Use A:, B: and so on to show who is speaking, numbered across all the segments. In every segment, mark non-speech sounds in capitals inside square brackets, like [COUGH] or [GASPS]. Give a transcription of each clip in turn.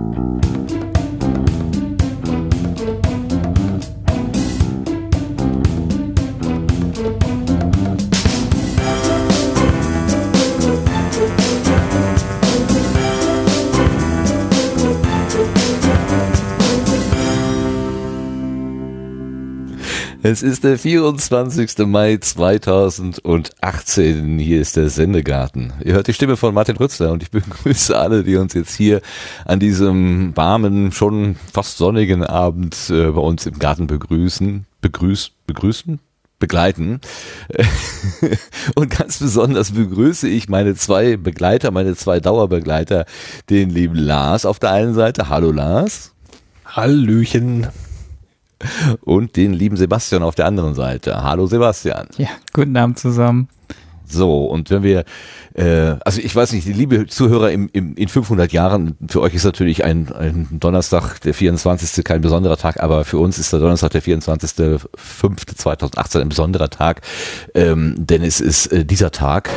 A: Thank you. Es ist der 24. Mai 2018. Hier ist der Sendegarten. Ihr hört die Stimme von Martin Rützler und ich [LAUGHS] begrüße alle, die uns jetzt hier an diesem warmen, schon fast sonnigen Abend äh, bei uns im Garten begrüßen. Begrüß, begrüßen? begleiten. [LAUGHS] Und ganz besonders begrüße ich meine zwei Begleiter, meine zwei Dauerbegleiter, den lieben Lars auf der einen Seite. Hallo Lars.
B: Hallöchen
A: und den lieben Sebastian auf der anderen Seite. Hallo Sebastian.
C: Ja, guten Abend zusammen.
A: So, und wenn wir, äh, also ich weiß nicht, die liebe Zuhörer im, im, in 500 Jahren, für euch ist natürlich ein, ein Donnerstag, der 24. kein besonderer Tag, aber für uns ist der Donnerstag, der 24.05.2018 ein besonderer Tag, ähm, denn es ist äh, dieser Tag.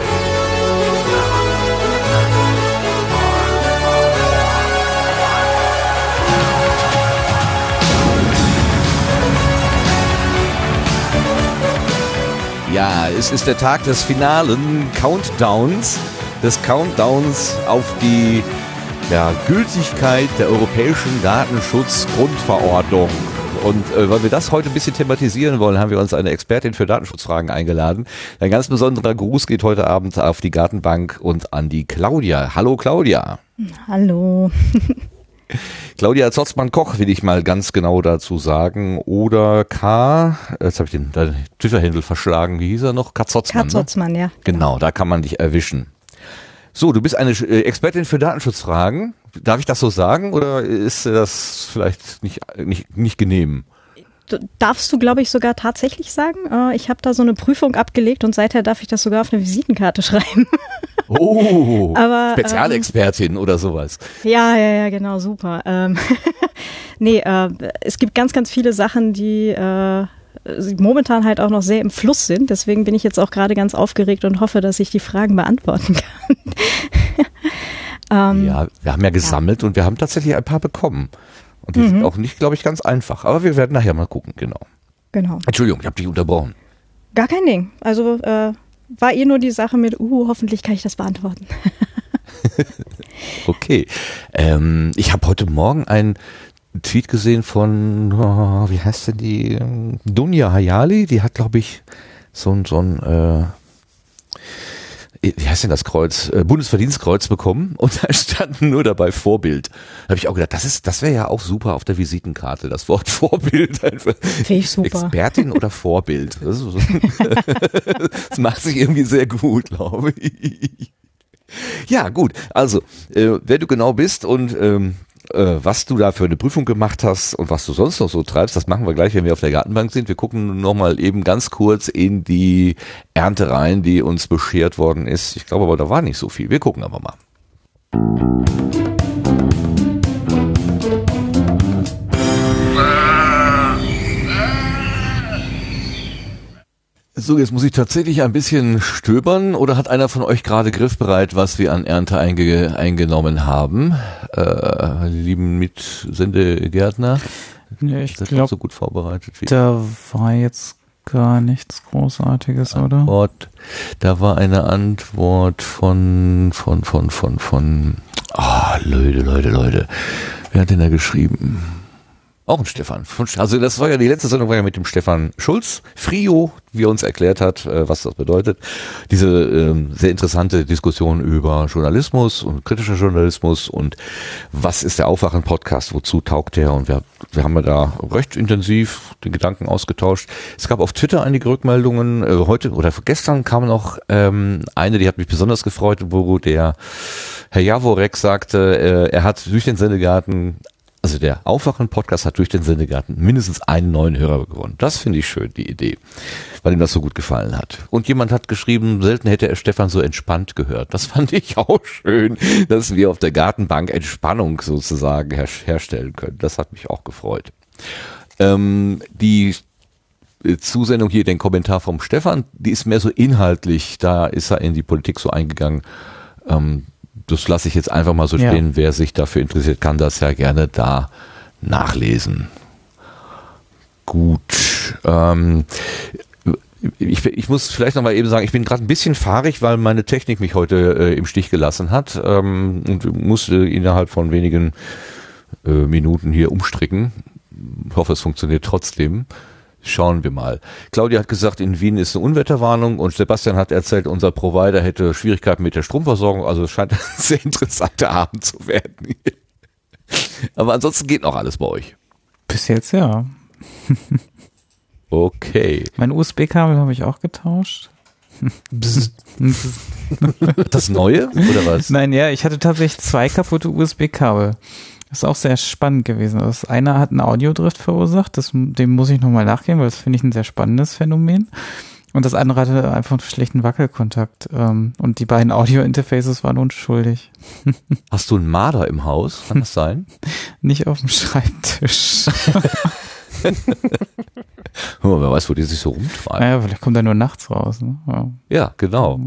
A: Ja, es ist der Tag des finalen Countdowns, des Countdowns auf die ja, Gültigkeit der europäischen Datenschutzgrundverordnung. Und äh, weil wir das heute ein bisschen thematisieren wollen, haben wir uns eine Expertin für Datenschutzfragen eingeladen. Ein ganz besonderer Gruß geht heute Abend auf die Gartenbank und an die Claudia. Hallo Claudia.
D: Hallo. [LAUGHS]
A: Claudia Zotzmann-Koch will ich mal ganz genau dazu sagen. Oder K, jetzt habe ich den, den Twitter-Handle verschlagen, wie hieß er noch? K. Zotzmann.
D: K. Zotzmann,
A: ne?
D: ja.
A: Genau, da kann man dich erwischen. So, du bist eine äh, Expertin für Datenschutzfragen. Darf ich das so sagen oder ist das vielleicht nicht, nicht, nicht genehm?
D: Darfst du, glaube ich, sogar tatsächlich sagen. Äh, ich habe da so eine Prüfung abgelegt und seither darf ich das sogar auf eine Visitenkarte [LAUGHS] schreiben.
A: Oh, Aber, Spezialexpertin ähm, oder sowas.
D: Ja, ja, ja, genau, super. Ähm, [LAUGHS] nee, äh, es gibt ganz, ganz viele Sachen, die äh, momentan halt auch noch sehr im Fluss sind. Deswegen bin ich jetzt auch gerade ganz aufgeregt und hoffe, dass ich die Fragen beantworten [LAUGHS]
A: kann. ähm, ja, wir haben ja gesammelt ja. und wir haben tatsächlich ein paar bekommen. Und die mhm. sind auch nicht, glaube ich, ganz einfach. Aber wir werden nachher mal gucken, genau.
D: Genau.
A: Entschuldigung, ich habe dich unterbrochen.
D: Gar kein Ding. Also äh, war eh nur die Sache mit, uh, hoffentlich kann ich das beantworten. [LAUGHS]
A: okay. Ähm, ich habe heute Morgen einen Tweet gesehen von, oh, wie heißt denn die? Dunja Hayali, die hat, glaube ich, so ein, so ein äh, wie heißt denn das Kreuz, äh, Bundesverdienstkreuz bekommen [LAUGHS] und da stand nur dabei Vorbild. Da habe ich auch gedacht, das ist, das wäre ja auch super auf der Visitenkarte, das Wort [LAUGHS] Vorbild einfach.
D: Finde ich super.
A: Expertin oder Vorbild. [LAUGHS] Das, so, das macht sich irgendwie sehr gut, glaube ich. Ja, gut. Also, äh, wer du genau bist und ähm, äh, was du da für eine Prüfung gemacht hast und was du sonst noch so treibst, das machen wir gleich, wenn wir auf der Gartenbank sind. Wir gucken nochmal eben ganz kurz in die Ernte rein, die uns beschert worden ist. Ich glaube aber, da war nicht so viel. Wir gucken aber mal. So, jetzt muss ich tatsächlich ein bisschen stöbern oder hat einer von euch gerade griffbereit, was wir an Ernte einge eingenommen haben? Äh, lieben Mitsendegärtner?
C: Nee, ich glaube,
A: so gut vorbereitet
C: wie da war jetzt gar nichts Großartiges,
A: Antwort,
C: oder?
A: Da war eine Antwort von, von, von, von, von, ah, oh, Leute, Leute, Leute. Wer hat denn da geschrieben? Auch ein Stefan. Also das war ja die letzte Sendung war ja mit dem Stefan Schulz, Frio, wie er uns erklärt hat, äh, was das bedeutet. Diese ähm, sehr interessante Diskussion über Journalismus und kritischer Journalismus und was ist der Aufwachen-Podcast, wozu taugt der? Und wir, wir haben ja da recht intensiv den Gedanken ausgetauscht. Es gab auf Twitter einige Rückmeldungen. Äh, heute oder gestern kam noch ähm, eine, die hat mich besonders gefreut, wo der Herr Jaworek sagte, äh, er hat durch den Sendegarten also der Aufwachen-Podcast hat durch den Sendegarten mindestens einen neuen Hörer gewonnen. Das finde ich schön, die Idee, weil ihm das so gut gefallen hat. Und jemand hat geschrieben, selten hätte er Stefan so entspannt gehört. Das [LAUGHS] fand ich auch schön, dass wir auf der Gartenbank Entspannung sozusagen her herstellen können. Das hat mich auch gefreut. Ähm, die Zusendung hier, den Kommentar vom Stefan, die ist mehr so inhaltlich, da ist er in die Politik so eingegangen. Ähm, das lasse ich jetzt einfach mal so
C: Ja.
A: stehen. Wer sich dafür interessiert, kann das ja gerne da nachlesen. Gut. Ähm, ich, ich muss vielleicht noch mal eben sagen, ich bin gerade ein bisschen fahrig, weil meine Technik mich heute äh, im Stich gelassen hat ähm, und musste innerhalb von wenigen äh, Minuten hier umstricken. Ich hoffe, es funktioniert trotzdem. Schauen wir mal. Claudia hat gesagt, in Wien ist eine Unwetterwarnung und Sebastian hat erzählt, unser Provider hätte Schwierigkeiten mit der Stromversorgung. Also es scheint ein [LAUGHS] sehr interessanter Abend zu werden. [LAUGHS] Aber ansonsten geht noch alles bei euch.
C: Bis jetzt ja. [LAUGHS]
A: Okay.
C: Mein USB-Kabel habe ich auch getauscht.
A: Das Neue oder was?
C: Nein, ja, ich hatte tatsächlich zwei kaputte USB-Kabel. Das ist auch sehr spannend gewesen. Das eine hat einen Audiodrift verursacht, das, dem muss ich nochmal nachgehen, weil das finde ich ein sehr spannendes Phänomen. Und das andere hatte einfach einen schlechten Wackelkontakt. Ähm, und die beiden Audio-Interfaces waren unschuldig. [LAUGHS]
A: Hast du einen Marder im Haus? Kann das sein? [LAUGHS]
C: Nicht auf dem Schreibtisch. [LAUGHS]
A: Oh, wer weiß, wo die sich so rumtreiben.
C: naja, vielleicht kommt er nur nachts raus. Ne? Ja.
A: Ja, genau.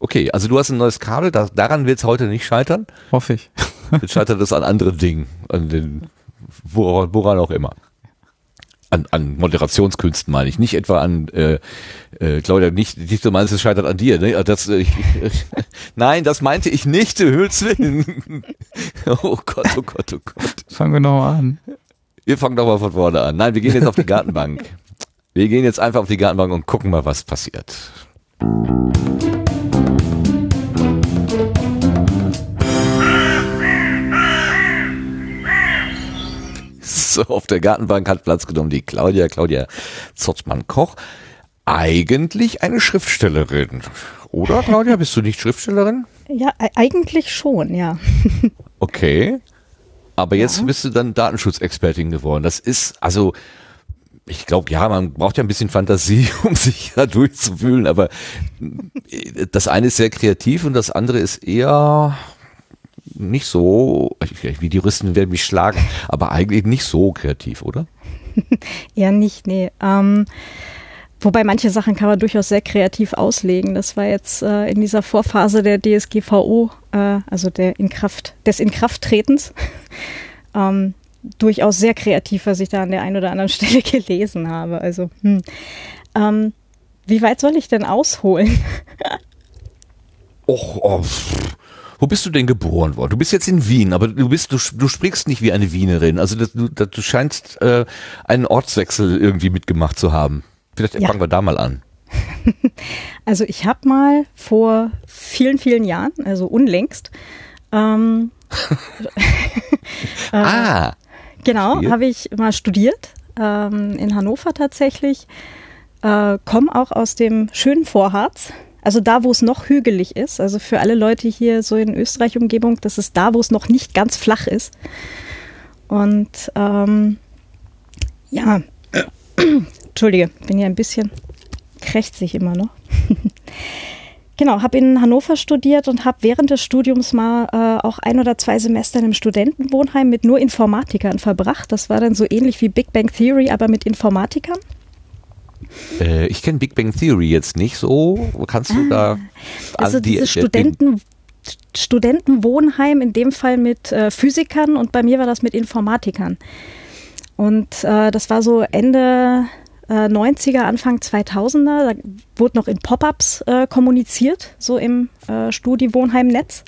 A: Okay, also du hast ein neues Kabel, da, daran wird es heute nicht scheitern.
C: Hoffe ich.
A: Jetzt scheitert es an anderen Dingen, an den, woran, woran auch immer. An, an Moderationskünsten meine ich, nicht etwa an, äh, äh, Claudia, nicht, nicht du meinst, es scheitert an dir, ne? Das, äh, ich, [LAUGHS] nein, das meinte ich nicht, du Hülls Willen. [LAUGHS] Oh Gott, oh Gott, oh Gott.
C: Fangen wir nochmal an.
A: Wir fangen doch mal von vorne an. Nein, wir gehen jetzt auf die Gartenbank. Wir gehen jetzt einfach auf die Gartenbank und gucken mal, was passiert. So, [LAUGHS] auf der Gartenbank hat Platz genommen die Claudia, Claudia Zotzmann-Koch. Eigentlich eine Schriftstellerin. Oder, Claudia, bist du nicht Schriftstellerin?
D: Ja, e- eigentlich schon, ja. [LAUGHS]
A: Okay. Aber jetzt bist du dann Datenschutzexpertin geworden. Das ist, also, ich glaube, ja, man braucht ja ein bisschen Fantasie, [LAUGHS] um sich da durchzuwühlen, aber äh, das eine ist sehr kreativ und das andere ist eher nicht so, wie die Juristen werden mich schlagen, aber eigentlich nicht so kreativ, oder? [LAUGHS]
D: Eher nicht, nee. Ähm, wobei manche Sachen kann man durchaus sehr kreativ auslegen. Das war jetzt äh, in dieser Vorphase der DSGVO, äh, also der Inkraft, des Inkrafttretens, [LAUGHS] ähm, durchaus sehr kreativ, was ich da an der einen oder anderen [LAUGHS] Stelle gelesen habe. Also, hm. ähm, wie weit soll ich denn ausholen?
A: Och, oh, pff. Wo bist du denn geboren worden? Du bist jetzt in Wien, aber du bist, du, du sprichst nicht wie eine Wienerin. Also das, du, das, du scheinst äh, einen Ortswechsel irgendwie mitgemacht zu haben. Vielleicht
D: Ja.
A: fangen wir da mal an. [LAUGHS]
D: Also ich habe mal vor vielen, vielen Jahren, also unlängst, ähm, [LAUGHS]
A: ah,
D: Genau,
A: Studiert?
D: habe ich mal studiert, ähm, in Hannover tatsächlich. Äh, Komme auch aus dem schönen Vorharz, also da, wo es noch hügelig ist. Also für alle Leute hier so in Österreich-Umgebung, das ist da, wo es noch nicht ganz flach ist. Und ähm, ja, [CLEARS THROAT] Entschuldige, bin ja ein bisschen krächzig immer noch. [LAUGHS] Genau, habe in Hannover studiert und habe während des Studiums mal äh, auch ein oder zwei Semester in einem Studentenwohnheim mit nur Informatikern verbracht. Das war dann so ähnlich wie Big Bang Theory, aber mit Informatikern.
A: Äh, ich kenne Big Bang Theory jetzt nicht so. Kannst du da
D: Also
A: an die-
D: dieses
A: äh,
D: Studenten, Studentenwohnheim, in dem Fall mit äh, Physikern und bei mir war das mit Informatikern. Und äh, das war so Ende äh, 90er, Anfang 2000er. Da wurde noch in Pop-ups äh, kommuniziert, so im äh, Studi-Wohnheim-Netz.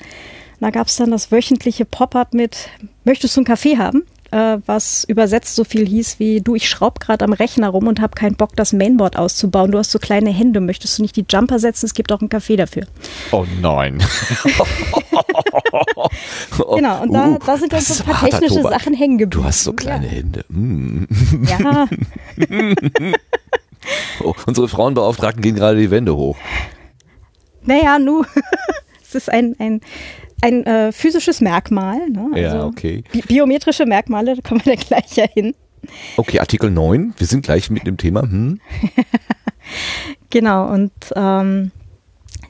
D: Da gab es dann das wöchentliche Pop-up mit, möchtest du einen Kaffee haben? Äh, was übersetzt so viel hieß wie, du, ich schraub gerade am Rechner rum und habe keinen Bock, das Mainboard auszubauen. Du hast so kleine Hände, möchtest du nicht die Jumper setzen? Es gibt auch einen Kaffee dafür.
A: Oh nein. [LAUGHS]
D: Genau, und da,
A: Uh,
D: da sind
A: das
D: uns so ein paar technische
A: Tobak.
D: Sachen hängen geblieben.
A: Du hast so kleine Hände. Mm.
D: Ja, [LAUGHS] [LAUGHS]
A: Oh, unsere Frauenbeauftragten gehen gerade die Wände hoch.
D: naja, nu. es ist ein, ein, ein äh, physisches Merkmal. Ne?
A: Ja,
D: Also
A: okay.
D: bi biometrische Merkmale, da kommen wir dann gleich ja hin.
A: Okay, Artikel 9. Wir sind gleich mit dem Thema. Hm? [LAUGHS]
D: Genau, und ähm,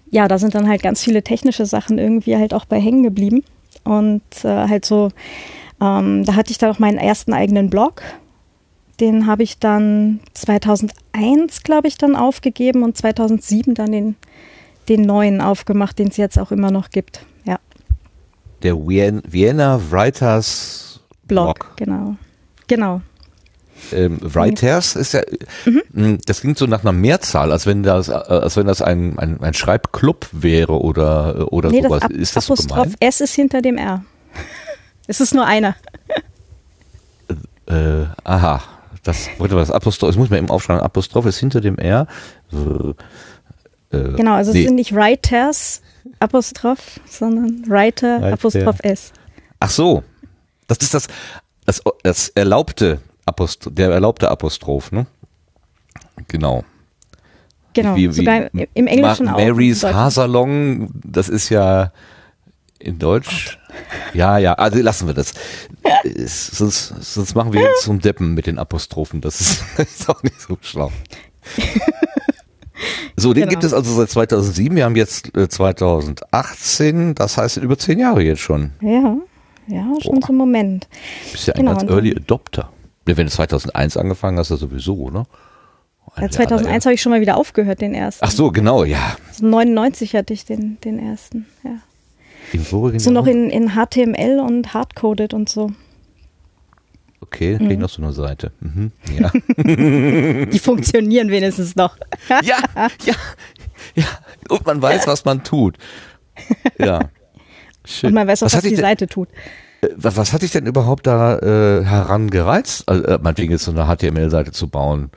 D: ja, da sind dann halt ganz viele technische Sachen irgendwie halt auch bei hängen geblieben. Und äh, halt so, ähm, da hatte ich dann auch meinen ersten eigenen Blog. Den habe ich dann 2001, glaube ich, dann aufgegeben und 2007 dann den, den neuen aufgemacht, den es jetzt auch immer noch gibt.
A: Der Vien Vienna Writers
D: Blog,
A: Blog.
D: genau. Genau.
A: Ähm, Writers ist ja, mh, das klingt so nach einer Mehrzahl, als wenn das, äh, als wenn das ein, ein, ein Schreibclub wäre oder, oder
D: Nee,
A: sowas.
D: das
A: ist das so
D: Apostroph
A: gemeint?
D: S ist hinter dem R. [LAUGHS] es ist nur einer.
A: Äh, aha. Das, mal, das Apostroph, das muss man eben aufschreiben. Apostroph ist hinter dem R. Äh, äh,
D: Genau, also
A: nee.
D: es sind nicht Writers Apostroph, sondern Writer
A: Writer.
D: Apostroph S.
A: Ach so. Das ist das, das, das erlaubte Apostroph, der erlaubte Apostroph, ne? Genau.
D: Genau,
A: Wie- wie
D: sogar im- Englischen
A: Ma-
D: auch.
A: Marys. Haarsalon, das ist ja in Deutsch. Ja, ja, also lassen wir das. [LAUGHS] Sonst, sonst machen wir jetzt zum Deppen mit den Apostrophen. Das ist, das [LAUGHS] ist auch nicht so schlau. [LAUGHS] So, den
D: Genau.
A: gibt es also seit 2007. Wir haben jetzt äh, 2018. Das heißt über zehn Jahre jetzt schon.
D: Ja, ja, schon
A: Boah.
D: so ein Moment.
A: Bist ja ein
D: Genau,
A: ganz
D: und
A: Early Adopter. Wenn du 2001 angefangen hast, ja sowieso, ne?
D: Ja,
A: Eine
D: 2001
A: der-
D: habe ich schon mal wieder aufgehört, den ersten.
A: Ach so, genau, ja.
D: Also 99 hatte ich den, den ersten. Ja.
A: In
D: So noch in, in HTML und hardcoded und so.
A: Okay, krieg ich noch so eine Seite. Mhm. [LAUGHS] Ja.
D: Die funktionieren wenigstens noch. [LAUGHS]
A: ja, ja, ja. Und man weiß, was man tut. Ja. Schön.
D: Und man weiß auch, was,
A: dich
D: die
A: denn,
D: Seite tut.
A: äh, was, was hat dich denn überhaupt da äh, herangereizt, also, äh, meinetwegen jetzt so eine HTML-Seite zu bauen?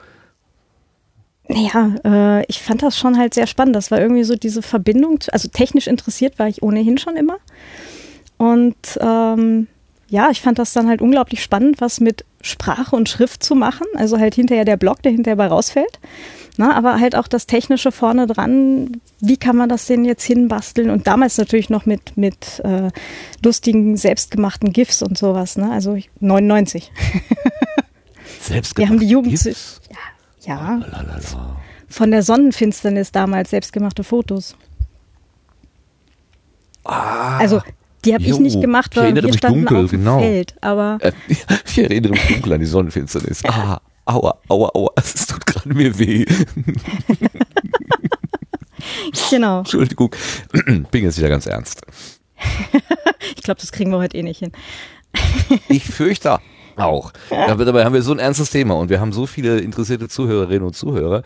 D: Naja, äh, ich fand das schon halt sehr spannend. Das war irgendwie so diese Verbindung. Also technisch interessiert war ich ohnehin schon immer. Und ähm, ja, ich fand das dann halt unglaublich spannend, was mit Sprache und Schrift zu machen. Also halt hinterher der Blog, der hinterher bei rausfällt. Na, aber halt auch das Technische vorne dran. Wie kann man das denn jetzt hinbasteln? Und damals natürlich noch mit, mit äh, lustigen, selbstgemachten GIFs und sowas. Ne? Also ich, 99. [LAUGHS]
A: Selbst
D: Wir haben die Jugend
A: Gibt's?
D: Ja,
A: Lalala.
D: von der Sonnenfinsternis damals selbstgemachte Fotos. also die habe ich nicht gemacht,
A: ich
D: weil wir
A: mich
D: standen
A: dunkel,
D: auf dem
A: genau.
D: Feld. Aber
A: Äh, [LAUGHS] Ich erinnere mich dunkel an die Sonnenfinsternis. Ah, aua, aua, aua, [LAUGHS] es tut gerade mir weh. [LAUGHS]
D: genau,
A: Entschuldigung, [CLEARS THROAT] bin jetzt wieder ganz ernst.
D: ich glaube, das kriegen wir heute eh nicht hin.
A: Ich fürchte auch. Aber dabei haben wir so ein ernstes Thema und wir haben so viele interessierte Zuhörerinnen und Zuhörer,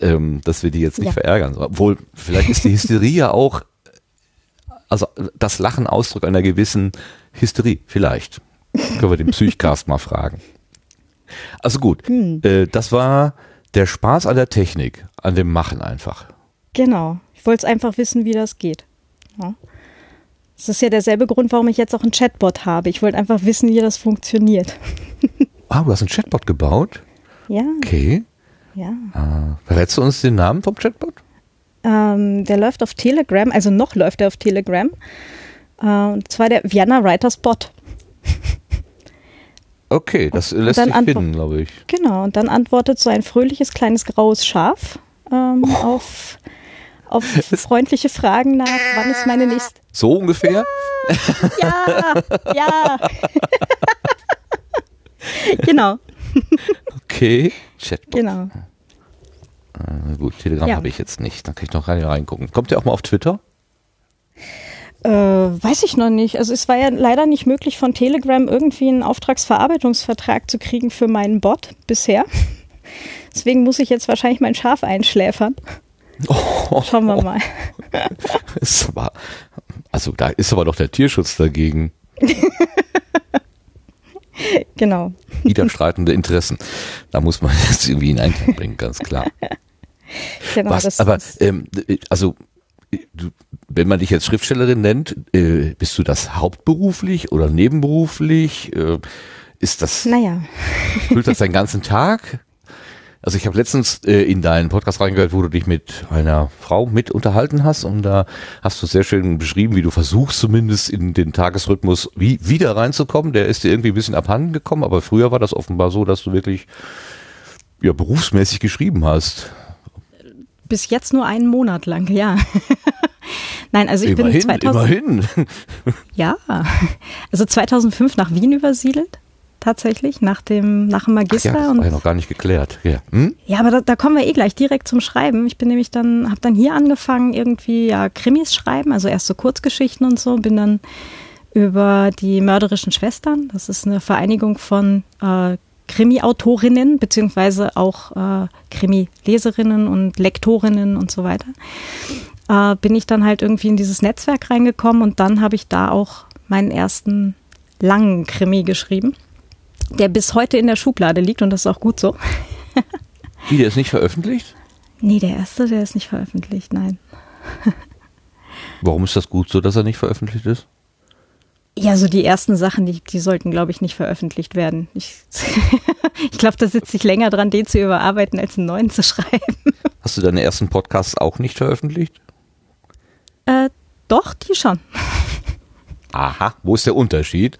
A: ähm, dass wir die jetzt nicht
D: Ja.
A: verärgern. Obwohl, vielleicht ist die Hysterie ja auch, also das Lachen Ausdruck einer gewissen Hysterie. Vielleicht. Können wir den Psychcast mal fragen. Also gut,
D: Hm.
A: äh, das war der Spaß an der Technik, an dem Machen einfach.
D: Genau, ich wollte einfach wissen, wie das geht. Ja. Das ist ja derselbe Grund, warum ich jetzt auch einen Chatbot habe. Ich wollte einfach wissen, wie das funktioniert. [LAUGHS]
A: Ah, du hast einen Chatbot gebaut?
D: Ja,
A: Okay.
D: ja.
A: Ah, verrätst du uns den Namen vom Chatbot?
D: Ähm, der läuft auf Telegram, also noch läuft er auf Telegram. Äh, und zwar der Vienna Writers Bot.
A: Okay, das äh, lässt
D: dann
A: sich finden, glaube ich.
D: Genau, und dann antwortet so ein fröhliches kleines graues Schaf ähm, auf, auf [LAUGHS] freundliche Fragen nach, wann ist meine nächste.
A: So ungefähr?
D: Ja, ja. [LAUGHS] [LAUGHS] genau,
A: Okay. Chatbot.
D: genau.
A: Äh, gut, Telegram
D: Ja.
A: habe ich jetzt nicht. Da kann ich noch reingucken. Kommt der auch mal auf Twitter?
D: Äh, weiß ich noch nicht. Also es war ja leider nicht möglich, von Telegram irgendwie einen Auftragsverarbeitungsvertrag zu kriegen für meinen Bot bisher. [LAUGHS] Deswegen muss ich jetzt wahrscheinlich mein Schaf einschläfern.
A: Oh,
D: Schauen wir mal. [LAUGHS]
A: Ist aber, also da ist aber doch der Tierschutz dagegen. [LAUGHS]
D: Genau.
A: Widerstreitende Interessen. Da muss man jetzt irgendwie in Einklang bringen, ganz klar.
D: Genau
A: Was,
D: das,
A: aber, ähm, äh, also, äh, du, wenn man dich jetzt Schriftstellerin nennt, äh, bist du das hauptberuflich oder nebenberuflich? Äh, ist das,
D: naja.
A: füllt das deinen ganzen Tag? Also ich habe letztens äh, in deinen Podcast reingehört, wo du dich mit einer Frau mit unterhalten hast und da hast du sehr schön beschrieben, wie du versuchst zumindest in den Tagesrhythmus wie, wieder reinzukommen. Der ist dir irgendwie ein bisschen abhanden gekommen, aber früher war das offenbar so, dass du wirklich ja, berufsmäßig geschrieben hast.
D: Bis jetzt nur einen Monat lang, ja. [LAUGHS] Nein, also ich
A: immerhin,
D: bin 2000,
A: immerhin. [LAUGHS]
D: ja, also 2005 nach Wien übersiedelt, tatsächlich, nach dem, nach dem
A: Ach ja,
D: Magister.
A: das war ja noch gar nicht geklärt. Ja, hm?
D: Ja, aber da, da kommen wir eh gleich direkt zum Schreiben. Ich bin nämlich dann, habe dann hier angefangen, irgendwie ja Krimis schreiben, also erst so Kurzgeschichten und so, bin dann über die mörderischen Schwestern. Das ist eine Vereinigung von äh, Krimi-Autorinnen, beziehungsweise auch äh, Krimi-Leserinnen und Lektorinnen und so weiter. Äh, bin ich dann halt irgendwie in dieses Netzwerk reingekommen und dann habe ich da auch meinen ersten langen Krimi geschrieben, der bis heute in der Schublade liegt und das ist auch gut so. [LAUGHS]
A: Wie, der ist nicht veröffentlicht?
D: Nee, der erste, der ist nicht veröffentlicht, nein.
A: Warum ist das gut so, dass er nicht veröffentlicht ist?
D: Ja, so die ersten Sachen, die, die sollten, glaube ich, nicht veröffentlicht werden. Ich, [LAUGHS] ich glaube, da sitze ich länger dran, den zu überarbeiten, als einen neuen zu schreiben. [LAUGHS]
A: Hast du deine ersten Podcasts auch nicht veröffentlicht?
D: Äh, doch, die schon.
A: Aha, wo ist der Unterschied?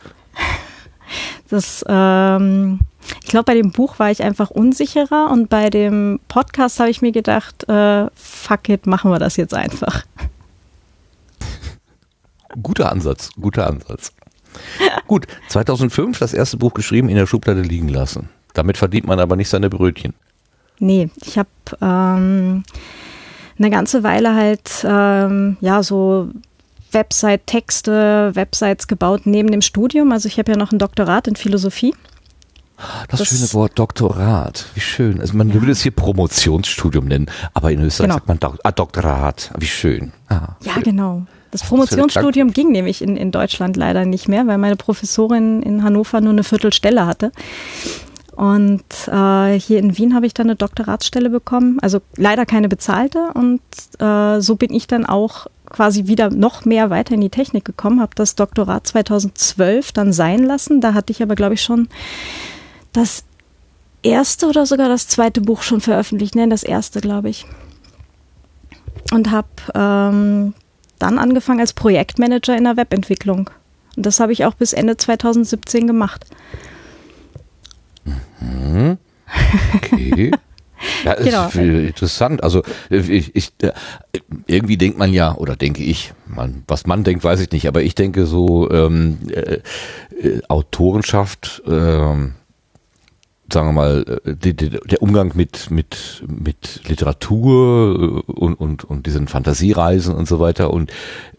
D: Das, ähm, ich glaube, bei dem Buch war ich einfach unsicherer und bei dem Podcast habe ich mir gedacht, äh, fuck it, machen wir das jetzt einfach.
A: Guter Ansatz, guter Ansatz. [LAUGHS] Gut, 2005 das erste Buch geschrieben, in der Schublade liegen lassen. Damit verdient man aber nicht seine Brötchen.
D: Nee, ich habe ähm, eine ganze Weile halt ähm, ja so Website-Texte, Websites gebaut neben dem Studium. Also ich habe ja noch ein Doktorat in Philosophie.
A: Das,
D: Das-
A: schöne Wort Doktorat, wie schön. Also man würde es hier Promotionsstudium nennen, aber in Österreich
D: Genau.
A: sagt man Dok ah, Doktorat, wie schön. Ah,
D: Ja,
A: schön.
D: genau. Das Promotionsstudium ging nämlich in, in Deutschland leider nicht mehr, weil meine Professorin in Hannover nur eine Viertelstelle hatte. Und äh, hier in Wien habe ich dann eine Doktoratsstelle bekommen, also leider keine bezahlte. Und äh, so bin ich dann auch quasi wieder noch mehr weiter in die Technik gekommen, habe das Doktorat 2012 dann sein lassen. Da hatte ich aber, glaube ich, schon das erste oder sogar das zweite Buch schon veröffentlicht. Nein, das erste, glaube ich. Und habe ähm, dann angefangen als Projektmanager in der Webentwicklung. Und das habe ich auch bis Ende 2017 gemacht.
A: Mhm. [LAUGHS] Okay. Ja, ist
D: Genau.
A: viel interessant. Also ich, ich, äh, irgendwie denkt man ja, oder denke ich, man, was man denkt, weiß ich nicht, aber ich denke so ähm, äh, äh, Autorenschaft, ähm, sagen wir mal, äh, die, die, der Umgang mit mit mit Literatur äh, und und und diesen Fantasiereisen und so weiter und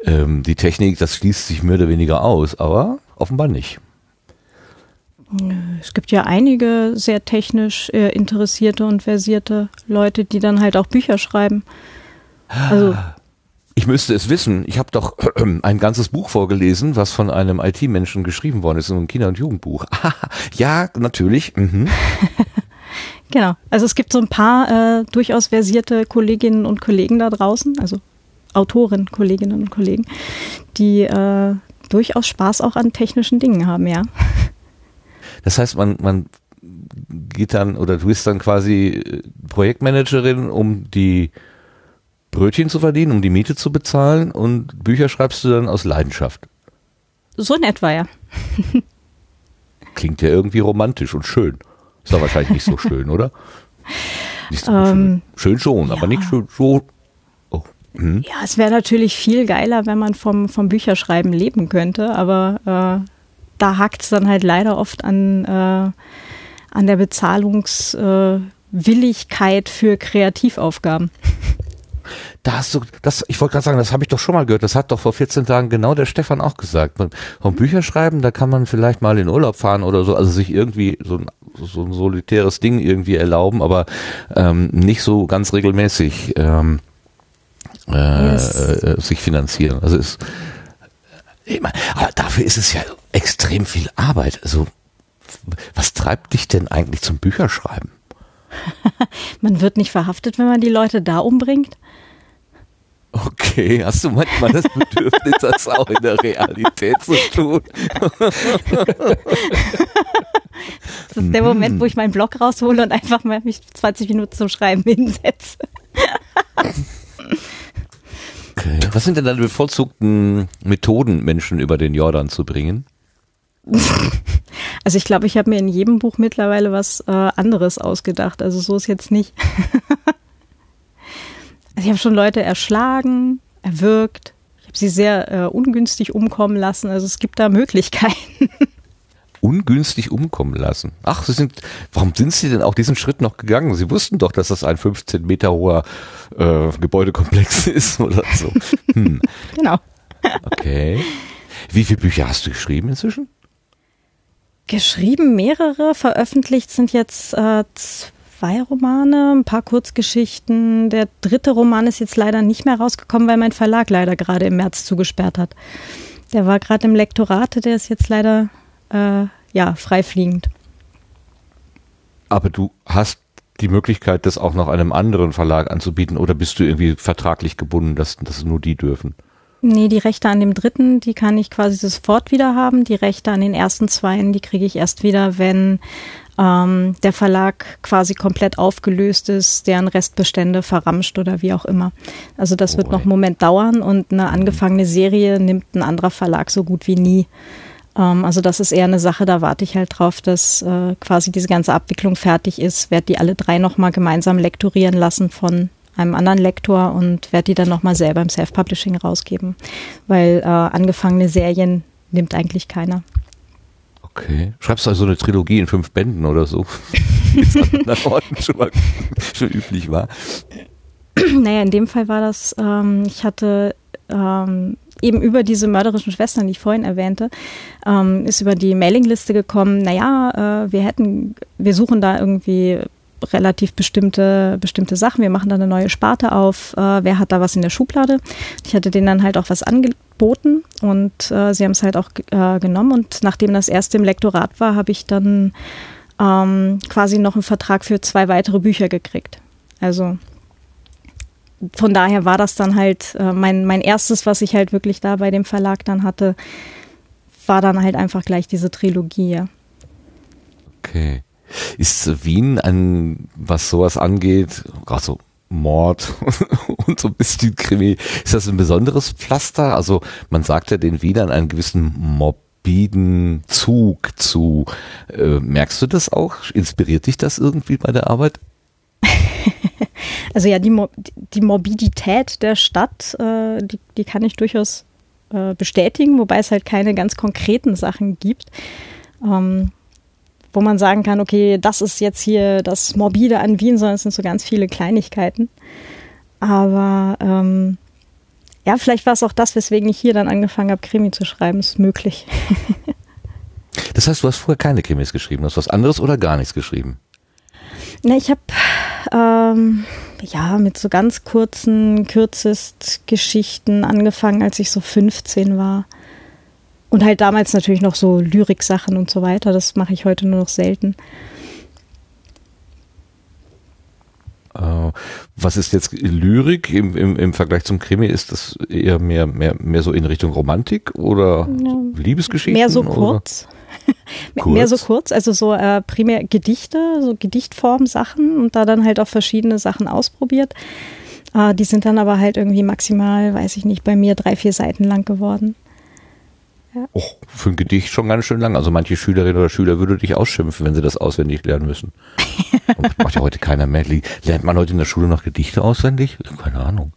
A: ähm, die Technik, das schließt sich mehr oder weniger aus, aber offenbar nicht.
D: Es gibt ja einige sehr technisch äh, interessierte und versierte Leute, die dann halt auch Bücher schreiben. Also
A: Ich müsste es wissen. Ich habe doch [CLEARS THROAT] ein ganzes Buch vorgelesen, was von einem IT-Menschen geschrieben worden ist, so ein Kinder- und Jugendbuch. [LAUGHS] ja, natürlich. Mhm. [LAUGHS]
D: genau. Also es gibt so ein paar äh, durchaus versierte Kolleginnen und Kollegen da draußen, also Autoren, Kolleginnen und Kollegen, die äh, durchaus Spaß auch an technischen Dingen haben, ja. [LAUGHS]
A: Das heißt, man, man geht dann oder du bist dann quasi äh, Projektmanagerin, um die Brötchen zu verdienen, um die Miete zu bezahlen und Bücher schreibst du dann aus Leidenschaft.
D: So in etwa, ja. [LAUGHS]
A: Klingt ja irgendwie romantisch und schön. Ist doch wahrscheinlich nicht so [LAUGHS] schön, oder? Nicht so
D: Ähm,
A: schön. Schön schon, aber
D: ja.
A: nicht so. so oh. mhm.
D: Ja, es wäre natürlich viel geiler, wenn man vom, vom Bücherschreiben leben könnte, aber äh, da hakt es dann halt leider oft an, äh, an der Bezahlungswilligkeit äh, für Kreativaufgaben. [LAUGHS]
A: Da hast du, das, ich wollte gerade sagen, das habe ich doch schon mal gehört. Das hat doch vor 14 Tagen genau der Stefan auch gesagt. Man, vom Bücher schreiben, da kann man vielleicht mal in Urlaub fahren oder so, also sich irgendwie so ein, so ein solitäres Ding irgendwie erlauben, aber ähm, nicht so ganz regelmäßig ähm, äh,
D: Yes.
A: äh, sich finanzieren. Also ist, ich aber dafür ist es ja extrem viel Arbeit. Also was treibt dich denn eigentlich zum Bücherschreiben? [LAUGHS]
D: Man wird nicht verhaftet, wenn man die Leute da umbringt.
A: Okay, hast du manchmal das Bedürfnis, das auch in der Realität zu tun? [LAUGHS]
D: Das ist der Moment, wo ich meinen Blog raushole und einfach mal mich 20 Minuten zum Schreiben hinsetze.
A: Okay. Was sind denn deine bevorzugten Methoden, Menschen über den Jordan zu bringen? [LAUGHS]
D: Also ich glaube, ich habe mir in jedem Buch mittlerweile was äh, anderes ausgedacht. Also so ist jetzt nicht. [LAUGHS] also ich habe schon Leute erschlagen, erwürgt. Ich habe sie sehr äh, ungünstig umkommen lassen. Also es gibt da Möglichkeiten. [LAUGHS]
A: Ungünstig umkommen lassen. Ach, sie sind, warum sind sie denn auch diesen Schritt noch gegangen? Sie wussten doch, dass das ein 15 Meter hoher äh, Gebäudekomplex ist oder so. Hm.
D: genau.
A: Okay. Wie viele Bücher hast du geschrieben inzwischen?
D: Geschrieben mehrere, veröffentlicht sind jetzt äh, zwei Romane, ein paar Kurzgeschichten. Der dritte Roman ist jetzt leider nicht mehr rausgekommen, weil mein Verlag leider gerade im März zugesperrt hat. Der war gerade im Lektorat, der ist jetzt leider äh, ja freifliegend.
A: Aber du hast die Möglichkeit, das auch noch einem anderen Verlag anzubieten oder bist du irgendwie vertraglich gebunden, dass, dass nur die dürfen?
D: Nee, die Rechte an dem dritten, die kann ich quasi sofort wieder haben. Die Rechte an den ersten zweien, die kriege ich erst wieder, wenn ähm, der Verlag quasi komplett aufgelöst ist, deren Restbestände verramscht oder wie auch immer. Also das oh, wird noch einen Moment dauern und eine angefangene Serie nimmt ein anderer Verlag so gut wie nie. Ähm, also das ist eher eine Sache, da warte ich halt drauf, dass äh, quasi diese ganze Abwicklung fertig ist, werde die alle drei nochmal gemeinsam lektorieren lassen von einem anderen Lektor und werde die dann nochmal selber im Self-Publishing rausgeben, weil äh, angefangene Serien nimmt eigentlich keiner.
A: Okay. Schreibst du also eine Trilogie in fünf Bänden oder so? [LAUGHS] Wie es schon, mal, [LAUGHS] schon üblich war.
D: Naja, in dem Fall war das, ähm, ich hatte ähm, eben über diese mörderischen Schwestern, die ich vorhin erwähnte, ähm, ist über die Mailingliste gekommen, naja, äh, wir hätten, wir suchen da irgendwie relativ bestimmte, bestimmte Sachen. Wir machen da eine neue Sparte auf. Äh, wer hat da was in der Schublade? Ich hatte denen dann halt auch was angeboten und äh, sie haben es halt auch äh, genommen. Und nachdem das erste im Lektorat war, habe ich dann ähm, quasi noch einen Vertrag für zwei weitere Bücher gekriegt. Also von daher war das dann halt äh, mein, mein erstes, was ich halt wirklich da bei dem Verlag dann hatte, war dann halt einfach gleich diese Trilogie.
A: Okay. Ist Wien ein, was sowas angeht, gerade so Mord [LAUGHS] und so ein bisschen Krimi, ist das ein besonderes Pflaster? Also man sagt ja den Wienern einen gewissen morbiden Zug zu. Äh, merkst du das auch? Inspiriert dich das irgendwie bei der Arbeit? [LAUGHS]
D: Also ja, die, Mo die Morbidität der Stadt, äh, die, die kann ich durchaus äh, bestätigen, wobei es halt keine ganz konkreten Sachen gibt. Ähm, wo man sagen kann, okay, das ist jetzt hier das Morbide an Wien, sondern es sind so ganz viele Kleinigkeiten. Aber ähm, ja, vielleicht war es auch das, weswegen ich hier dann angefangen habe, Krimi zu schreiben. Ist möglich. [LAUGHS]
A: das heißt, du hast vorher keine Krimis geschrieben, du hast was anderes oder gar nichts geschrieben?
D: Na, ich habe ähm, ja mit so ganz kurzen, kürzest Geschichten angefangen, als ich so 15 war. Und halt damals natürlich noch so Lyrik-Sachen und so weiter. Das mache ich heute nur noch selten.
A: Äh, was ist jetzt Lyrik im, im, im Vergleich zum Krimi? Ist das eher mehr, mehr, mehr so in Richtung Romantik oder ja, Liebesgeschichten?
D: Mehr so kurz. [LAUGHS] kurz. Mehr so kurz, also so äh, primär Gedichte, so Gedichtform-Sachen und da dann halt auch verschiedene Sachen ausprobiert. Äh, die sind dann aber halt irgendwie maximal, weiß ich nicht, bei mir drei, vier Seiten lang geworden.
A: Ja. Oh, für ein Gedicht schon ganz schön lang. Also manche Schülerinnen oder Schüler würde dich ausschimpfen, wenn sie das auswendig lernen müssen. [LAUGHS] Und macht ja heute keiner mehr. Lernt man heute in der Schule noch Gedichte auswendig? Keine Ahnung.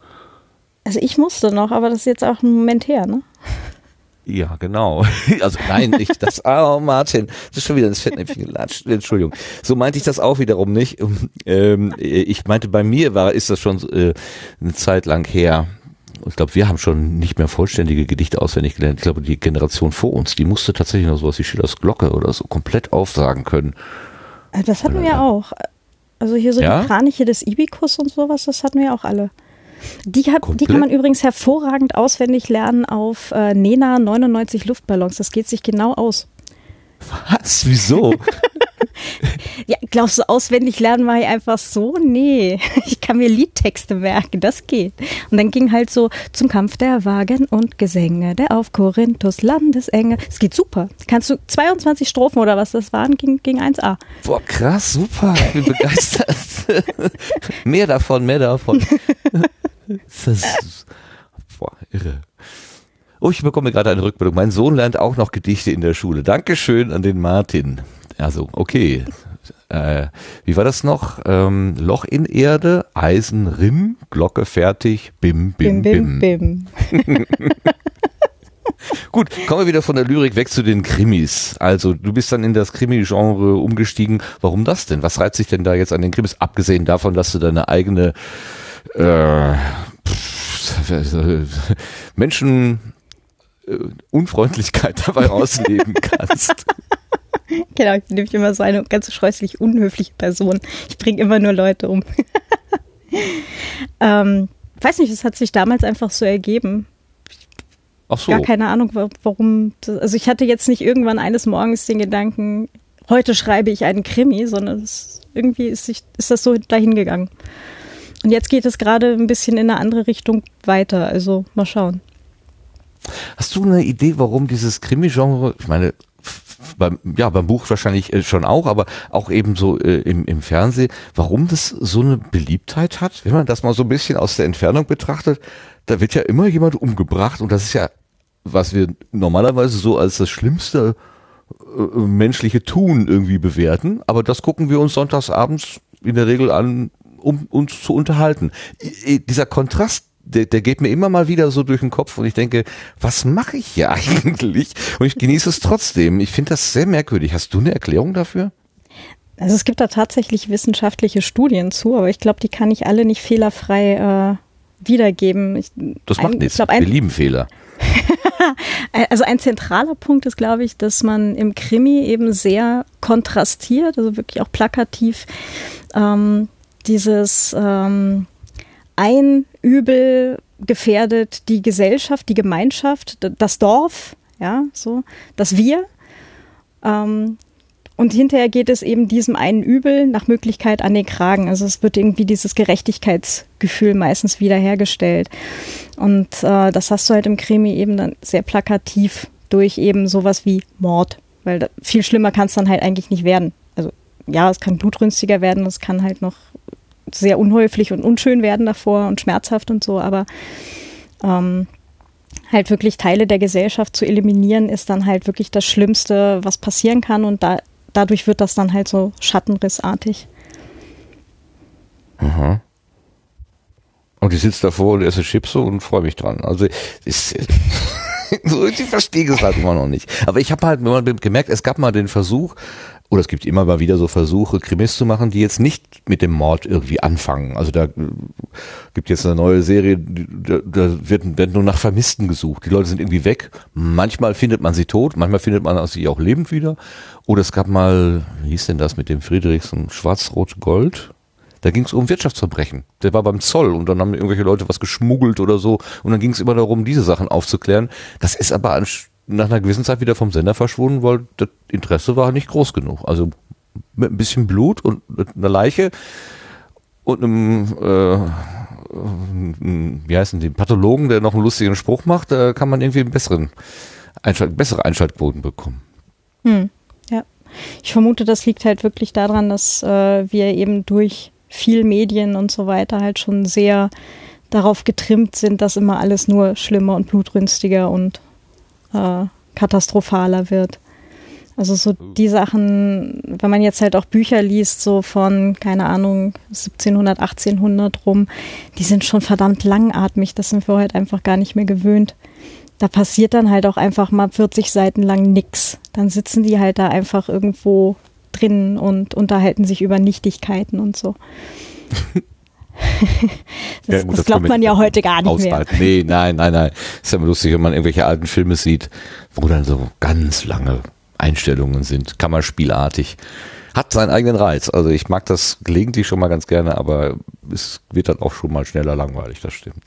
D: Also ich musste noch, aber das ist jetzt auch ein Moment her, ne?
A: Ja, genau. [LAUGHS] Also nein, nicht das. [LAUGHS] Oh, Martin, das ist schon wieder das Fettnäpfchen gelatscht. Entschuldigung. So meinte ich das auch wiederum nicht. Ähm, ich meinte, bei mir war, ist das schon äh, eine Zeit lang her ich glaube, wir haben schon nicht mehr vollständige Gedichte auswendig gelernt. Ich glaube, die Generation vor uns, die musste tatsächlich noch sowas wie Schillers Glocke oder so komplett aufsagen können.
D: Äh, das hatten wir ja auch. Also hier so ja? die Kraniche des Ibikus und sowas, das hatten wir auch alle. Die, hat, die kann man übrigens hervorragend auswendig lernen auf äh, Nena 99 Luftballons. Das geht sich genau aus.
A: Was? Wieso? [LAUGHS]
D: ja, glaubst du, auswendig lernen war ich einfach so? Nee, [LAUGHS] ich kann mir Liedtexte merken, das geht. Und dann ging halt so zum Kampf der Wagen und Gesänge, der auf Korinthus Landesenge. Es geht super. Kannst du 22 Strophen oder was das waren, ging, ging 1A.
A: Boah, krass, super. Ich bin begeistert. [LAUGHS] mehr davon, mehr davon. das ist, boah, irre. Oh, ich bekomme gerade eine Rückmeldung. Mein Sohn lernt auch noch Gedichte in der Schule. Dankeschön an den Martin. Also, okay. Äh, wie war das noch? Ähm, Loch in Erde, Eisen, Rimm, Glocke fertig, bim, bim, bim. bim, bim. [LAUGHS] Gut, kommen wir wieder von der Lyrik weg zu den Krimis. Also, du bist dann in das Krimi-Genre umgestiegen. Warum das denn? Was reizt sich denn da jetzt an den Krimis? Abgesehen davon, dass du deine eigene äh, [LAUGHS] Menschen äh, Unfreundlichkeit [LAUGHS] dabei ausleben kannst. [LAUGHS]
D: Genau, ich bin nämlich immer so eine ganz scheußlich unhöfliche Person. Ich bringe immer nur Leute um. [LAUGHS] ähm, weiß nicht, es hat sich damals einfach so ergeben.
A: Ach so.
D: Gar keine Ahnung, wa- warum. das- Also ich hatte jetzt nicht irgendwann eines Morgens den Gedanken, heute schreibe ich einen Krimi, sondern es, irgendwie ist, sich, ist das so dahin gegangen. Und jetzt geht es gerade ein bisschen in eine andere Richtung weiter. Also mal schauen.
A: Hast du eine Idee, warum dieses Krimi-Genre, ich meine, beim, ja, beim Buch wahrscheinlich äh, schon auch, aber auch eben so äh, im, im Fernsehen, warum das so eine Beliebtheit hat? Wenn man das mal so ein bisschen aus der Entfernung betrachtet, da wird ja immer jemand umgebracht und das ist ja, was wir normalerweise so als das schlimmste äh, menschliche Tun irgendwie bewerten, aber das gucken wir uns sonntags abends in der Regel an, um uns zu unterhalten. Dieser Kontrast, der, der geht mir immer mal wieder so durch den Kopf und ich denke, was mache ich hier [LAUGHS] eigentlich? Und ich genieße es trotzdem. Ich finde das sehr merkwürdig. Hast du eine Erklärung dafür?
D: Also es gibt da tatsächlich wissenschaftliche Studien zu, aber ich glaube, die kann ich alle nicht fehlerfrei äh, wiedergeben. Ich,
A: Das macht
D: ein,
A: nichts.
D: Ich glaub,
A: Wir
D: ein,
A: lieben Fehler. [LAUGHS]
D: also ein zentraler Punkt ist, glaube ich, dass man im Krimi eben sehr kontrastiert, also wirklich auch plakativ ähm, dieses ähm, ein Übel gefährdet die Gesellschaft, die Gemeinschaft, das Dorf, ja, so, das Wir. Ähm, und hinterher geht es eben diesem einen Übel nach Möglichkeit an den Kragen. Also es wird irgendwie dieses Gerechtigkeitsgefühl meistens wiederhergestellt. Und äh, das hast du halt im Krimi eben dann sehr plakativ durch eben sowas wie Mord. Weil viel schlimmer kann es dann halt eigentlich nicht werden. Also ja, es kann blutrünstiger werden, es kann halt noch sehr unhäufig und unschön werden davor und schmerzhaft und so, aber ähm, halt wirklich Teile der Gesellschaft zu eliminieren, ist dann halt wirklich das Schlimmste, was passieren kann und da, dadurch wird das dann halt so schattenrissartig.
A: Aha. Und ich sitze davor und esse Chips und freue mich dran. Also ist, [LAUGHS] so, ich verstehe es halt immer noch nicht. Aber ich habe halt gemerkt, es gab mal den Versuch, oder es gibt immer mal wieder so Versuche, Krimis zu machen, die jetzt nicht mit dem Mord irgendwie anfangen. Also da äh, gibt jetzt eine neue Serie, da, da wird, wird nur nach Vermissten gesucht. Die Leute sind irgendwie weg. Manchmal findet man sie tot, manchmal findet man sie auch lebend wieder. Oder es gab mal, wie hieß denn das mit dem Friedrichsen, Schwarz-Rot-Gold? Da ging es um Wirtschaftsverbrechen. Der war beim Zoll und dann haben irgendwelche Leute was geschmuggelt oder so. Und dann ging es immer darum, diese Sachen aufzuklären. Das ist aber nach einer gewissen Zeit wieder vom Sender verschwunden, weil das Interesse war nicht groß genug. Also mit ein bisschen Blut und einer Leiche und einem, äh, wie heißen die, Pathologen, der noch einen lustigen Spruch macht, da kann man irgendwie einen besseren Einschalt, bessere Einschaltquoten bekommen.
D: Hm, ja. Ich vermute, das liegt halt wirklich daran, dass äh, wir eben durch viel Medien und so weiter halt schon sehr darauf getrimmt sind, dass immer alles nur schlimmer und blutrünstiger und äh, katastrophaler wird. Also so die Sachen, wenn man jetzt halt auch Bücher liest, so von, keine Ahnung, 1700, 1800 rum, die sind schon verdammt langatmig, das sind wir heute einfach gar nicht mehr gewöhnt. Da passiert dann halt auch einfach mal 40 Seiten lang nix. Dann sitzen die halt da einfach irgendwo drin und unterhalten sich über Nichtigkeiten und so. [LAUGHS] das,
A: Ja, gut,
D: das
A: kann
D: glaubt man ja heute gar nicht mehr.
A: aushalten. Nee, nein, nein, nein. Ist ja immer lustig, wenn man irgendwelche alten Filme sieht, wo dann so ganz lange Einstellungen sind, kammerspielartig. Hat seinen eigenen Reiz. Also ich mag das gelegentlich schon mal ganz gerne, aber es wird dann auch schon mal schneller langweilig, das stimmt.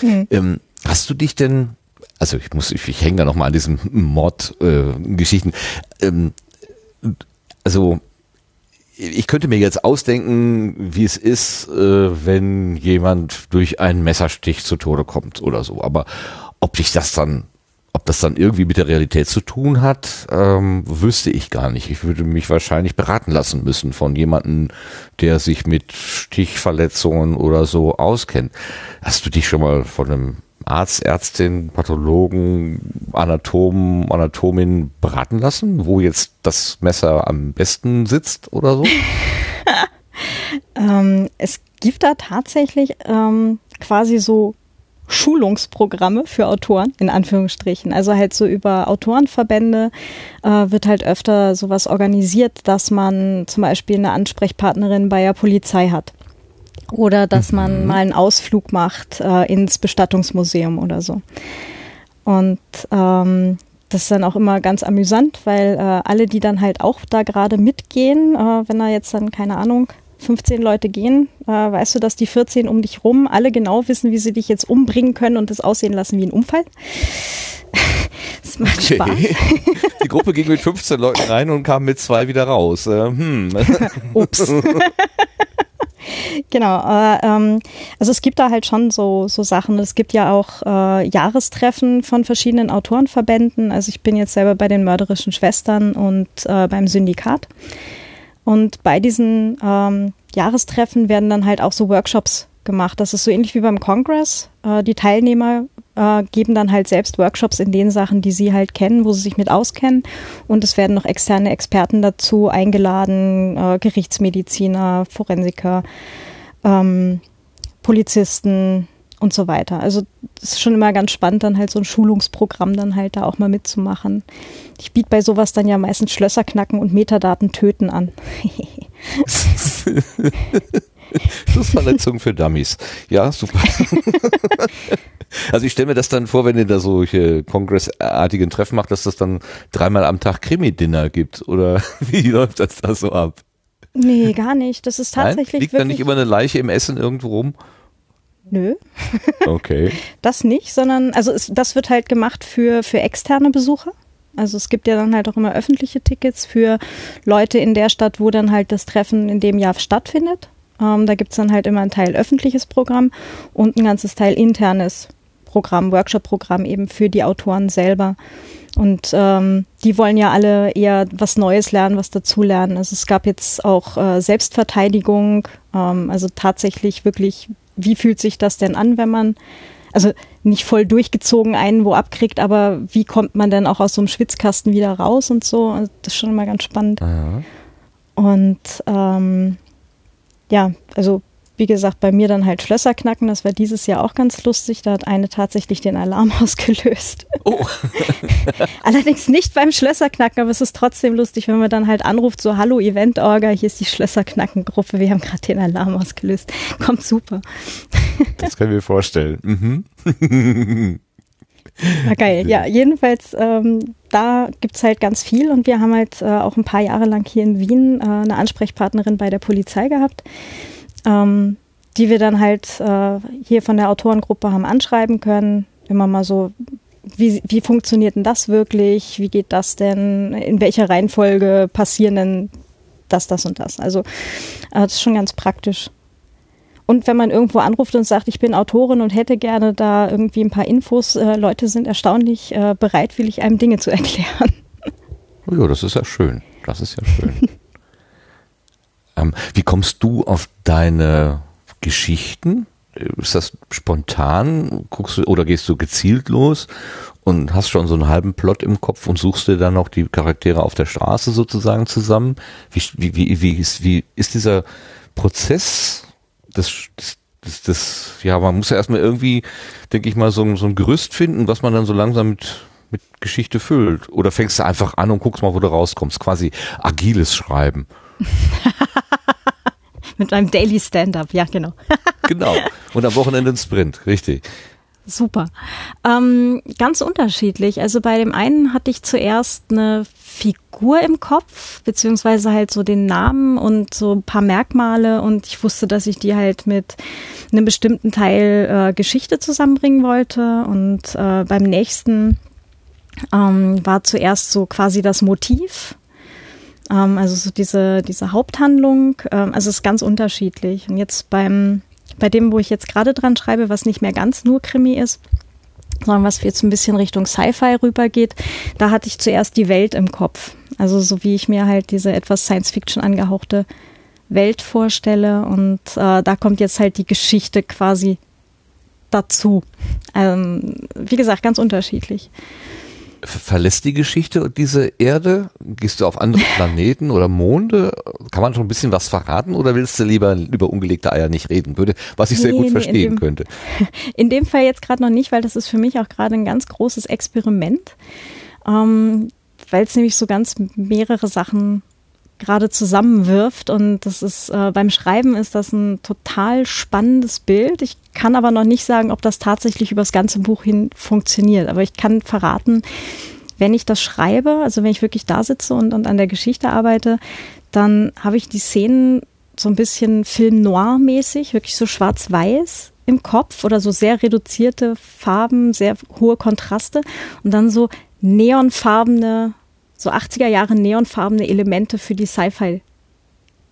D: Hm.
A: Ähm, hast du dich denn, also ich muss, ich, ich hänge da noch mal an diesen Mord-Geschichten. ähm, also ich könnte mir jetzt ausdenken, wie es ist, äh, wenn jemand durch einen Messerstich zu Tode kommt oder so. Aber ob ich das dann, ob das dann irgendwie mit der Realität zu tun hat, ähm, wüsste ich gar nicht. Ich würde mich wahrscheinlich beraten lassen müssen von jemandem, der sich mit Stichverletzungen oder so auskennt. Hast du dich schon mal von einem Arzt, Ärztin, Pathologen, Anatomen, Anatomin beraten lassen, wo jetzt das Messer am besten sitzt oder so? [LAUGHS]
D: Ähm, es gibt da tatsächlich ähm, quasi so Schulungsprogramme für Autoren, in Anführungsstrichen. Also halt so über Autorenverbände äh, wird halt öfter sowas organisiert, dass man zum Beispiel eine Ansprechpartnerin bei der Polizei hat. Oder dass man mal einen Ausflug macht äh, ins Bestattungsmuseum oder so. Und ähm, das ist dann auch immer ganz amüsant, weil äh, alle, die dann halt auch da gerade mitgehen, äh, wenn da jetzt dann, keine Ahnung, 15 Leute gehen, äh, weißt du, dass die 14 um dich rum alle genau wissen, wie sie dich jetzt umbringen können und das aussehen lassen wie ein Unfall. [LAUGHS]
A: Das macht okay. Spaß. [LAUGHS] Die Gruppe ging mit 15 Leuten rein und kam mit zwei wieder raus. Äh, hm. [LAUGHS]
D: Ups. [LAUGHS] genau, äh, ähm, also es gibt da halt schon so, so Sachen. Es gibt ja auch äh, Jahrestreffen von verschiedenen Autorenverbänden. Also ich bin jetzt selber bei den mörderischen Schwestern und äh, beim Syndikat. Und bei diesen ähm, Jahrestreffen werden dann halt auch so Workshops gemacht. Das ist so ähnlich wie beim Congress. Äh, die Teilnehmer äh, geben dann halt selbst Workshops in den Sachen, die sie halt kennen, wo sie sich mit auskennen. Und es werden noch externe Experten dazu eingeladen, äh, Gerichtsmediziner, Forensiker, ähm, Polizisten und so weiter. Also es ist schon immer ganz spannend, dann halt so ein Schulungsprogramm dann halt da auch mal mitzumachen. Ich biete bei sowas dann ja meistens Schlösser knacken und Metadaten töten an. [LAUGHS] [LAUGHS] [LAUGHS]
A: Schussverletzung für Dummies. Ja, super. [LAUGHS] Also ich stelle mir das dann vor, wenn ihr da solche kongressartigen Treffen macht, dass das dann dreimal am Tag Krimi-Dinner gibt. Oder [LAUGHS] wie läuft das da so ab?
D: Nee, gar nicht. Das ist tatsächlich. Nein?
A: Liegt da nicht immer eine Leiche im Essen irgendwo rum?
D: Nö.
A: Okay.
D: das nicht, sondern, also es, das wird halt gemacht für, für externe Besucher. Also es gibt ja dann halt auch immer öffentliche Tickets für Leute in der Stadt, wo dann halt das Treffen in dem Jahr stattfindet. Ähm, da gibt es dann halt immer ein Teil öffentliches Programm und ein ganzes Teil internes Programm, Workshop-Programm eben für die Autoren selber. Und ähm, die wollen ja alle eher was Neues lernen, was dazulernen. Also es gab jetzt auch äh, Selbstverteidigung, ähm, also tatsächlich wirklich, wie fühlt sich das denn an, wenn man, also nicht voll durchgezogen einen wo abkriegt, aber wie kommt man denn auch aus so einem Schwitzkasten wieder raus und so. Also das ist schon immer ganz spannend. Aha. Und ähm, ja, also wie gesagt, bei mir dann halt Schlösser knacken. Das war dieses Jahr auch ganz lustig. Da hat eine tatsächlich den Alarm [LAUGHS] ausgelöst. Oh. [LAUGHS] Allerdings nicht beim Schlösserknacken, aber es ist trotzdem lustig, wenn man dann halt anruft, so Hallo Event-Orga, hier ist die Schlösserknacken-Gruppe, wir haben gerade den Alarm ausgelöst. Kommt super.
A: das können wir vorstellen.
D: Mhm. [LAUGHS] Na geil, ja, jedenfalls, ähm, da es halt ganz viel und wir haben halt äh, auch ein paar Jahre lang hier in Wien äh, eine Ansprechpartnerin bei der Polizei gehabt ähm, die wir dann halt äh, hier von der Autorengruppe haben anschreiben können. Immer mal so, wie, wie funktioniert denn das wirklich? Wie geht das denn? In welcher Reihenfolge passieren denn das, das und das? Also äh, das ist schon ganz praktisch. Und wenn man irgendwo anruft und sagt, ich bin Autorin und hätte gerne da irgendwie ein paar Infos, äh, Leute sind erstaunlich äh, bereitwillig, einem Dinge zu [LAUGHS] erklären.
A: Ja, das ist ja schön. Das ist ja schön. [LAUGHS] Ähm, wie kommst du auf deine Geschichten? Ist das spontan? Guckst du oder gehst du gezielt los und hast schon so einen halben Plot im Kopf und suchst dir dann noch die Charaktere auf der Straße sozusagen zusammen? Wie, wie, wie, wie, ist, wie ist dieser Prozess des, des das, das, ja, man muss ja erstmal irgendwie, denke ich mal, so, so ein Gerüst finden, was man dann so langsam mit, mit Geschichte füllt. Oder fängst du einfach an und guckst mal, wo du rauskommst. Quasi agiles Schreiben. [LAUGHS]
D: Mit meinem Daily Stand-up, ja, genau.
A: genau. [LAUGHS] Und am Wochenende ein Sprint, richtig.
D: Super. Ähm, ganz unterschiedlich. Also bei dem einen hatte ich zuerst eine Figur im Kopf, beziehungsweise halt so den Namen und so ein paar Merkmale und ich wusste, dass ich die halt mit einem bestimmten Teil äh, Geschichte zusammenbringen wollte. Und äh, beim nächsten ähm, war zuerst so quasi das Motiv ähm, also so diese, diese Haupthandlung, ähm, also es ist ganz unterschiedlich. Und jetzt beim, bei dem, wo ich jetzt gerade dran schreibe, was nicht mehr ganz nur Krimi ist, sondern was jetzt ein bisschen Richtung Sci-Fi rübergeht, da hatte ich zuerst die Welt im Kopf. Also so wie ich mir halt diese etwas Science-Fiction angehauchte Welt vorstelle und äh, da kommt jetzt halt die Geschichte quasi dazu. Ähm, wie gesagt, ganz unterschiedlich
A: verlässt die Geschichte diese Erde? Gehst du auf andere [LAUGHS] Planeten oder Monde? Kann man schon ein bisschen was verraten oder willst du lieber über ungelegte Eier nicht reden? Würde, was ich nee, sehr gut nee, verstehen
D: dem,
A: könnte. [LAUGHS]
D: In dem Fall jetzt gerade noch nicht, weil das ist für mich auch gerade ein ganz großes Experiment, ähm, weil es nämlich so ganz mehrere Sachen gerade zusammenwirft. Und das ist äh, beim Schreiben ist das ein total spannendes Bild. Ich kann aber noch nicht sagen, ob das tatsächlich über das ganze Buch hin funktioniert. Aber ich kann verraten, wenn ich das schreibe, also wenn ich wirklich da sitze und, und an der Geschichte arbeite, dann habe ich die Szenen so ein bisschen Film noir-mäßig, wirklich so schwarz-weiß im Kopf oder so sehr reduzierte Farben, sehr hohe Kontraste und dann so neonfarbene, so 80er Jahre neonfarbene Elemente für die Sci-Fi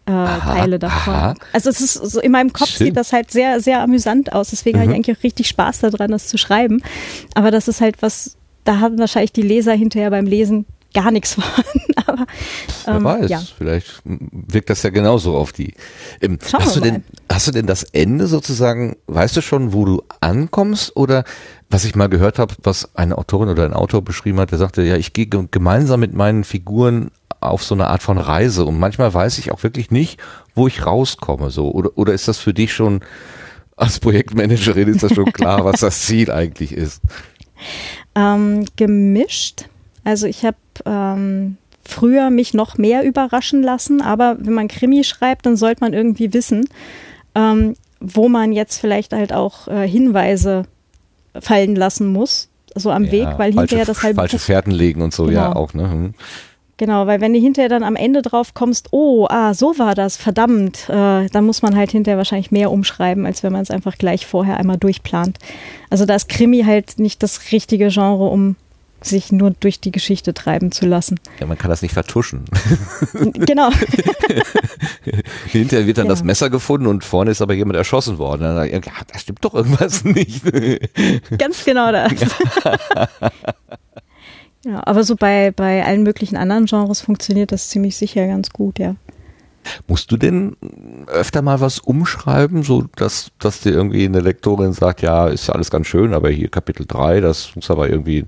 D: äh, Teile davon. Aha. Also es ist so in meinem Kopf Schön. sieht das halt sehr, sehr amüsant aus. Deswegen mhm. habe ich eigentlich auch richtig Spaß daran, das zu schreiben. Aber das ist halt was, da haben wahrscheinlich die Leser hinterher beim Lesen gar nichts von. Aber
A: ähm, Wer weiß, ja. vielleicht wirkt das ja genauso auf die. Ähm, hast du denn, hast du denn das Ende sozusagen, weißt du schon, wo du ankommst oder was ich mal gehört habe, was eine Autorin oder ein Autor beschrieben hat, der sagte, ja, ich gehe gemeinsam mit meinen Figuren auf so eine Art von Reise und manchmal weiß ich auch wirklich nicht, wo ich rauskomme, so oder oder ist das für dich schon als Projektmanagerin ist das schon klar, was das [LAUGHS] Ziel eigentlich ist?
D: Ähm, gemischt. Also ich habe ähm, früher mich noch mehr überraschen lassen, aber wenn man Krimi schreibt, dann sollte man irgendwie wissen, ähm, wo man jetzt vielleicht halt auch äh, Hinweise fallen lassen muss, so am ja, Weg, weil falsche, hinterher das halt
A: falsche Fährten legen und so, genau. ja auch, ne? Hm.
D: Genau, weil wenn du hinterher dann am Ende drauf kommst, oh, ah, so war das, verdammt, äh, dann muss man halt hinterher wahrscheinlich mehr umschreiben, als wenn man es einfach gleich vorher einmal durchplant. Also da ist Krimi halt nicht das richtige Genre, um sich nur durch die Geschichte treiben zu lassen.
A: Ja, man kann das nicht vertuschen. [LAUGHS]
D: Genau. [LAUGHS]
A: Hinterher wird dann genau. das Messer gefunden und vorne ist aber jemand erschossen worden. Dann sagt, ja, da stimmt doch irgendwas nicht. [LAUGHS]
D: Ganz genau das. ja, aber so bei, bei allen möglichen anderen Genres funktioniert das ziemlich sicher ganz gut, ja.
A: Musst du denn öfter mal was umschreiben, so dass, dass dir irgendwie eine Lektorin sagt, ja, ist ja alles ganz schön, aber hier Kapitel 3, das muss aber irgendwie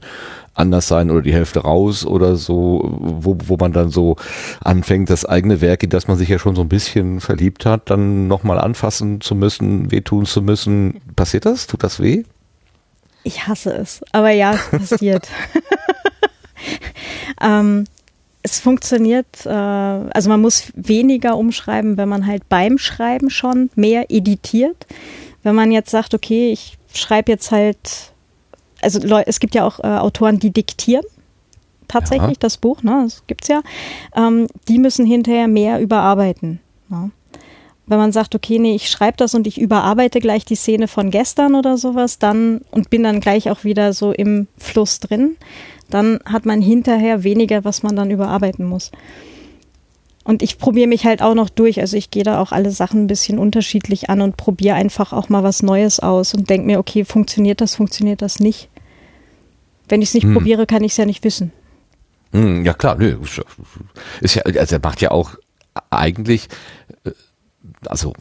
A: anders sein oder die Hälfte raus oder so, wo, wo man dann so anfängt, das eigene Werk, in das man sich ja schon so ein bisschen verliebt hat, dann nochmal anfassen zu müssen, wehtun zu müssen. Passiert das? Tut das weh?
D: Ich hasse es, aber ja, es passiert. [LAUGHS] ähm, es funktioniert, äh, also man muss weniger umschreiben, wenn man halt beim Schreiben schon mehr editiert. Wenn man jetzt sagt, okay, ich schreibe jetzt halt, also es gibt ja auch äh, Autoren, die diktieren tatsächlich ja. das Buch, ne, das gibt's ja. Ähm, die müssen hinterher mehr überarbeiten. Ne? Wenn man sagt, okay, nee, ich schreibe das und ich überarbeite gleich die Szene von gestern oder sowas, dann und bin dann gleich auch wieder so im Fluss drin, dann hat man hinterher weniger, was man dann überarbeiten muss. Und ich probiere mich halt auch noch durch. Also ich gehe da auch alle Sachen ein bisschen unterschiedlich an und probiere einfach auch mal was Neues aus und denke mir, okay, funktioniert das, funktioniert das nicht. Wenn ich es nicht hm. probiere, kann ich es ja nicht wissen.
A: Hm, ja klar, nö. Ist ja, also er macht ja auch eigentlich, äh, also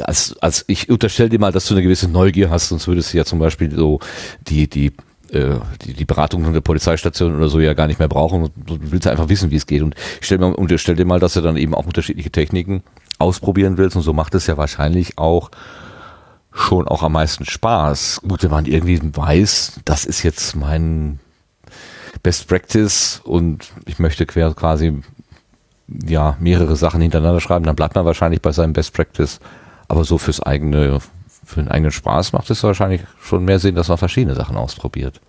A: als, als ich unterstelle dir mal, dass du eine gewisse Neugier hast, sonst würdest du ja zum Beispiel so die, die äh, die, die Beratung von der Polizeistation oder so ja gar nicht mehr brauchen. Du willst einfach wissen, wie es geht. Und ich stell, mir, und stell dir mal, dass du dann eben auch unterschiedliche Techniken ausprobieren willst. Und so macht es ja wahrscheinlich auch schon auch am meisten Spaß. Gut, wenn man irgendwie weiß, das ist jetzt mein Best Practice und ich möchte quer quasi ja mehrere Sachen hintereinander schreiben, dann bleibt man wahrscheinlich bei seinem Best Practice. Aber so fürs eigene für den eigenen Spaß macht es wahrscheinlich schon mehr Sinn, dass man verschiedene Sachen ausprobiert.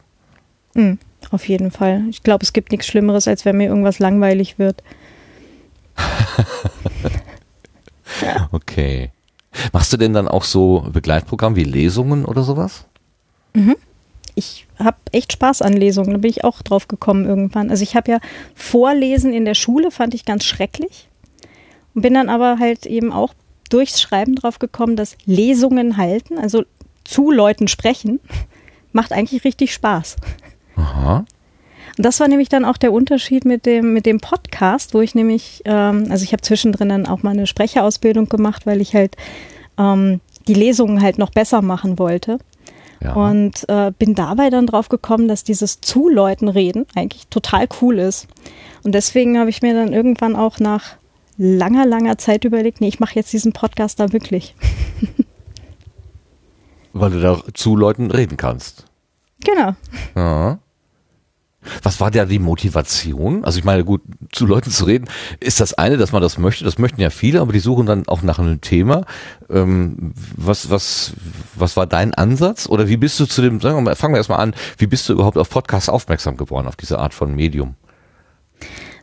D: Mhm, auf jeden Fall. Ich glaube, es gibt nichts Schlimmeres, als wenn mir irgendwas langweilig wird. [LAUGHS]
A: Okay. Machst du denn dann auch so Begleitprogramm wie Lesungen oder sowas?
D: Mhm. Ich habe echt Spaß an Lesungen, da bin ich auch drauf gekommen irgendwann. Also ich habe ja Vorlesen in der Schule, fand ich ganz schrecklich. Und bin dann aber halt eben auch durchs Schreiben drauf gekommen, dass Lesungen halten, also zu Leuten sprechen, [LAUGHS] macht eigentlich richtig Spaß. Aha. Und das war nämlich dann auch der Unterschied mit dem, mit dem Podcast, wo ich nämlich, ähm, also ich habe zwischendrin dann auch mal eine Sprecherausbildung gemacht, weil ich halt ähm, die Lesungen halt noch besser machen wollte. Ja. Und äh, bin dabei dann drauf gekommen, dass dieses zu Leuten reden eigentlich total cool ist. Und deswegen habe ich mir dann irgendwann auch nach langer, langer Zeit überlegt, nee, ich mache jetzt diesen Podcast da wirklich. [LAUGHS]
A: Weil du da zu Leuten reden kannst.
D: Genau. Ja.
A: Was war da die Motivation? Also ich meine, gut, zu Leuten zu reden, ist das eine, dass man das möchte. Das möchten ja viele, aber die suchen dann auch nach einem Thema. Ähm, was, was, was war dein Ansatz? Oder wie bist du zu dem, sagen wir mal, fangen wir erstmal an, wie bist du überhaupt auf Podcasts aufmerksam geworden, auf diese Art von Medium?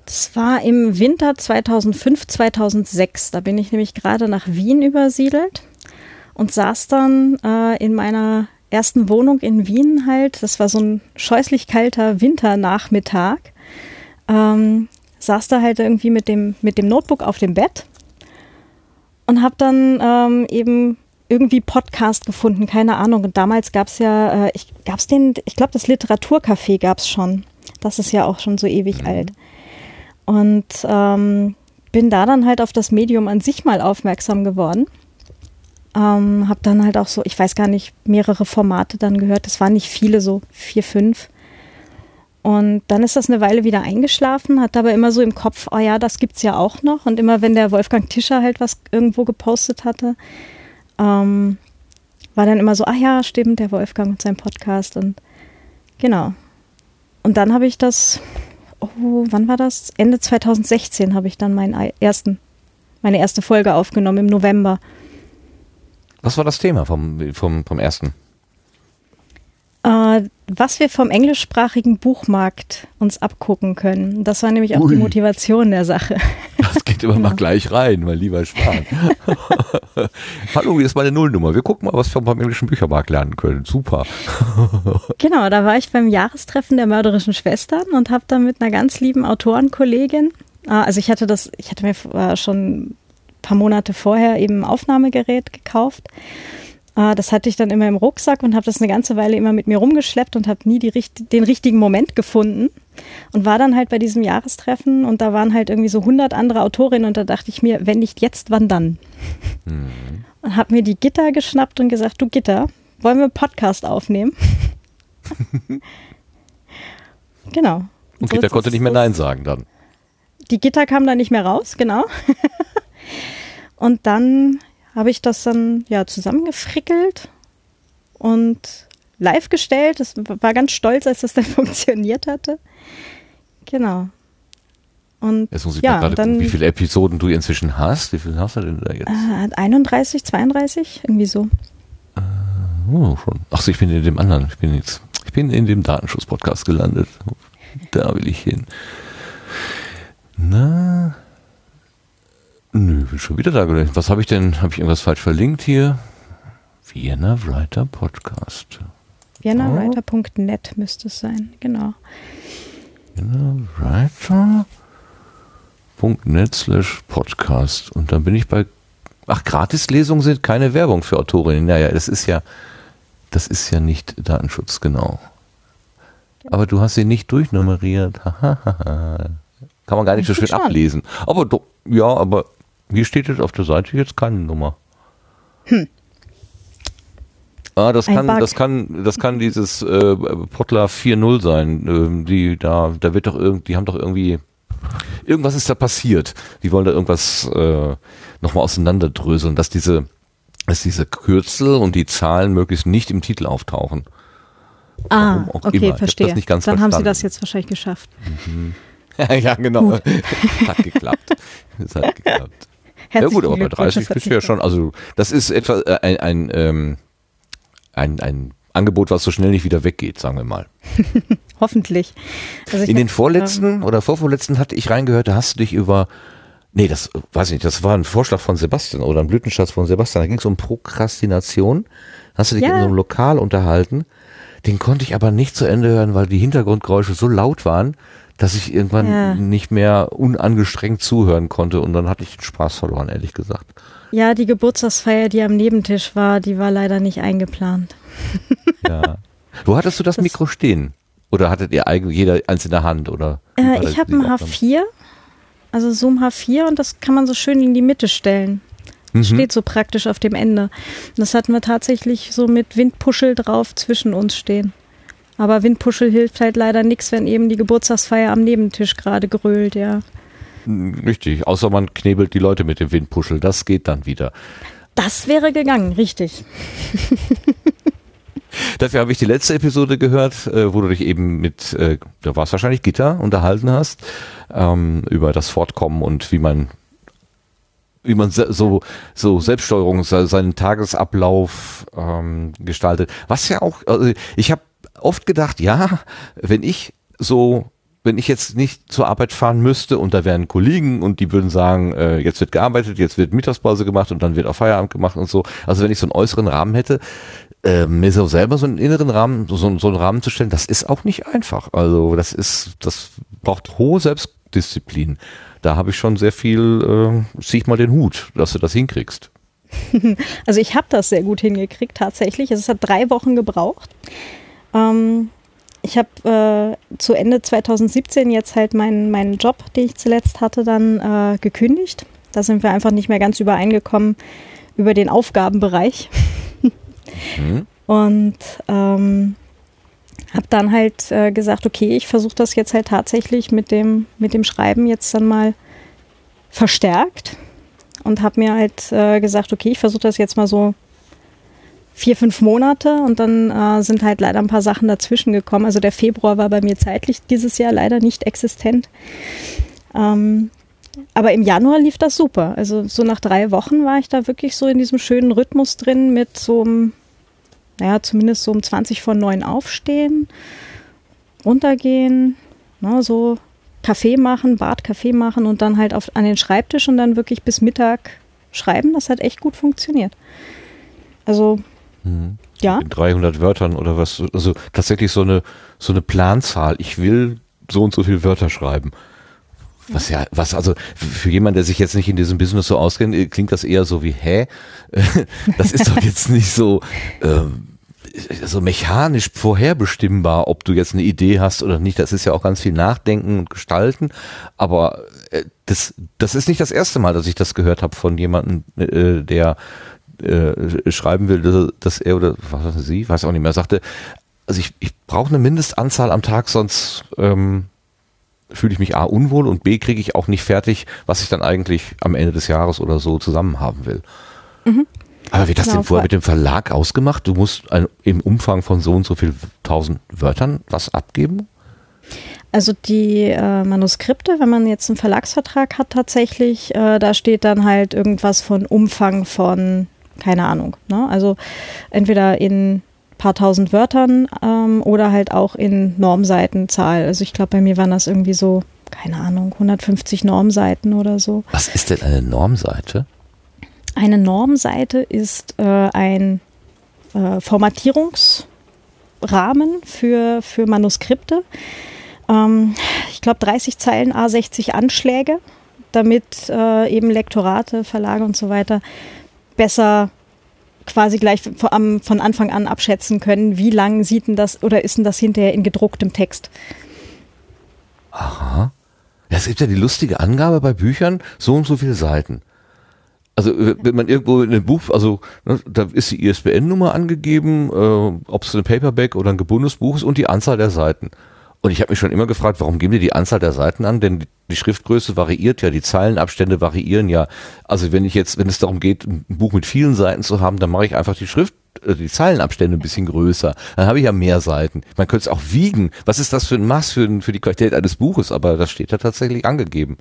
D: Das war im Winter 2005, 2006. Da bin ich nämlich gerade nach Wien übersiedelt und saß dann äh, in meiner ersten Wohnung in Wien halt. Das war so ein scheußlich kalter Winternachmittag. Ähm, saß da halt irgendwie mit dem, mit dem Notebook auf dem Bett und habe dann ähm, eben irgendwie Podcast gefunden, keine Ahnung. Und damals gab es ja, äh, ich gab's den, ich glaube, das Literaturcafé gab es schon. Das ist ja auch schon so ewig mhm. alt. Und ähm, bin da dann halt auf das Medium an sich mal aufmerksam geworden. Ähm, hab dann halt auch so, ich weiß gar nicht, mehrere Formate dann gehört. Das waren nicht viele, so vier, fünf. Und dann ist das eine Weile wieder eingeschlafen, hat aber immer so im Kopf, oh ja, das gibt's ja auch noch. Und immer wenn der Wolfgang Tischer halt was irgendwo gepostet hatte, ähm, war dann immer so, ah ja, stimmt, der Wolfgang und sein Podcast und genau. Und dann habe ich das oh, wann war das? Ende 2016 habe ich dann meinen ersten, meine erste Folge aufgenommen im November.
A: Was war das Thema vom, vom, vom ersten?
D: Äh, was wir vom englischsprachigen Buchmarkt uns abgucken können. Das war nämlich auch Ui. die Motivation der Sache. [LAUGHS]
A: Das geht immer genau. mal gleich rein, mein lieber Spahn. [LAUGHS] Hallo, hier ist meine Nullnummer. Wir gucken mal, was wir beim englischen Büchermarkt lernen können. Super. [LAUGHS]
D: genau, da war ich beim Jahrestreffen der mörderischen Schwestern und habe dann mit einer ganz lieben Autorenkollegin, ah, also ich hatte das, ich hatte mir äh, schon paar Monate vorher eben ein Aufnahmegerät gekauft äh, das hatte ich dann immer im Rucksack und habe das eine ganze Weile immer mit mir rumgeschleppt und habe nie die, den richtigen Moment gefunden. Und war dann halt bei diesem Jahrestreffen und da waren halt irgendwie so 100 andere Autorinnen und da dachte ich mir, wenn nicht jetzt, wann dann? Mhm. Und habe mir die Gitter geschnappt und gesagt, du Gitter, wollen wir einen Podcast aufnehmen? [LAUGHS] genau.
A: Und so, Gitter konnte nicht mehr Nein sagen dann.
D: Die Gitter kam dann nicht mehr raus, genau. Und dann habe ich das dann ja zusammengefrickelt und live gestellt. Das war ganz stolz, als das dann [LAUGHS] funktioniert hatte. Genau.
A: Und jetzt muss ich ja, mal gerade gucken, wie viele Episoden du inzwischen hast. Wie viele hast du denn da jetzt?
D: Äh, 31, 32, irgendwie so.
A: Äh, oh, schon. Achso, ich bin in dem anderen. Ich bin jetzt, ich bin in dem Datenschutz-Podcast gelandet. Da will ich hin. Na, Nö, bin schon wieder da. Was habe ich denn? Habe ich irgendwas falsch verlinkt hier? Vienna Writer Podcast.
D: VienaWriter.net oh. müsste es sein, genau.
A: VienaWriter.net slash Podcast. Und dann bin ich bei. Ach, Gratislesungen sind keine Werbung für Autorinnen. Naja, das ist ja, das ist ja nicht Datenschutz, genau. Aber du hast sie nicht durchnummeriert. [LAUGHS] Kann man gar nicht so schön ablesen. Aber ja, aber hier steht jetzt auf der Seite jetzt keine Nummer. Hm. Ah, das kann, das kann, das kann dieses äh, Potler 4.0 sein. Ähm, die da, da wird doch irgendwie, die haben doch irgendwie, irgendwas ist da passiert. Die wollen da irgendwas äh, nochmal auseinanderdröseln, dass diese, dass diese Kürzel und die Zahlen möglichst nicht im Titel auftauchen.
D: Ah, okay, immer. verstehe. Dann verstanden. haben sie das jetzt wahrscheinlich geschafft.
A: Mhm. [LAUGHS] ja, genau. [LAUGHS] hat geklappt. Es hat geklappt. Ja gut, aber bei 30 bist du ja schon, also das ist etwa äh, ein, ein, ähm, ein, ein Angebot, was so schnell nicht wieder weggeht, sagen wir mal. [LAUGHS]
D: Hoffentlich.
A: Also In den vorletzten oder vorvorletzten hatte ich reingehört, da hast du dich über, nee, das weiß ich nicht, das war ein Vorschlag von Sebastian oder ein Blütenschatz von Sebastian, da ging es um Prokrastination. Hast du dich ja. in so einem Lokal unterhalten? Den konnte ich aber nicht zu Ende hören, weil die Hintergrundgeräusche so laut waren, dass ich irgendwann ja. nicht mehr unangestrengt zuhören konnte und dann hatte ich den Spaß verloren, ehrlich gesagt.
D: Ja, die Geburtstagsfeier, die am Nebentisch war, die war leider nicht eingeplant.
A: ja. Wo hattest du das, das Mikro stehen? Oder hattet ihr eigentlich jeder eins in der Hand? Oder
D: äh, ich habe ein H4, also Zoom H4 und das kann man so schön in die Mitte stellen. Mhm. Steht so praktisch auf dem Ende. Das hatten wir tatsächlich so mit Windpuschel drauf zwischen uns stehen. Aber Windpuschel hilft halt leider nichts, wenn eben die Geburtstagsfeier am Nebentisch gerade grölt, ja.
A: Richtig, außer man knebelt die Leute mit dem Windpuschel, das geht dann wieder.
D: Das wäre gegangen, richtig. [LAUGHS]
A: Dafür habe ich die letzte Episode gehört, äh, wo du dich eben mit, äh, da war es wahrscheinlich Gitter, unterhalten hast, ähm, über das Fortkommen und wie man wie man so so Selbststeuerung seinen Tagesablauf ähm, gestaltet. Was ja auch, also ich habe oft gedacht, ja, wenn ich so wenn ich jetzt nicht zur Arbeit fahren müsste und da wären Kollegen und die würden sagen, äh, jetzt wird gearbeitet, jetzt wird Mittagspause gemacht und dann wird auch Feierabend gemacht und so. Also wenn ich so einen äußeren Rahmen hätte, äh, mir so selber so einen inneren Rahmen, so, so einen Rahmen zu stellen, das ist auch nicht einfach. Also das ist, das braucht hohe Selbstdisziplin. Da habe ich schon sehr viel, äh, zieh ich mal den Hut, dass du das hinkriegst. [LAUGHS]
D: Also ich habe das sehr gut hingekriegt tatsächlich. Also es hat drei Wochen gebraucht. Ähm, ich habe äh, zu Ende 2017 jetzt halt meinen, meinen Job, den ich zuletzt hatte, dann äh, gekündigt. Da sind wir einfach nicht mehr ganz übereingekommen über den Aufgabenbereich. mhm. [LAUGHS] Und ähm, habe dann halt äh, gesagt, okay, ich versuche das jetzt halt tatsächlich mit dem, mit dem Schreiben jetzt dann mal verstärkt und habe mir halt äh, gesagt, okay, ich versuche das jetzt mal so vier, fünf Monate und dann äh, sind halt leider ein paar Sachen dazwischen gekommen. Also der Februar war bei mir zeitlich dieses Jahr leider nicht existent. Ähm, aber im Januar lief das super. Also so nach drei Wochen war ich da wirklich so in diesem schönen Rhythmus drin mit so einem, naja, zumindest so um 20 von neun aufstehen, runtergehen, ne, so Kaffee machen, Bad, Kaffee machen und dann halt auf, an den Schreibtisch und dann wirklich bis Mittag schreiben. Das hat echt gut funktioniert. Also
A: Mhm. Ja. In 300 Wörtern oder was, also tatsächlich so eine, so eine Planzahl. Ich will so und so viele Wörter schreiben. Was ja, was also für jemand, der sich jetzt nicht in diesem Business so auskennt, äh, klingt das eher so wie, hä? [LAUGHS] Das ist doch jetzt nicht so, ähm, so mechanisch vorherbestimmbar, ob du jetzt eine Idee hast oder nicht. Das ist ja auch ganz viel Nachdenken und Gestalten. Aber äh, das, das ist nicht das erste Mal, dass ich das gehört habe von jemandem, äh, der äh, schreiben will, dass, er oder was sie, weiß auch nicht mehr, sagte, also ich, ich brauche eine Mindestanzahl am Tag, sonst ähm, fühle ich mich A unwohl und B kriege ich auch nicht fertig, was ich dann eigentlich am Ende des Jahres oder so zusammen haben will. Mhm. Aber wird das genau, denn vorher mit dem Verlag ausgemacht? Du musst ein, im Umfang von so und so viel tausend Wörtern was abgeben?
D: Also die äh, Manuskripte, wenn man jetzt einen Verlagsvertrag hat tatsächlich, äh, da steht dann halt irgendwas von Umfang von keine Ahnung. Ne? Also entweder in paar tausend Wörtern ähm, oder halt auch in Normseitenzahl. Also ich glaube, bei mir waren das irgendwie so, keine Ahnung, 150 Normseiten oder so.
A: Was ist denn eine Normseite?
D: Eine Normseite ist äh, ein äh, Formatierungsrahmen für, für Manuskripte. Ähm, ich glaube 30 Zeilen, A60 Anschläge, damit äh, eben Lektorate, Verlage und so weiter besser quasi gleich von, Anfang an abschätzen können, wie lang sieht denn das oder ist denn das hinterher in gedrucktem Text.
A: Aha. Es gibt ja die lustige Angabe bei Büchern, so und so viele Seiten. Also wenn man irgendwo in einem Buch, also ne, da ist die ISBN-Nummer angegeben, äh, ob es ein Paperback oder ein gebundenes Buch ist und die Anzahl der Seiten. Und ich habe mich schon immer gefragt, warum geben die die Anzahl der Seiten an? Denn die Schriftgröße variiert ja, die Zeilenabstände variieren ja. Also wenn ich jetzt, wenn es darum geht, ein Buch mit vielen Seiten zu haben, dann mache ich einfach die Schrift, äh, die Zeilenabstände ein bisschen größer. Dann habe ich ja mehr Seiten. Man könnte es auch wiegen. Was ist das für ein Maß für, für die Qualität eines Buches? Aber das steht da tatsächlich angegeben.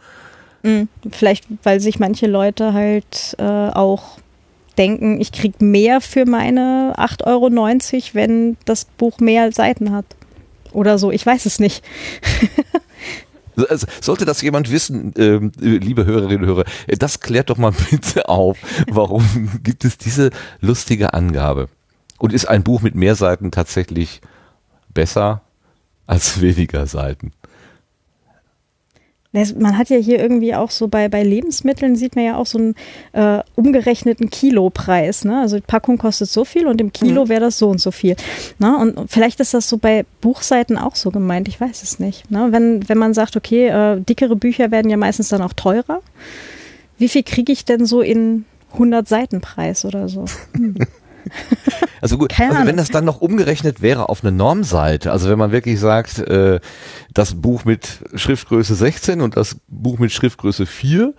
D: Mhm. Vielleicht, weil sich manche Leute halt äh, auch denken, ich kriege mehr für meine 8,90 Euro, wenn das Buch mehr Seiten hat oder so. Ich weiß es nicht. [LAUGHS]
A: Sollte das jemand wissen, ähm, liebe Hörerinnen und Hörer, das klärt doch mal [LAUGHS] bitte auf. Warum gibt es diese lustige Angabe? Und ist ein Buch mit mehr Seiten tatsächlich besser als [LAUGHS] weniger Seiten?
D: Man hat ja hier irgendwie auch so bei, bei Lebensmitteln sieht man ja auch so einen äh, umgerechneten Kilopreis. Ne? Also die Packung kostet so viel und im Kilo mhm. wäre das so und so viel. Ne? Und vielleicht ist das so bei Buchseiten auch so gemeint, ich weiß es nicht. Ne? Wenn, wenn man sagt, okay, äh, dickere Bücher werden ja meistens dann auch teurer. Wie viel kriege ich denn so in 100 Seiten Preis oder so? Hm. [LAUGHS] [LAUGHS]
A: Also gut, also wenn das dann noch umgerechnet wäre auf eine Normseite, also wenn man wirklich sagt, äh, das Buch mit Schriftgröße 16 und das Buch mit Schriftgröße 4,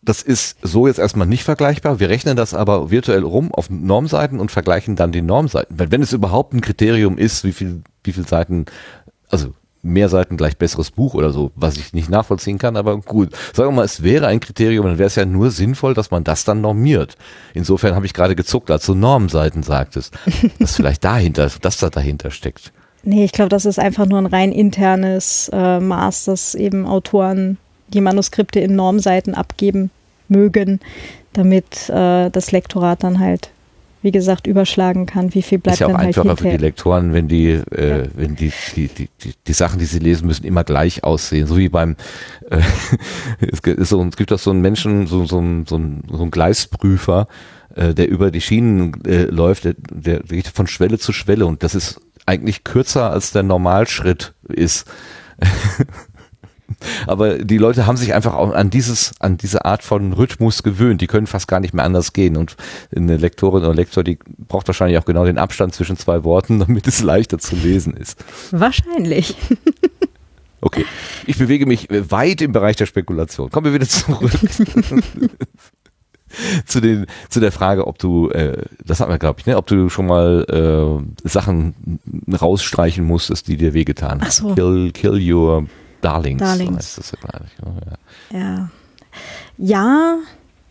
A: das ist so jetzt erstmal nicht vergleichbar. Wir rechnen das aber virtuell rum auf Normseiten und vergleichen dann die Normseiten. Weil wenn es überhaupt ein Kriterium ist, wie viel, wie viel Seiten, also mehr Seiten gleich besseres Buch oder so, was ich nicht nachvollziehen kann, aber gut. Sagen wir mal, es wäre ein Kriterium, dann wäre es ja nur sinnvoll, dass man das dann normiert. Insofern habe ich gerade gezuckt, als du Normseiten sagtest, [LAUGHS] dass vielleicht dahinter, dass da dahinter steckt.
D: Nee, ich glaube, das ist einfach nur ein rein internes äh, Maß, dass eben Autoren die Manuskripte in Normseiten abgeben mögen, damit äh, das Lektorat dann halt wie gesagt, überschlagen kann, wie viel bleibt
A: ist ja auch
D: dann halt
A: einfacher für
D: hinterher.
A: die Lektoren, wenn die, äh, wenn die, die, die, die, die Sachen, die sie lesen müssen, immer gleich aussehen. So wie beim, äh, [LAUGHS] es, gibt so, es gibt auch so einen Menschen, so, so, so, ein, so ein Gleisprüfer, äh, der über die Schienen äh, läuft, der, der geht von Schwelle zu Schwelle und das ist eigentlich kürzer als der Normalschritt ist. [LAUGHS] Aber die Leute haben sich einfach auch an dieses, an diese Art von Rhythmus gewöhnt. Die können fast gar nicht mehr anders gehen. Und eine Lektorin oder Lektor, die braucht wahrscheinlich auch genau den Abstand zwischen zwei Worten, [LAUGHS] damit es leichter zu lesen ist.
D: Wahrscheinlich. [LAUGHS]
A: Okay. Ich bewege mich weit im Bereich der Spekulation. Kommen wir wieder zurück. [LAUGHS] zu den zu der Frage, ob du äh, das hatten wir glaube ich, ne, ob du schon mal äh, Sachen rausstreichen musstest, die dir wehgetan haben.
D: Ach so.
A: Kill kill your darlings.
D: Darlings.
A: das ja, glaub ja.
D: Ja.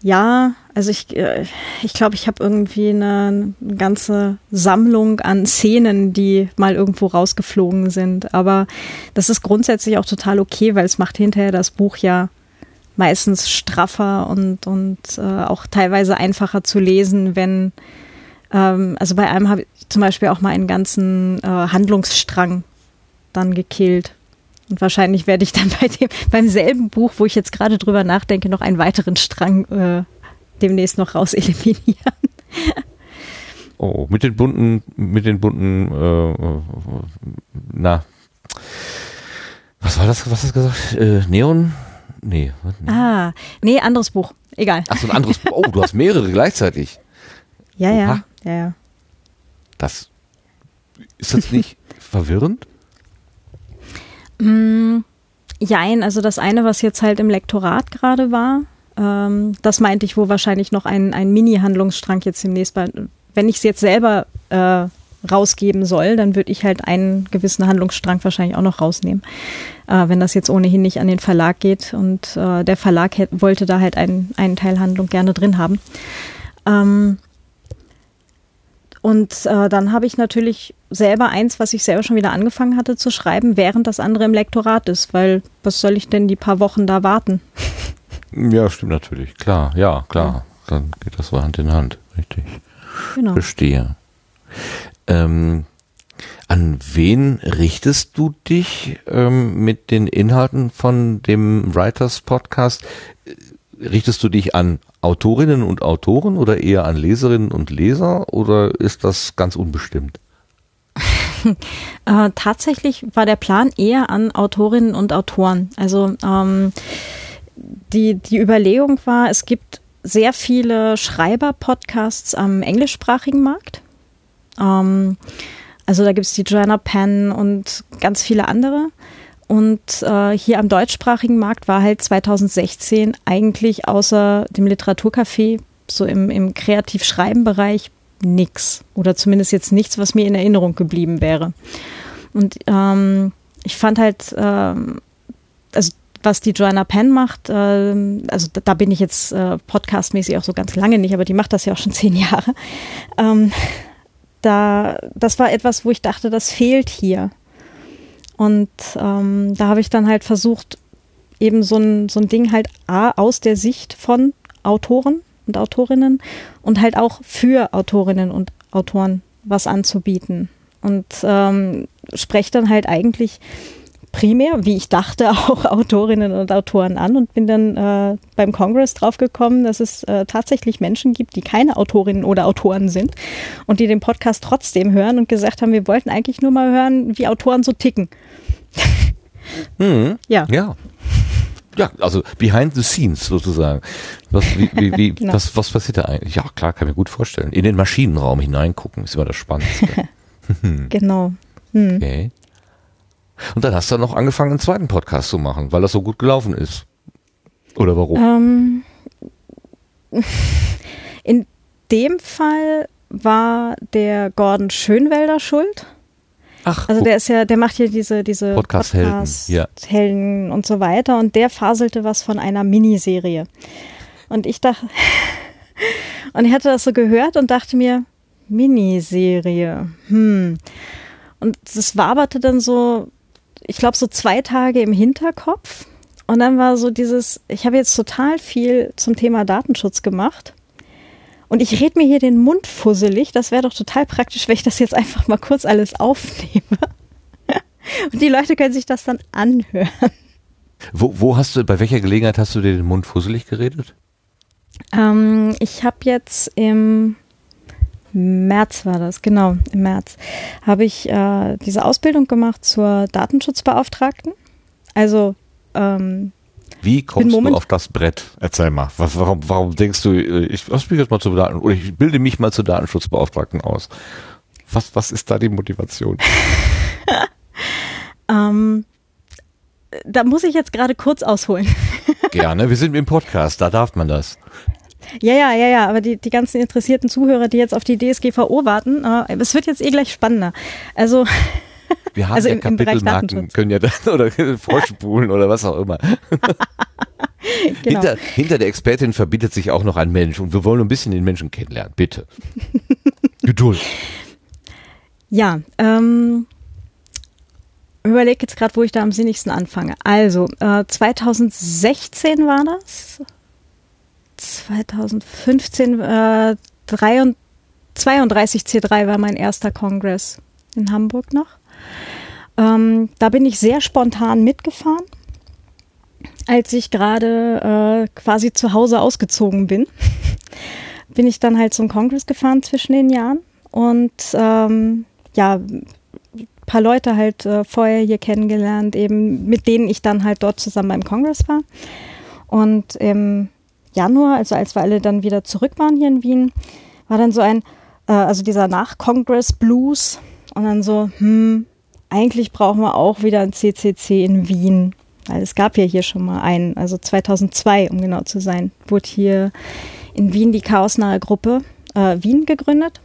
D: Ja, also ich äh, ich, glaube, ich habe irgendwie eine, eine ganze Sammlung an Szenen, die mal irgendwo rausgeflogen sind. Aber das ist grundsätzlich auch total okay, weil es macht hinterher das Buch ja meistens straffer und, und äh, auch teilweise einfacher zu lesen, wenn, ähm, also bei einem habe ich zum Beispiel auch mal einen ganzen äh, Handlungsstrang dann gekillt. Und wahrscheinlich werde ich dann [LAUGHS] bei dem, beim selben Buch, wo ich jetzt gerade drüber nachdenke, noch einen weiteren Strang äh, demnächst noch raus eliminieren. [LAUGHS]
A: Oh, mit den bunten, mit den bunten, äh, na, was war das, was hast du gesagt? Äh, Neon? Nee. was?
D: Ah, nee, anderes Buch. Egal.
A: Ach so, ein anderes. Oh, du hast mehrere gleichzeitig.
D: Ja, ja,
A: Oha.
D: ja, ja.
A: Das ist das nicht verwirrend?
D: Mm, Jein, also das eine, was jetzt halt im Lektorat gerade war, ähm, das meinte ich, wo wahrscheinlich noch ein, ein Mini-Handlungsstrang jetzt demnächst bei, wenn ich es jetzt selber äh, rausgeben soll, dann würde ich halt einen gewissen Handlungsstrang wahrscheinlich auch noch rausnehmen, äh, wenn das jetzt ohnehin nicht an den Verlag geht und äh, der Verlag hätt, wollte da halt einen, einen Teil Handlung gerne drin haben. Ähm, und äh, dann habe ich natürlich selber eins, was ich selber schon wieder angefangen hatte zu schreiben, während das andere im Lektorat ist, weil was soll ich denn die paar Wochen da warten? [LAUGHS]
A: Ja, stimmt natürlich. Klar, ja, klar. Dann geht das so Hand in Hand. Richtig.
D: Genau.
A: Verstehe. Ähm, an wen richtest du dich ähm, mit den Inhalten von dem Writers Podcast? Äh, Richtest du dich an Autorinnen und Autoren oder eher an Leserinnen und Leser oder ist das ganz unbestimmt? [LAUGHS]
D: Äh, tatsächlich war der Plan eher an Autorinnen und Autoren. Also ähm, die, die Überlegung war, es gibt sehr viele Schreiber-Podcasts am englischsprachigen Markt. Ähm, also da gibt es die Joanna Penn und ganz viele andere. Und äh, hier am deutschsprachigen Markt war halt 2016 eigentlich außer dem Literaturcafé so im, im Kreativ-Schreiben-Bereich nix. Oder zumindest jetzt nichts, was mir in Erinnerung geblieben wäre. Und ähm, ich fand halt, ähm, also was die Joanna Penn macht, ähm, also da, da bin ich jetzt äh, podcastmäßig auch so ganz lange nicht, aber die macht das ja auch schon [LAUGHS] zehn Jahre. Ähm, da, das war etwas, wo ich dachte, das fehlt hier. Und ähm, da habe ich dann halt versucht, eben so ein, so ein Ding halt A, aus der Sicht von Autoren und Autorinnen und halt auch für Autorinnen und Autoren was anzubieten. Und ähm, spreche dann halt eigentlich primär, wie ich dachte, [LAUGHS] auch Autorinnen und Autoren an und bin dann äh, beim Congress draufgekommen, dass es äh, tatsächlich Menschen gibt, die keine Autorinnen oder Autoren sind und die den Podcast trotzdem hören und gesagt haben, wir wollten eigentlich nur mal hören, wie Autoren so ticken. [LAUGHS]
A: Mhm.
D: Ja.
A: Ja. Ja, also behind the scenes sozusagen. Was, wie, wie, wie, [LAUGHS]
D: Genau.
A: was, was passiert da eigentlich? Ja, klar, kann ich mir gut vorstellen. In den Maschinenraum hineingucken ist immer das Spannendste.
D: Genau. Hm.
A: Okay. Und dann hast du noch angefangen, einen zweiten Podcast zu machen, weil das so gut gelaufen ist. Oder warum?
D: Ähm, in dem Fall war der Gordon Schönwelder schuld.
A: Ach,
D: Also der ist ja, der macht hier diese, diese
A: Podcast-Helden,
D: Podcast-
A: ja.
D: Helden und so weiter und der faselte was von einer Miniserie. Und ich dachte, [LAUGHS] und ich hatte das so gehört und dachte mir, Miniserie, hm. Und das waberte dann so, ich glaube, so zwei Tage im Hinterkopf. Und dann war so dieses, ich habe jetzt total viel zum Thema Datenschutz gemacht. Und ich red mir hier den Mund fusselig. Das wäre doch total praktisch, wenn ich das jetzt einfach mal kurz alles aufnehme. [LAUGHS] Und die Leute können sich das dann anhören.
A: wo, wo hast du, bei welcher Gelegenheit hast du dir den Mund fusselig geredet?
D: Ähm, ich habe jetzt im März war das, genau, im März, habe ich äh, diese Ausbildung gemacht zur Datenschutzbeauftragten. Also ähm,
A: Wie kommst du auf das Brett? Erzähl mal. Was, warum, warum denkst du, äh, ich mich jetzt mal zur Daten oder ich bilde mich mal zur Datenschutzbeauftragten aus? Was, was ist da die Motivation? [LAUGHS]
D: ähm, da muss ich jetzt gerade kurz ausholen.
A: Gerne, wir sind im Podcast, da darf man das.
D: Ja, ja, ja, ja, aber die, die ganzen interessierten Zuhörer, die jetzt auf die DSGVO warten, äh, es wird jetzt eh gleich spannender. Also, [LAUGHS]
A: Wir haben
D: Also
A: ja
D: im- im
A: Kapitelmarken,
D: Datenschutz.
A: können ja dann [LAUGHS] oder vorspulen oder was auch immer. [LAUGHS]
D: genau.
A: Hinter, hinter der Expertin verbindet sich auch noch ein Mensch und wir wollen ein bisschen den Menschen kennenlernen, bitte. Geduld.
D: Ja, ähm, überlege jetzt gerade, wo ich da am sinnigsten anfange. Also, äh, 2016 war das. 2015, äh, 33, 32C3 war mein erster Kongress in Hamburg noch. Ähm, da bin ich sehr spontan mitgefahren, als ich gerade äh, quasi zu Hause ausgezogen bin. [LAUGHS] bin ich dann halt zum Kongress gefahren zwischen den Jahren und ähm, ja, ein paar Leute halt äh, vorher hier kennengelernt, eben mit denen ich dann halt dort zusammen beim Kongress war. Und im Januar, also als wir alle dann wieder zurück waren hier in Wien, war dann so ein, äh, also dieser Nach-Congress-Blues und dann so, hm, eigentlich brauchen wir auch wieder ein CCC in Wien. Weil es gab ja hier schon mal einen, also 2002, um genau zu sein, wurde hier in Wien die chaosnahe Gruppe äh, Wien gegründet.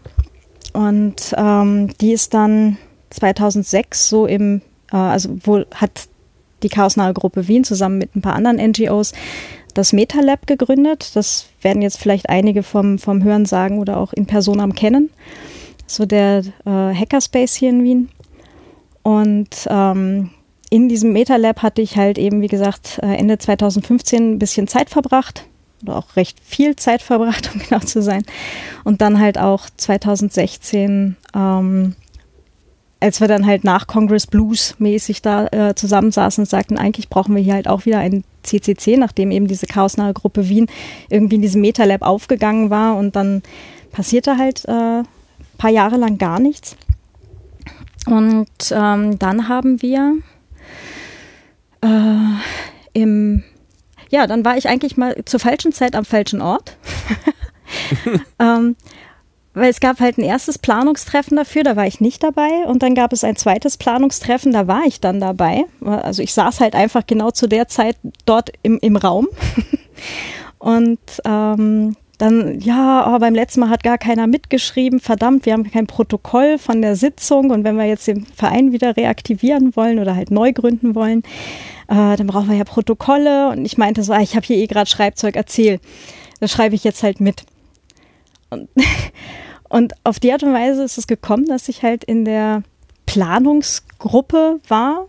D: Und ähm, die ist dann 2006 so im, äh, also wohl hat die chaosnahe Gruppe Wien zusammen mit ein paar anderen NGOs das MetaLab gegründet. Das werden jetzt vielleicht einige vom, vom Hören sagen oder auch in Personam kennen. So der äh, Hackerspace hier in Wien. Und ähm, in diesem MetaLab hatte ich halt eben, wie gesagt, äh, Ende 2015 ein bisschen Zeit verbracht oder auch recht viel Zeit verbracht, [LAUGHS] um genau zu sein. Und dann halt auch 2016, ähm, als wir dann halt nach Congress Blues mäßig da äh, zusammensaßen und sagten, eigentlich brauchen wir hier halt auch wieder ein CCC, nachdem eben diese chaosnahe Gruppe Wien irgendwie in diesem MetaLab aufgegangen war und dann passierte halt äh, paar Jahre lang gar nichts. Und ähm, dann haben wir äh, im, ja, dann war ich eigentlich mal zur falschen Zeit am falschen Ort. [LAUGHS] ähm, weil es gab halt ein erstes Planungstreffen dafür, da war ich nicht dabei. Und dann gab es ein zweites Planungstreffen, da war ich dann dabei. Also ich saß halt einfach genau zu der Zeit dort im, im Raum. [LAUGHS] Und ähm, dann, ja, oh, beim letzten Mal hat gar keiner mitgeschrieben. Verdammt, wir haben kein Protokoll von der Sitzung. Und wenn wir jetzt den Verein wieder reaktivieren wollen oder halt neu gründen wollen, äh, dann brauchen wir ja Protokolle. Und ich meinte so, ah, ich habe hier eh gerade Schreibzeug, erzähl. Das schreibe ich jetzt halt mit. Und, [LAUGHS] und auf die Art und Weise ist es gekommen, dass ich halt in der Planungsgruppe war,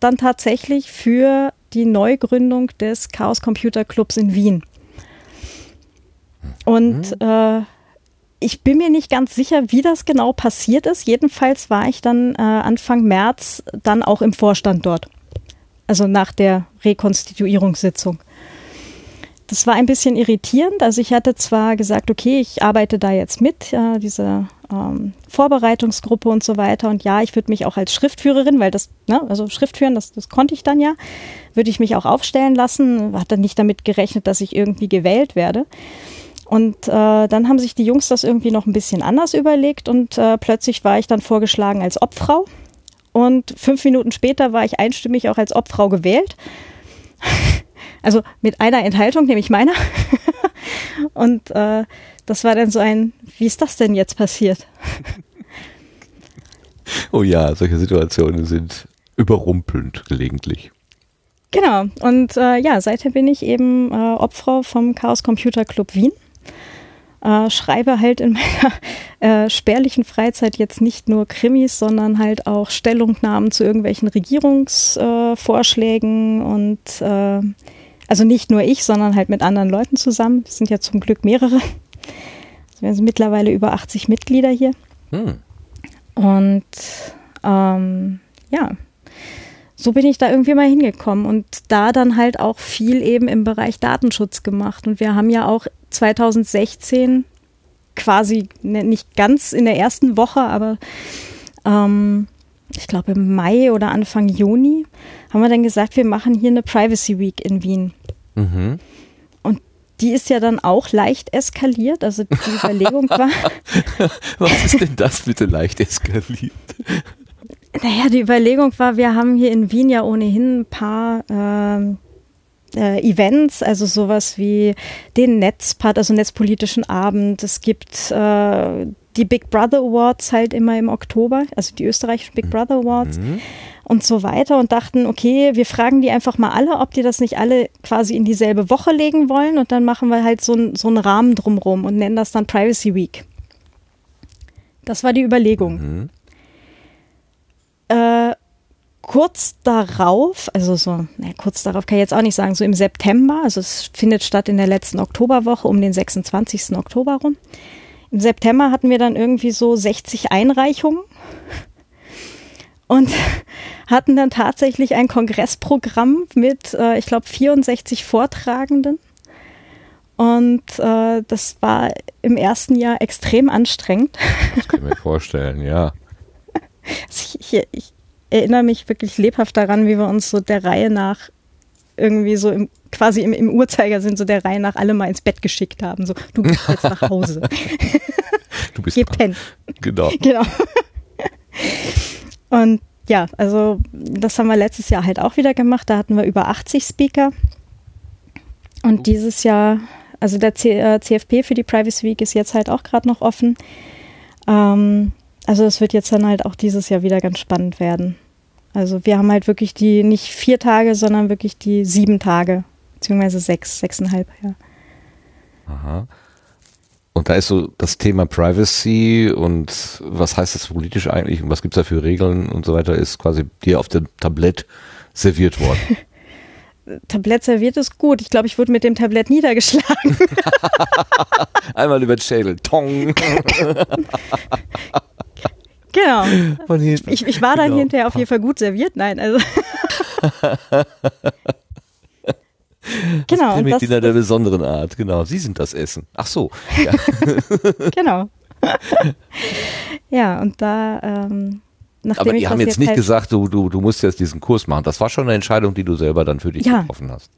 D: dann tatsächlich für die Neugründung des Chaos Computer Clubs in Wien. Und äh, ich bin mir nicht ganz sicher, wie das genau passiert ist. Jedenfalls war ich dann äh, Anfang März dann auch im Vorstand dort. Also nach der Rekonstituierungssitzung. Das war ein bisschen irritierend. Also ich hatte zwar gesagt, okay, ich arbeite da jetzt mit, äh, diese ähm, Vorbereitungsgruppe und so weiter. Und ja, ich würde mich auch als Schriftführerin, weil das, ne, also Schriftführen, das, das konnte ich dann ja, würde ich mich auch aufstellen lassen. Hat dann nicht damit gerechnet, dass ich irgendwie gewählt werde. Und äh, dann haben sich die Jungs das irgendwie noch ein bisschen anders überlegt und äh, plötzlich war ich dann vorgeschlagen als Obfrau. Und fünf Minuten später war ich einstimmig auch als Obfrau gewählt. Also mit einer Enthaltung, nämlich meiner. [LAUGHS] Und äh, das war dann so ein, wie ist das denn jetzt passiert? [LAUGHS]
A: Oh ja, solche Situationen sind überrumpelnd gelegentlich.
D: Genau. Und äh, ja, seither bin ich eben äh, Obfrau vom Chaos Computer Club Wien. Äh, schreibe halt in [LAUGHS] meiner äh, spärlichen Freizeit jetzt nicht nur Krimis, sondern halt auch Stellungnahmen zu irgendwelchen Regierungsvorschlägen äh, und also nicht nur ich, sondern halt mit anderen Leuten zusammen. Es sind ja zum Glück mehrere. Also wir sind mittlerweile über 80 Mitglieder hier.
A: Hm.
D: Und ähm, ja, so bin ich da irgendwie mal hingekommen und da dann halt auch viel eben im Bereich Datenschutz gemacht. Und wir haben ja auch 2016 quasi ne, nicht ganz in der ersten Woche, aber ähm, ich glaube im Mai oder Anfang Juni haben wir dann gesagt, wir machen hier eine Privacy Week in Wien.
A: Mhm.
D: Und die ist ja dann auch leicht eskaliert. Also die [LAUGHS] Überlegung war. [LAUGHS]
A: Was ist denn das bitte leicht eskaliert?
D: Naja, die Überlegung war, wir haben hier in Wien ja ohnehin ein paar ähm, äh, Events, also sowas wie den Netzpart, also Netzpolitischen Abend. Es gibt äh, die Big Brother Awards halt immer im Oktober, also die österreichischen Big Brother Awards
A: Mhm.
D: Und so weiter und dachten, okay, wir fragen die einfach mal alle, ob die das nicht alle quasi in dieselbe Woche legen wollen und dann machen wir halt so, ein, so einen Rahmen drumrum und nennen das dann Privacy Week. Das war die Überlegung.
A: Mhm.
D: Äh, kurz darauf, also so, na, kurz darauf kann ich jetzt auch nicht sagen, so im September, also es findet statt in der letzten Oktoberwoche um den 26. Oktober rum. Im September hatten wir dann irgendwie so 60 Einreichungen und [LAUGHS] hatten dann tatsächlich ein Kongressprogramm mit, äh, ich glaube, 64 Vortragenden. Und äh, das war im ersten Jahr extrem anstrengend.
A: Das kann ich mir vorstellen, ja. [LAUGHS]
D: Also ich, ich, erinnere mich wirklich lebhaft daran, wie wir uns so der Reihe nach irgendwie so im, quasi im, im Uhrzeigersinn so der Reihe nach alle mal ins Bett geschickt haben. So, du gehst jetzt nach Hause. [LAUGHS]
A: Du bist
D: Geh pennen.
A: Genau.
D: Genau. Und ja, also das haben wir letztes Jahr halt auch wieder gemacht. Da hatten wir über 80 Speaker. Und dieses Jahr, also der C äh, CFP für die Privacy Week ist jetzt halt auch gerade noch offen. Ähm, also es wird jetzt dann halt auch dieses Jahr wieder ganz spannend werden. Also wir haben halt wirklich die nicht vier Tage, sondern wirklich die sieben Tage, beziehungsweise sechs, sechseinhalb, ja.
A: Aha. Und da ist so das Thema Privacy und was heißt das politisch eigentlich und was gibt's da für Regeln und so weiter, ist quasi dir auf dem Tablett serviert worden. [LAUGHS]
D: Tablett serviert ist gut. Ich glaube, ich wurde mit dem Tablett niedergeschlagen. [LAUGHS]
A: Einmal über den Schädel. Tong. [LAUGHS]
D: genau. Ich, ich war dann
A: Genau.
D: hinterher auf jeden Fall gut serviert. Nein, also. Genau. Das,
A: Mitglieder der besonderen Art, genau. Sie sind das Essen. Ach so. Ja. [LAUGHS]
D: genau. [LAUGHS] ja, und da, ähm, nachdem
A: Aber die haben jetzt nicht
D: halt,
A: gesagt, du, du, du musst jetzt diesen Kurs machen. Das war schon eine Entscheidung, die du selber dann für dich
D: Ja.
A: getroffen hast.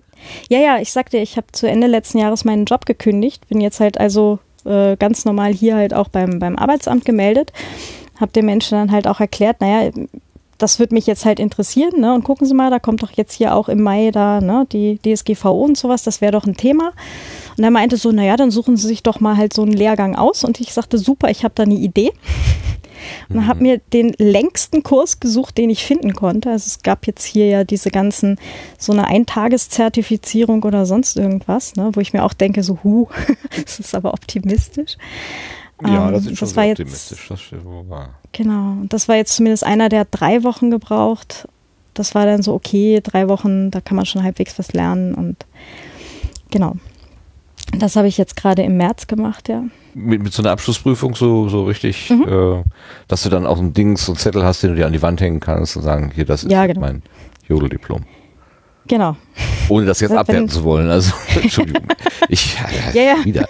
D: Ja, ja, ich sagte, ich habe zu Ende letzten Jahres meinen Job gekündigt, bin jetzt halt also äh, ganz normal hier halt auch beim, beim Arbeitsamt gemeldet, habe den Menschen dann halt auch erklärt, naja, das wird mich jetzt halt interessieren, ne? Und gucken Sie mal, da kommt doch jetzt hier auch im Mai da, ne, die DSGVO und sowas, das wäre doch ein Thema. Und er meinte so, naja, dann suchen Sie sich doch mal halt so einen Lehrgang aus. Und ich sagte, super, ich habe da eine Idee. [LAUGHS] Und habe mir den längsten Kurs gesucht, den ich finden konnte. Also es gab jetzt hier ja diese ganzen, so eine Eintageszertifizierung oder sonst irgendwas, ne, wo ich mir auch denke, so, hu, [LAUGHS] das ist aber optimistisch.
A: Ja,
D: Ähm,
A: das ist schon
D: das war jetzt-
A: optimistisch. Das stimmt wohl wahr.
D: Genau. Und das war jetzt zumindest einer, der hat drei Wochen gebraucht. Das war dann so, okay, drei Wochen, da kann man schon halbwegs was lernen und genau. Das habe ich jetzt gerade im März gemacht, ja.
A: Mit, mit so einer Abschlussprüfung so, so richtig,
D: Mhm.
A: äh, dass du dann auch ein Ding, so ein Zettel hast, den du dir an die Wand hängen kannst und sagen, hier, das ist
D: Ja,
A: jetzt
D: genau.
A: mein Jodeldiplom.
D: Genau.
A: Ohne das jetzt abwerten zu wollen. Also, [LAUGHS] Entschuldigung. Ich,
D: Ja, ja.
A: wieder.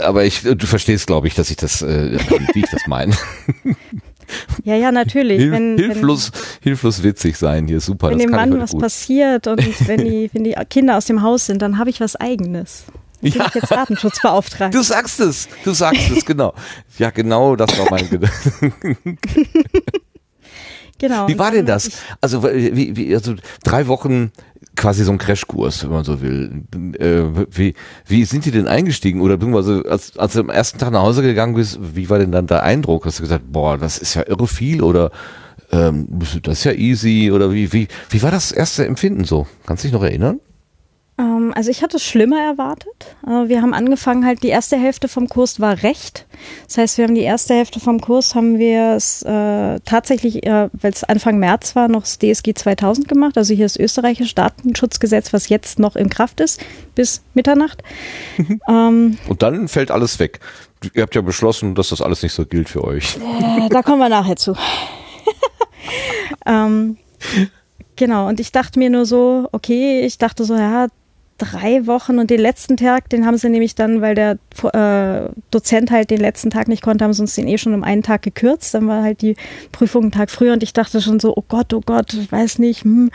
A: Aber ich, du verstehst, glaube ich, dass ich das, äh, wie ich das meine. [LAUGHS]
D: Ja, ja, natürlich.
A: Hilf,
D: wenn,
A: hilflos, hilflos witzig sein hier, super.
D: wenn, wenn dem
A: ich
D: Mann was
A: gut.
D: passiert und [LAUGHS] wenn die, wenn die Kinder aus dem Haus sind, dann habe ich was Eigenes. Dann bin
A: Ja.
D: ich jetzt Datenschutzbeauftragter.
A: Du sagst es, du sagst es, genau. Ja, genau, das war mein Gedanke. [LAUGHS]
D: Genau.
A: Wie war denn das?
D: ich-
A: Also, wie, wie, also drei Wochen quasi so ein Crashkurs, wenn man so will. Äh, wie, wie sind die denn eingestiegen? Oder beziehungsweise als, als du am ersten Tag nach Hause gegangen bist, wie war denn dann der Eindruck? Hast du gesagt, boah, das ist ja irre viel oder ähm, das ist ja easy oder wie, wie, wie war das erste Empfinden so? Kannst du dich noch erinnern?
D: Ähm, also ich hatte es schlimmer erwartet. Äh, wir haben angefangen, halt die erste Hälfte vom Kurs war recht. Das heißt, wir haben die erste Hälfte vom Kurs haben wir es äh, tatsächlich, äh, weil es Anfang März war, noch das DSG 2000 gemacht. Also hier das österreichische Datenschutzgesetz, was jetzt noch in Kraft ist, bis Mitternacht. [LAUGHS]
A: ähm, Und dann fällt alles weg. Ihr habt ja beschlossen, dass das alles nicht so gilt für euch.
D: Äh, da kommen wir nachher zu. [LAUGHS] ähm, genau, und ich dachte mir nur so, okay, ich dachte so, ja, drei Wochen und den letzten Tag, den haben sie nämlich dann, weil der äh, Dozent halt den letzten Tag nicht konnte, haben sie uns den eh schon um einen Tag gekürzt. Dann war halt die Prüfung einen Tag früher und ich dachte schon so, oh Gott, oh Gott, ich weiß nicht. Hm.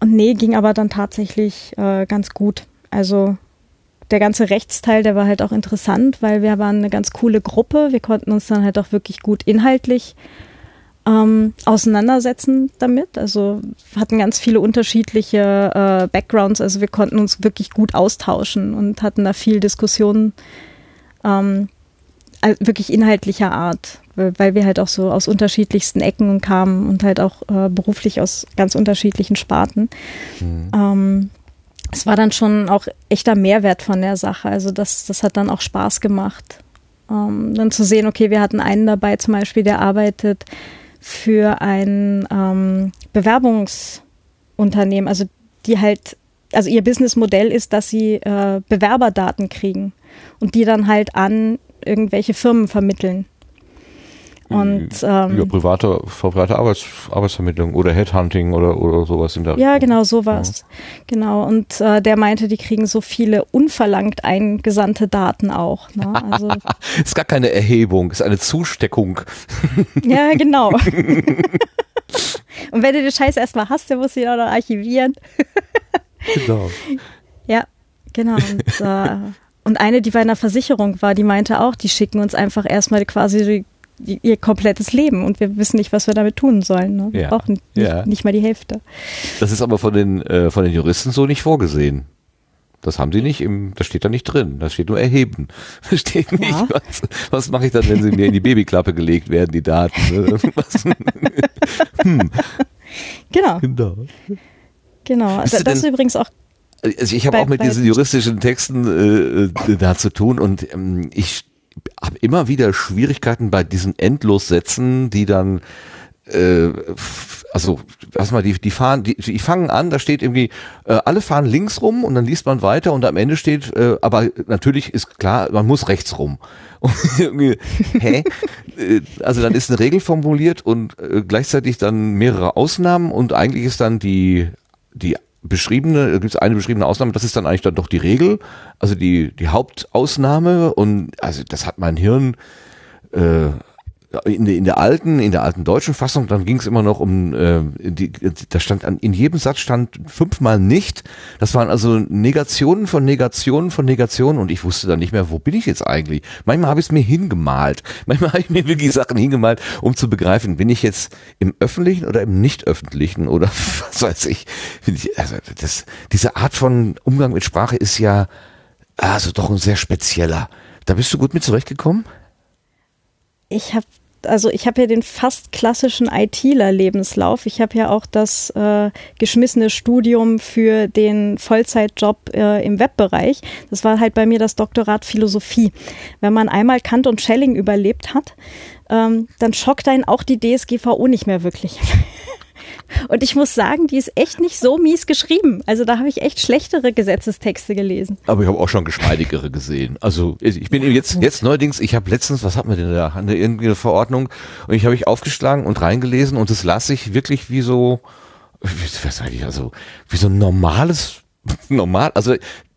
D: Und nee, ging aber dann tatsächlich äh, ganz gut. Also der ganze Rechtsteil, der war halt auch interessant, weil wir waren eine ganz coole Gruppe. Wir konnten uns dann halt auch wirklich gut inhaltlich ähm, auseinandersetzen damit. Also hatten ganz viele unterschiedliche äh, Backgrounds. Also wir konnten uns wirklich gut austauschen und hatten da viel Diskussion ähm, wirklich inhaltlicher Art, weil wir halt auch so aus unterschiedlichsten Ecken kamen und halt auch äh, beruflich aus ganz unterschiedlichen Sparten. Mhm. Ähm, es war dann schon auch echter Mehrwert von der Sache. Also das, das hat dann auch Spaß gemacht. Ähm, dann zu sehen, okay, wir hatten einen dabei zum Beispiel, der arbeitet für ein ähm, Bewerbungsunternehmen, also die halt, also ihr Businessmodell ist, dass sie äh, Bewerberdaten kriegen und die dann halt an irgendwelche Firmen vermitteln. Und, ähm,
A: ja, private, private Arbeits, Arbeitsvermittlung oder Headhunting oder, oder sowas in der
D: Ja, genau, sowas. Ja. Genau. Und äh, der meinte, die kriegen so viele unverlangt eingesandte Daten auch. Ne?
A: Also, [LAUGHS] ist gar keine Erhebung, ist eine Zusteckung. [LAUGHS]
D: ja, genau. [LAUGHS] Und wenn du den Scheiß erstmal hast, dann musst du ihn auch noch archivieren. genau. Ja, genau. Und, äh, und eine, die bei einer Versicherung war, die meinte auch, die schicken uns einfach erstmal quasi die ihr komplettes Leben und wir wissen nicht, was wir damit tun sollen. Ne? Wir ja. brauchen nicht, ja. nicht, mal die Hälfte.
A: Das ist aber von den, äh, von den Juristen so nicht vorgesehen. Das haben sie nicht im, das steht da nicht drin. Das steht nur erheben. [LAUGHS] Da steht nicht, ja. was, was mache ich dann, wenn sie mir in die Babyklappe gelegt werden, die Daten. Ne? [LAUGHS]
D: hm. Genau. Genau. Genau. Das, das ist übrigens auch
A: also ich habe auch mit diesen juristischen Texten äh, äh, da zu tun und ähm, ich habe immer wieder Schwierigkeiten bei diesen Endlossätzen, die dann äh, also was mal die die fahren die, die fangen an da steht irgendwie äh, alle fahren links rum und dann liest man weiter und am Ende steht äh, aber natürlich ist klar man muss rechts rum. [LAUGHS] Und irgendwie hä? Äh, also dann ist eine Regel formuliert und äh, gleichzeitig dann mehrere Ausnahmen und eigentlich ist dann die die beschriebene, gibt es eine beschriebene Ausnahme, das ist dann eigentlich dann doch die Regel, also die, die Hauptausnahme und also das hat mein Hirn äh, in, der, in der alten, in der alten deutschen Fassung, dann ging es immer noch um, äh, die, da stand an, in jedem Satz stand fünfmal nicht. Das waren also Negationen von Negationen von Negationen und ich wusste dann nicht mehr, wo bin ich jetzt eigentlich? Manchmal habe ich es mir hingemalt. [LAUGHS] Manchmal habe ich mir wirklich Sachen hingemalt, um zu begreifen, bin ich jetzt im öffentlichen oder im nicht öffentlichen oder [LAUGHS] was weiß ich. Also das, diese Art von Umgang mit Sprache ist ja also doch ein sehr spezieller. Da bist du gut mit zurechtgekommen?
D: Ich habe also ich habe ja den fast klassischen ITler-Lebenslauf. Ich habe ja auch das äh, geschmissene Studium für den Vollzeitjob äh, im Webbereich. Das war halt bei mir das Doktorat Philosophie. Wenn man einmal Kant und Schelling überlebt hat, ähm, dann schockt einen auch die DSGVO nicht mehr wirklich. [LAUGHS] Und ich muss sagen, die ist echt nicht so mies geschrieben. Also da habe ich echt schlechtere Gesetzestexte gelesen.
A: Aber ich habe auch schon geschmeidigere gesehen. Also ich bin jetzt jetzt neuerdings, ich habe letztens, was hat man denn da? Eine irgendeine Verordnung und ich habe ich aufgeschlagen und reingelesen und das las ich wirklich wie so, was sag ich, also wie so ein normales, normal, also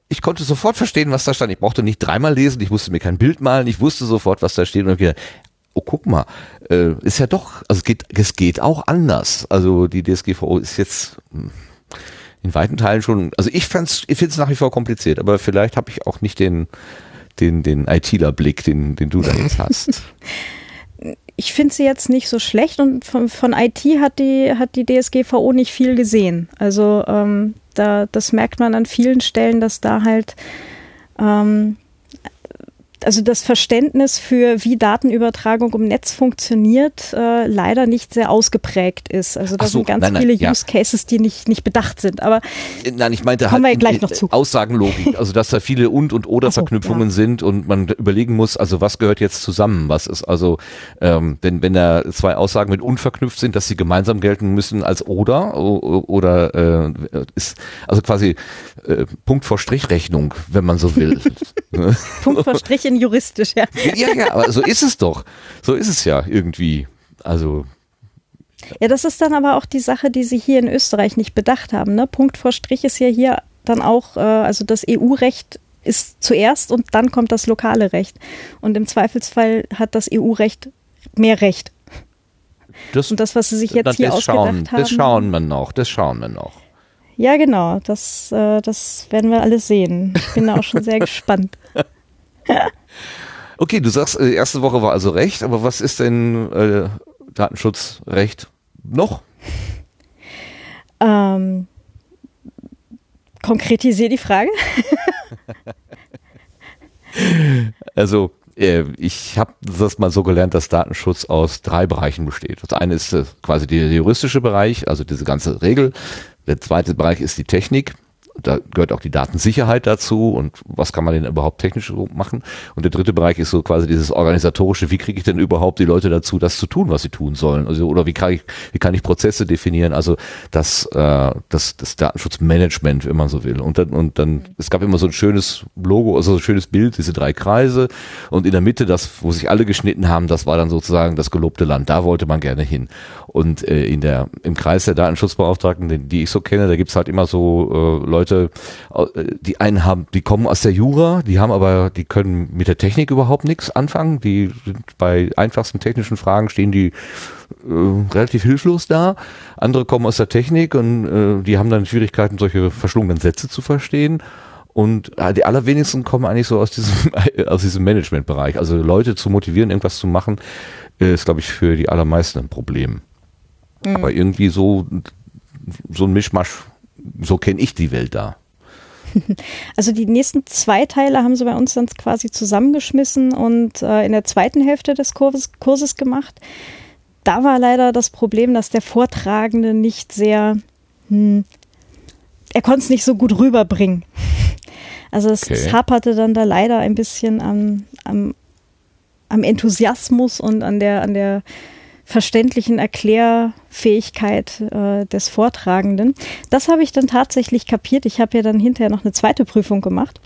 A: ich konnte sofort verstehen, was da stand. Ich brauchte nicht dreimal lesen, ich musste mir kein Bild malen, ich wusste sofort, was da steht und gedacht, oh guck mal, äh, ist ja doch, also es geht, es geht auch anders. Also die DSGVO ist jetzt hm, in weiten Teilen schon, also ich fand's, ich finde es nach wie vor kompliziert, aber vielleicht habe ich auch nicht den, den, den ITler-Blick, den, den du da jetzt [LAUGHS] hast.
D: ich finde sie jetzt nicht so schlecht und von, von IT hat die, hat die DSGVO nicht viel gesehen. Also ähm, da, das merkt man an vielen Stellen, dass da halt ähm, also das Verständnis für wie Datenübertragung im Netz funktioniert, äh, leider nicht sehr ausgeprägt ist. Also da so, sind ganz nein, nein, viele ja. Use Cases, die nicht, nicht bedacht sind. Aber
A: äh, nein, ich meinte
D: kommen halt wir gleich in, noch zu.
A: Aussagenlogik, also dass da viele und und oder so, Verknüpfungen ja. sind und man überlegen muss, also was gehört jetzt zusammen? Was ist also, ähm, wenn wenn da zwei Aussagen mit und verknüpft sind, dass sie gemeinsam gelten müssen als oder oder äh, ist also quasi äh, Punkt vor Strichrechnung, wenn man so will. [LAUGHS] [LAUGHS]
D: Punkt vor Strich bisschen juristisch, ja.
A: Ja, ja, aber so ist es doch. So ist es ja irgendwie. Also.
D: Ja, das ist dann aber auch die Sache, die sie hier in Österreich nicht bedacht haben. Ne? Punkt vor Strich ist ja hier dann auch, äh, also das EU-Recht ist zuerst und dann kommt das lokale Recht. Und im Zweifelsfall hat das EU-Recht mehr Recht.
A: Das,
D: und das, was sie sich jetzt hier ausgedacht
A: schauen,
D: haben.
A: Das schauen wir noch, das schauen wir noch.
D: Ja, genau, das, äh, das werden wir alles sehen. Ich bin da auch schon sehr [LAUGHS] gespannt. [LAUGHS]
A: okay, du sagst, die äh, erste Woche war also recht, aber was ist denn äh, Datenschutzrecht noch?
D: Ähm, konkretisiere die Frage. [LAUGHS]
A: also äh, ich habe das mal so gelernt, dass Datenschutz aus drei Bereichen besteht. Das eine ist äh, quasi der juristische Bereich, also diese ganze Regel. Der zweite Bereich ist die Technik da gehört auch die Datensicherheit dazu und was kann man denn überhaupt technisch machen. Und der dritte Bereich ist so quasi dieses organisatorische, wie kriege ich denn überhaupt die Leute dazu, das zu tun, was sie tun sollen? Also, oder wie kann ich, wie kann ich Prozesse definieren? Also das, äh, das, das Datenschutzmanagement, wenn man so will. Und dann, und dann, es gab immer so ein schönes Logo, also so ein schönes Bild, diese drei Kreise und in der Mitte das, wo sich alle geschnitten haben, das war dann sozusagen das gelobte Land. Da wollte man gerne hin. Und äh, in der, im Kreis der Datenschutzbeauftragten, die, ich so kenne, da gibt's halt immer so äh, Leute, äh, die einen haben, die kommen aus der Jura, die haben aber, die können mit der Technik überhaupt nichts anfangen. Die sind bei einfachsten technischen Fragen stehen die äh, relativ hilflos da. Andere kommen aus der Technik und äh, die haben dann Schwierigkeiten, solche verschlungenen Sätze zu verstehen. Und äh, die allerwenigsten kommen eigentlich so aus diesem, [LAUGHS] aus diesem Managementbereich. Also Leute zu motivieren, irgendwas zu machen, ist, glaube ich, für die allermeisten ein Problem. Mhm. Aber irgendwie so, so ein Mischmasch, so kenne ich die Welt da. [LAUGHS]
D: Also die nächsten zwei Teile haben sie bei uns dann quasi zusammengeschmissen und äh, in der zweiten Hälfte des Kurses, Kurses gemacht. Da war leider das Problem, dass der Vortragende nicht sehr, hm, er konnte es nicht so gut rüberbringen. [LAUGHS] Also es, okay. es, haperte dann da leider ein bisschen am, am, am Enthusiasmus und an der, an der verständlichen Erklärfähigkeit äh, des Vortragenden. Das habe ich dann tatsächlich kapiert. Ich habe ja dann hinterher noch eine zweite Prüfung gemacht.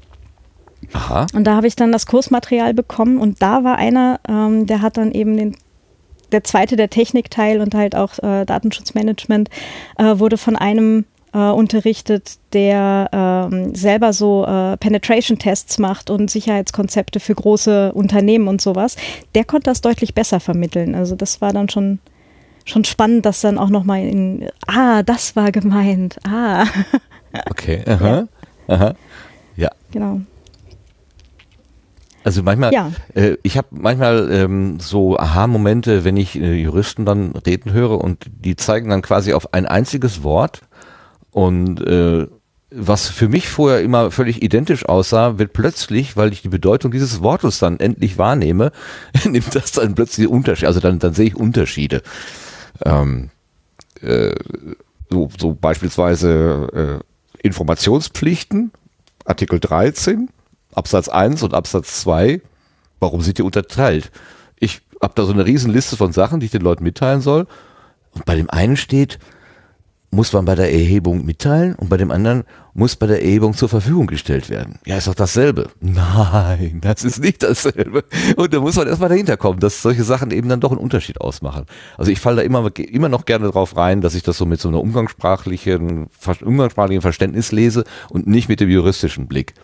A: Aha.
D: Und da habe ich dann das Kursmaterial bekommen und da war einer, ähm, der hat dann eben den der zweite, der Technikteil und halt auch äh, Datenschutzmanagement, äh, wurde von einem äh, unterrichtet, der ähm, selber so äh, Penetration-Tests macht und Sicherheitskonzepte für große Unternehmen und sowas, der konnte das deutlich besser vermitteln. Also das war dann schon schon spannend, dass dann auch nochmal in, ah, das war gemeint, ah. [LAUGHS]
A: Okay, aha, ja. aha, ja.
D: Genau.
A: Also manchmal, ja. äh, ich habe manchmal ähm, so Aha-Momente, wenn ich äh, Juristen dann reden höre und die zeigen dann quasi auf ein einziges Wort und äh, was für mich vorher immer völlig identisch aussah, wird plötzlich, weil ich die Bedeutung dieses Wortes dann endlich wahrnehme, [LAUGHS] nimmt das dann plötzlich Unterschiede. Also dann, dann sehe ich Unterschiede. Ähm, äh, so, so beispielsweise äh, Informationspflichten, Artikel 13, Absatz 1 und Absatz 2. Warum sind die unterteilt? Ich habe da so eine riesen Liste von Sachen, die ich den Leuten mitteilen soll. Und bei dem einen steht, muss man bei der Erhebung mitteilen und bei dem anderen muss bei der Erhebung zur Verfügung gestellt werden. Ja, ist doch dasselbe. [LAUGHS] Nein, das ist nicht dasselbe. Und da muss man erstmal dahinter kommen, dass solche Sachen eben dann doch einen Unterschied ausmachen. Also ich falle da immer, immer noch gerne drauf rein, dass ich das so mit so einer umgangssprachlichen, umgangssprachlichen Verständnis lese und nicht mit dem juristischen Blick.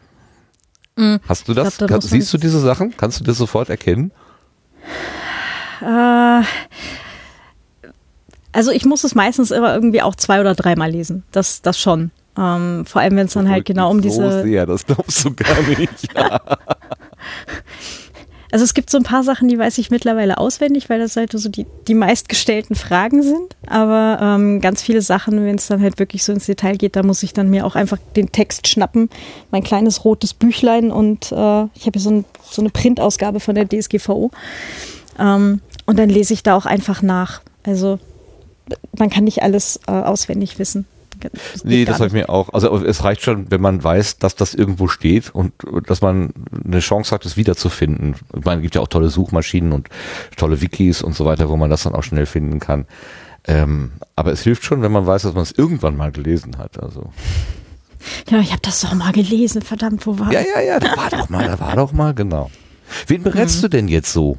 A: Mhm. Hast du das? Glaub, da Siehst du diese Sachen? Kannst du das sofort erkennen?
D: Äh, also ich muss es meistens immer irgendwie auch zwei oder dreimal lesen. Das, das schon. Ähm, vor allem, wenn es dann halt genau um diese.
A: Sehr, das glaubst du gar nicht. [LAUGHS]
D: Also es gibt so ein paar Sachen, die weiß ich mittlerweile auswendig, weil das halt so die, die meistgestellten Fragen sind. Aber ähm, ganz viele Sachen, wenn es dann halt wirklich so ins Detail geht, da muss ich dann mir auch einfach den Text schnappen, mein kleines rotes Büchlein und äh, ich habe hier so, ein, so, eine Printausgabe von der DSGVO. Ähm, und dann lese ich da auch einfach nach. Also man kann nicht alles äh, auswendig wissen.
A: Das nee, das habe ich mir auch. Also es reicht schon, wenn man weiß, dass das irgendwo steht und dass man eine Chance hat, es wiederzufinden. Ich meine, es gibt ja auch tolle Suchmaschinen und tolle Wikis und so weiter, wo man das dann auch schnell finden kann. Ähm, aber es hilft schon, wenn man weiß, dass man es irgendwann mal gelesen hat. Also.
D: Ja, ich habe das doch mal gelesen, verdammt, wo war
A: Ja, ja, ja, da war doch mal, da war doch mal, genau. Wen berätst mhm. du denn jetzt so?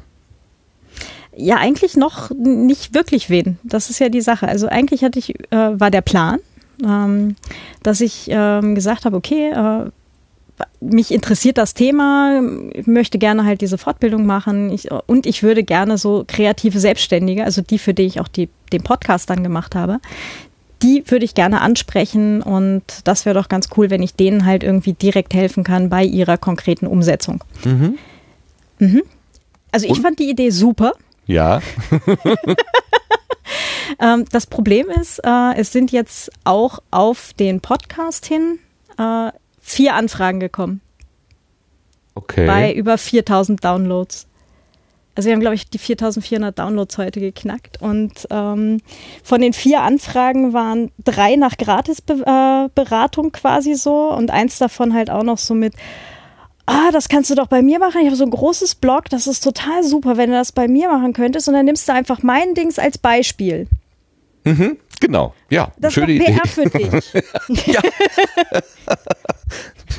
D: Ja, eigentlich noch nicht wirklich wen. Das ist ja die Sache. Also eigentlich hatte ich, äh, war der Plan, ähm, dass ich ähm, gesagt habe, okay, äh, mich interessiert das Thema, ich möchte gerne halt diese Fortbildung machen ich, und ich würde gerne so kreative Selbstständige, also die, für die ich auch die, den Podcast dann gemacht habe, die würde ich gerne ansprechen und das wäre doch ganz cool, wenn ich denen halt irgendwie direkt helfen kann bei ihrer konkreten Umsetzung. Mhm. Mhm. Also ich und? fand die Idee super.
A: Ja. [LAUGHS]
D: ähm, das Problem ist, äh, es sind jetzt auch auf den Podcast hin äh, vier Anfragen gekommen.
A: Okay.
D: Bei über 4000 Downloads. Also wir haben, glaube ich, die 4400 Downloads heute geknackt. Und ähm, von den vier Anfragen waren drei nach Gratisberatung äh, quasi so und eins davon halt auch noch so mit, ah, das kannst du doch bei mir machen. Ich habe so ein großes Blog, das ist total super, wenn du das bei mir machen könntest. Und dann nimmst du einfach mein Dings als Beispiel.
A: Mhm, genau, ja.
D: Das schöne ist PR für dich. [LAUGHS] ja. [LAUGHS]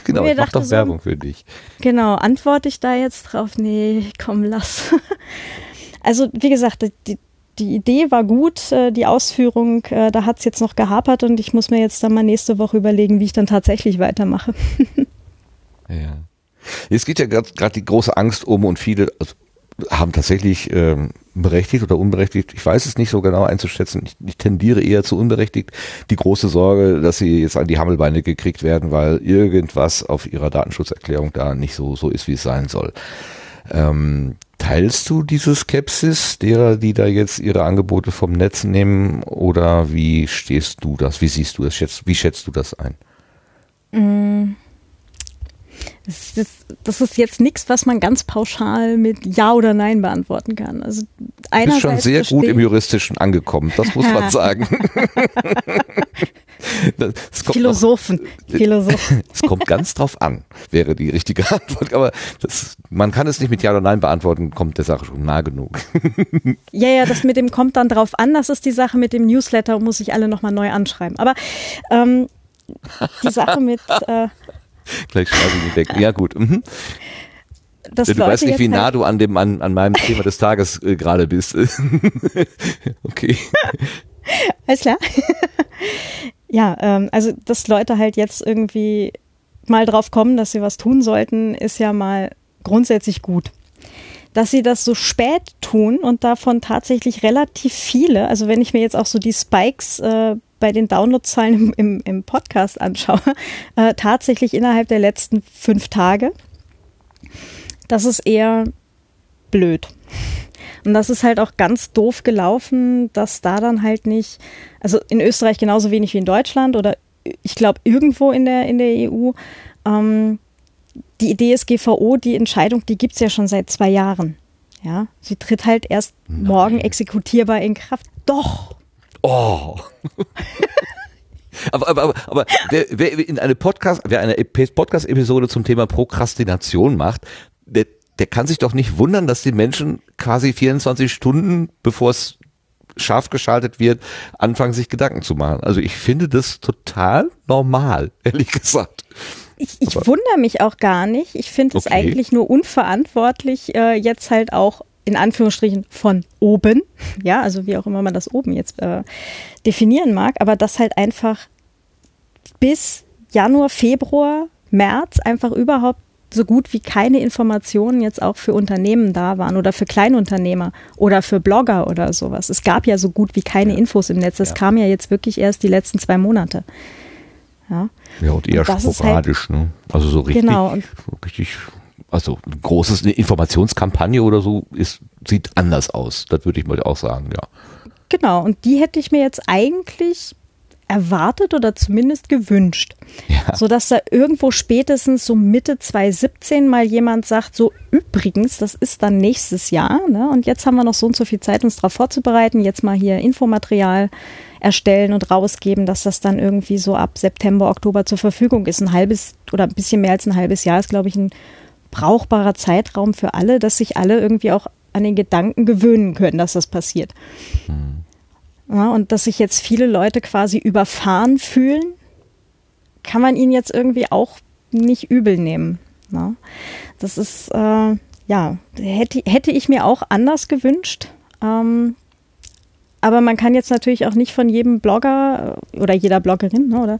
A: genau, ich mach doch so, Werbung für dich.
D: Genau, antworte ich da jetzt drauf? Nee, komm, lass. [LAUGHS] also, wie gesagt, die, die Idee war gut, äh, die Ausführung, äh, da hat es jetzt noch gehapert und ich muss mir jetzt dann mal nächste Woche überlegen, wie ich dann tatsächlich weitermache.
A: ja. Es geht ja gerade die große Angst um und viele also, haben tatsächlich ähm, berechtigt oder unberechtigt, ich weiß es nicht so genau einzuschätzen, ich, ich, tendiere eher zu unberechtigt, die große Sorge, dass sie jetzt an die Hammelbeine gekriegt werden, weil irgendwas auf ihrer Datenschutzerklärung da nicht so, so ist, wie es sein soll. Ähm, teilst du diese Skepsis derer, die da jetzt ihre Angebote vom Netz nehmen oder wie stehst du das, wie siehst du das, wie schätzt du das ein?
D: Mm das ist, das ist jetzt nichts, was man ganz pauschal mit Ja oder Nein beantworten kann. Also
A: du bist schon sehr gut im Juristischen angekommen, das muss man [LAUGHS] sagen. [LAUGHS]
D: Philosophen.
A: Noch, Philosophen. [LAUGHS] Es kommt ganz drauf an, wäre die richtige Antwort. Aber das, man kann es nicht mit Ja oder Nein beantworten, kommt der Sache schon nah genug.
D: Ja, ja, das mit dem kommt dann drauf an, das ist die Sache mit dem Newsletter, muss ich alle nochmal neu anschreiben. Aber ähm, die Sache mit äh, [LAUGHS]
A: Gleich schreibe ich weg. Ja, gut. Mhm. du Leute weißt nicht, wie nah halt du an, dem, an, an meinem Thema des Tages äh, gerade bist. [LAUGHS] okay. [LAUGHS]
D: Alles klar. ja, ähm, also dass Leute halt jetzt irgendwie mal drauf kommen, dass sie was tun sollten, ist ja mal grundsätzlich gut. Dass sie das so spät tun und davon tatsächlich relativ viele, also wenn ich mir jetzt auch so die Spikes äh, bei den Downloadzahlen im, im, im Podcast anschaue, [LAUGHS] äh, tatsächlich innerhalb der letzten fünf Tage. Das ist eher blöd. Und das ist halt auch ganz doof gelaufen, dass da dann halt nicht, also in Österreich genauso wenig wie in Deutschland oder ich glaube irgendwo in der, in der EU, ähm, die DSGVO, die Entscheidung, die gibt es ja schon seit zwei Jahren. Ja, sie tritt halt erst Nein. morgen exekutierbar in Kraft. Doch,
A: Oh. [LAUGHS] aber, aber, aber, aber wer, wer in eine Podcast, wer eine Podcast-Episode zum Thema Prokrastination macht, der, der kann sich doch nicht wundern, dass die Menschen quasi 24 Stunden, bevor es scharf geschaltet wird, anfangen sich Gedanken zu machen. Also ich finde das total normal, [LAUGHS] ehrlich gesagt.
D: Ich, ich wundere mich auch gar nicht. Ich finde es okay. eigentlich nur unverantwortlich, äh, jetzt halt auch in Anführungsstrichen von oben, ja, also wie auch immer man das oben jetzt äh, definieren mag, aber dass halt einfach bis Januar, Februar, März einfach überhaupt so gut wie keine Informationen jetzt auch für Unternehmen da waren oder für Kleinunternehmer oder für Blogger oder sowas. Es gab ja so gut wie keine Infos im Netz. Das ja. kam ja jetzt wirklich erst die letzten zwei Monate. Ja,
A: ja und eher und halt sporadisch, halt, ne? Also so richtig, genau. richtig Also ein großes eine Informationskampagne oder so ist, sieht anders aus. Das würde ich mal auch sagen, ja.
D: Genau, und die hätte ich mir jetzt eigentlich erwartet oder zumindest gewünscht.
A: Ja.
D: So dass da irgendwo spätestens so Mitte 2017 mal jemand sagt, so übrigens, das ist dann nächstes Jahr, ne? Und jetzt haben wir noch so und so viel Zeit, uns darauf vorzubereiten, jetzt mal hier Infomaterial erstellen und rausgeben, dass das dann irgendwie so ab September, Oktober zur Verfügung ist. Ein halbes oder ein bisschen mehr als ein halbes Jahr ist, glaube ich, ein brauchbarer Zeitraum für alle, dass sich alle irgendwie auch an den Gedanken gewöhnen können, dass das passiert. Ja, und dass sich jetzt viele Leute quasi überfahren fühlen, kann man ihnen jetzt irgendwie auch nicht übel nehmen. Ne? Das ist, äh, ja, hätte, hätte ich mir auch anders gewünscht. Ähm, aber man kann jetzt natürlich auch nicht von jedem Blogger äh, oder jeder Bloggerin ne, oder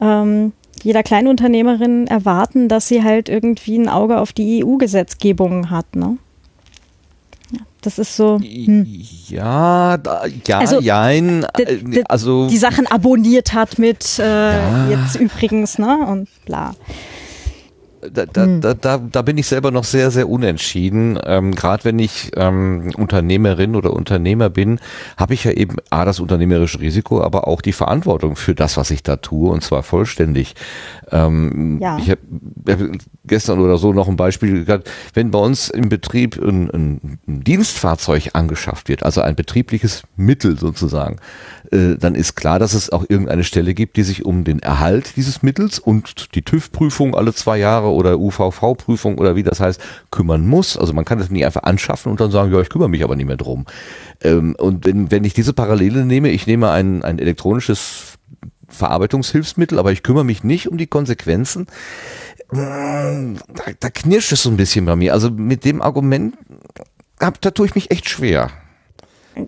D: ähm, jeder Kleinunternehmerin erwarten, dass sie halt irgendwie ein Auge auf die EU-Gesetzgebung hat. Ne? Das ist so. Hm.
A: Ja, da, ja,
D: Also,
A: jein. äh, Also
D: die Sachen abonniert hat mit äh,
A: Ja.
D: jetzt übrigens, ne? Und bla.
A: Da, da, da, da, da bin ich selber noch sehr, sehr unentschieden. Ähm, Gerade wenn ich ähm, Unternehmerin oder Unternehmer bin, habe ich ja eben A, das unternehmerische Risiko, aber auch die Verantwortung für das, was ich da tue, und zwar vollständig. Ähm,
D: Ja.
A: Ich habe hab gestern oder so noch ein Beispiel gehabt, wenn bei uns im Betrieb ein, ein Dienstfahrzeug angeschafft wird, also ein betriebliches Mittel sozusagen, äh, dann ist klar, dass es auch irgendeine Stelle gibt, die sich um den Erhalt dieses Mittels und die TÜV-Prüfung alle zwei Jahre oder UVV-Prüfung oder wie das heißt, kümmern muss. Also man kann das nicht einfach anschaffen und dann sagen, ja, ich kümmere mich aber nicht mehr drum. Ähm, und wenn, wenn ich diese Parallele nehme, ich nehme ein, ein elektronisches Verarbeitungshilfsmittel, aber ich kümmere mich nicht um die Konsequenzen, da, da knirscht es so ein bisschen bei mir. Also mit dem Argument, da tue ich mich echt schwer.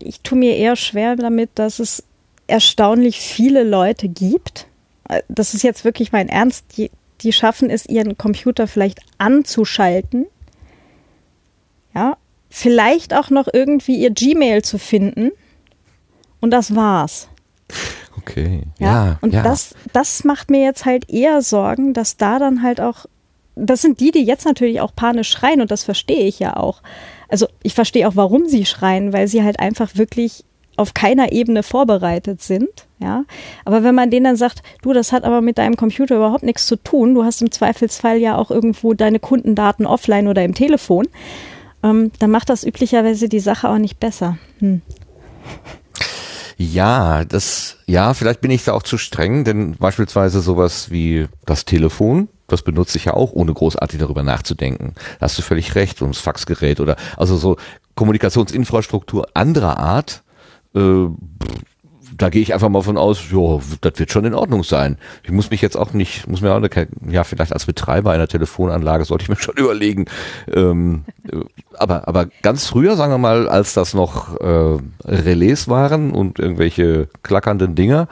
D: Ich tue mir eher schwer damit, dass es erstaunlich viele Leute gibt. Äh, Das ist jetzt wirklich mein Ernst. Die, die schaffen es, ihren Computer vielleicht anzuschalten. Ja, vielleicht auch noch irgendwie ihr Gmail zu finden. Und das war's.
A: Okay.
D: Ja,
A: Ja,
D: und
A: ja.
D: Das, das macht mir jetzt halt eher Sorgen, dass da dann halt auch, das sind die, die jetzt natürlich auch panisch schreien und das verstehe ich ja auch. Also ich verstehe auch, warum sie schreien, weil sie halt einfach wirklich auf keiner Ebene vorbereitet sind, ja. Aber wenn man denen dann sagt, du, das hat aber mit deinem Computer überhaupt nichts zu tun, du hast im Zweifelsfall ja auch irgendwo deine Kundendaten offline oder im Telefon, ähm, dann macht das üblicherweise die Sache auch nicht besser. Hm.
A: Ja, das, ja, vielleicht bin ich da auch zu streng, denn beispielsweise sowas wie das Telefon, das benutze ich ja auch, ohne großartig darüber nachzudenken. Da hast du völlig recht, das Faxgerät oder, also so Kommunikationsinfrastruktur anderer Art, äh, da gehe ich einfach mal von aus, ja, das wird schon in Ordnung sein. Ich muss mich jetzt auch nicht, muss mir auch eine, ja, vielleicht als Betreiber einer Telefonanlage sollte ich mir [LAUGHS] schon überlegen. Ähm, äh, aber, aber ganz früher, sagen wir mal, als das noch äh, Relais waren und irgendwelche klackernden Dinger,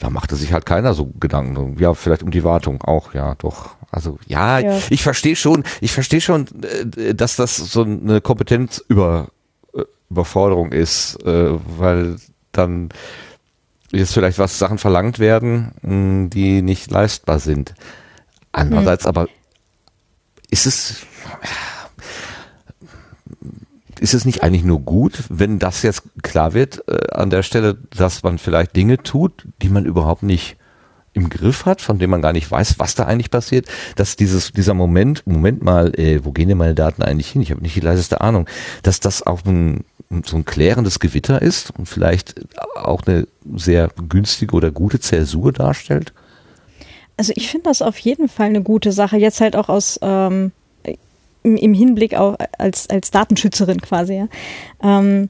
A: da machte sich halt keiner so Gedanken. Ja, vielleicht um die Wartung auch, ja, doch. Also ja,
D: Ja.
A: ich verstehe schon, ich verstehe schon, äh, dass das so eine Kompetenzüber äh, Überforderung ist, äh, weil dann jetzt vielleicht was Sachen verlangt werden, mh, die nicht leistbar sind. Andererseits aber ist es ist es nicht eigentlich nur gut, wenn das jetzt klar wird äh, an der Stelle, dass man vielleicht Dinge tut, die man überhaupt nicht im Griff hat, von dem man gar nicht weiß, was da eigentlich passiert, dass dieses dieser Moment, Moment mal, äh, wo gehen denn meine Daten eigentlich hin? Ich habe nicht die leiseste Ahnung, dass das auch ein, so ein klärendes Gewitter ist und vielleicht auch eine sehr günstige oder gute Zäsur darstellt.
D: Also ich finde das auf jeden Fall eine gute Sache. Jetzt halt auch aus ähm, im, Hinblick auf als als Datenschützerin quasi, ja. Ähm,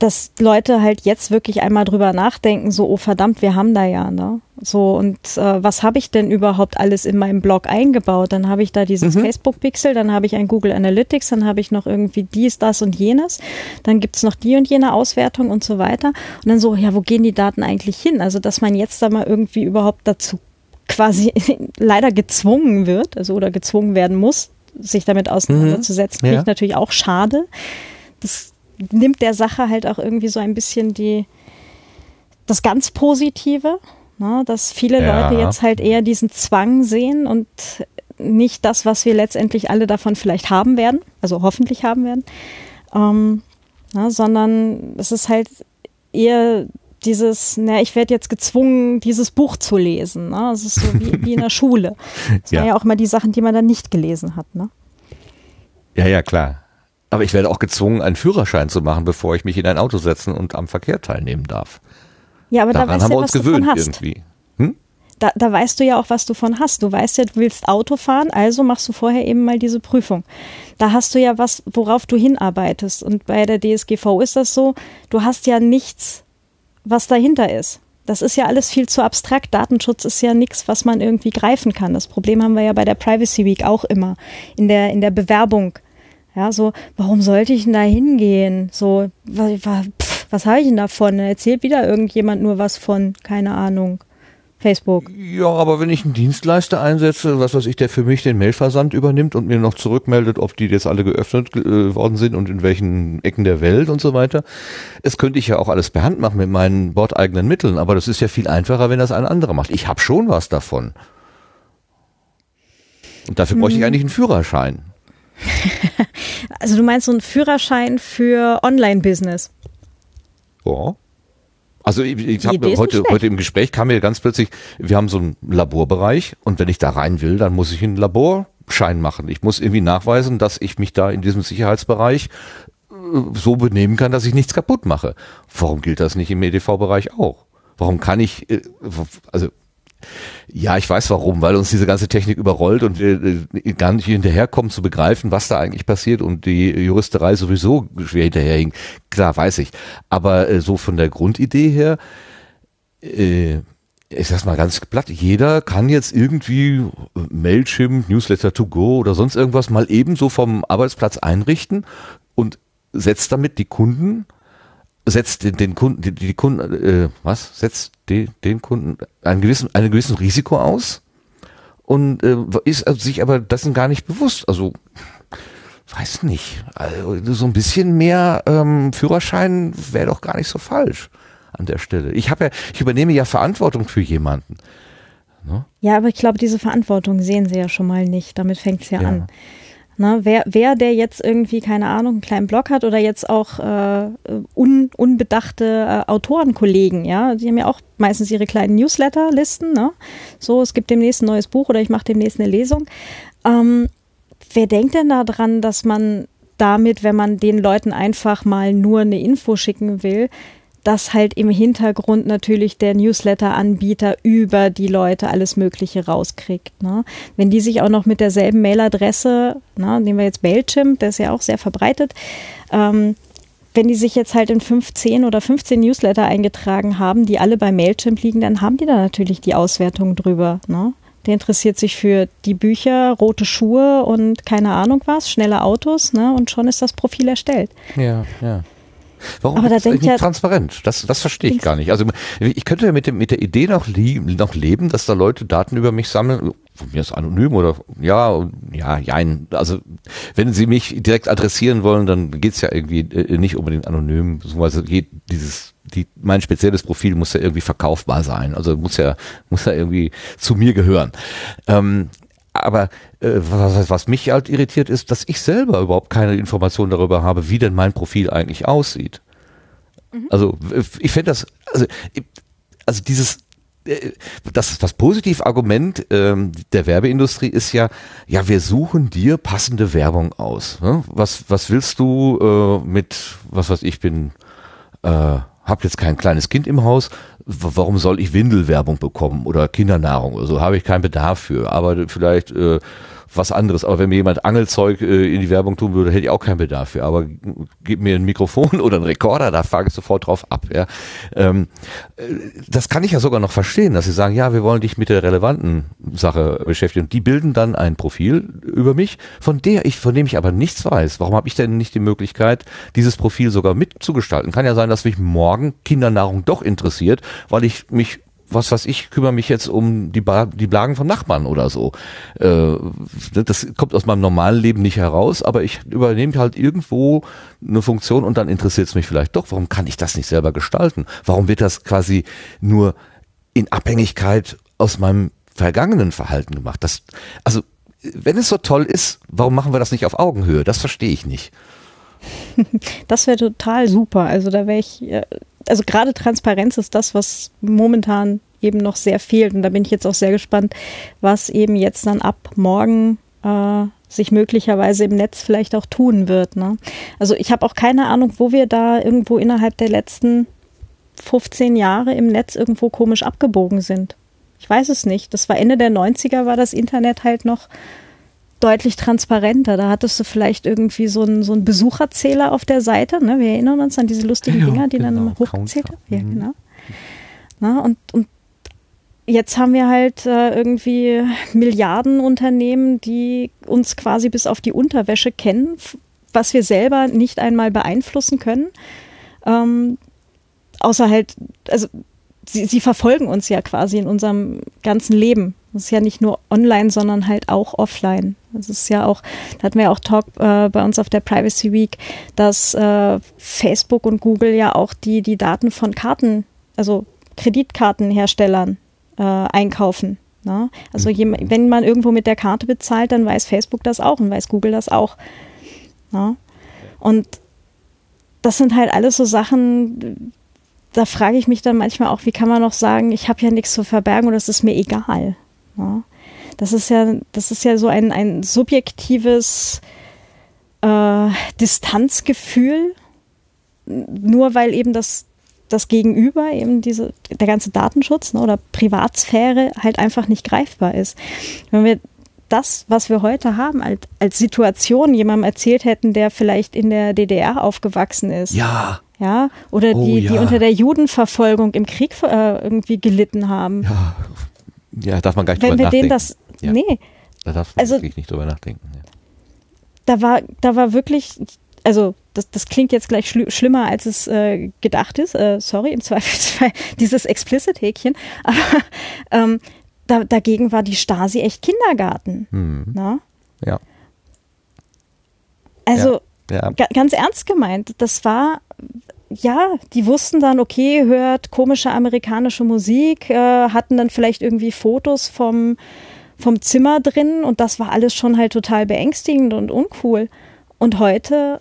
D: dass Leute halt jetzt wirklich einmal drüber nachdenken, so, oh verdammt, wir haben da ja, ne? So, und äh, was habe ich denn überhaupt alles in meinem Blog eingebaut? Dann habe ich da dieses Facebook-Pixel, dann habe ich ein Google Analytics, dann habe ich noch irgendwie dies, das und jenes, dann gibt's noch die und jene Auswertung und so weiter. Und dann so, ja, wo gehen die Daten eigentlich hin? Also, dass man jetzt da mal irgendwie überhaupt dazu quasi [LAUGHS] leider gezwungen wird, also oder gezwungen werden muss, sich damit auseinanderzusetzen, finde
A: Ja.
D: ich natürlich auch schade. Das nimmt der Sache halt auch irgendwie so ein bisschen die das ganz Positive, ne, dass viele
A: Ja.
D: Leute jetzt halt eher diesen Zwang sehen und nicht das, was wir letztendlich alle davon vielleicht haben werden, also hoffentlich haben werden, ähm, na, sondern es ist halt eher dieses, na, ich werde jetzt gezwungen, dieses Buch zu lesen. Ne? Es ist so wie, [LAUGHS] wie in der Schule. Das ja. waren ja auch mal die Sachen, die man dann nicht gelesen hat. Ne?
A: Ja, ja, klar. Aber ich werde auch gezwungen, einen Führerschein zu machen, bevor ich mich in ein Auto setzen und am Verkehr teilnehmen darf.
D: Ja, aber Daran da weißt haben ja, wir uns gewöhnt irgendwie. Hm? Da, da weißt du ja auch, was du von hast. Du weißt ja, du willst Auto fahren, also machst du vorher eben mal diese Prüfung. Da hast du ja was, worauf du hinarbeitest. Und bei der DSGV ist das so, du hast ja nichts was dahinter ist. Das ist ja alles viel zu abstrakt. Datenschutz ist ja nichts, was man irgendwie greifen kann. Das Problem haben wir ja bei der Privacy Week auch immer in der, in der Bewerbung. Ja, so, warum sollte ich denn da hingehen? So, was, was habe ich denn davon? Erzählt wieder irgendjemand nur was von, keine Ahnung. Facebook.
A: Ja, aber wenn ich einen Dienstleister einsetze, was weiß ich, der für mich den Mailversand übernimmt und mir noch zurückmeldet, ob die jetzt alle geöffnet äh, worden sind und in welchen Ecken der Welt und so weiter. Es könnte ich ja auch alles per Hand machen mit meinen bordeigenen Mitteln, aber das ist ja viel einfacher, wenn das ein anderer macht. Ich habe schon was davon. Und dafür hm. bräuchte ich hm. eigentlich einen Führerschein. [LAUGHS]
D: also du meinst so einen Führerschein für Online-Business?
A: Ja. Also ich, ich habe heute, heute im Gespräch kam mir ganz plötzlich, wir haben so einen Laborbereich und wenn ich da rein will, dann muss ich einen Laborschein machen. Ich muss irgendwie nachweisen, dass ich mich da in diesem Sicherheitsbereich äh, so benehmen kann, dass ich nichts kaputt mache. Warum gilt das nicht im EDV-Bereich auch? Warum kann ich, äh, also ja, ich weiß warum, weil uns diese ganze Technik überrollt und wir äh, gar nicht hinterherkommen zu begreifen, was da eigentlich passiert und die Juristerei sowieso schwer hinterherhing. Klar, weiß ich. Aber äh, so von der Grundidee her, äh, ich sag's mal ganz platt, jeder kann jetzt irgendwie Mailchimp, Newsletter to go oder sonst irgendwas mal ebenso vom Arbeitsplatz einrichten und setzt damit die Kunden setzt den, den Kunden, die, die Kunden, äh, was? Setzt die, den Kunden einen gewissen, einen gewissen Risiko aus und äh, ist sich aber dessen gar nicht bewusst. Also weiß nicht. Also, so ein bisschen mehr ähm, Führerschein wäre doch gar nicht so falsch an der Stelle. Ich habe ja, ich übernehme ja Verantwortung für jemanden.
D: Ne? Ja, aber ich glaube, diese Verantwortung sehen sie ja schon mal nicht. Damit fängt es ja, ja, an. Ne, wer, wer, der jetzt irgendwie, keine Ahnung, einen kleinen Blog hat oder jetzt auch äh, un, unbedachte äh, Autorenkollegen, ja, die haben ja auch meistens ihre kleinen Newsletter-Listen, ne? So, es gibt demnächst ein neues Buch oder ich mache demnächst eine Lesung. Ähm, wer denkt denn da dran, dass man damit, wenn man den Leuten einfach mal nur eine Info schicken will, dass halt im Hintergrund natürlich der Newsletter-Anbieter über die Leute alles Mögliche rauskriegt. Ne? Wenn die sich auch noch mit derselben Mailadresse, ne, nehmen wir jetzt Mailchimp, der ist ja auch sehr verbreitet, ähm, wenn die sich jetzt halt in 15 oder 15 Newsletter eingetragen haben, die alle bei Mailchimp liegen, dann haben die da natürlich die Auswertung drüber. Ne? Der interessiert sich für die Bücher, rote Schuhe und keine Ahnung was, schnelle Autos, ne? Und schon ist das Profil erstellt.
A: Ja, ja. Warum aber ist das nicht ja transparent? Das, das verstehe ich gar nicht. Also ich könnte ja mit, dem, mit der Idee noch, noch leben, dass da Leute Daten über mich sammeln, von mir ist anonym oder ja, ja, jein. Also wenn sie mich direkt adressieren wollen, dann geht's ja irgendwie äh, nicht unbedingt anonym, beziehungsweise geht dieses die, mein spezielles Profil muss ja irgendwie verkaufbar sein. Also muss ja, muss ja irgendwie zu mir gehören. Ähm, aber äh, was, was mich halt irritiert ist, dass ich selber überhaupt keine Information darüber habe, wie denn mein Profil eigentlich aussieht. Mhm. Also ich finde das, also, also dieses äh, das, das Positivargument ähm, der Werbeindustrie ist ja, ja, wir suchen dir passende Werbung aus. Ne? Was, was willst du äh, mit, was weiß ich, bin, äh, hab jetzt kein kleines Kind im Haus, warum soll ich Windelwerbung bekommen oder Kindernahrung oder so, habe ich keinen Bedarf für, aber vielleicht äh, was anderes. Aber wenn mir jemand Angelzeug äh, in die Werbung tun würde, hätte ich auch keinen Bedarf für. Aber gib mir ein Mikrofon [LAUGHS] oder ein Rekorder, da frage ich sofort drauf ab. Ja. Ähm, äh, das kann ich ja sogar noch verstehen, dass sie sagen, ja, wir wollen dich mit der relevanten Sache beschäftigen. Die bilden dann ein Profil über mich, von der ich, von dem ich aber nichts weiß. Warum habe ich denn nicht die Möglichkeit, dieses Profil sogar mitzugestalten? Kann ja sein, dass mich morgen Kindernahrung doch interessiert, weil ich mich was weiß ich, kümmere mich jetzt um die, ba die Blagen von Nachbarn oder so. Äh, das kommt aus meinem normalen Leben nicht heraus, aber ich übernehme halt irgendwo eine Funktion und dann interessiert es mich vielleicht doch. Warum kann ich das nicht selber gestalten? Warum wird das quasi nur in Abhängigkeit aus meinem vergangenen Verhalten gemacht? Das, also wenn es so toll ist, warum machen wir das nicht auf Augenhöhe? Das verstehe ich nicht. [LAUGHS]
D: Das wäre total super. Also da wäre ich, äh, also gerade Transparenz ist das, was momentan eben noch sehr fehlt. Und da bin ich jetzt auch sehr gespannt, was eben jetzt dann ab morgen äh, sich möglicherweise im Netz vielleicht auch tun wird. Ne? Also ich habe auch keine Ahnung, wo wir da irgendwo innerhalb der letzten 15 Jahre im Netz irgendwo komisch abgebogen sind. Ich weiß es nicht. Das war Ende der 90er, war das Internet halt noch deutlich transparenter. Da hattest du vielleicht irgendwie so einen, so einen Besucherzähler auf der Seite. Ne? Wir erinnern uns an diese lustigen
A: Ja,
D: Dinger, die dann
A: genau.
D: immer hochgezählt haben. Ja,
A: Mhm.
D: genau. Na, und, und jetzt haben wir halt äh, irgendwie Milliardenunternehmen, die uns quasi bis auf die Unterwäsche kennen, was wir selber nicht einmal beeinflussen können. Ähm, außer halt, also sie, sie verfolgen uns ja quasi in unserem ganzen Leben. Das ist ja nicht nur online, sondern halt auch offline. Das ist ja auch, da hatten wir ja auch Talk äh, bei uns auf der Privacy Week, dass äh, Facebook und Google ja auch die, die Daten von Karten, also Kreditkartenherstellern äh, einkaufen. Ne? Also jem- wenn man irgendwo mit der Karte bezahlt, dann weiß Facebook das auch und weiß Google das auch. Ne? Und das sind halt alles so Sachen, da frage ich mich dann manchmal auch, wie kann man noch sagen, ich habe ja nichts zu verbergen und das ist mir egal. Ja? Das ist ja, das ist ja so ein, ein subjektives äh, Distanzgefühl, nur weil eben das, das Gegenüber, eben diese, der ganze Datenschutz ne, oder Privatsphäre halt einfach nicht greifbar ist. Wenn wir das, was wir heute haben, als, als Situation jemandem erzählt hätten, der vielleicht in der DDR aufgewachsen ist,
A: Ja,
D: ja, oder
A: Oh,
D: die, die
A: ja.
D: unter der Judenverfolgung im Krieg äh, irgendwie gelitten haben.
A: ja. Ja, darf man gar nicht
D: Wenn wir
A: nachdenken.
D: denen das,
A: Ja.
D: nee,
A: da darf man
D: also-
A: wirklich nicht drüber nachdenken. Ja.
D: da war, da war wirklich, also das, das klingt jetzt gleich schli schlimmer, als es äh, gedacht ist. Äh, sorry, im [LAUGHS] Zweifelsfall dieses Explicit-Häkchen. [LAUGHS] Aber ähm, da, dagegen war die Stasi echt Kindergarten.
A: Hm.
D: Na?
A: Ja.
D: Also
A: Ja.
D: ga, ganz ernst gemeint, das war, ja, die wussten dann, okay, hört komische amerikanische Musik, äh, hatten dann vielleicht irgendwie Fotos vom, vom Zimmer drin und das war alles schon halt total beängstigend und uncool. Und heute,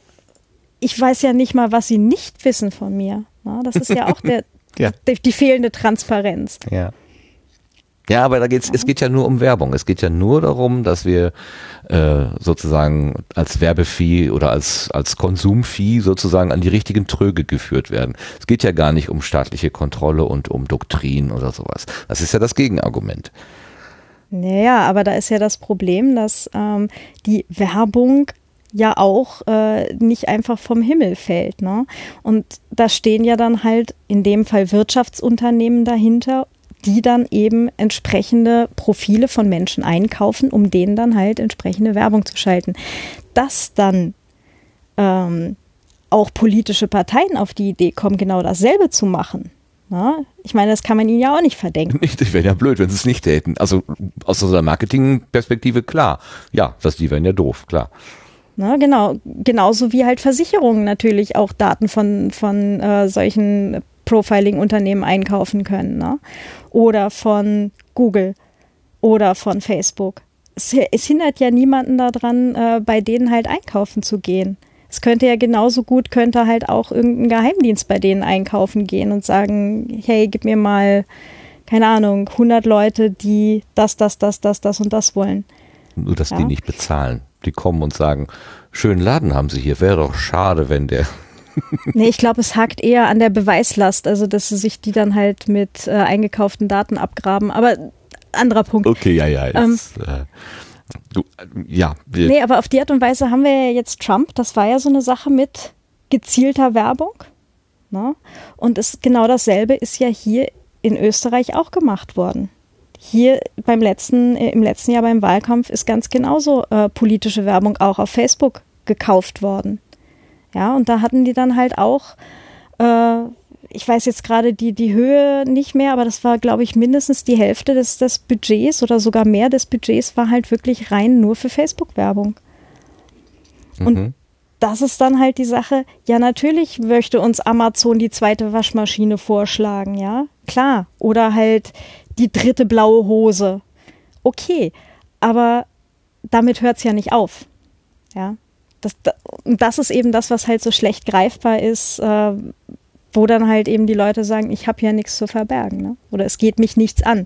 D: ich weiß ja nicht mal, was sie nicht wissen von mir. Na, das ist ja auch der, [LAUGHS]
A: Ja.
D: die, die fehlende Transparenz.
A: Ja. Ja, aber da geht's, es geht ja nur um Werbung. Es geht ja nur darum, dass wir äh, sozusagen als Werbevieh oder als, als Konsumvieh sozusagen an die richtigen Tröge geführt werden. Es geht ja gar nicht um staatliche Kontrolle und um Doktrin oder sowas. Das ist ja das Gegenargument.
D: Naja, aber da ist ja das Problem, dass ähm, die Werbung ja auch äh, nicht einfach vom Himmel fällt. Ne? Und da stehen ja dann halt in dem Fall Wirtschaftsunternehmen dahinter, die dann eben entsprechende Profile von Menschen einkaufen, um denen dann halt entsprechende Werbung zu schalten. Dass dann ähm, auch politische Parteien auf die Idee kommen, genau dasselbe zu machen. Na? Ich meine, das kann man ihnen ja auch nicht verdenken. [LAUGHS]
A: Das wäre ja blöd, wenn sie es nicht täten. Also aus unserer Marketingperspektive klar. Ja, das, die wären ja doof, klar.
D: Ne, genau, genauso wie halt Versicherungen natürlich auch Daten von, von äh, solchen Profiling-Unternehmen einkaufen können. Ne? Oder von Google oder von Facebook. Es, es hindert ja niemanden daran, äh, bei denen halt einkaufen zu gehen. Es könnte ja genauso gut, könnte halt auch irgendein Geheimdienst bei denen einkaufen gehen und sagen, hey, gib mir mal, keine Ahnung, 100 Leute, die das, das, das, das, das und das wollen.
A: Nur, dass
D: Ja.
A: die nicht bezahlen. Die kommen und sagen, schönen Laden haben sie hier. Wäre doch schade, wenn der [LAUGHS]
D: Nee, ich glaube, es hakt eher an der Beweislast, also dass sie sich die dann halt mit äh, eingekauften Daten abgraben. Aber anderer Punkt.
A: Okay, ja, ja.
D: Ähm.
A: Jetzt, äh, du, ja,
D: Nee, aber auf die Art und Weise haben wir ja jetzt Trump. Das war ja so eine Sache mit gezielter Werbung. Ne? Und es, genau dasselbe ist ja hier in Österreich auch gemacht worden. Hier beim letzten, äh, im letzten Jahr beim Wahlkampf ist ganz genauso äh, politische Werbung auch auf Facebook gekauft worden. Ja, und da hatten die dann halt auch, äh, ich weiß jetzt gerade die, die Höhe nicht mehr, aber das war, glaube ich, mindestens die Hälfte des, des Budgets oder sogar mehr des Budgets war halt wirklich rein nur für Facebook-Werbung. Und
A: mhm.
D: das ist dann halt die Sache, ja, natürlich möchte uns Amazon die zweite Waschmaschine vorschlagen, ja, klar. Oder halt die dritte blaue Hose. Okay, aber damit hört es ja nicht auf. Ja. Das, das ist eben das, was halt so schlecht greifbar ist, äh, wo dann halt eben die Leute sagen, ich habe ja nichts zu verbergen. Ne? Oder es geht mich nichts an.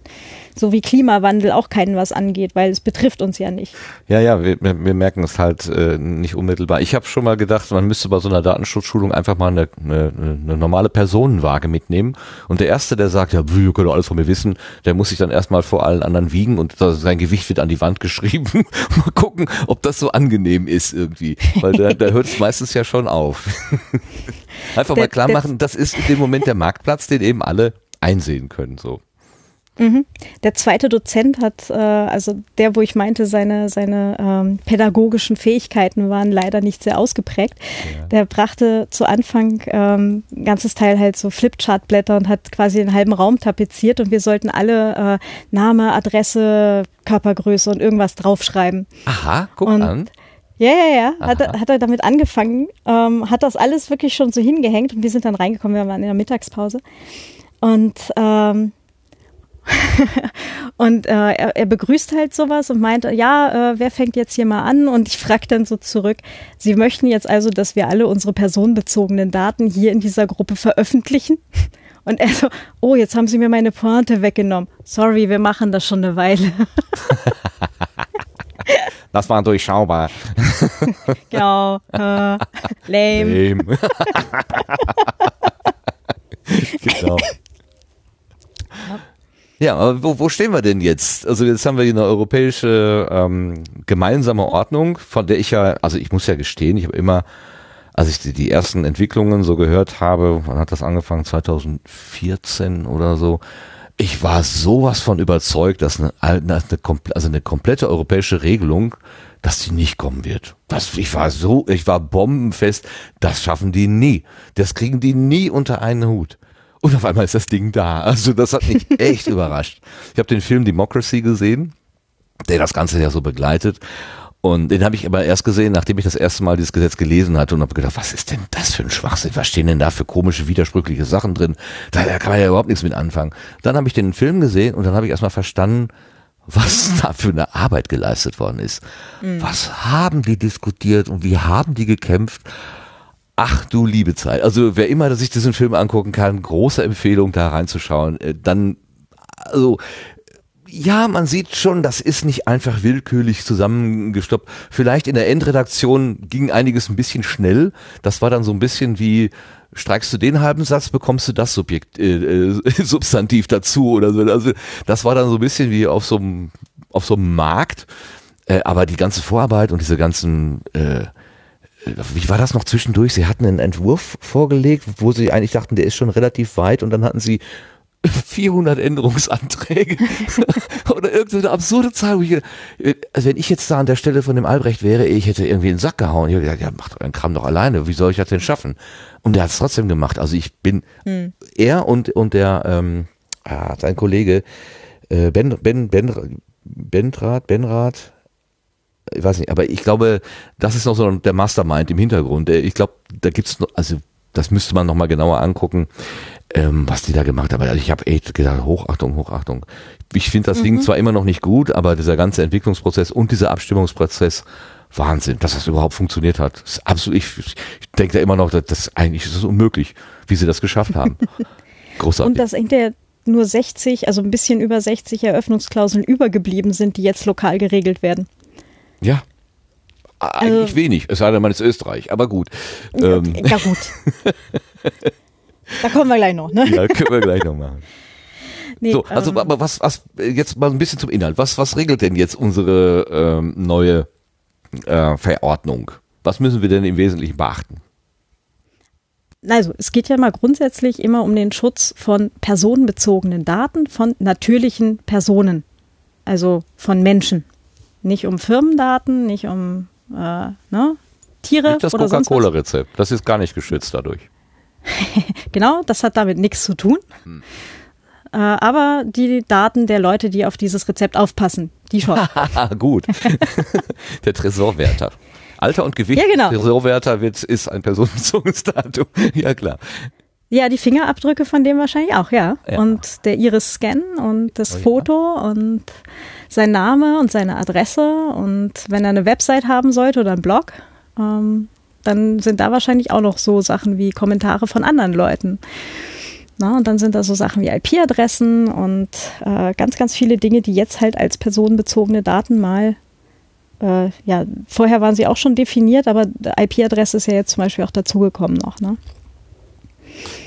D: So wie Klimawandel auch keinen was angeht, weil es betrifft uns ja nicht.
A: Ja, ja, wir, wir merken es halt äh, nicht unmittelbar. Ich habe schon mal gedacht, man müsste bei so einer Datenschutzschulung einfach mal eine, eine, eine normale Personenwaage mitnehmen. Und der Erste, der sagt, ja, ihr könnt alles von mir wissen, der muss sich dann erstmal vor allen anderen wiegen und sein Gewicht wird an die Wand geschrieben. [LAUGHS] mal gucken, ob das so angenehm ist irgendwie. Weil da, da hört es meistens ja schon auf. [LAUGHS] einfach mal klar machen, dass das ist in dem Moment der Marktplatz, den eben alle einsehen können. So.
D: Mhm. Der zweite Dozent hat, äh, also der, wo ich meinte, seine, seine ähm, pädagogischen Fähigkeiten waren leider nicht sehr ausgeprägt. Ja. Der brachte zu Anfang ähm, ein ganzes Teil halt so Flipchartblätter und hat quasi den halben Raum tapeziert und wir sollten alle äh, Name, Adresse, Körpergröße und irgendwas draufschreiben.
A: Aha, guck und an.
D: Ja, ja, ja. Hat, hat er damit angefangen, ähm, hat das alles wirklich schon so hingehängt und wir sind dann reingekommen, wir waren in der Mittagspause. Und ähm, [LAUGHS] und äh, er, er, begrüßt halt sowas und meint, ja, äh, wer fängt jetzt hier mal an? Und ich frage dann so zurück, Sie möchten jetzt also, dass wir alle unsere personenbezogenen Daten hier in dieser Gruppe veröffentlichen? [LAUGHS] Und er so, oh, jetzt haben Sie mir meine Pointe weggenommen. Sorry, wir machen das schon eine Weile. [LAUGHS]
A: Das war durchschaubar. [LAUGHS]
D: genau. Äh, [LAUGHS] lame. lame. [LAUGHS]
A: genau. Ja, aber wo, wo stehen wir denn jetzt? Also jetzt haben wir hier eine europäische ähm, gemeinsame Ordnung, von der ich ja, also ich muss ja gestehen, ich habe immer, als ich die, die ersten Entwicklungen so gehört habe, wann hat das angefangen? 2014 oder so, ich war sowas von überzeugt, dass eine, eine, also eine komplette europäische Regelung, dass die nicht kommen wird. Das, ich war so, ich war bombenfest, das schaffen die nie. Das kriegen die nie unter einen Hut. Und auf einmal ist das Ding da. Also das hat mich [LAUGHS] echt überrascht. Ich habe den Film Democracy gesehen, der das Ganze ja so begleitet. Und den habe ich aber erst gesehen, nachdem ich das erste Mal dieses Gesetz gelesen hatte und habe gedacht, was ist denn das für ein Schwachsinn? Was stehen denn da für komische, widersprüchliche Sachen drin? Da, da kann man ja überhaupt nichts mit anfangen. Dann habe ich den Film gesehen und dann habe ich erstmal verstanden, was [LAUGHS] da für eine Arbeit geleistet worden ist. Mhm. Was haben die diskutiert und wie haben die gekämpft? Ach du liebe Zeit. Also wer immer sich diesen Film angucken kann, große Empfehlung da reinzuschauen. Äh, dann, also ja, man sieht schon, das ist nicht einfach willkürlich zusammengestoppt. Vielleicht in der Endredaktion ging einiges ein bisschen schnell. Das war dann so ein bisschen wie, streikst du den halben Satz, bekommst du das Subjekt, äh, äh, [LAUGHS] Substantiv dazu oder so. Also das war dann so ein bisschen wie auf so einem, auf so einem Markt. Äh, aber die ganze Vorarbeit und diese ganzen, äh, wie war das noch zwischendurch? Sie hatten einen Entwurf vorgelegt, wo sie eigentlich dachten, der ist schon relativ weit und dann hatten sie 400 Änderungsanträge [LAUGHS] oder irgendeine absurde Zahl. Also wenn ich jetzt da an der Stelle von dem Albrecht wäre, ich hätte irgendwie in den Sack gehauen. Ich hätte gesagt, ja, macht euren Kram doch alleine. Wie soll ich das denn schaffen? Und der hat es trotzdem gemacht. Also ich bin hm. er und und der ähm, ah, sein Kollege äh, Ben Ben Ben Benrad Benrad ich weiß nicht, aber ich glaube, das ist noch so der Mastermind im Hintergrund. Ich glaube, da gibt's noch, also das müsste man noch mal genauer angucken ähm, was die da gemacht haben. Also ich habe echt gedacht, Hochachtung, Hochachtung. Ich finde das mhm. Ding zwar immer noch nicht gut, aber dieser ganze Entwicklungsprozess und dieser Abstimmungsprozess, Wahnsinn, dass das überhaupt funktioniert hat. Das ist absolut, ich, ich denke da immer noch, dass das eigentlich ist das unmöglich, wie sie das geschafft haben. [LAUGHS]
D: Großartig. Und dass hinterher nur 60, also ein bisschen über 60 Eröffnungsklauseln übergeblieben sind, die jetzt lokal geregelt werden.
A: Ja, eigentlich also, wenig, es sei denn, man ist Österreich, aber gut.
D: Ja, ähm. ja gut. [LAUGHS] Da kommen wir gleich noch, ne?
A: Ja, können wir gleich noch machen. Nee, so, also ähm, aber was, was, jetzt mal ein bisschen zum Inhalt. Was, was regelt denn jetzt unsere ähm, neue äh, Verordnung? Was müssen wir denn im Wesentlichen beachten?
D: Also, es geht ja mal grundsätzlich immer um den Schutz von personenbezogenen Daten von natürlichen Personen, also von Menschen. Nicht um Firmendaten, nicht um äh, ne, Tiere
A: nicht das Coca-Cola-Rezept. Das ist gar nicht geschützt dadurch. [LAUGHS]
D: genau, das hat damit nichts zu tun. Hm. Äh, aber die Daten der Leute, die auf dieses Rezept aufpassen, die schon. [LAUGHS]
A: Gut. [LAUGHS] der Tresorwärter. Alter und Gewicht.
D: Ja, genau.
A: Tresorwärter wird, ist ein personenbezogenes Datum. ja, klar.
D: Ja, die Fingerabdrücke von dem wahrscheinlich auch, ja.
A: Ja.
D: Und der Iris-Scan und das
A: Oh ja.
D: Foto und sein Name und seine Adresse. Und wenn er eine Website haben sollte oder einen Blog, ähm, dann sind da wahrscheinlich auch noch so Sachen wie Kommentare von anderen Leuten. Na, und dann sind da so Sachen wie IP-Adressen und äh, ganz, ganz viele Dinge, die jetzt halt als personenbezogene Daten mal, äh, ja, vorher waren sie auch schon definiert, aber IP-Adresse ist ja jetzt zum Beispiel auch dazugekommen noch. Ne?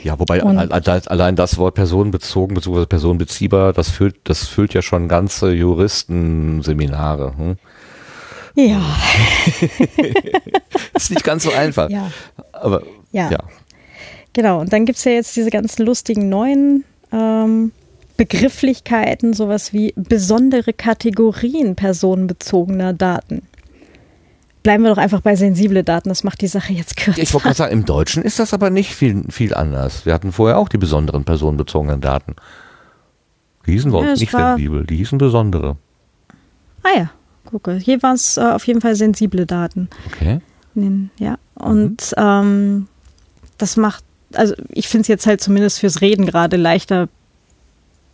A: Ja, wobei
D: Und-
A: al- al- allein das Wort personenbezogen bzw. personenbeziehbar, das füllt, das füllt ja schon ganze Juristenseminare. Hm?
D: Ja, [LAUGHS]
A: Ist nicht ganz so einfach.
D: ja.
A: Aber
D: Ja.
A: ja.
D: Genau, und dann gibt's ja jetzt diese ganzen lustigen neuen ähm, Begrifflichkeiten, sowas wie besondere Kategorien personenbezogener Daten. Bleiben wir doch einfach bei sensible Daten, das macht die Sache jetzt kürzer.
A: Ich wollte gerade sagen, im Deutschen ist das aber nicht viel, viel anders. Wir hatten vorher auch die besonderen personenbezogenen Daten. Die hießen
D: Ja,
A: überhaupt
D: es
A: nicht sensibel, die hießen besondere.
D: ah ja, gucke, hier waren es äh, auf jeden Fall sensible Daten.
A: Okay.
D: Ja, und ähm, das macht, also ich finde es jetzt halt zumindest fürs Reden gerade leichter,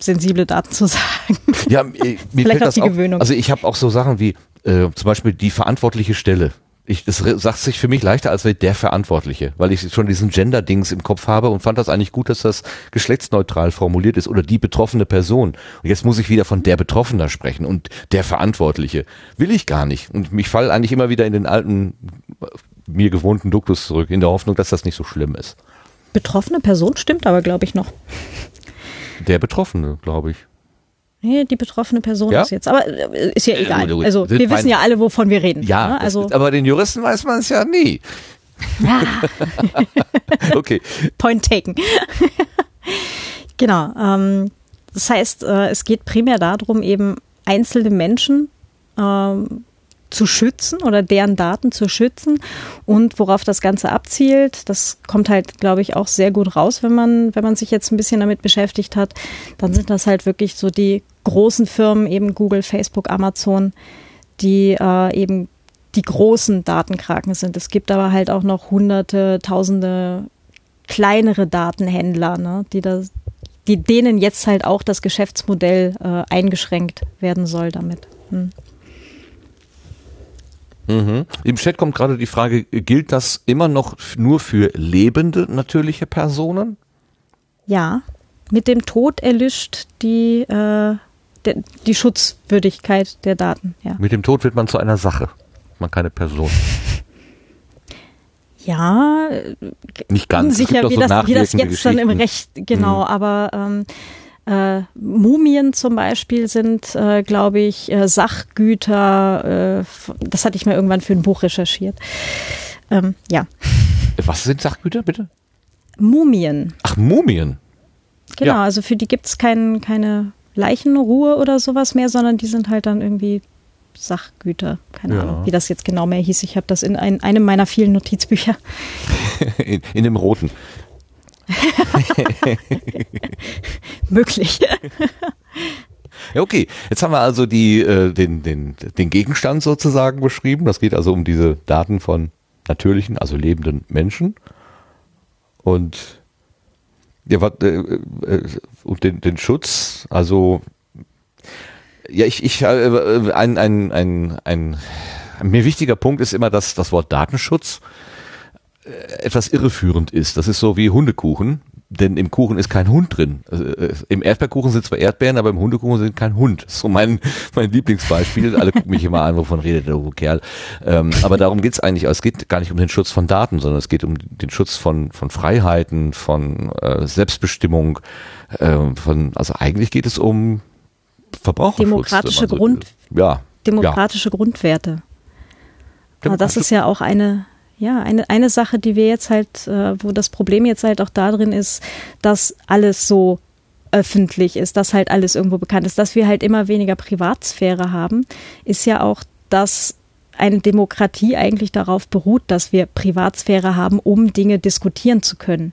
D: sensible Daten zu [LAUGHS] sagen.
A: Ja, mir [LAUGHS]
D: Vielleicht
A: fällt
D: auch
A: das
D: die
A: auch,
D: Gewöhnung.
A: Also ich habe auch so Sachen wie äh, zum Beispiel die verantwortliche Stelle. Ich, das sagt sich für mich leichter als der Verantwortliche, weil ich schon diesen Gender-Dings im Kopf habe und fand das eigentlich gut, dass das geschlechtsneutral formuliert ist oder die betroffene Person. Und jetzt muss ich wieder von der Betroffener sprechen und der Verantwortliche. Will ich gar nicht. Und mich fall eigentlich immer wieder in den alten, äh, mir gewohnten Duktus zurück, in der Hoffnung, dass das nicht so schlimm ist.
D: Betroffene Person stimmt aber, glaube ich, noch.
A: Der Betroffene, glaube ich.
D: Nee, die betroffene Person
A: Ja?
D: ist jetzt. Aber äh, ist ja egal.
A: gut,
D: Also wir wissen ja alle, wovon wir reden.
A: Ja,
D: ne? also
A: ist, aber den Juristen weiß man es ja nie. [LAUGHS] okay.
D: Point taken. [LAUGHS] genau. Ähm, das heißt, äh, es geht primär darum, eben einzelne Menschen ähm, zu schützen oder deren Daten zu schützen und worauf das Ganze abzielt, das kommt halt, glaube ich, auch sehr gut raus, wenn man, wenn man sich jetzt ein bisschen damit beschäftigt hat, dann sind das halt wirklich so die großen Firmen, eben Google, Facebook, Amazon, die äh, eben die großen Datenkraken sind. Es gibt aber halt auch noch hunderte, tausende kleinere Datenhändler, ne, die da, die denen jetzt halt auch das Geschäftsmodell äh, eingeschränkt werden soll damit. Hm.
A: Mhm. Im Chat kommt gerade die Frage, gilt das immer noch nur für lebende natürliche Personen?
D: Ja, mit dem Tod erlischt die, äh, der, die Schutzwürdigkeit der Daten. Ja,
A: Mit dem Tod wird man zu einer Sache, man keine Person.
D: ja
A: Nicht ganz. Doch
D: wie,
A: so
D: das, wie das jetzt dann im. Recht genau,
A: Mhm.
D: aber ähm, äh, Mumien zum Beispiel sind, äh, glaube ich, äh, Sachgüter. Äh, das hatte ich mir irgendwann für ein Buch recherchiert. Ähm, ja,
A: Was sind Sachgüter, bitte?
D: Mumien.
A: Ach, Mumien.
D: Genau,
A: Ja.
D: also für die gibt's kein, keine Leichenruhe oder sowas mehr, sondern die sind halt dann irgendwie Sachgüter. Keine
A: Ja.
D: Ahnung, wie das jetzt genau mehr hieß. Ich habe das in ein, einem meiner vielen Notizbücher. [LAUGHS]
A: In, in dem roten. [LAUGHS]
D: Möglich.
A: Ja, okay. Jetzt haben wir also die, äh, den, den, den Gegenstand sozusagen beschrieben. Das geht also um diese Daten von natürlichen, also lebenden Menschen. Und ja, wat, äh, äh, und den, den Schutz, also ja, ich, ich äh, ein, ein, ein, ein, ein mir wichtiger Punkt ist immer, dass das Wort Datenschutz äh, etwas irreführend ist. Das ist so wie Hundekuchen, denn im Kuchen ist kein Hund drin. Also, äh, Im Erdbeerkuchen sind zwar Erdbeeren, aber im Hundekuchen sind kein Hund. Das ist so mein, [LAUGHS] mein Lieblingsbeispiel. Alle gucken mich immer an, wovon redet der Kerl. Ähm, aber darum geht's eigentlich. Es geht gar nicht um den Schutz von Daten, sondern es geht um den Schutz von, von Freiheiten, von äh, Selbstbestimmung. Äh, von, also eigentlich geht es um Verbraucherschutz.
D: Demokratische
A: so
D: Grund-.
A: Ja.
D: Demokratische Grundwerte. Aber das
A: Demokratische-
D: ist ja auch eine, ja, eine, eine Sache, die wir jetzt halt, äh, wo das Problem jetzt halt auch darin ist, dass alles so öffentlich ist, dass halt alles irgendwo bekannt ist, dass wir halt immer weniger Privatsphäre haben, ist ja auch, dass eine Demokratie eigentlich darauf beruht, dass wir Privatsphäre haben, um Dinge diskutieren zu können.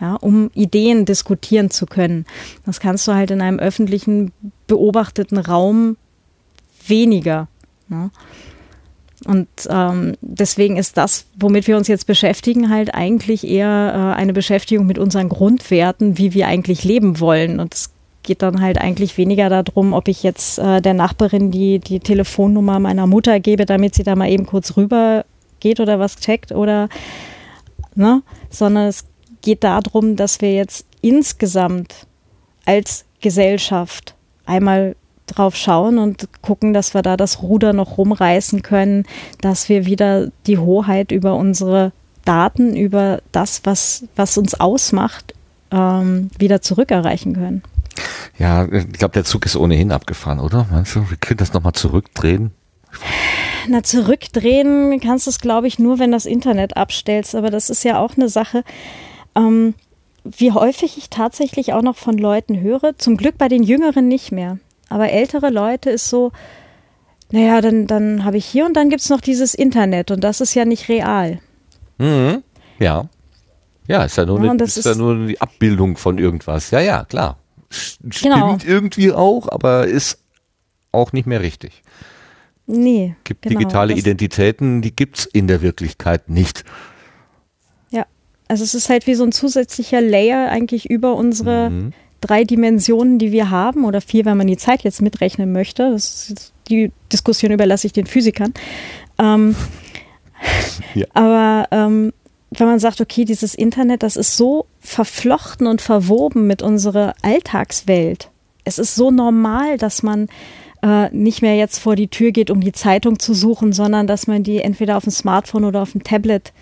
D: Ja, um Ideen diskutieren zu können. Das kannst du halt in einem öffentlichen, beobachteten Raum weniger. Ne? Und ähm, deswegen ist das, womit wir uns jetzt beschäftigen, halt eigentlich eher äh, eine Beschäftigung mit unseren Grundwerten, wie wir eigentlich leben wollen. Und es geht dann halt eigentlich weniger darum, ob ich jetzt äh, der Nachbarin die, die Telefonnummer meiner Mutter gebe, damit sie da mal eben kurz rüber geht oder was checkt oder, ne, sondern es geht darum, dass wir jetzt insgesamt als Gesellschaft einmal drauf schauen und gucken, dass wir da das Ruder noch rumreißen können, dass wir wieder die Hoheit über unsere Daten, über das, was, was uns ausmacht, ähm, wieder zurückerreichen können.
A: Ja, ich glaube, der Zug ist ohnehin abgefahren, oder? Meinst du, wir können das nochmal zurückdrehen?
D: Na, zurückdrehen kannst du es, glaube ich, nur, wenn das Internet abstellst. Aber das ist ja auch eine Sache, ähm, wie häufig ich tatsächlich auch noch von Leuten höre. Zum Glück bei den Jüngeren nicht mehr. Aber ältere Leute ist so, naja, dann, dann habe ich hier und dann gibt es noch dieses Internet und das ist ja nicht real.
A: Mhm. Ja. Ja, ist ja nur,
D: Ja,
A: eine, ist ja nur die Abbildung von irgendwas. Ja, ja, klar. Stimmt
D: Genau.
A: irgendwie auch, aber ist auch nicht mehr richtig.
D: Nee.
A: Gibt
D: genau.
A: digitale Identitäten, die gibt's in der Wirklichkeit nicht.
D: Ja, also es ist halt wie so ein zusätzlicher Layer eigentlich über unsere
A: Mhm.
D: Drei Dimensionen, die wir haben, oder vier, wenn man die Zeit jetzt mitrechnen möchte. Das ist die Diskussion überlasse ich den Physikern. Ähm,
A: Ja. [LAUGHS]
D: Aber ähm, wenn man sagt, okay, dieses Internet, das ist so verflochten und verwoben mit unserer Alltagswelt. Es ist so normal, dass man äh, nicht mehr jetzt vor die Tür geht, um die Zeitung zu suchen, sondern dass man die entweder auf dem Smartphone oder auf dem Tablet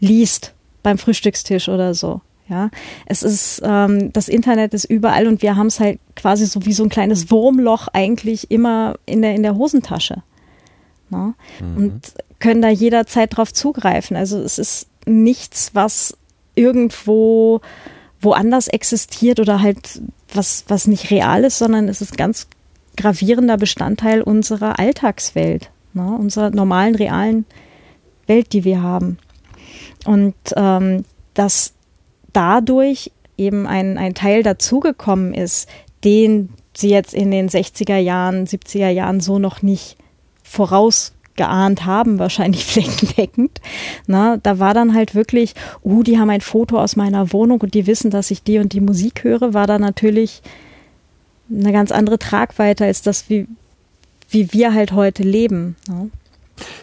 D: liest beim Frühstückstisch oder so. Ja, es ist ähm, das Internet ist überall und wir haben es halt quasi so wie so ein kleines Wurmloch eigentlich immer in der in der Hosentasche. Ne? Und können da jederzeit drauf zugreifen. Also es ist nichts, was irgendwo woanders existiert oder halt was was nicht real ist, sondern es ist ganz gravierender Bestandteil unserer Alltagswelt, ne? unserer normalen realen Welt, die wir haben. Und ähm, dass dadurch eben ein, ein Teil dazugekommen ist, den sie jetzt in den 60er Jahren, 70er Jahren so noch nicht vorausgeahnt haben, wahrscheinlich [LAUGHS] flächendeckend. Na, da war dann halt wirklich, uh, die haben ein Foto aus meiner Wohnung und die wissen, dass ich die und die Musik höre, war da natürlich eine ganz andere Tragweite als das, wie, wie wir halt heute leben. Ne?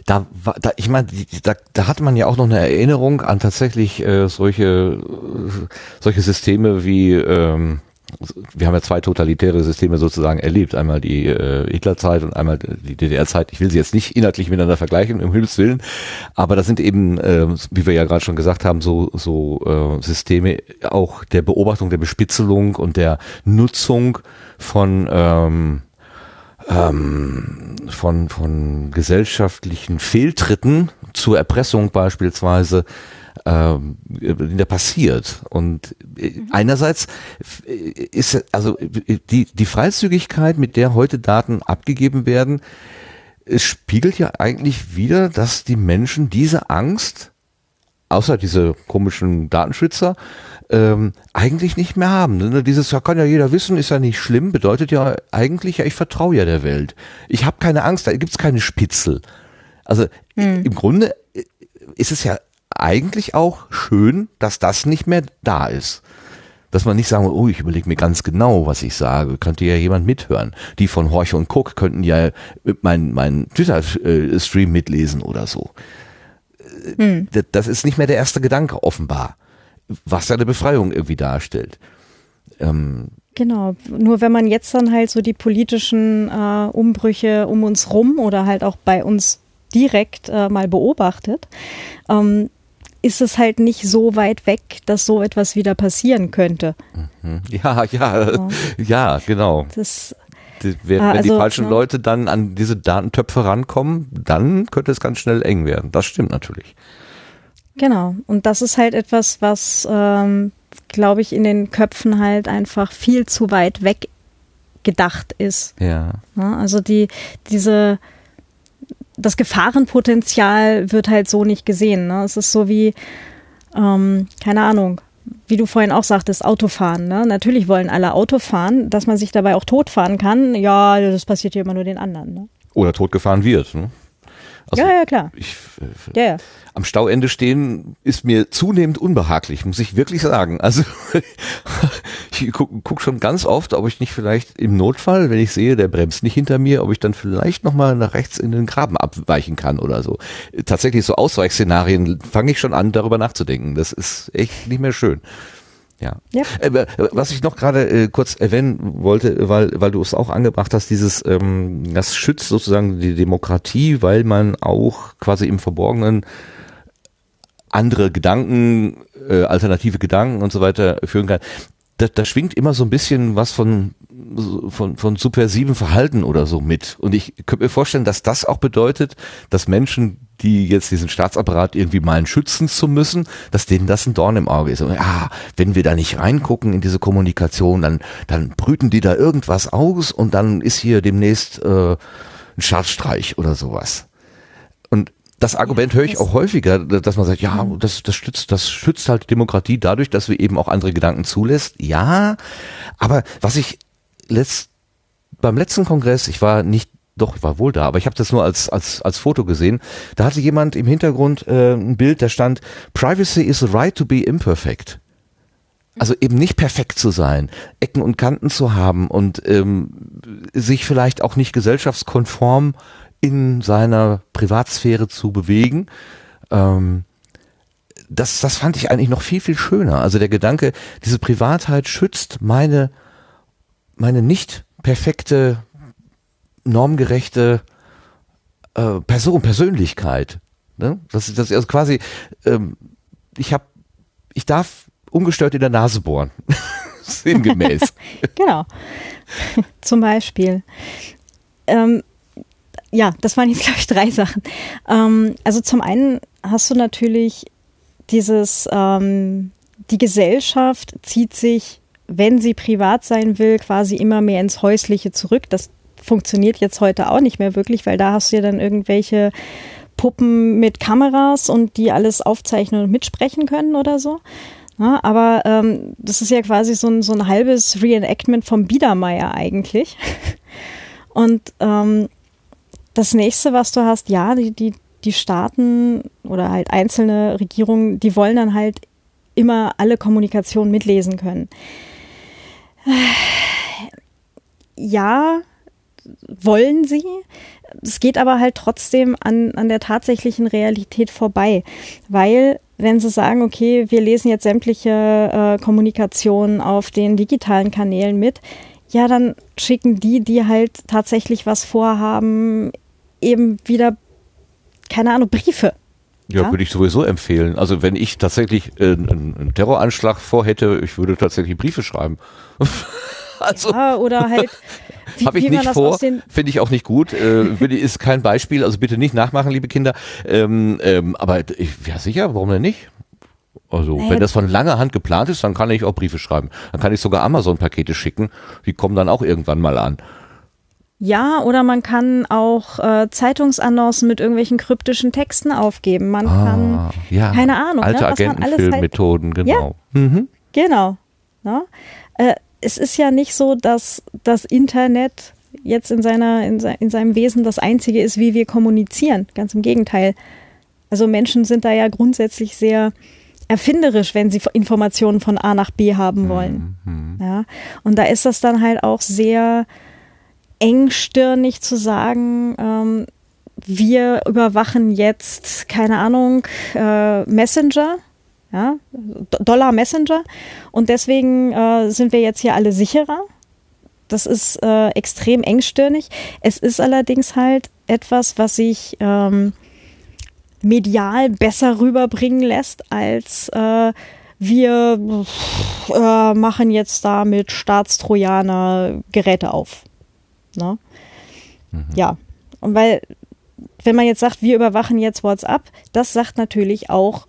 A: Da, war- da ich meine, da, da hat man ja auch noch eine Erinnerung an tatsächlich äh, solche äh, solche Systeme wie ähm, wir haben ja zwei totalitäre Systeme sozusagen erlebt. Einmal die äh, Hitlerzeit und einmal die DDR-Zeit. Ich will sie jetzt nicht inhaltlich miteinander vergleichen, um Himmels Willen. Aber das sind eben, äh, wie wir ja gerade schon gesagt haben, so, so äh, Systeme auch der Beobachtung, der Bespitzelung und der Nutzung von ähm, ähm, von, von gesellschaftlichen Fehltritten zur Erpressung beispielsweise ähm, in der passiert. Und äh, einerseits äh, ist also äh, die, die Freizügigkeit, mit der heute Daten abgegeben werden, es spiegelt ja eigentlich wieder, dass die Menschen diese Angst, außer diese komischen Datenschützer, ähm, eigentlich nicht mehr haben. Ne? Dieses, ja, kann ja jeder wissen, ist ja nicht schlimm, bedeutet ja eigentlich, ja, ich vertraue ja der Welt. Ich habe keine Angst, da gibt's keine Spitzel. Also i- im Grunde äh, ist es ja eigentlich auch schön, dass das nicht mehr da ist. Dass man nicht sagen, oh, ich überlege mir ganz genau, was ich sage. Könnte ja jemand mithören. Die von Horch und Cook könnten ja meinen mein Twitter-Stream mitlesen oder so. Äh, Das- Das ist nicht mehr der erste Gedanke, offenbar. Was ja eine Befreiung irgendwie darstellt. Ähm,
D: Genau, nur wenn man jetzt dann halt so die politischen äh, Umbrüche um uns rum oder halt auch bei uns direkt äh, mal beobachtet, ähm, ist es halt nicht so weit weg, dass so etwas wieder passieren könnte. [LAUGHS]
A: hm, ja, ja, ja, genau.
D: Das,
A: Die- Wenn,
D: Ah,
A: wenn die
D: also,
A: falschen
D: ne?
A: Leute dann an diese Datentöpfe rankommen, dann könnte es ganz schnell eng werden. Das stimmt natürlich.
D: Genau, und das ist halt etwas, was, ähm, glaube ich, in den Köpfen halt einfach viel zu weit weg gedacht ist.
A: Ja.
D: Ne? Also die, diese, das Gefahrenpotenzial wird halt so nicht gesehen. Ne? Es ist so wie, ähm, keine Ahnung, wie du vorhin auch sagtest, Autofahren. Ne? Natürlich wollen alle Auto fahren, dass man sich dabei auch totfahren kann. Ja, das passiert ja immer nur den anderen. Ne?
A: Oder totgefahren wird. Ne? Also
D: ja, ja, klar.
A: Ich, äh,
D: Ja, ja.
A: am Stauende stehen ist mir zunehmend unbehaglich, muss ich wirklich sagen. Also [LAUGHS] ich gucke guck schon ganz oft, ob ich nicht vielleicht im Notfall, wenn ich sehe, der bremst nicht hinter mir, ob ich dann vielleicht nochmal nach rechts in den Graben abweichen kann oder so. Tatsächlich so Ausweichszenarien fange ich schon an, darüber nachzudenken. Das ist echt nicht mehr schön. Ja.
D: Ja.
A: Äh, was ich noch gerade äh, kurz erwähnen wollte, weil, weil du es auch angebracht hast, dieses, ähm, das schützt sozusagen die Demokratie, weil man auch quasi im Verborgenen andere Gedanken, äh, alternative Gedanken und so weiter führen kann. Da, da schwingt immer so ein bisschen was von, von, von subversiven Verhalten oder so mit. Und ich könnte mir vorstellen, dass das auch bedeutet, dass Menschen, die jetzt diesen Staatsapparat irgendwie meinen, schützen zu müssen, dass denen das ein Dorn im Auge ist. Und, ah, wenn wir da nicht reingucken in diese Kommunikation, dann, dann brüten die da irgendwas aus und dann ist hier demnächst äh, ein Staatsstreich oder sowas. Das Argument höre ich auch häufiger, dass man sagt, ja, das, das stützt, das schützt halt die Demokratie dadurch, dass wir eben auch andere Gedanken zulässt. Ja, aber was ich letzt, beim letzten Kongress, ich war nicht, doch, ich war wohl da, aber ich habe das nur als, als, als Foto gesehen, da hatte jemand im Hintergrund äh, ein Bild, da stand, Privacy is the right to be imperfect. Also eben nicht perfekt zu sein, Ecken und Kanten zu haben und ähm, sich vielleicht auch nicht gesellschaftskonform in seiner Privatsphäre zu bewegen. Ähm, das, das fand ich eigentlich noch viel, viel schöner. Also der Gedanke, diese Privatheit schützt meine, meine nicht perfekte, normgerechte äh, Person, Persönlichkeit. Ne? Das, das ist also quasi, ähm, ich habe, ich darf ungestört in der Nase bohren. [LAUGHS] Sinngemäß. [LAUGHS]
D: genau. [LAUGHS] Zum Beispiel. Ähm, ja, das waren jetzt, [LAUGHS] glaube ich, drei Sachen. Ähm, also zum einen hast du natürlich dieses, ähm, die Gesellschaft zieht sich, wenn sie privat sein will, quasi immer mehr ins Häusliche zurück. Das funktioniert jetzt heute auch nicht mehr wirklich, weil da hast du ja dann irgendwelche Puppen mit Kameras und die alles aufzeichnen und mitsprechen können oder so. Ja, aber ähm, das ist ja quasi so ein, so ein halbes Reenactment vom Biedermeier eigentlich. [LAUGHS] Und ähm, das nächste, was du hast, ja, die, die, die Staaten oder halt einzelne Regierungen, die wollen dann halt immer alle Kommunikation mitlesen können. Ja, wollen sie. Es geht aber halt trotzdem an, an der tatsächlichen Realität vorbei, weil wenn sie sagen, okay, wir lesen jetzt sämtliche äh, Kommunikation auf den digitalen Kanälen mit, ja, dann schicken die, die halt tatsächlich was vorhaben, eben wieder, keine Ahnung, Briefe.
A: Ja,
D: Ja?
A: würde ich sowieso empfehlen. Also wenn ich tatsächlich äh, einen, Terroranschlag vorhätte, ich würde tatsächlich Briefe schreiben. [LAUGHS] also
D: Ja, oder halt, [LAUGHS]
A: habe ich nicht vor, finde ich auch nicht gut. Äh, ist kein Beispiel, also bitte nicht nachmachen, liebe Kinder. Ähm, ähm, aber ich, ja sicher, warum denn nicht? Also
D: Naja,
A: wenn das von langer Hand geplant ist, dann kann ich auch Briefe schreiben. Dann kann ich sogar Amazon-Pakete schicken. Die kommen dann auch irgendwann mal an.
D: Ja, oder man kann auch äh, Zeitungsannoncen mit irgendwelchen kryptischen Texten aufgeben. Man kann,
A: Ah, ja.
D: keine Ahnung,
A: Alte
D: ne, was man alles halt,
A: Agentenfilmmethoden, genau. Mhm.
D: genau. Ne? Äh, es ist ja nicht so, dass das Internet jetzt in seiner, in, se in seinem Wesen das einzige ist, wie wir kommunizieren. Ganz im Gegenteil. Also Menschen sind da ja grundsätzlich sehr erfinderisch, wenn sie Informationen von A nach B haben wollen.
A: Mhm.
D: Ja, und da ist das dann halt auch sehr engstirnig zu sagen, ähm, wir überwachen jetzt, keine Ahnung, äh, Messenger, ja, Do- Dollar Messenger und deswegen äh, sind wir jetzt hier alle sicherer. Das ist äh, extrem engstirnig. Es ist allerdings halt etwas, was sich ähm, medial besser rüberbringen lässt, als äh, wir äh, machen jetzt da mit Staatstrojaner Geräte auf. Ne? Ja, und weil, wenn man jetzt sagt, wir überwachen jetzt WhatsApp, das sagt natürlich auch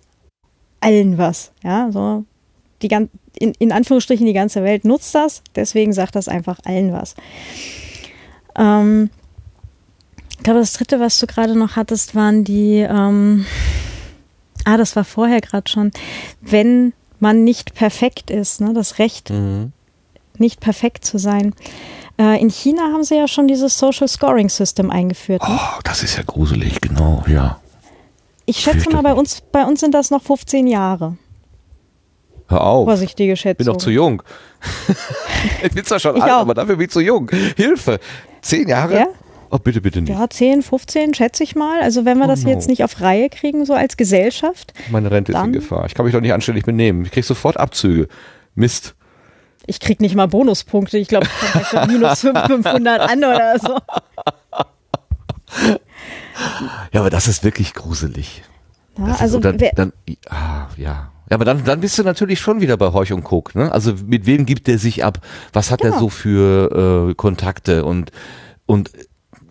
D: allen was. Ja, so die gan in, in Anführungsstrichen die ganze Welt nutzt das, deswegen sagt das einfach allen was. Ähm, ich glaube, das dritte, was du gerade noch hattest, waren die, ähm, ah, das war vorher gerade schon, wenn man nicht perfekt ist, ne, das Recht,
A: Mhm.
D: nicht perfekt zu sein. Äh, in China haben sie ja schon dieses Social Scoring System eingeführt. Ne?
A: Oh, das ist ja gruselig, genau, ja.
D: Ich schätze mal, bei uns, bei uns sind das noch 15 Jahre.
A: Hör auf.
D: Vorsichtige
A: Ich
D: Schätzung.
A: bin doch zu jung. [LAUGHS] ich bin zwar schon
D: Ich
A: alt,
D: auch.
A: aber dafür bin ich zu jung. Hilfe. Zehn Jahre?
D: Ja?
A: Oh, bitte, bitte nicht.
D: Ja, 10, 15 schätze ich mal. Also wenn wir
A: Oh
D: das
A: no.
D: jetzt nicht auf Reihe kriegen, so als Gesellschaft.
A: Meine Rente ist in Gefahr. Ich kann mich doch nicht anständig benehmen. Ich krieg sofort Abzüge. Mist.
D: Ich krieg nicht mal Bonuspunkte. Ich glaube, ich komme minus 500 [LAUGHS] an oder so.
A: Ja, aber das ist wirklich gruselig.
D: Ja, also
A: und dann, dann, ah, ja. Ja, aber dann, dann bist du natürlich schon wieder bei Horch und Guck. Ne? Also mit wem gibt der sich ab? Was hat er
D: Genau.
A: so für äh, Kontakte? Und, und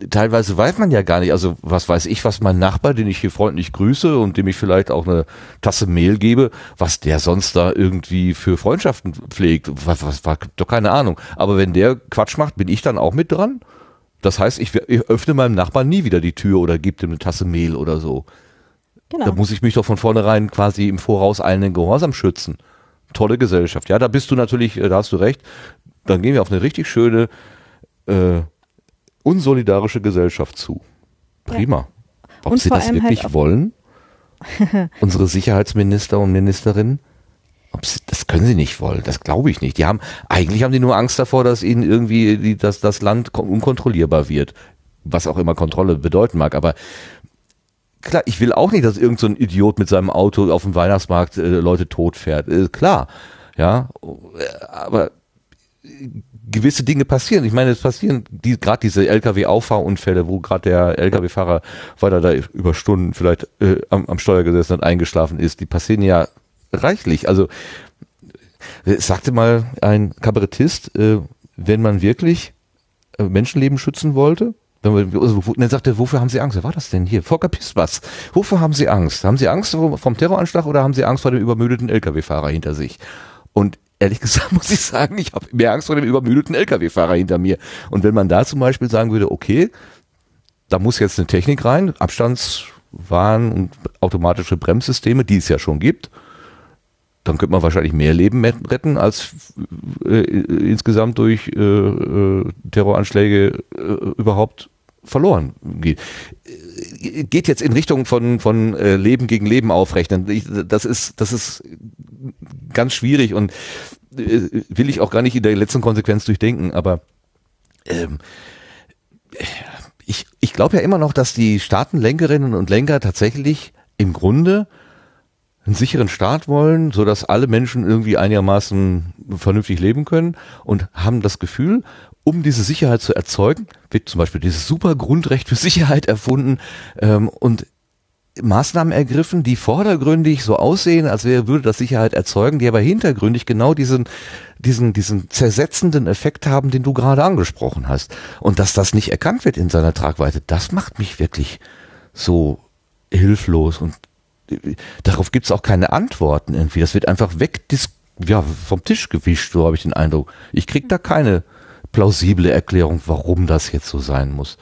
A: teilweise weiß man ja gar nicht, also was weiß ich, was mein Nachbar, den ich hier freundlich grüße und dem ich vielleicht auch eine Tasse Mehl gebe, was der sonst da irgendwie für Freundschaften pflegt. Was, was, was, doch keine Ahnung. Aber wenn der Quatsch macht, bin ich dann auch mit dran? Das heißt, ich, ich öffne meinem Nachbarn nie wieder die Tür oder gebe dem eine Tasse Mehl oder so.
D: genau.
A: Da muss ich mich doch von vornherein quasi im Voraus eilenden Gehorsam schützen. Tolle Gesellschaft. Ja, da bist du natürlich, äh, da hast du recht. Dann gehen wir auf eine richtig schöne, äh, unsolidarische Gesellschaft zu. Prima. Ob
D: Und
A: sie das wirklich
D: halt
A: wollen? [LAUGHS] Unsere Sicherheitsminister und Ministerinnen? Sie, das können sie nicht wollen, das glaube ich nicht. Die haben, eigentlich haben die nur Angst davor, dass ihnen irgendwie die, dass das Land kon- unkontrollierbar wird. Was auch immer Kontrolle bedeuten mag, aber klar, ich will auch nicht, dass irgend so ein Idiot mit seinem Auto auf dem Weihnachtsmarkt äh, Leute totfährt. Äh, klar, ja, äh, aber gewisse Dinge passieren. Ich meine, es passieren die, gerade diese LKW-Auffahrunfälle, wo gerade der LKW-Fahrer, weil er da über Stunden vielleicht äh, am, am Steuer gesessen und eingeschlafen ist, die passieren ja reichlich. Also äh, sagte mal ein Kabarettist, äh, wenn man wirklich äh, Menschenleben schützen wollte, wenn man, also, dann sagte er, wofür haben Sie Angst? Wer war das denn hier? Volker Pispers. Wofür haben Sie Angst? Haben Sie Angst vom Terroranschlag oder haben Sie Angst vor dem übermüdeten LKW-Fahrer hinter sich? Und ehrlich gesagt [LAUGHS] muss ich sagen, ich habe mehr Angst vor dem übermüdeten LKW-Fahrer hinter mir. Und wenn man da zum Beispiel sagen würde, okay, da muss jetzt eine Technik rein, Abstandswarn und automatische Bremssysteme, die es ja schon gibt, dann könnte man wahrscheinlich mehr Leben retten, als äh, insgesamt durch äh, äh, Terroranschläge äh, überhaupt verloren geht. Geht jetzt in Richtung von, von äh, Leben gegen Leben aufrechnen. Ich, das, ist, das ist ganz schwierig und äh, will ich auch gar nicht in der letzten Konsequenz durchdenken, aber ähm, ich, ich glaube ja immer noch, dass die Staatenlenkerinnen und Lenker tatsächlich im Grunde einen sicheren Staat wollen, so dass alle Menschen irgendwie einigermaßen vernünftig leben können und haben das Gefühl, um diese Sicherheit zu erzeugen, wird zum Beispiel dieses super Grundrecht für Sicherheit erfunden ähm, und Maßnahmen ergriffen, die vordergründig so aussehen, als wäre, würde das Sicherheit erzeugen, die aber hintergründig genau diesen, diesen, diesen zersetzenden Effekt haben, den du gerade angesprochen hast. Und dass das nicht erkannt wird in seiner Tragweite, das macht mich wirklich so hilflos und äh, darauf gibt es auch keine Antworten irgendwie. Das wird einfach weg ja, vom Tisch gewischt, so habe ich den Eindruck. Ich krieg da keine plausible Erklärung, warum das jetzt so sein muss.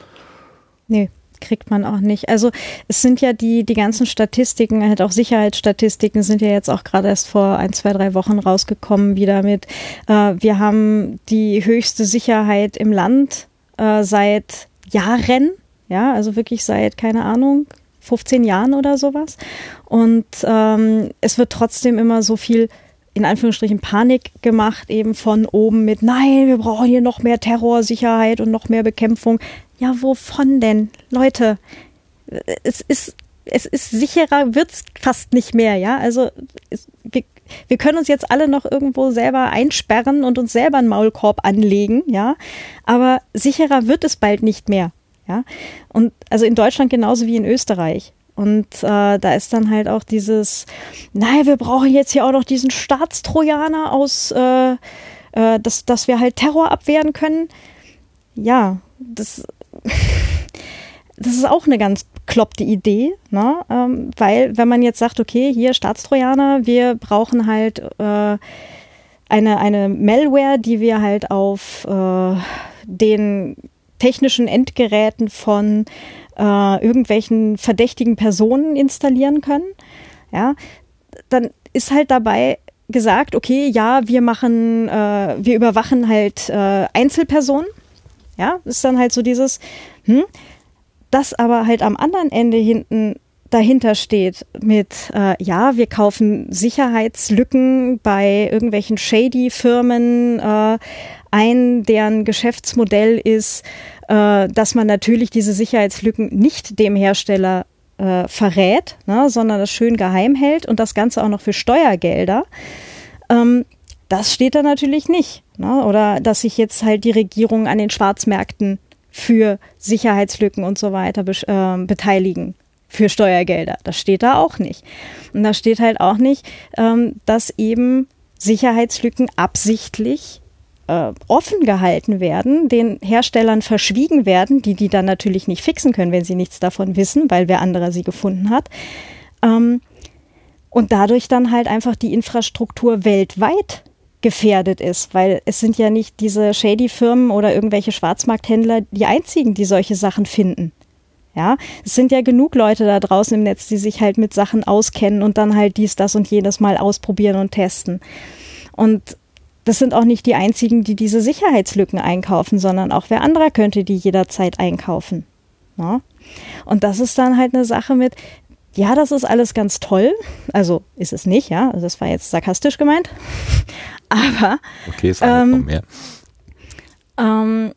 D: Nee, kriegt man auch nicht. Also es sind ja die, die ganzen Statistiken, halt auch Sicherheitsstatistiken sind ja jetzt auch gerade erst vor ein, zwei, drei Wochen rausgekommen wieder mit, äh, wir haben die höchste Sicherheit im Land äh, seit Jahren, ja, also wirklich seit, keine Ahnung, 15 Jahren oder sowas. Und ähm, es wird trotzdem immer so viel in Anführungsstrichen Panik gemacht, eben von oben mit, nein, wir brauchen hier noch mehr Terrorsicherheit und noch mehr Bekämpfung. Ja, wovon denn? Leute, es ist, es ist sicherer, wird's fast nicht mehr, ja. Also es, wir, können uns jetzt alle noch irgendwo selber einsperren und uns selber einen Maulkorb anlegen, ja. Aber sicherer wird es bald nicht mehr, ja. Und also in Deutschland genauso wie in Österreich. Und äh, da ist dann halt auch dieses, naja, wir brauchen jetzt hier auch noch diesen Staatstrojaner aus, äh, äh, dass, dass wir halt Terror abwehren können. Ja, das, [LAUGHS] das ist auch eine ganz kloppte Idee, ne? ähm, weil wenn man jetzt sagt, okay, hier Staatstrojaner, wir brauchen halt äh, eine, eine Malware, die wir halt auf äh, den technischen Endgeräten von äh, irgendwelchen verdächtigen Personen installieren können, ja, dann ist halt dabei gesagt, okay, ja, wir machen, äh, wir überwachen halt äh, Einzelpersonen, Ja, ist dann halt so dieses, hm, das aber halt am anderen Ende hinten dahinter steht mit, äh, ja, wir kaufen Sicherheitslücken bei irgendwelchen shady Firmen äh, ein, deren Geschäftsmodell ist, äh, dass man natürlich diese Sicherheitslücken nicht dem Hersteller äh, verrät, ne, sondern das schön geheim hält und das Ganze auch noch für Steuergelder. Ähm, das steht da natürlich nicht. Ne? Oder dass sich jetzt halt die Regierung an den Schwarzmärkten für Sicherheitslücken und so weiter be äh, beteiligen für Steuergelder. Das steht da auch nicht. Und da steht halt auch nicht, ähm, dass eben Sicherheitslücken absichtlich äh, offen gehalten werden, den Herstellern verschwiegen werden, die die dann natürlich nicht fixen können, wenn sie nichts davon wissen, weil wer anderer sie gefunden hat. Ähm, und dadurch dann halt einfach die Infrastruktur weltweit gefährdet ist, weil es sind ja nicht diese shady Firmen oder irgendwelche Schwarzmarkthändler die einzigen, die solche Sachen finden. Ja, es sind ja genug Leute da draußen im Netz, die sich halt mit Sachen auskennen und dann halt dies, das und jedes Mal ausprobieren und testen. Und das sind auch nicht die einzigen, die diese Sicherheitslücken einkaufen, sondern auch wer anderer könnte die jederzeit einkaufen. Ja? Und das ist dann halt eine Sache mit, ja, das ist alles ganz toll. Also ist es nicht, ja. Also das war jetzt sarkastisch gemeint. [LAUGHS] Aber
A: okay, ist ähm,
D: ja. ähm,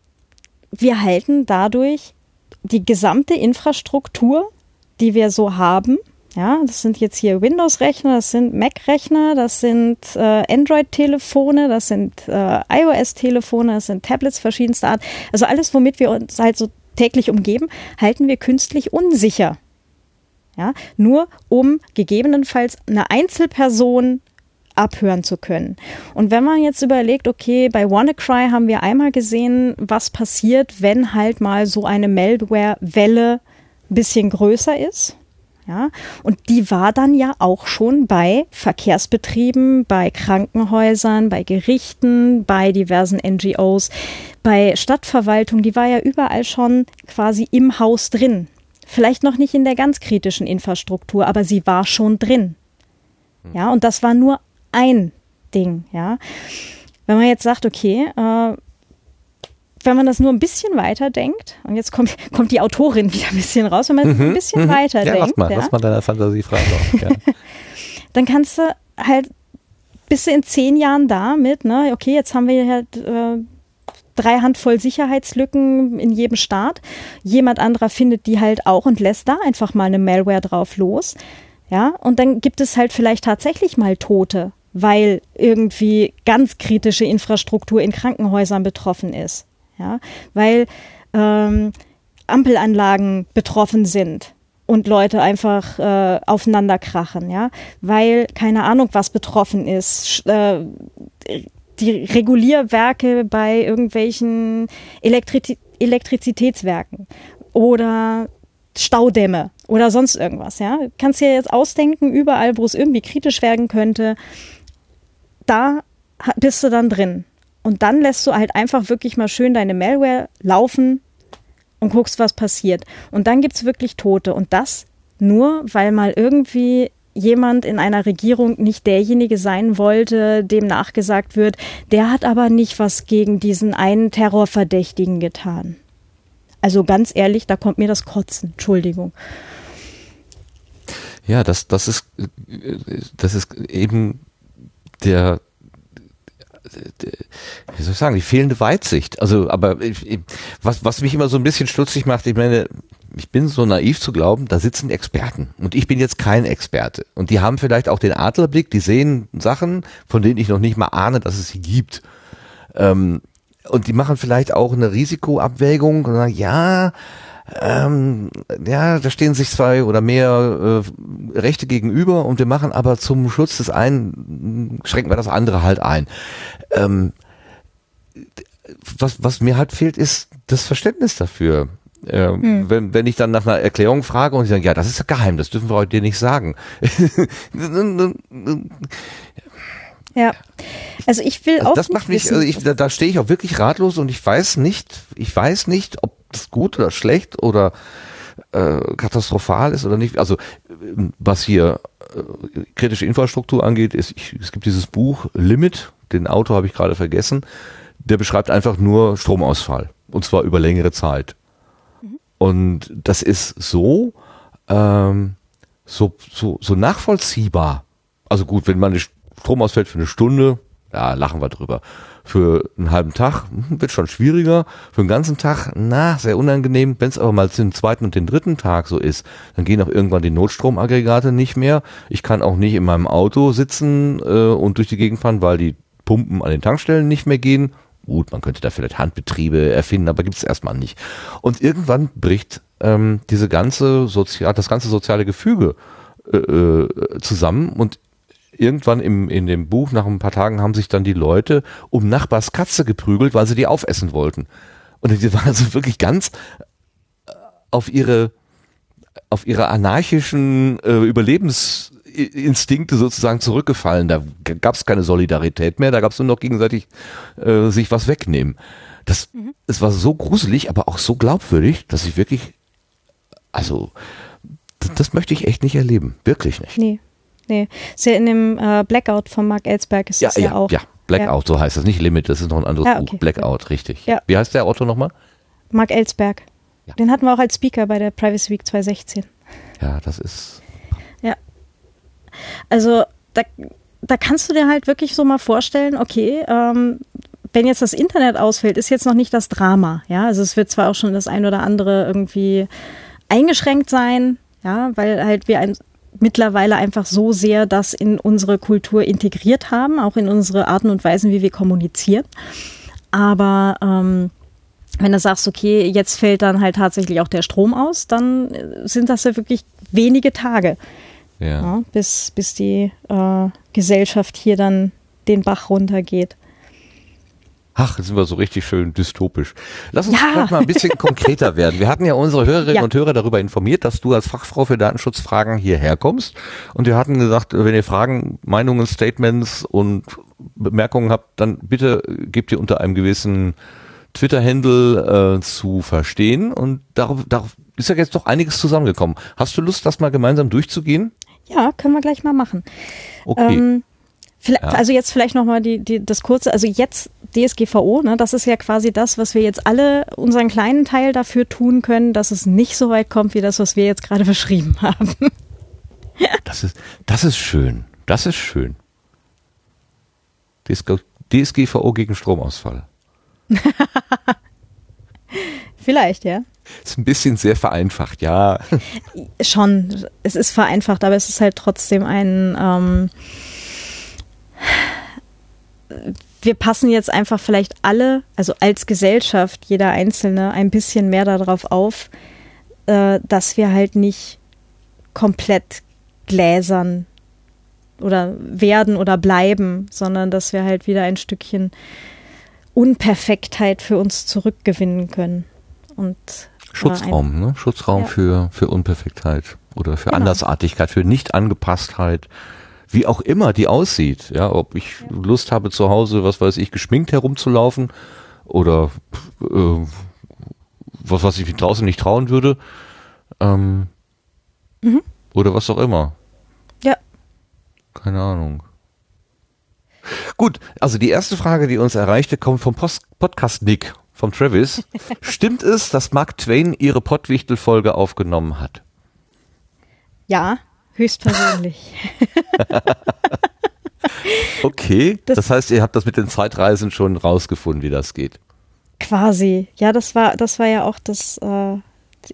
D: wir halten dadurch die gesamte Infrastruktur, die wir so haben, ja, das sind jetzt hier Windows-Rechner, das sind Mac-Rechner, das sind äh, Android-Telefone, das sind äh, iOS-Telefone, das sind Tablets verschiedenster Art. Also alles, womit wir uns halt so täglich umgeben, halten wir künstlich unsicher. Ja, nur um gegebenenfalls eine Einzelperson abhören zu können. Und wenn man jetzt überlegt, okay, bei WannaCry haben wir einmal gesehen, was passiert, wenn halt mal so eine Malware-Welle ein bisschen größer ist. Ja, und die war dann ja auch schon bei Verkehrsbetrieben, bei Krankenhäusern, bei Gerichten, bei diversen NGOs, bei Stadtverwaltung, die war ja überall schon quasi im Haus drin. Vielleicht noch nicht in der ganz kritischen Infrastruktur, aber sie war schon drin. Ja, und das war nur ein Ding, ja. Wenn man jetzt sagt, okay, äh, wenn man das nur ein bisschen weiter denkt, und jetzt kommt, kommt die Autorin wieder ein bisschen raus, wenn man mhm, ein bisschen mhm. weiter ja, denkt. Lass
A: mal, ja, lass mal deiner Fantasie fragen. Ja. [LAUGHS]
D: dann kannst du halt, bist du in zehn Jahren da mit, ne, okay, jetzt haben wir halt äh, drei Handvoll Sicherheitslücken in jedem Staat. Jemand anderer findet die halt auch und lässt da einfach mal eine Malware drauf los. Ja, und dann gibt es halt vielleicht tatsächlich mal Tote, weil irgendwie ganz kritische Infrastruktur in Krankenhäusern betroffen ist. Ja, weil ähm, Ampelanlagen betroffen sind und Leute einfach äh, aufeinander krachen, ja, weil keine Ahnung was betroffen ist, äh, die Regulierwerke bei irgendwelchen Elektri Elektrizitätswerken oder Staudämme oder sonst irgendwas, ja. Kannst dir jetzt ausdenken, überall, wo es irgendwie kritisch werden könnte, da bist du dann drin. Und dann lässt du halt einfach wirklich mal schön deine Malware laufen und guckst, was passiert. Und dann gibt es wirklich Tote. Und das nur, weil mal irgendwie jemand in einer Regierung nicht derjenige sein wollte, dem nachgesagt wird, der hat aber nicht was gegen diesen einen Terrorverdächtigen getan. Also ganz ehrlich, da kommt mir das Kotzen. Entschuldigung.
A: Ja, das, das ist, das ist eben der, wie soll ich sagen, die fehlende Weitsicht. Also, aber was, was mich immer so ein bisschen stutzig macht, ich meine, ich bin so naiv zu glauben, da sitzen Experten und ich bin jetzt kein Experte. Und die haben vielleicht auch den Adlerblick, die sehen Sachen, von denen ich noch nicht mal ahne, dass es sie gibt. Ähm, und die machen vielleicht auch eine Risikoabwägung und sagen, ja, ähm, ja, da stehen sich zwei oder mehr äh, Rechte gegenüber und wir machen aber zum Schutz des einen, schränken wir das andere halt ein. Ähm, was, was mir halt fehlt, ist das Verständnis dafür. Ähm, hm. wenn, wenn ich dann nach einer Erklärung frage und sie sagen, ja, das ist ja geheim, das dürfen wir heute dir nicht sagen. [LAUGHS]
D: Ja. Also ich will also auch.
A: Das macht mich, also ich, da, da stehe ich auch wirklich ratlos und ich weiß nicht, ich weiß nicht, ob das gut oder schlecht oder äh, katastrophal ist oder nicht. Also was hier äh, kritische Infrastruktur angeht, ist, ich, es gibt dieses Buch Limit, den Autor habe ich gerade vergessen, der beschreibt einfach nur Stromausfall. Und zwar über längere Zeit. Und das ist so, ähm, so, so, so nachvollziehbar. Also gut, wenn man Strom ausfällt für eine Stunde, ja, lachen wir drüber. Für einen halben Tag hm, wird schon schwieriger. Für einen ganzen Tag, na, sehr unangenehm. Wenn es aber mal den zweiten und den dritten Tag so ist, dann gehen auch irgendwann die Notstromaggregate nicht mehr. Ich kann auch nicht in meinem Auto sitzen äh, und durch die Gegend fahren, weil die Pumpen an den Tankstellen nicht mehr gehen. Gut, man könnte da vielleicht Handbetriebe erfinden, aber gibt es erstmal nicht. Und irgendwann bricht ähm, diese ganze sozial, das ganze soziale Gefüge äh, äh, zusammen und irgendwann im, in dem Buch, nach ein paar Tagen, haben sich dann die Leute um Nachbars Katze geprügelt, weil sie die aufessen wollten. Und die waren also wirklich ganz äh, auf ihre, auf ihre anarchischen äh, Überlebensinstinkte sozusagen zurückgefallen. Da gab es keine Solidarität mehr, da gab es nur noch gegenseitig äh, sich was wegnehmen. Das, mhm. es war so gruselig, aber auch so glaubwürdig, dass ich wirklich, also, das, das möchte ich echt nicht erleben. Wirklich nicht.
D: Nee. Nee, ist ja in dem äh, Blackout von Mark Ellsberg ist
A: ja,
D: das ja,
A: ja
D: auch.
A: Ja, Blackout, ja. so heißt das. Nicht Limit, das ist noch ein anderes
D: ah, okay.
A: Buch. Blackout, richtig.
D: Ja.
A: Wie heißt der Autor nochmal?
D: Mark Ellsberg. Den hatten wir auch als Speaker bei der Privacy Week 2016.
A: Ja, das ist.
D: Ja. Also, da, da kannst du dir halt wirklich so mal vorstellen, okay, ähm, wenn jetzt das Internet ausfällt, ist jetzt noch nicht das Drama. Ja, also es wird zwar auch schon das ein oder andere irgendwie eingeschränkt sein, ja, weil halt wir ein, mittlerweile einfach so sehr das in unsere Kultur integriert haben, auch in unsere Arten und Weisen, wie wir kommunizieren. Aber ähm, wenn du sagst, okay, jetzt fällt dann halt tatsächlich auch der Strom aus, dann sind das ja wirklich wenige Tage,
A: ja.
D: Ja, bis, bis die äh, Gesellschaft hier dann den Bach runtergeht.
A: Ach, jetzt sind wir so richtig schön dystopisch. Lass uns
D: Ja.
A: mal ein bisschen konkreter werden. Wir hatten ja unsere Hörerinnen
D: Ja.
A: und Hörer darüber informiert, dass du als Fachfrau für Datenschutzfragen hierher kommst. Und wir hatten gesagt, wenn ihr Fragen, Meinungen, Statements und Bemerkungen habt, dann bitte gebt ihr unter einem gewissen Twitter-Handle äh, zu verstehen. Und darauf, darauf ist ja jetzt doch einiges zusammengekommen. Hast du Lust, das mal gemeinsam durchzugehen?
D: Ja, können wir gleich mal machen.
A: Okay.
D: Ähm. Also jetzt vielleicht nochmal die, die, das kurze, also jetzt DSGVO, ne, das ist ja quasi das, was wir jetzt alle unseren kleinen Teil dafür tun können, dass es nicht so weit kommt, wie das, was wir jetzt gerade [LAUGHS] beschrieben haben.
A: Das ist, das ist schön. Das ist schön. DSG, DSGVO gegen Stromausfall. [LAUGHS]
D: Vielleicht, ja.
A: Ist ein bisschen sehr vereinfacht, ja.
D: Schon, es ist vereinfacht, aber es ist halt trotzdem ein. Ähm, wir passen jetzt einfach vielleicht alle, also als Gesellschaft, jeder Einzelne, ein bisschen mehr darauf auf, äh, dass wir halt nicht komplett gläsern oder werden oder bleiben, sondern dass wir halt wieder ein Stückchen Unperfektheit für uns zurückgewinnen können. Und äh,
A: Schutzraum, ne? Schutzraum
D: Ja.
A: für, für Unperfektheit oder für
D: Genau.
A: Andersartigkeit, für Nichtangepasstheit, wie auch immer die aussieht. Ja, ob ich Lust habe zu Hause, was weiß ich, geschminkt herumzulaufen oder äh, was, was ich draußen nicht trauen würde. Ähm,
D: Mhm.
A: Oder was auch immer.
D: Ja.
A: Keine Ahnung. Gut, also die erste Frage, die uns erreichte, kommt vom Post Podcast Nick, vom Travis. [LAUGHS] Stimmt es, dass Mark Twain ihre Pottwichtel-Folge aufgenommen hat?
D: Ja, höchstpersönlich. [LAUGHS]
A: Okay, das,
D: Das-
A: heißt, ihr habt das mit den Zeitreisen schon rausgefunden, wie das geht.
D: Quasi. Ja, das war, das war ja auch das, äh,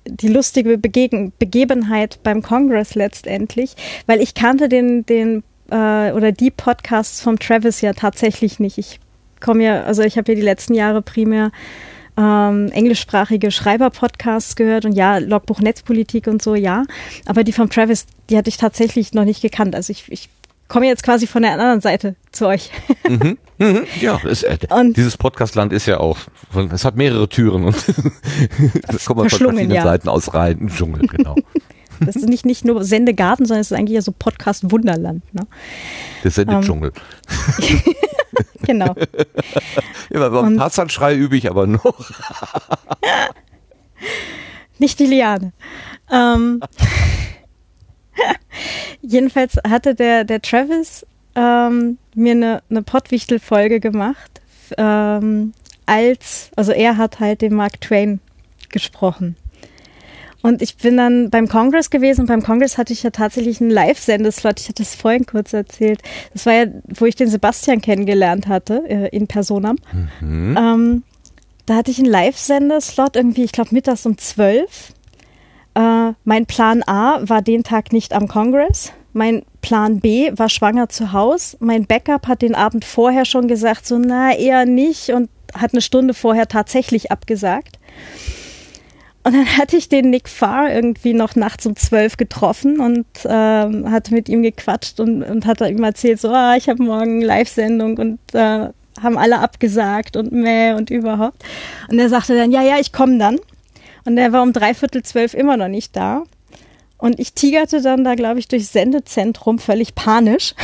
D: die lustige Begegen Begebenheit beim Congress letztendlich, weil ich kannte den, den äh, oder die Podcasts vom Travis ja tatsächlich nicht. Ich komme ja, also ich habe ja die letzten Jahre primär ähm, englischsprachige Schreiber-Podcasts gehört und ja, Logbuch Netzpolitik und so, ja. Aber die vom Travis, die hatte ich tatsächlich noch nicht gekannt. Also ich, ich komme jetzt quasi von der anderen Seite zu euch.
A: Mhm, ja, [LAUGHS] es, äh,
D: Und-
A: dieses Podcastland ist ja auch, von- es hat mehrere Türen und [LAUGHS] [LAUGHS] da kommt man von verschiedenen
D: ja.
A: Seiten aus rein. Ein Dschungel, genau.
D: Das ist nicht, nicht nur Sendegarten, sondern es ist eigentlich ja so Podcast Wunderland. Ne?
A: Der Sendedschungel. [LAUGHS]
D: Genau.
A: Ja, beim
D: und-
A: Tarzanschrei übe ich aber noch. [LAUGHS]
D: Nicht die Liane. Ähm, [LAUGHS] jedenfalls hatte der, der Travis ähm, mir eine, eine Pottwichtel-Folge gemacht, ähm, als, also er hat halt den Mark Twain gesprochen. Und ich bin dann beim Congress gewesen. Beim Congress hatte ich ja tatsächlich einen Live-Sendeslot. Ich hatte es vorhin kurz erzählt. Das war ja, wo ich den Sebastian kennengelernt hatte, äh, in Personam. Mhm. Ähm, da hatte ich einen Live-Sendeslot irgendwie, ich glaube, mittags um zwölf. Äh, mein Plan A war den Tag nicht am Congress. Mein Plan B war schwanger zu Hause. Mein Backup hat den Abend vorher schon gesagt, so na eher nicht und hat eine Stunde vorher tatsächlich abgesagt. Und dann hatte ich den Nick Farr irgendwie noch nachts um zwölf getroffen und ähm, hatte mit ihm gequatscht und, und hat ihm erzählt, so, ah, ich habe morgen Live-Sendung und äh, haben alle abgesagt und meh und überhaupt. Und er sagte dann, ja, ja, ich komme dann. Und er war um dreiviertel zwölf immer noch nicht da. Und ich tigerte dann da, glaube ich, durchs Sendezentrum völlig panisch. [LAUGHS]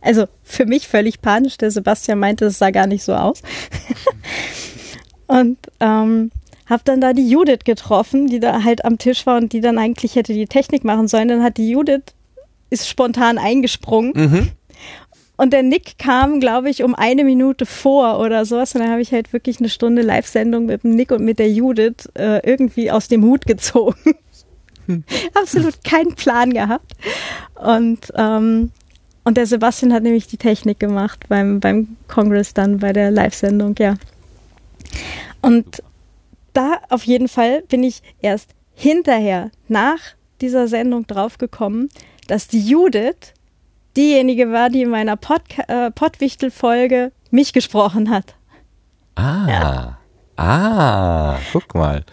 D: Also für mich völlig panisch. Der Sebastian meinte, es sah gar nicht so aus. [LAUGHS] und ähm, habe dann da die Judith getroffen, die da halt am Tisch war und die dann eigentlich hätte die Technik machen sollen. Dann hat die Judith ist spontan eingesprungen. Mhm. Und der Nick kam, glaube ich, um eine Minute vor oder sowas. Und dann habe ich halt wirklich eine Stunde Live-Sendung mit dem Nick und mit der Judith äh, irgendwie aus dem Hut gezogen. Hm. [LAUGHS] Absolut keinen Plan gehabt. Und, ähm, und der Sebastian hat nämlich die Technik gemacht beim, beim Congress dann bei der Live-Sendung, ja. Und da auf jeden Fall bin ich erst hinterher nach dieser Sendung draufgekommen, dass die Judith diejenige war, die in meiner Pod äh, Pottwichtel-Folge mich gesprochen hat.
A: Ah, ja. ah, guck mal.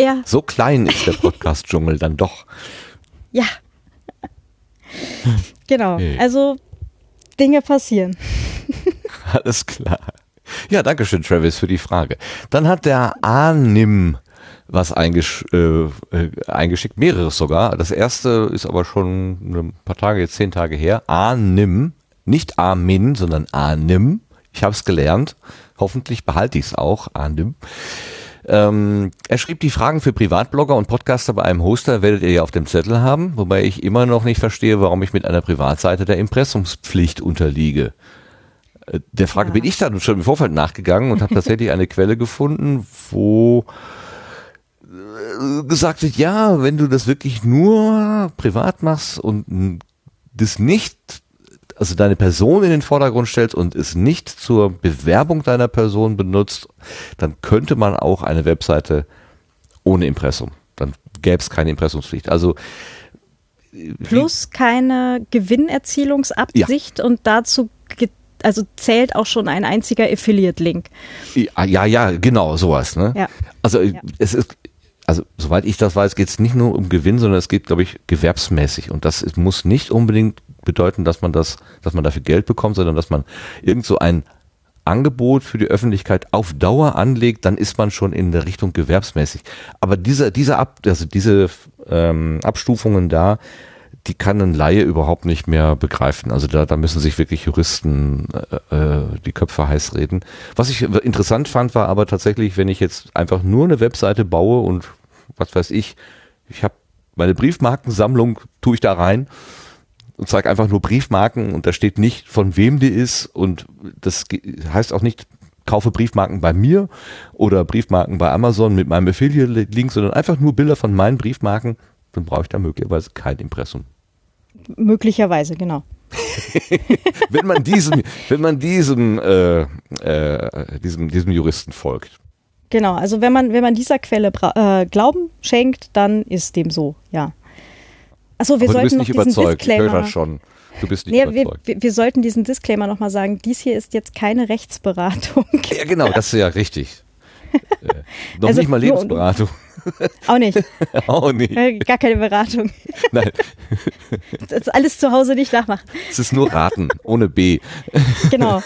A: Ja. So klein ist der [LAUGHS] Podcast-Dschungel dann doch.
D: Ja. genau. Hey. Also Dinge passieren. [LAUGHS]
A: Alles klar. Ja, danke schön, Travis, für die Frage. Dann hat der Anim was eingesch äh, äh, eingeschickt, mehreres sogar. Das erste ist aber schon ein paar Tage, jetzt zehn Tage her. Anim, nicht Amin, sondern Anim. Ich habe es gelernt. Hoffentlich behalte ich es auch. Anim. Ähm, er schrieb die Fragen für Privatblogger und Podcaster bei einem Hoster, werdet ihr ja auf dem Zettel haben, wobei ich immer noch nicht verstehe, warum ich mit einer Privatseite der Impressumspflicht unterliege. Äh, der Frage ja. bin ich dann schon im Vorfeld nachgegangen und habe tatsächlich eine Quelle gefunden, wo gesagt wird, ja, wenn du das wirklich nur privat machst und das nicht, also deine Person in den Vordergrund stellst und es nicht zur Bewerbung deiner Person benutzt, dann könnte man auch eine Webseite ohne Impressum. Dann gäbe es keine Impressumspflicht. Also
D: Plus keine Gewinnerzielungsabsicht ja. und dazu also zählt auch schon ein einziger Affiliate-Link.
A: Ja, ja, ja, genau, sowas. Ne? Ja. Also ja. es ist, also soweit ich das weiß, geht es nicht nur um Gewinn, sondern es geht, glaube ich, gewerbsmäßig. Und das muss nicht unbedingt bedeuten, dass man das, dass man dafür Geld bekommt, sondern dass man irgend so ein Angebot für die Öffentlichkeit auf Dauer anlegt, dann ist man schon in der Richtung gewerbsmäßig. Aber diese, diese, Ab, also diese ähm, Abstufungen da, die kann ein Laie überhaupt nicht mehr begreifen. Also da, da müssen sich wirklich Juristen äh, äh die Köpfe heiß reden. Was ich interessant fand, war aber tatsächlich, wenn ich jetzt einfach nur eine Webseite baue und was weiß ich, ich habe meine Briefmarkensammlung, tue ich da rein und zeige einfach nur Briefmarken und da steht nicht, von wem die ist und das heißt auch nicht, kaufe Briefmarken bei mir oder Briefmarken bei Amazon mit meinem Affiliate-Link, sondern einfach nur Bilder von meinen Briefmarken, dann brauche ich da möglicherweise kein Impressum.
D: Möglicherweise, genau. [LAUGHS]
A: wenn man diesem, wenn man diesem, äh, äh, diesem, diesem Juristen folgt.
D: Genau, also wenn man, wenn man dieser Quelle äh, Glauben schenkt, dann ist dem so, ja. Achso, wir
A: Aber
D: sollten
A: du bist nicht überzeugt, Disclaimer, ich höre schon. Du bist nicht nee,
D: überzeugt. Wir, wir, sollten diesen Disclaimer nochmal sagen, dies hier ist jetzt keine Rechtsberatung.
A: Ja, genau, das ist ja richtig. [LAUGHS] äh, noch also nicht mal Lebensberatung.
D: Auch nicht. [LAUGHS]
A: Auch nicht.
D: Gar keine Beratung. [LAUGHS] Nein. Das ist alles zu Hause nicht nachmachen.
A: Es ist nur Raten, ohne B. [LAUGHS]
D: Genau.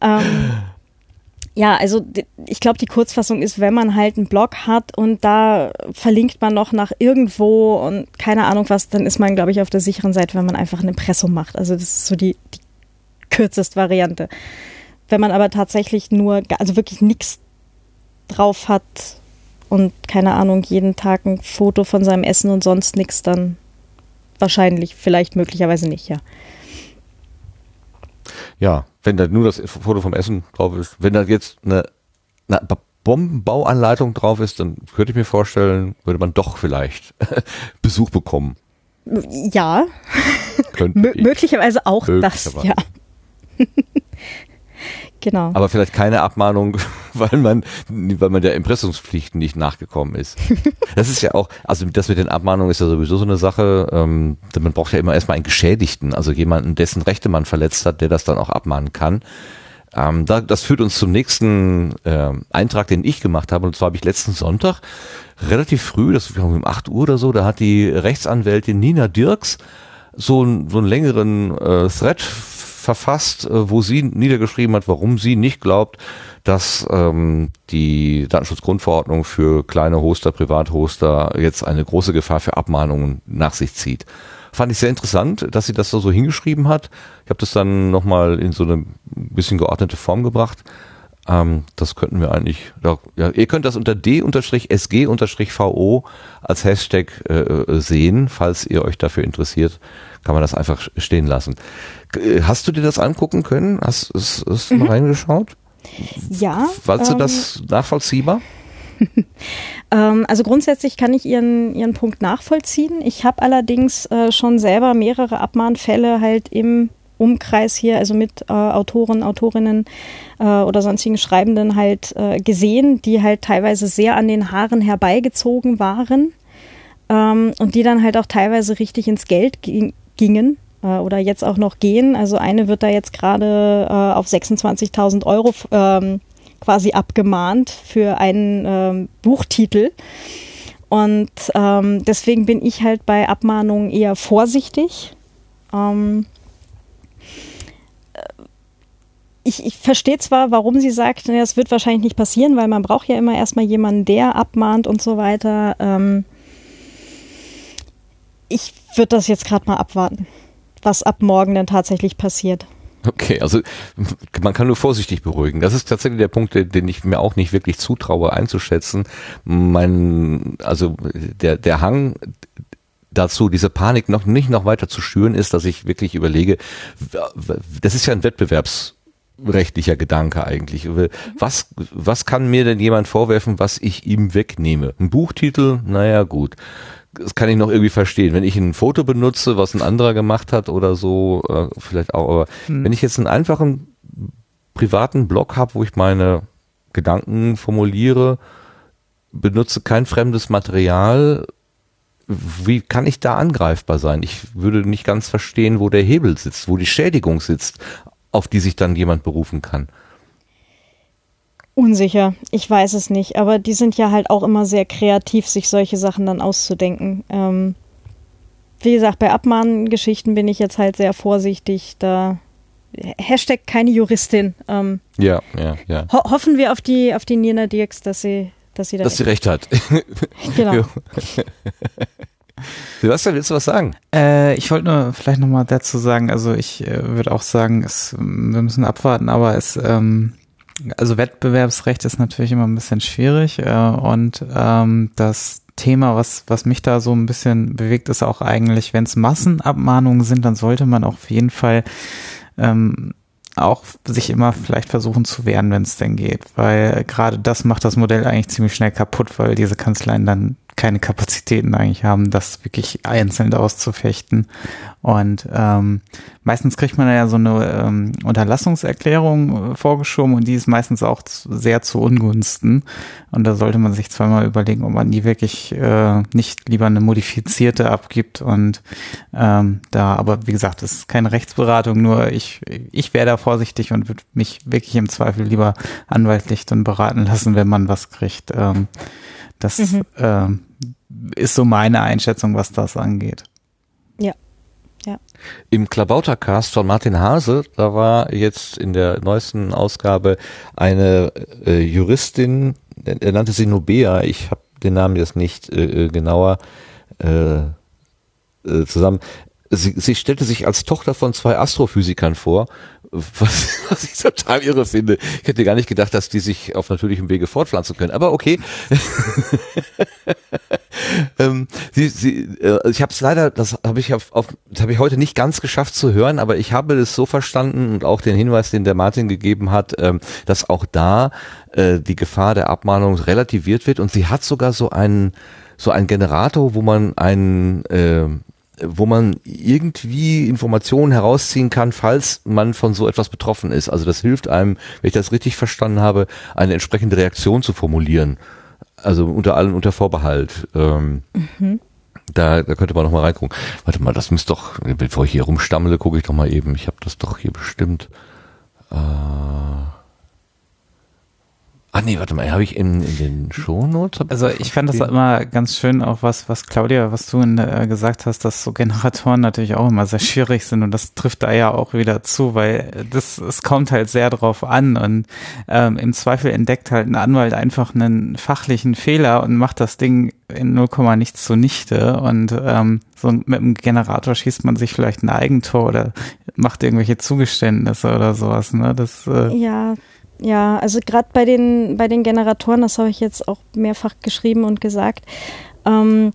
D: ähm, ja, also ich glaube, die Kurzfassung ist, wenn man halt einen Blog hat und da verlinkt man noch nach irgendwo und keine Ahnung was, dann ist man, glaube ich, auf der sicheren Seite, wenn man einfach ein Impressum macht. Also das ist so die, die kürzeste Variante. Wenn man aber tatsächlich nur, also wirklich nichts drauf hat, und keine Ahnung, jeden Tag ein Foto von seinem Essen und sonst nichts, dann wahrscheinlich, vielleicht möglicherweise nicht, ja.
A: ja, wenn da nur das Foto vom Essen drauf ist, wenn da jetzt eine, eine Bombenbauanleitung drauf ist, dann könnte ich mir vorstellen, würde man doch vielleicht [LAUGHS] Besuch bekommen.
D: Ja, möglicherweise auch möglicherweise. das, ja. Genau.
A: Aber vielleicht keine Abmahnung, [LAUGHS] weil man, weil man der Impressumspflichten nicht nachgekommen ist. [LAUGHS] Das ist ja auch, also das mit den Abmahnungen ist ja sowieso so eine Sache. Ähm, man braucht ja immer erstmal einen Geschädigten, also jemanden, dessen Rechte man verletzt hat, der das dann auch abmahnen kann. Ähm, da, das führt uns zum nächsten äh, Eintrag, den ich gemacht habe. Und zwar habe ich letzten Sonntag relativ früh, das war um 8 Uhr oder so, da hat die Rechtsanwältin Nina Dirks so, so einen längeren äh, Thread verfasst, äh, wo sie niedergeschrieben hat, warum sie nicht glaubt, dass ähm, die Datenschutzgrundverordnung für kleine Hoster, Privathoster jetzt eine große Gefahr für Abmahnungen nach sich zieht. Fand ich sehr interessant, dass sie das so, hingeschrieben hat. Ich habe das dann nochmal in so eine bisschen geordnete Form gebracht. Ähm, das könnten wir eigentlich, ja, ihr könnt das unter d-sg-vo als Hashtag äh, sehen, falls ihr euch dafür interessiert kann man das einfach stehen lassen. Äh, hast du dir das angucken können? Hast, hast, hast du mhm. mal reingeschaut?
D: Ja.
A: Fandst ähm, du das nachvollziehbar? [LAUGHS]
D: ähm, also grundsätzlich kann ich Ihren, Ihren Punkt nachvollziehen. Ich habe allerdings äh, schon selber mehrere Abmahnfälle halt im Umkreis hier, also mit äh, Autoren, Autorinnen äh, oder sonstigen Schreibenden halt äh, gesehen, die halt teilweise sehr an den Haaren herbeigezogen waren ähm, und die dann halt auch teilweise richtig ins Geld ging, gingen äh, oder jetzt auch noch gehen. Also eine wird da jetzt gerade äh, auf 26.000 Euro ähm, quasi abgemahnt für einen ähm, Buchtitel. Und ähm, deswegen bin ich halt bei Abmahnungen eher vorsichtig. Ähm, äh, ich, ich verstehe zwar, warum sie sagt, es wird wahrscheinlich nicht passieren, weil man braucht ja immer erstmal jemanden, der abmahnt und so weiter. Ähm, ich würde das jetzt gerade mal abwarten, was ab morgen denn tatsächlich passiert.
A: Okay, also man kann nur vorsichtig beruhigen. Das ist tatsächlich der Punkt, den ich mir auch nicht wirklich zutraue einzuschätzen. Mein, also der, der Hang dazu, diese Panik noch nicht noch weiter zu schüren, ist, dass ich wirklich überlege, das ist ja ein Wettbewerbsrechtlicher Gedanke eigentlich. Was, was kann mir denn jemand vorwerfen, was ich ihm wegnehme? Ein Buchtitel? Naja, gut das kann ich noch irgendwie verstehen. Wenn ich ein Foto benutze, was ein anderer gemacht hat oder so, äh, vielleicht auch, aber hm. wenn ich jetzt einen einfachen privaten Blog habe, wo ich meine Gedanken formuliere, benutze kein fremdes Material, wie kann ich da angreifbar sein? Ich würde nicht ganz verstehen, wo der Hebel sitzt, wo die Schädigung sitzt, auf die sich dann jemand berufen kann.
D: Unsicher, ich weiß es nicht, aber die sind ja halt auch immer sehr kreativ, sich solche Sachen dann auszudenken. Ähm, wie gesagt, bei Abmahngeschichten bin ich jetzt halt sehr vorsichtig. Da Hashtag keine Juristin. Ähm,
A: ja, ja, ja.
D: Ho hoffen wir auf die, auf die Nina Dirks, dass sie, dass sie da
A: dass sie recht hat. [LAUGHS] genau. [LAUGHS] Sebastian, willst du was sagen?
C: Äh, ich wollte nur vielleicht nochmal dazu sagen, also ich äh, würde auch sagen, es, wir müssen abwarten, aber es ähm, also Wettbewerbsrecht ist natürlich immer ein bisschen schwierig äh, und ähm, das Thema, was, was mich da so ein bisschen bewegt, ist auch eigentlich, wenn es Massenabmahnungen sind, dann sollte man auf jeden Fall ähm, auch sich immer vielleicht versuchen zu wehren, wenn es denn geht, weil gerade das macht das Modell eigentlich ziemlich schnell kaputt, weil diese Kanzleien dann keine Kapazitäten eigentlich haben, das wirklich einzeln auszufechten. Und ähm, meistens kriegt man ja so eine ähm, Unterlassungserklärung äh, vorgeschoben und die ist meistens auch sehr zu Ungunsten. Und da sollte man sich zweimal überlegen, ob man die wirklich äh, nicht lieber eine modifizierte abgibt. Und ähm, da, aber wie gesagt, das ist keine Rechtsberatung, nur ich, ich wäre da vorsichtig und würde mich wirklich im Zweifel lieber anwaltlich dann beraten lassen, wenn man was kriegt. Ähm, das mhm. äh, ist so meine Einschätzung, was das angeht.
D: Ja. Ja.
A: Im Klabautercast von Martin Hase, da war jetzt in der neuesten Ausgabe eine äh, Juristin, er nannte sie Nubea, ich habe den Namen jetzt nicht äh, äh genauer äh, äh, zusammen. Sie, sie stellte sich als Tochter von zwei Astrophysikern vor, [LAUGHS] was, was ich total irre finde. Ich hätte gar nicht gedacht, dass die sich auf natürlichem Wege fortpflanzen können. Aber okay. [LAUGHS] ähm, sie, sie, äh, ich habe es leider, das habe ich auf, auf das habe ich heute nicht ganz geschafft zu hören, aber ich habe es so verstanden und auch den Hinweis, den der Martin gegeben hat, ähm, dass auch da äh, die Gefahr der Abmahnung relativiert wird und sie hat sogar so einen so einen Generator, wo man einen äh, wo man irgendwie Informationen herausziehen kann, falls man von so etwas betroffen ist. Also das hilft einem, wenn ich das richtig verstanden habe, eine entsprechende Reaktion zu formulieren. Also unter allen unter Vorbehalt. Ähm, mhm. Da, da könnte man noch mal reingucken. Warte mal, das müsste doch, bevor ich hier rumstammele, gucke ich doch mal eben. Ich habe das doch hier bestimmt. Äh, Ah nee, warte mal, habe ich in, in den Shownotes?
C: Also ich fand das immer ganz schön, auch was, was Claudia, was du in, äh, gesagt hast, dass so Generatoren natürlich auch immer sehr schwierig sind und das trifft da ja auch wieder zu, weil das es kommt halt sehr drauf an und ähm, im Zweifel entdeckt halt ein Anwalt einfach einen fachlichen Fehler und macht das Ding in 0, nichts zunichte und ähm, so mit einem Generator schießt man sich vielleicht ein Eigentor oder macht irgendwelche Zugeständnisse oder sowas. Ne? Das,
D: äh, ja, ja, also gerade bei den, bei den Generatoren, das habe ich jetzt auch mehrfach geschrieben und gesagt, ähm,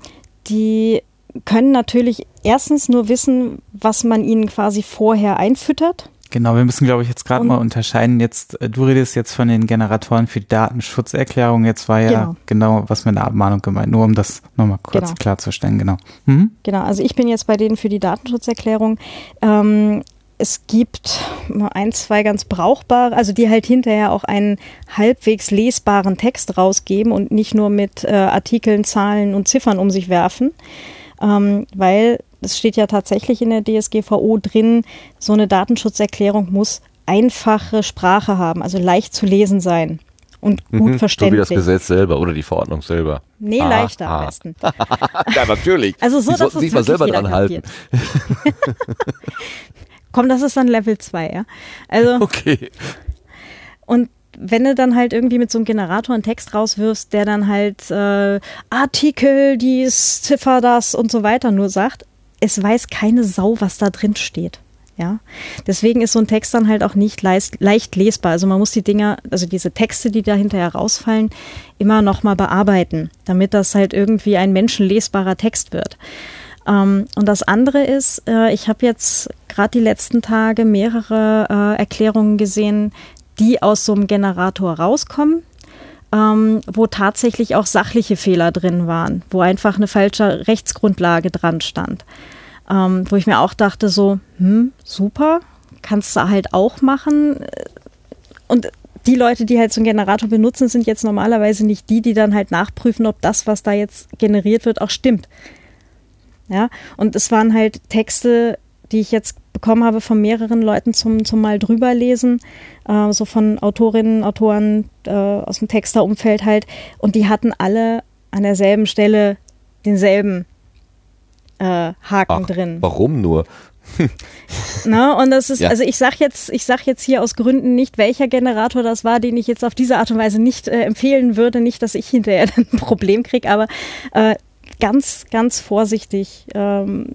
D: die können natürlich erstens nur wissen, was man ihnen quasi vorher einfüttert.
C: Genau, wir müssen, glaube ich, jetzt gerade mal unterscheiden. Jetzt, äh, du redest jetzt von den Generatoren für die Datenschutzerklärung. Jetzt war ja genau, genau was mit der Abmahnung gemeint. Nur um das nochmal kurz genau. klarzustellen, genau.
D: Mhm. Genau, also ich bin jetzt bei denen für die Datenschutzerklärung. Ähm, es gibt ein, zwei ganz brauchbare, also die halt hinterher auch einen halbwegs lesbaren Text rausgeben und nicht nur mit äh, Artikeln, Zahlen und Ziffern um sich werfen, ähm, weil es steht ja tatsächlich in der DSGVO drin, so eine Datenschutzerklärung muss einfache Sprache haben, also leicht zu lesen sein und gut mhm, verständlich.
A: So wie das Gesetz selber oder die Verordnung selber.
D: Nee, ah, leichter ah. am besten. [LAUGHS]
A: ja, natürlich.
D: Also so, dass es
A: sich mal selber dran halten. [LAUGHS]
D: Komm, das ist dann Level 2, ja. Also. [LAUGHS]
A: Okay.
D: Und wenn du dann halt irgendwie mit so einem Generator einen Text rauswirfst, der dann halt äh, Artikel, dies, Ziffer, das und so weiter nur sagt, es weiß keine Sau, was da drin steht. Ja, deswegen ist so ein Text dann halt auch nicht leicht, leicht lesbar. Also man muss die Dinger, also diese Texte, die da hinterher rausfallen, immer nochmal bearbeiten, damit das halt irgendwie ein menschenlesbarer Text wird. Ähm, und das andere ist, äh, ich habe jetzt gerade die letzten Tage mehrere äh, Erklärungen gesehen, die aus so einem Generator rauskommen. Ähm, wo tatsächlich auch sachliche Fehler drin waren, wo einfach eine falsche Rechtsgrundlage dran stand. Ähm, wo ich mir auch dachte, so, hm, super, kannst du halt auch machen. Und die Leute, die halt so einen Generator benutzen, sind jetzt normalerweise nicht die, die dann halt nachprüfen, ob das, was da jetzt generiert wird, auch stimmt. Ja, und es waren halt Texte, die ich jetzt bekommen habe von mehreren Leuten zum, zum mal drüber lesen, äh, so von Autorinnen, Autoren äh, aus dem Texterumfeld halt. Und die hatten alle an derselben Stelle denselben äh, Haken Ach, drin.
A: Warum nur? [LAUGHS] [LAUGHS]
D: Na, und das ist, ja. also ich sag jetzt, ich sag jetzt hier aus Gründen nicht, welcher Generator das war, den ich jetzt auf diese Art und Weise nicht äh, empfehlen würde. Nicht, dass ich hinterher [LAUGHS] ein Problem kriege, aber äh, ganz, ganz vorsichtig ähm,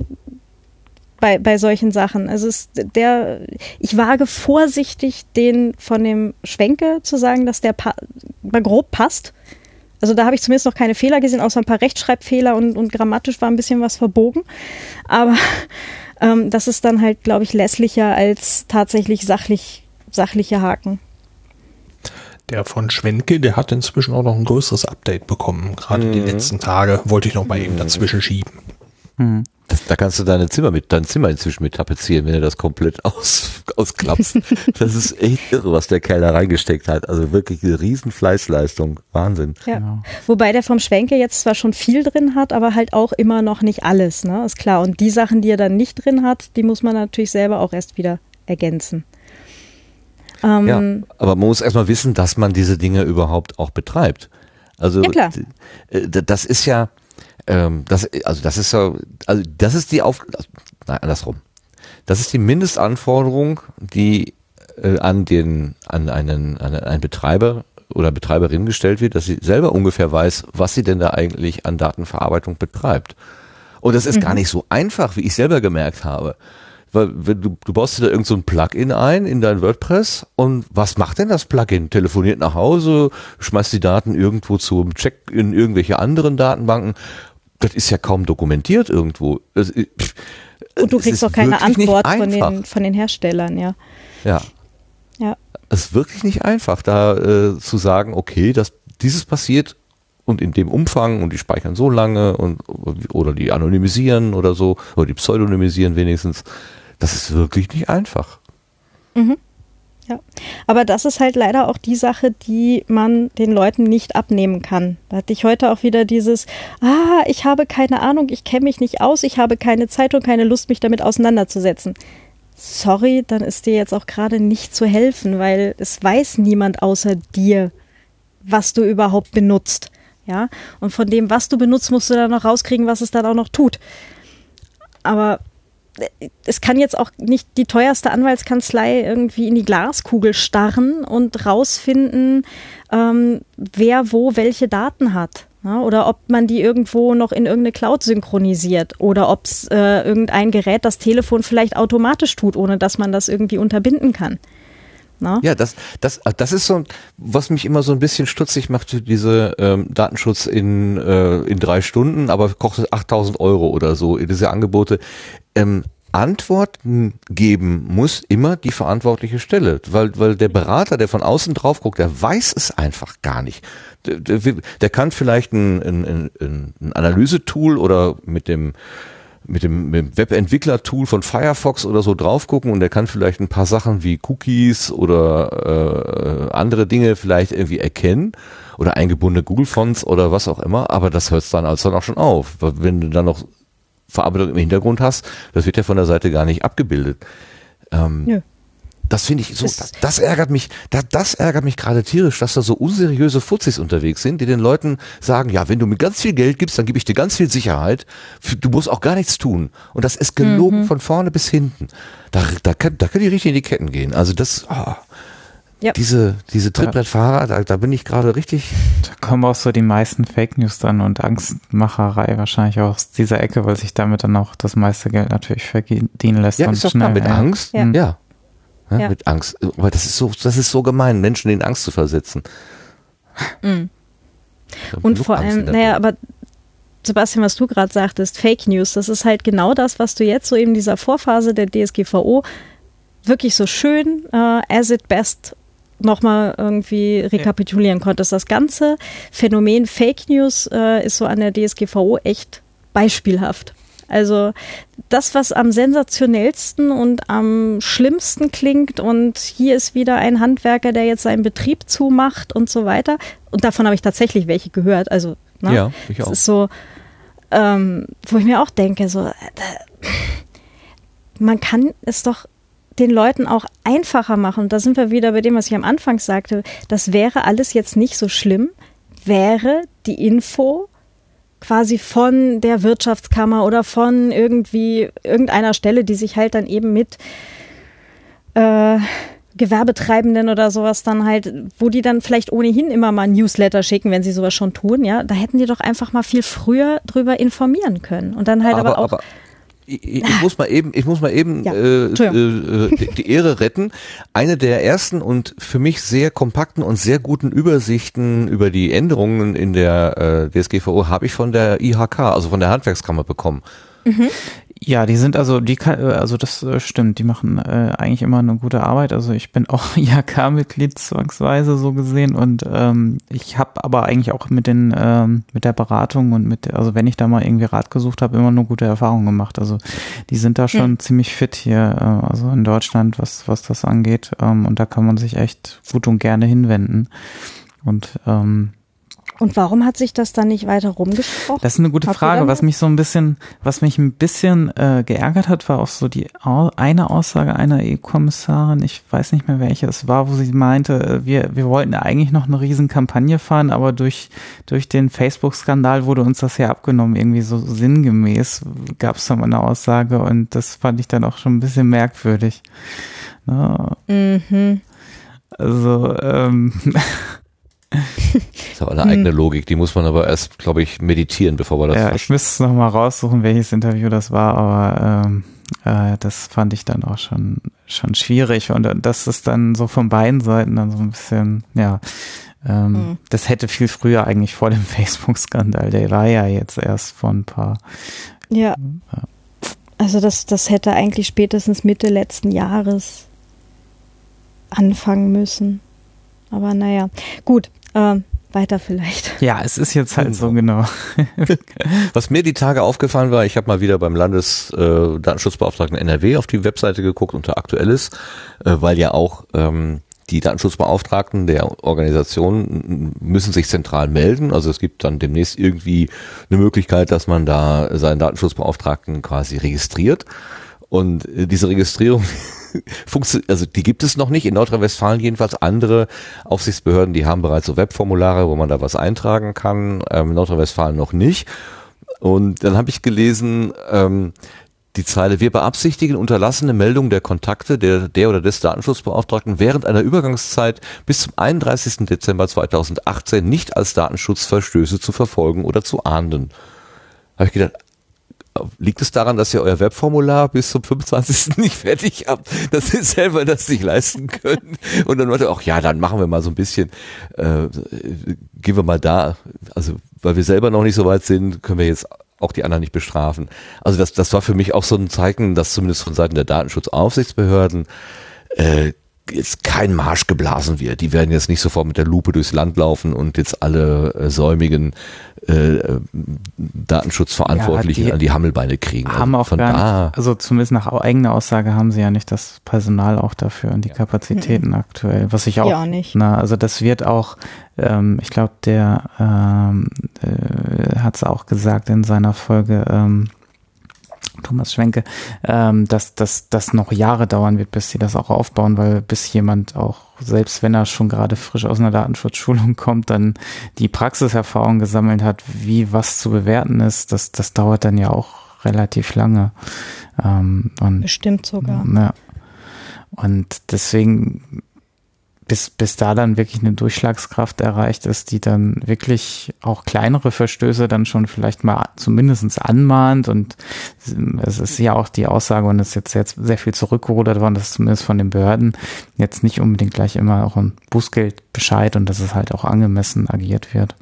D: bei, bei solchen Sachen. Also es, der, ich wage vorsichtig, den von dem Schwenke zu sagen, dass der pa mal grob passt. Also da habe ich zumindest noch keine Fehler gesehen, außer ein paar Rechtschreibfehler und, und grammatisch war ein bisschen was verbogen. Aber ähm, das ist dann halt, glaube ich, lässlicher als tatsächlich sachlich, sachliche Haken.
B: Der von Schwenke, der hat inzwischen auch noch ein größeres Update bekommen. Gerade mhm. die letzten Tage wollte ich noch mal eben mhm. dazwischen schieben.
A: Mhm. Das, da kannst du deine Zimmer mit, dein Zimmer inzwischen mit tapezieren, wenn du das komplett aus, ausklappst. [LAUGHS] das ist echt irre, was der Kerl da reingesteckt hat. Also wirklich eine riesen Fleißleistung. Wahnsinn.
D: Ja. Genau. Wobei der vom Schwenke jetzt zwar schon viel drin hat, aber halt auch immer noch nicht alles, ne? Ist klar. Und die Sachen, die er dann nicht drin hat, die muss man natürlich selber auch erst wieder ergänzen.
A: Ähm, ja, aber man muss erstmal wissen, dass man diese Dinge überhaupt auch betreibt. Also ja, äh, das ist ja, ähm, das, also das ist ja, also das ist die Auf, nein, andersrum. Das ist die Mindestanforderung, die äh, an den, an einen, an einen Betreiber oder Betreiberin gestellt wird, dass sie selber ungefähr weiß, was sie denn da eigentlich an Datenverarbeitung betreibt. Und das ist mhm. gar nicht so einfach, wie ich selber gemerkt habe. Weil du, du baust dir da irgend so ein Plugin ein in dein WordPress und was macht denn das Plugin? Telefoniert nach Hause, schmeißt die Daten irgendwo zum Check in irgendwelche anderen Datenbanken. Das ist ja kaum dokumentiert irgendwo. Das,
D: und du kriegst auch keine Antwort von den, von den Herstellern, ja.
A: Ja. Ja. Es ist wirklich nicht einfach, da äh, zu sagen, okay, das, dieses passiert und in dem Umfang und die speichern so lange und oder die anonymisieren oder so, oder die pseudonymisieren wenigstens. Das ist wirklich nicht einfach.
D: Mhm. Ja, aber das ist halt leider auch die Sache, die man den Leuten nicht abnehmen kann. Da hatte ich heute auch wieder dieses, ah, ich habe keine Ahnung, ich kenne mich nicht aus, ich habe keine Zeit und keine Lust, mich damit auseinanderzusetzen. Sorry, dann ist dir jetzt auch gerade nicht zu helfen, weil es weiß niemand außer dir, was du überhaupt benutzt. Ja, und von dem, was du benutzt, musst du dann noch rauskriegen, was es dann auch noch tut. Aber es kann jetzt auch nicht die teuerste Anwaltskanzlei irgendwie in die Glaskugel starren und rausfinden, ähm, wer wo welche Daten hat. Ja, oder ob man die irgendwo noch in irgendeine Cloud synchronisiert oder ob es äh, irgendein Gerät das Telefon vielleicht automatisch tut, ohne dass man das irgendwie unterbinden kann.
A: Na? Ja, das, das, das ist so, was mich immer so ein bisschen stutzig macht, diese ähm, Datenschutz in, äh, in drei Stunden, aber kostet 8000 Euro oder so, diese Angebote. Ähm, Antworten geben muss immer die verantwortliche Stelle, weil, weil der Berater, der von außen drauf guckt, der weiß es einfach gar nicht. Der, der, der kann vielleicht ein, ein, ein, ein Analysetool oder mit dem mit dem, mit dem Webentwickler-Tool von Firefox oder so drauf gucken und der kann vielleicht ein paar Sachen wie Cookies oder äh, andere Dinge vielleicht irgendwie erkennen oder eingebundene Google-Fonts oder was auch immer, aber das hört dann also dann auch schon auf. Wenn du dann noch Verarbeitung im Hintergrund hast, das wird ja von der Seite gar nicht abgebildet. Ähm, ja. Das finde ich so, das, das, ärgert mich, das, das ärgert mich gerade tierisch, dass da so unseriöse Fuzis unterwegs sind, die den Leuten sagen, ja, wenn du mir ganz viel Geld gibst, dann gebe ich dir ganz viel Sicherheit. Du musst auch gar nichts tun. Und das ist gelogen mhm. von vorne bis hinten. Da, da, kann, da können die richtig in die Ketten gehen. Also das, oh, ja. diese, diese Trittbrettfahrer, da, da bin ich gerade richtig.
C: Da kommen auch so die meisten Fake News dann und Angstmacherei wahrscheinlich aus dieser Ecke, weil sich damit dann auch das meiste Geld natürlich verdienen lässt.
A: Ja, ist doch schnell, klar, mit ja. Angst. ja. ja. Ja, ja. Mit Angst. Aber das ist so, das ist so gemein, Menschen in Angst zu versetzen.
D: Mhm. Und vor allem, naja, aber Sebastian, was du gerade sagtest, Fake News, das ist halt genau das, was du jetzt so in dieser Vorphase der DSGVO wirklich so schön äh, as it best nochmal irgendwie rekapitulieren konntest. Das ganze Phänomen Fake News äh, ist so an der DSGVO echt beispielhaft. Also das, was am sensationellsten und am schlimmsten klingt und hier ist wieder ein Handwerker, der jetzt seinen Betrieb zumacht und so weiter. Und davon habe ich tatsächlich welche gehört. Also,
A: ne? ja, ich auch.
D: Das ist so, ähm, wo ich mir auch denke, so, äh, man kann es doch den Leuten auch einfacher machen. Und da sind wir wieder bei dem, was ich am Anfang sagte. Das wäre alles jetzt nicht so schlimm, wäre die Info quasi von der Wirtschaftskammer oder von irgendwie irgendeiner Stelle, die sich halt dann eben mit äh, Gewerbetreibenden oder sowas dann halt, wo die dann vielleicht ohnehin immer mal Newsletter schicken, wenn sie sowas schon tun, ja, da hätten die doch einfach mal viel früher drüber informieren können und dann halt aber, aber auch. Aber
A: ich, ich, muss mal eben, ich muss mal eben ja. äh, äh, die, die Ehre retten. Eine der ersten und für mich sehr kompakten und sehr guten Übersichten über die Änderungen in der äh, DSGVO habe ich von der IHK, also von der Handwerkskammer bekommen.
C: Mhm. Ja, die sind also, die kann, also das äh, stimmt, die machen äh, eigentlich immer eine gute Arbeit. Also ich bin auch [LAUGHS] IHK-Mitglied zwangsweise so gesehen und ähm, ich habe aber eigentlich auch mit den ähm, mit der Beratung und mit, also wenn ich da mal irgendwie Rat gesucht habe, immer nur gute Erfahrungen gemacht. Also die sind da schon mhm. ziemlich fit hier, äh, also in Deutschland, was was das angeht. Ähm, und da kann man sich echt gut und gerne hinwenden. Und ähm,
D: und warum hat sich das dann nicht weiter rumgesprochen?
C: Das ist eine gute Frage. Was mich so ein bisschen, was mich ein bisschen äh, geärgert hat, war auch so die eine Aussage einer EU-Kommissarin, ich weiß nicht mehr welche es war, wo sie meinte, äh, wir, wir wollten eigentlich noch eine riesen Kampagne fahren, aber durch, durch den Facebook-Skandal wurde uns das ja abgenommen, irgendwie so sinngemäß gab es da mal eine Aussage und das fand ich dann auch schon ein bisschen merkwürdig. Ne? mhm. Also, ähm, [LAUGHS]
A: Das [LAUGHS] ist aber eine eigene Logik, die muss man aber erst, glaube ich, meditieren, bevor wir das
C: Ja, ich müsste es nochmal raussuchen, welches Interview das war, aber ähm, äh, das fand ich dann auch schon, schon schwierig. Und äh, das ist dann so von beiden Seiten dann so ein bisschen, ja, ähm,
D: Mhm.
C: das hätte viel früher eigentlich vor dem [LAUGHS] Facebook-Skandal, der war ja jetzt erst vor ein paar.
D: Ja. Also das, das hätte eigentlich spätestens Mitte letzten Jahres anfangen müssen. Aber naja, gut, ähm, weiter vielleicht.
C: Ja, es ist jetzt halt so genau. [LAUGHS]
A: Was mir die Tage aufgefallen war, ich habe mal wieder beim Landesdatenschutzbeauftragten äh, NRW auf die Webseite geguckt unter Aktuelles, äh, weil ja auch ähm, die Datenschutzbeauftragten der Organisation müssen sich zentral melden. Also es gibt dann demnächst irgendwie eine Möglichkeit, dass man da seinen Datenschutzbeauftragten quasi registriert. Und äh, diese Registrierung [LAUGHS] [LAUGHS] funktioniert, also die gibt es noch nicht in Nordrhein-Westfalen jedenfalls. Andere Aufsichtsbehörden, die haben bereits so Webformulare, wo man da was eintragen kann. Ähm, Nordrhein-Westfalen noch nicht. Und dann habe ich gelesen, ähm, die Zeile, wir beabsichtigen unterlassene Meldung der Kontakte der, der oder des Datenschutzbeauftragten während einer Übergangszeit bis zum 31. Dezember 2018 nicht als Datenschutzverstöße zu verfolgen oder zu ahnden. Habe ich gedacht, liegt es daran, dass ihr euer Webformular bis zum 25. [LAUGHS] nicht fertig habt, dass ihr selber das nicht leisten könnt? Und dann meinte, ach ja, dann machen wir mal so ein bisschen, äh, gehen wir mal da, also weil wir selber noch nicht so weit sind, können wir jetzt auch die anderen nicht bestrafen. Also das, das war für mich auch so ein Zeichen, dass zumindest von Seiten der Datenschutzaufsichtsbehörden äh, jetzt kein Marsch geblasen wird. Die werden jetzt nicht sofort mit der Lupe durchs Land laufen und jetzt alle äh, säumigen äh, Datenschutzverantwortlichen
C: Ja, die
A: an die Hammelbeine kriegen.
C: haben
A: also
C: auch
A: von
C: gar nicht, also zumindest nach eigener Aussage haben sie ja nicht das Personal auch dafür und die Kapazitäten [LAUGHS] aktuell, was ich auch,
D: Ja, nicht.
C: na, also das wird auch, ähm, ich glaube, der ähm, äh, hat es auch gesagt in seiner Folge, ähm, Thomas Schwenke, ähm, dass dass das noch Jahre dauern wird, bis sie das auch aufbauen, weil bis jemand auch, selbst wenn er schon gerade frisch aus einer Datenschutzschulung [LAUGHS] kommt, dann die Praxiserfahrung gesammelt hat, wie was zu bewerten ist, das, das dauert dann ja auch relativ lange. Ähm, und
D: Bestimmt sogar.
C: ja. Und deswegen, bis, bis da dann wirklich eine Durchschlagskraft erreicht ist, die dann wirklich auch kleinere Verstöße dann schon vielleicht mal zumindestens anmahnt und es ist ja auch die Aussage und es ist jetzt, jetzt sehr viel zurückgerudert worden, dass zumindest von den Behörden jetzt nicht unbedingt gleich immer auch ein Bußgeld Bescheid und dass es halt auch angemessen agiert wird.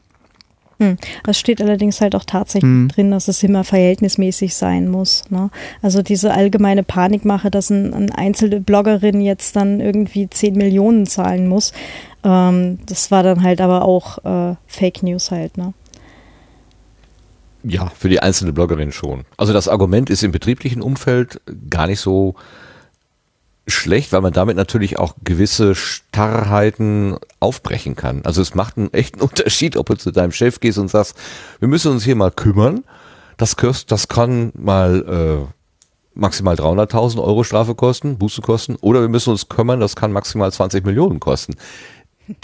D: Hm. Es steht allerdings halt auch tatsächlich
C: Hm.
D: drin, dass es immer verhältnismäßig sein muss. Ne? Also diese allgemeine Panikmache, dass ein, eine einzelne Bloggerin jetzt dann irgendwie 10 Millionen zahlen muss, ähm, das war dann halt aber auch äh, Fake News halt. Ne?
A: ja, für die einzelne Bloggerin schon. Also das Argument ist im betrieblichen Umfeld gar nicht so schlecht, weil man damit natürlich auch gewisse Starrheiten aufbrechen kann. Also es macht einen echten [LAUGHS] Unterschied, ob du zu deinem Chef gehst und sagst, wir müssen uns hier mal kümmern. Das, kost, das kann mal äh, maximal 300.000 Euro Strafe kosten, Buße kosten, oder wir müssen uns kümmern, das kann maximal 20 Millionen kosten.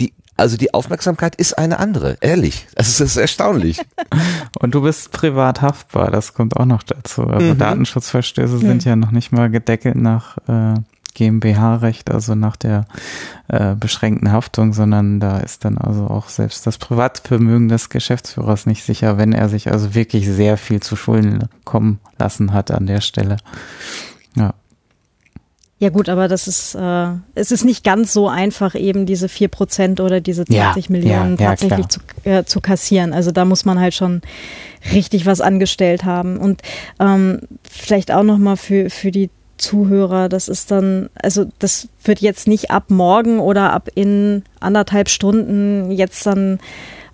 A: Die, also die Aufmerksamkeit ist eine andere, ehrlich. Das ist, das ist erstaunlich. [LAUGHS]
C: Und du bist privat haftbar, das kommt auch noch dazu. Also
A: Mhm.
C: Datenschutzverstöße sind ja noch nicht mal gedeckelt nach äh, GmbH-Recht, also nach der äh, beschränkten Haftung, sondern da ist dann also auch selbst das Privatvermögen des Geschäftsführers nicht sicher, wenn er sich also wirklich sehr viel zu Schulden kommen lassen hat an der Stelle. Ja.
D: Ja gut, aber das ist, äh, es ist nicht ganz so einfach, eben diese 4% oder diese
C: Ja,
D: 20 Millionen
C: ja, ja,
D: tatsächlich zu, äh, zu kassieren. Also da muss man halt schon richtig was angestellt haben. Und ähm, vielleicht auch nochmal für, für die Zuhörer, das ist dann, also das wird jetzt nicht ab morgen oder ab in anderthalb Stunden jetzt dann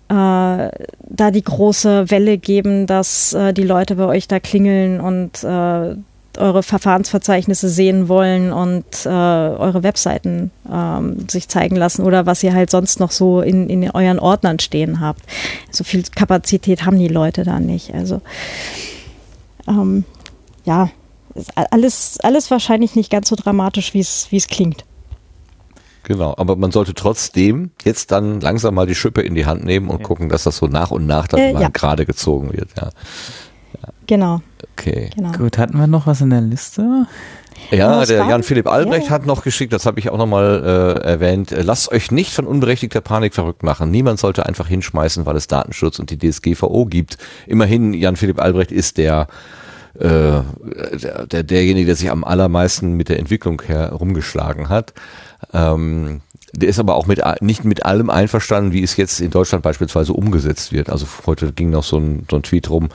D: äh, da die große Welle geben, dass äh, die Leute bei euch da klingeln und äh, eure Verfahrensverzeichnisse sehen wollen und äh, eure Webseiten ähm, sich zeigen lassen oder was ihr halt sonst noch so in, in euren Ordnern stehen habt. So viel Kapazität haben die Leute da nicht. Also ähm, ja, alles, alles wahrscheinlich nicht ganz so dramatisch, wie es wie es klingt.
A: Genau, aber man sollte trotzdem jetzt dann langsam mal die Schippe in die Hand nehmen und
C: Ja.
A: gucken, dass das so nach und nach dann
D: Äh,
A: mal
D: ja.
A: gerade gezogen wird. Ja.
D: Genau.
A: Okay.
D: genau.
C: Gut, hatten wir noch was in der Liste?
A: Ja, der
D: war?
A: Jan-Philipp Albrecht
D: Ja.
A: hat noch geschickt, das habe ich auch nochmal äh, erwähnt, äh, lasst euch nicht von unberechtigter Panik verrückt machen. Niemand sollte einfach hinschmeißen, weil es Datenschutz und die DSGVO gibt. Immerhin, Jan-Philipp Albrecht ist der, äh, der, der derjenige, der sich am allermeisten mit der Entwicklung herumgeschlagen hat. Ähm, der ist aber auch mit, nicht mit allem einverstanden, wie es jetzt in Deutschland beispielsweise umgesetzt wird. Also heute ging noch so ein, so ein Tweet rum,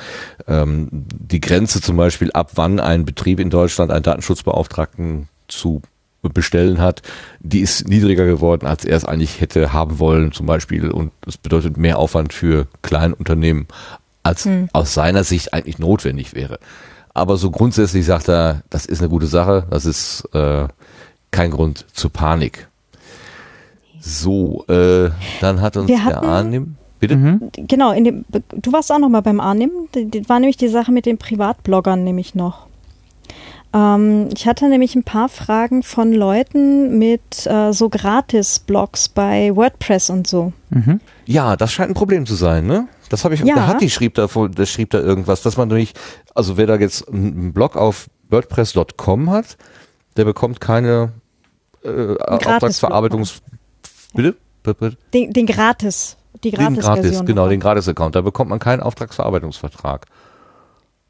A: ähm, die Grenze zum Beispiel, ab wann ein Betrieb in Deutschland einen Datenschutzbeauftragten zu bestellen hat, die ist niedriger geworden, als er es eigentlich hätte haben wollen zum Beispiel. Und das bedeutet mehr Aufwand für Kleinunternehmen, als aus seiner Sicht eigentlich notwendig wäre. Aber so grundsätzlich sagt er, das ist eine gute Sache, das ist äh, kein Grund zur Panik. So, äh, dann hat uns
D: Wir
A: der Arnim, bitte?
C: Mhm.
D: Genau, in dem, du warst auch noch mal beim Arnim. Das war nämlich die Sache mit den Privatbloggern nämlich noch. Ähm, ich hatte nämlich ein paar Fragen von Leuten mit äh, so Gratis-Blogs bei WordPress und so.
C: Mhm.
A: Ja, das scheint ein Problem zu sein, ne? Das habe ich,
D: Ja.
A: da hat die schrieb da, der schrieb da irgendwas, dass man nämlich, also wer da jetzt einen Blog auf WordPress.com hat, der bekommt keine äh, Auftragsverarbeitungs... Bitte?
D: Den, den Gratis, die
A: Den
D: Gratis-Version.
A: gratis, genau, den Gratis-Account. Da bekommt man keinen Auftragsverarbeitungsvertrag.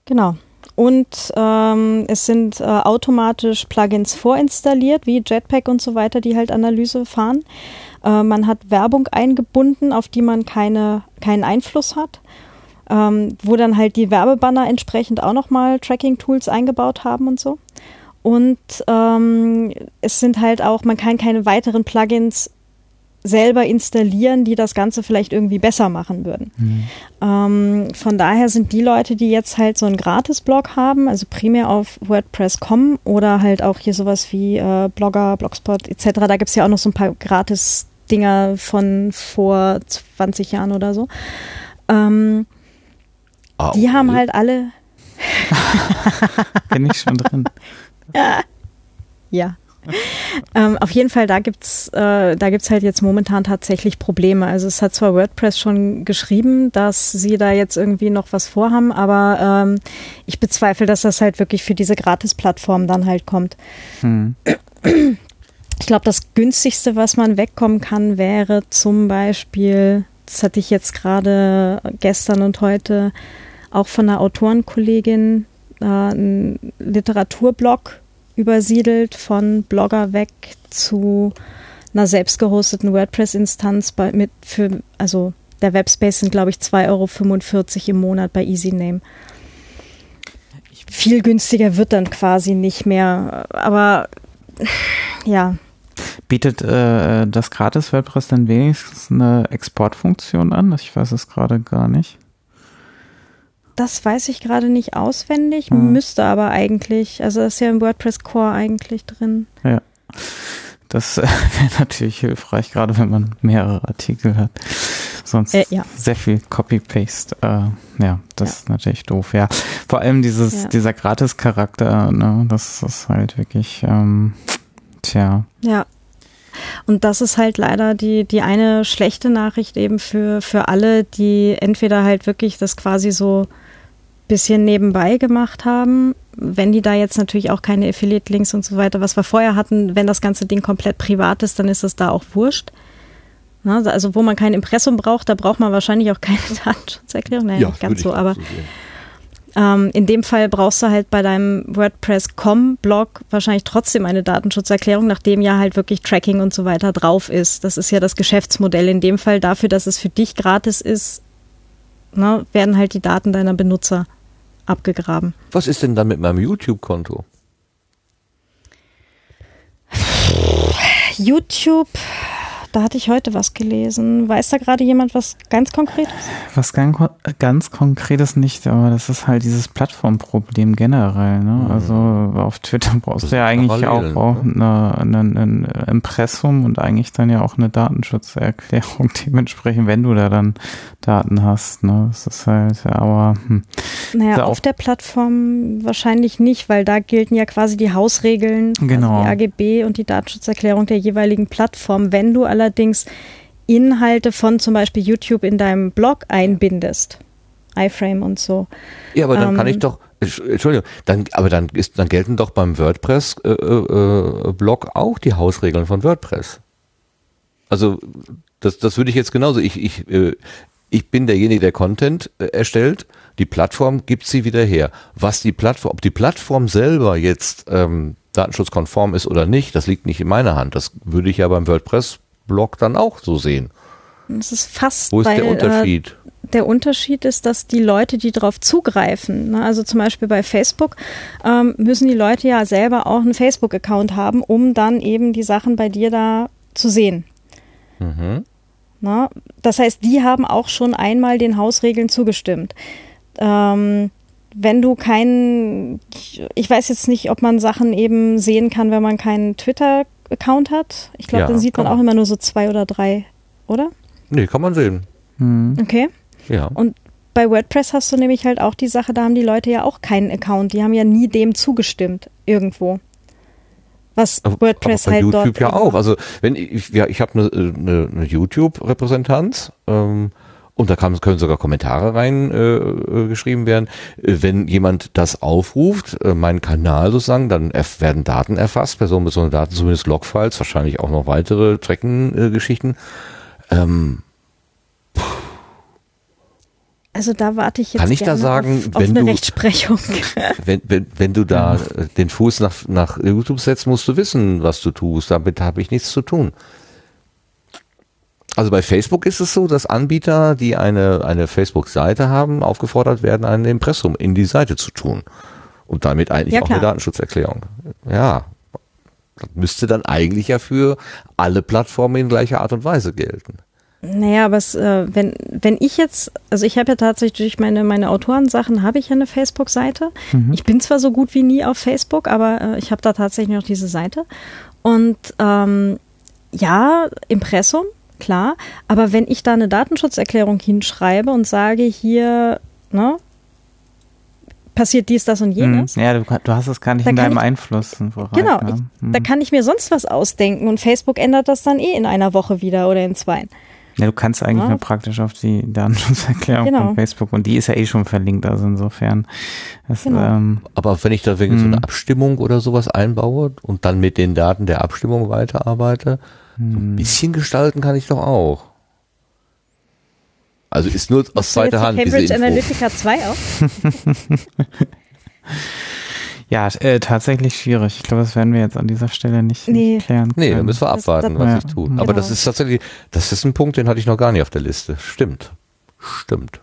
D: Genau. Und ähm, es sind äh, automatisch Plugins vorinstalliert, wie Jetpack und so weiter, die halt Analyse fahren. Äh, man hat Werbung eingebunden, auf die man keine, keinen Einfluss hat. Ähm, wo dann halt die Werbebanner entsprechend auch nochmal Tracking-Tools eingebaut haben und so. Und ähm, es sind halt auch, man kann keine weiteren Plugins selber installieren, die das Ganze vielleicht irgendwie besser machen würden. Ähm, von daher sind die Leute, die jetzt halt so einen Gratis-Blog haben, also primär auf WordPress.com oder halt auch hier sowas wie äh, Blogger, Blogspot etc., da gibt's ja auch noch so ein paar Gratis-Dinger von vor 20 Jahren oder so. Ähm,
A: Ah,
D: die haben halt alle, [LAUGHS]
C: Bin ich schon drin. [LAUGHS]
D: ja. ähm, auf jeden Fall, da gibt's, äh, da gibt's halt jetzt momentan tatsächlich Probleme. Also es hat zwar WordPress schon geschrieben, dass sie da jetzt irgendwie noch was vorhaben, aber ähm, ich bezweifle, dass das halt wirklich für diese Gratis-Plattform dann halt kommt.
C: Hm. [CLEARS THROAT]
D: Ich glaube, das günstigste, was man wegkommen kann, wäre zum Beispiel, das hatte ich jetzt gerade gestern und heute auch von einer Autorenkollegin, äh, ein Literaturblog übersiedelt von Blogger weg zu einer selbst gehosteten WordPress-Instanz mit für, also der Webspace sind, glaube ich, 2,45 Euro im Monat bei EasyName. Viel günstiger wird dann quasi nicht mehr, aber ja,
C: Bietet äh, das gratis WordPress dann wenigstens eine Exportfunktion an? Ich weiß es gerade gar nicht.
D: Das weiß ich gerade nicht auswendig,
C: Hm.
D: müsste aber eigentlich. Also das ist ja im WordPress Core eigentlich drin.
C: Ja. Das äh, [LAUGHS] wäre natürlich hilfreich, gerade wenn man mehrere Artikel hat. Sonst
D: Äh, ja.
C: sehr viel Copy-Paste. Äh, ja, das
D: Ja.
C: ist natürlich doof, ja. Vor allem dieses,
D: Ja.
C: dieser Gratis-Charakter, ne, das ist halt wirklich, ähm, tja.
D: Ja. Und das ist halt leider die, die eine schlechte Nachricht eben für, für alle, die entweder halt wirklich das quasi so bisschen nebenbei gemacht haben, wenn die da jetzt natürlich auch keine Affiliate-Links und so weiter, was wir vorher hatten, wenn das ganze Ding komplett privat ist, dann ist es da auch wurscht. Na, also wo man kein Impressum braucht, da braucht man wahrscheinlich auch keine [LAUGHS] Datenschutzerklärung. Naja, nicht ganz so, aber
A: sehen.
D: Ähm, in dem Fall brauchst du halt bei deinem WordPress.com-Blog wahrscheinlich trotzdem eine Datenschutzerklärung, nachdem ja halt wirklich Tracking und so weiter drauf ist. Das ist ja das Geschäftsmodell. In dem Fall dafür, dass es für dich gratis ist, ne, werden halt die Daten deiner Benutzer abgegraben.
A: Was ist denn dann mit meinem YouTube-Konto?
D: YouTube, da hatte ich heute was gelesen. Weiß da gerade jemand was ganz Konkretes?
C: Was ganz, ganz Konkretes nicht, aber das ist halt dieses Plattformproblem generell. Ne? Also auf Twitter brauchst du ja eigentlich auch, auch eine, eine, ein Impressum und eigentlich dann ja auch eine Datenschutzerklärung [LAUGHS] dementsprechend, wenn du da dann Daten hast. Ne? Das ist halt, aber hm.
D: Naja, auf der Plattform wahrscheinlich nicht, weil da gelten ja quasi die Hausregeln,
C: Genau.
D: also die AGB und die Datenschutzerklärung der jeweiligen Plattform. Wenn du allerdings Inhalte von zum Beispiel YouTube in deinem Blog einbindest iFrame und so.
A: Ja, aber dann
D: Ähm,
A: kann ich doch, Entschuldigung, dann, aber dann ist, dann gelten doch beim WordPress-Blog auch die Hausregeln von WordPress. Also das, das würde ich jetzt genauso. Ich, ich, äh, ich bin derjenige, der Content äh, erstellt. Die Plattform gibt sie wieder her. Was die Plattform, ob die Plattform selber jetzt ähm, datenschutzkonform ist oder nicht, das liegt nicht in meiner Hand. Das würde ich ja beim WordPress-Blog dann auch so sehen.
D: Das ist fast,
A: Wo ist
D: weil,
A: der Unterschied?
D: Äh, der Unterschied ist, dass die Leute, die darauf zugreifen, ne, also zum Beispiel bei Facebook, ähm, müssen die Leute ja selber auch einen Facebook-Account haben, um dann eben die Sachen bei dir da zu sehen.
A: Mhm.
D: Ne? Das heißt, die haben auch schon einmal den Hausregeln zugestimmt. Ähm, wenn du keinen, ich, ich weiß jetzt nicht, ob man Sachen eben sehen kann, wenn man keinen Twitter-Account hat. Ich glaube,
A: Ja,
D: dann sieht man auch immer nur so zwei oder drei, oder?
A: Nee, kann man sehen.
C: Hm.
D: Okay.
A: Ja.
D: Und bei WordPress hast du nämlich halt auch die Sache, da haben die Leute ja auch keinen Account. Die haben ja nie dem zugestimmt irgendwo. Was WordPress
A: aber bei
D: halt
A: YouTube
D: dort
A: ja
D: eben-
A: auch. Also wenn ich, ja, ich habe eine, eine, eine YouTube-Repräsentanz ähm, und da kann, können sogar Kommentare rein äh, äh, geschrieben werden. Äh, Wenn jemand das aufruft, äh, meinen Kanal sozusagen, dann werden Daten erfasst, personenbezogene Daten, zumindest Logfiles, wahrscheinlich auch noch weitere Trecken-Geschichten. ähm,
D: Also da warte ich jetzt
A: Kann ich da sagen,
D: auf, auf
A: wenn
D: eine
A: du-
D: Rechtsprechung. [LAUGHS]
A: wenn, wenn, wenn du da äh, den Fuß nach, nach YouTube setzt, musst du wissen, was du tust. Damit habe ich nichts zu tun. Also bei Facebook ist es so, dass Anbieter, die eine, eine Facebook-Seite haben, aufgefordert werden, ein Impressum in die Seite zu tun. Und damit eigentlich
D: Ja,
A: auch eine. Datenschutzerklärung. Ja. Das müsste dann eigentlich ja für alle Plattformen in gleicher Art und Weise gelten.
D: Naja, aber es, äh, wenn, wenn ich jetzt, also ich habe ja tatsächlich durch meine, meine Autorensachen habe ich ja eine Facebook-Seite. Ich bin zwar so gut wie nie auf Facebook, aber äh, ich habe da tatsächlich noch diese Seite. Und ähm, ja, Impressum, klar, aber wenn ich da eine Datenschutzerklärung hinschreibe und sage hier, ne, passiert dies, das und jenes,
C: Ja, du, du hast es gar nicht
D: Da
C: in deinem
D: ich-
C: Einfluss. Bereich,
D: Genau,
C: ne?
D: da kann ich mir sonst was ausdenken und Facebook ändert das dann eh in einer Woche wieder oder in zwei.
C: Ja, du kannst eigentlich
D: Ja.
C: nur praktisch auf die Datenschutzerklärung
D: Genau.
C: von Facebook und die ist ja eh schon verlinkt, also insofern. Das,
D: Genau.
C: ähm,
A: Aber wenn ich da wegen so
C: Hm.
A: eine Abstimmung oder sowas einbaue und dann mit den Daten der Abstimmung weiterarbeite, so
C: Hm.
A: ein bisschen gestalten kann ich doch auch. Also ist nur aus zweiter Hand
D: die
A: diese
D: Cambridge
A: Info.
D: Analytica 2 auf? [LAUGHS]
C: ja, äh, tatsächlich schwierig. Ich glaube, das werden wir jetzt an dieser Stelle nicht,
D: Nee.
C: nicht klären.
A: Nee, da
C: können.
A: müssen wir
D: Das-
A: abwarten,
D: das-
A: was
C: Ja.
A: ich tue.
C: Genau.
A: Aber das ist tatsächlich, das ist ein Punkt, den hatte ich noch gar nicht auf der Liste. Stimmt. Stimmt.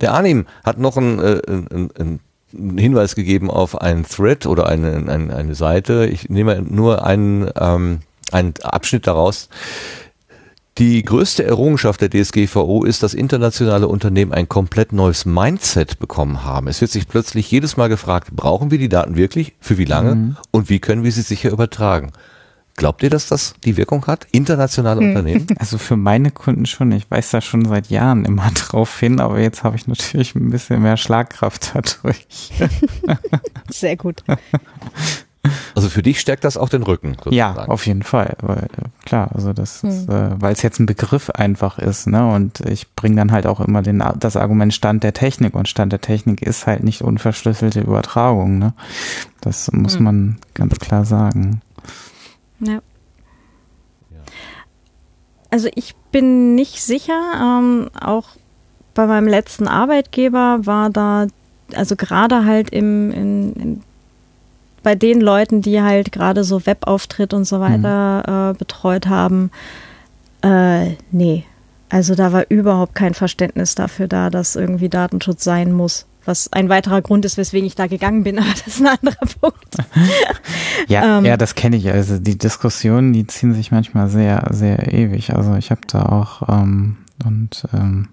A: Der Arnim hat noch einen, äh, einen, einen Hinweis gegeben auf einen Thread oder eine, eine, eine Seite. Ich nehme nur einen, ähm, einen Abschnitt daraus. Die größte Errungenschaft der DSGVO ist, dass internationale Unternehmen ein komplett neues Mindset bekommen haben. Es wird sich plötzlich jedes Mal gefragt, brauchen wir die Daten wirklich? Für wie lange? Und wie können wir sie sicher übertragen? Glaubt ihr, dass das die Wirkung hat? Internationale Unternehmen? [LAUGHS]
C: Also für meine Kunden schon. Ich weiß da schon seit Jahren immer [LAUGHS] drauf hin, aber jetzt habe ich natürlich ein bisschen mehr Schlagkraft [LAUGHS] dadurch.
D: Sehr gut.
A: Also für dich stärkt das auch den Rücken.
C: Ja,
A: sozusagen.
C: auf jeden Fall. Weil, klar, also das
D: Hm.
C: ist, äh, weil es jetzt ein Begriff einfach ist, ne? Und ich bringe dann halt auch immer den, das Argument Stand der Technik und Stand der Technik ist halt nicht unverschlüsselte Übertragung, ne? Das muss
D: Hm.
C: man ganz klar sagen.
D: Ja. Also ich bin nicht sicher, ähm, auch bei meinem letzten Arbeitgeber war da, also gerade halt im, in, in, bei den Leuten, die halt gerade so Webauftritt und so weiter äh, betreut haben, äh, nee. Also da war überhaupt kein Verständnis dafür da, dass irgendwie Datenschutz sein muss. Was ein weiterer Grund ist, weswegen ich da gegangen bin, [LAUGHS] aber das ist ein anderer Punkt. [LAUGHS]
C: Ja,
D: Ähm.
C: ja, das kenne ich. Also die Diskussionen, die ziehen sich manchmal sehr, sehr ewig. Also ich habe da auch ähm, und ähm,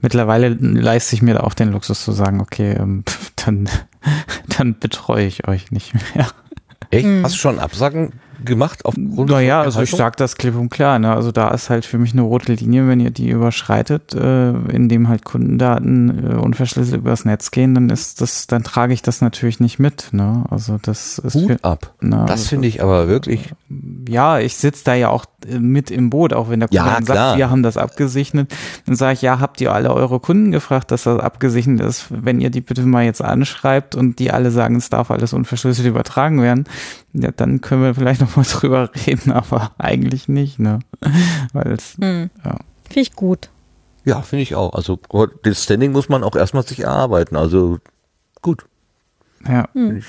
C: mittlerweile leiste ich mir da auch den Luxus zu sagen, okay, ähm, [LAUGHS] dann, [LAUGHS] dann betreue ich euch nicht mehr.
A: Echt?
D: Hm.
A: Hast du schon Absagen gemacht aufgrund
C: Naja,
A: von
C: also ich
A: Erhaltung?
C: sag das klipp und klar. Ne? Also da ist halt für mich eine rote Linie, wenn ihr die überschreitet, äh, indem halt Kundendaten äh, unverschlüsselt übers Netz gehen, dann ist das, dann trage ich das natürlich nicht mit. Ne? Also das ist für,
A: Hut ab.
C: Na,
A: das
C: also
A: finde ich aber wirklich.
C: ja, ich sitze da ja auch mit im Boot, auch wenn der Kunde
A: Ja,
C: dann
A: klar.
C: sagt, wir haben das abgesegnet. Dann sage ich, ja, habt ihr alle eure Kunden gefragt, dass das abgesegnet ist? Wenn ihr die bitte mal jetzt anschreibt und die alle sagen, es darf alles unverschlüsselt übertragen werden, ja, dann können wir vielleicht noch mal [LAUGHS] drüber reden, aber eigentlich nicht, ne? Weil es,
D: Hm.
C: ja.
D: Finde ich gut.
A: Ja, finde ich auch. Also das Standing muss man auch erstmal sich erarbeiten. Also gut.
C: ja.
A: Ich,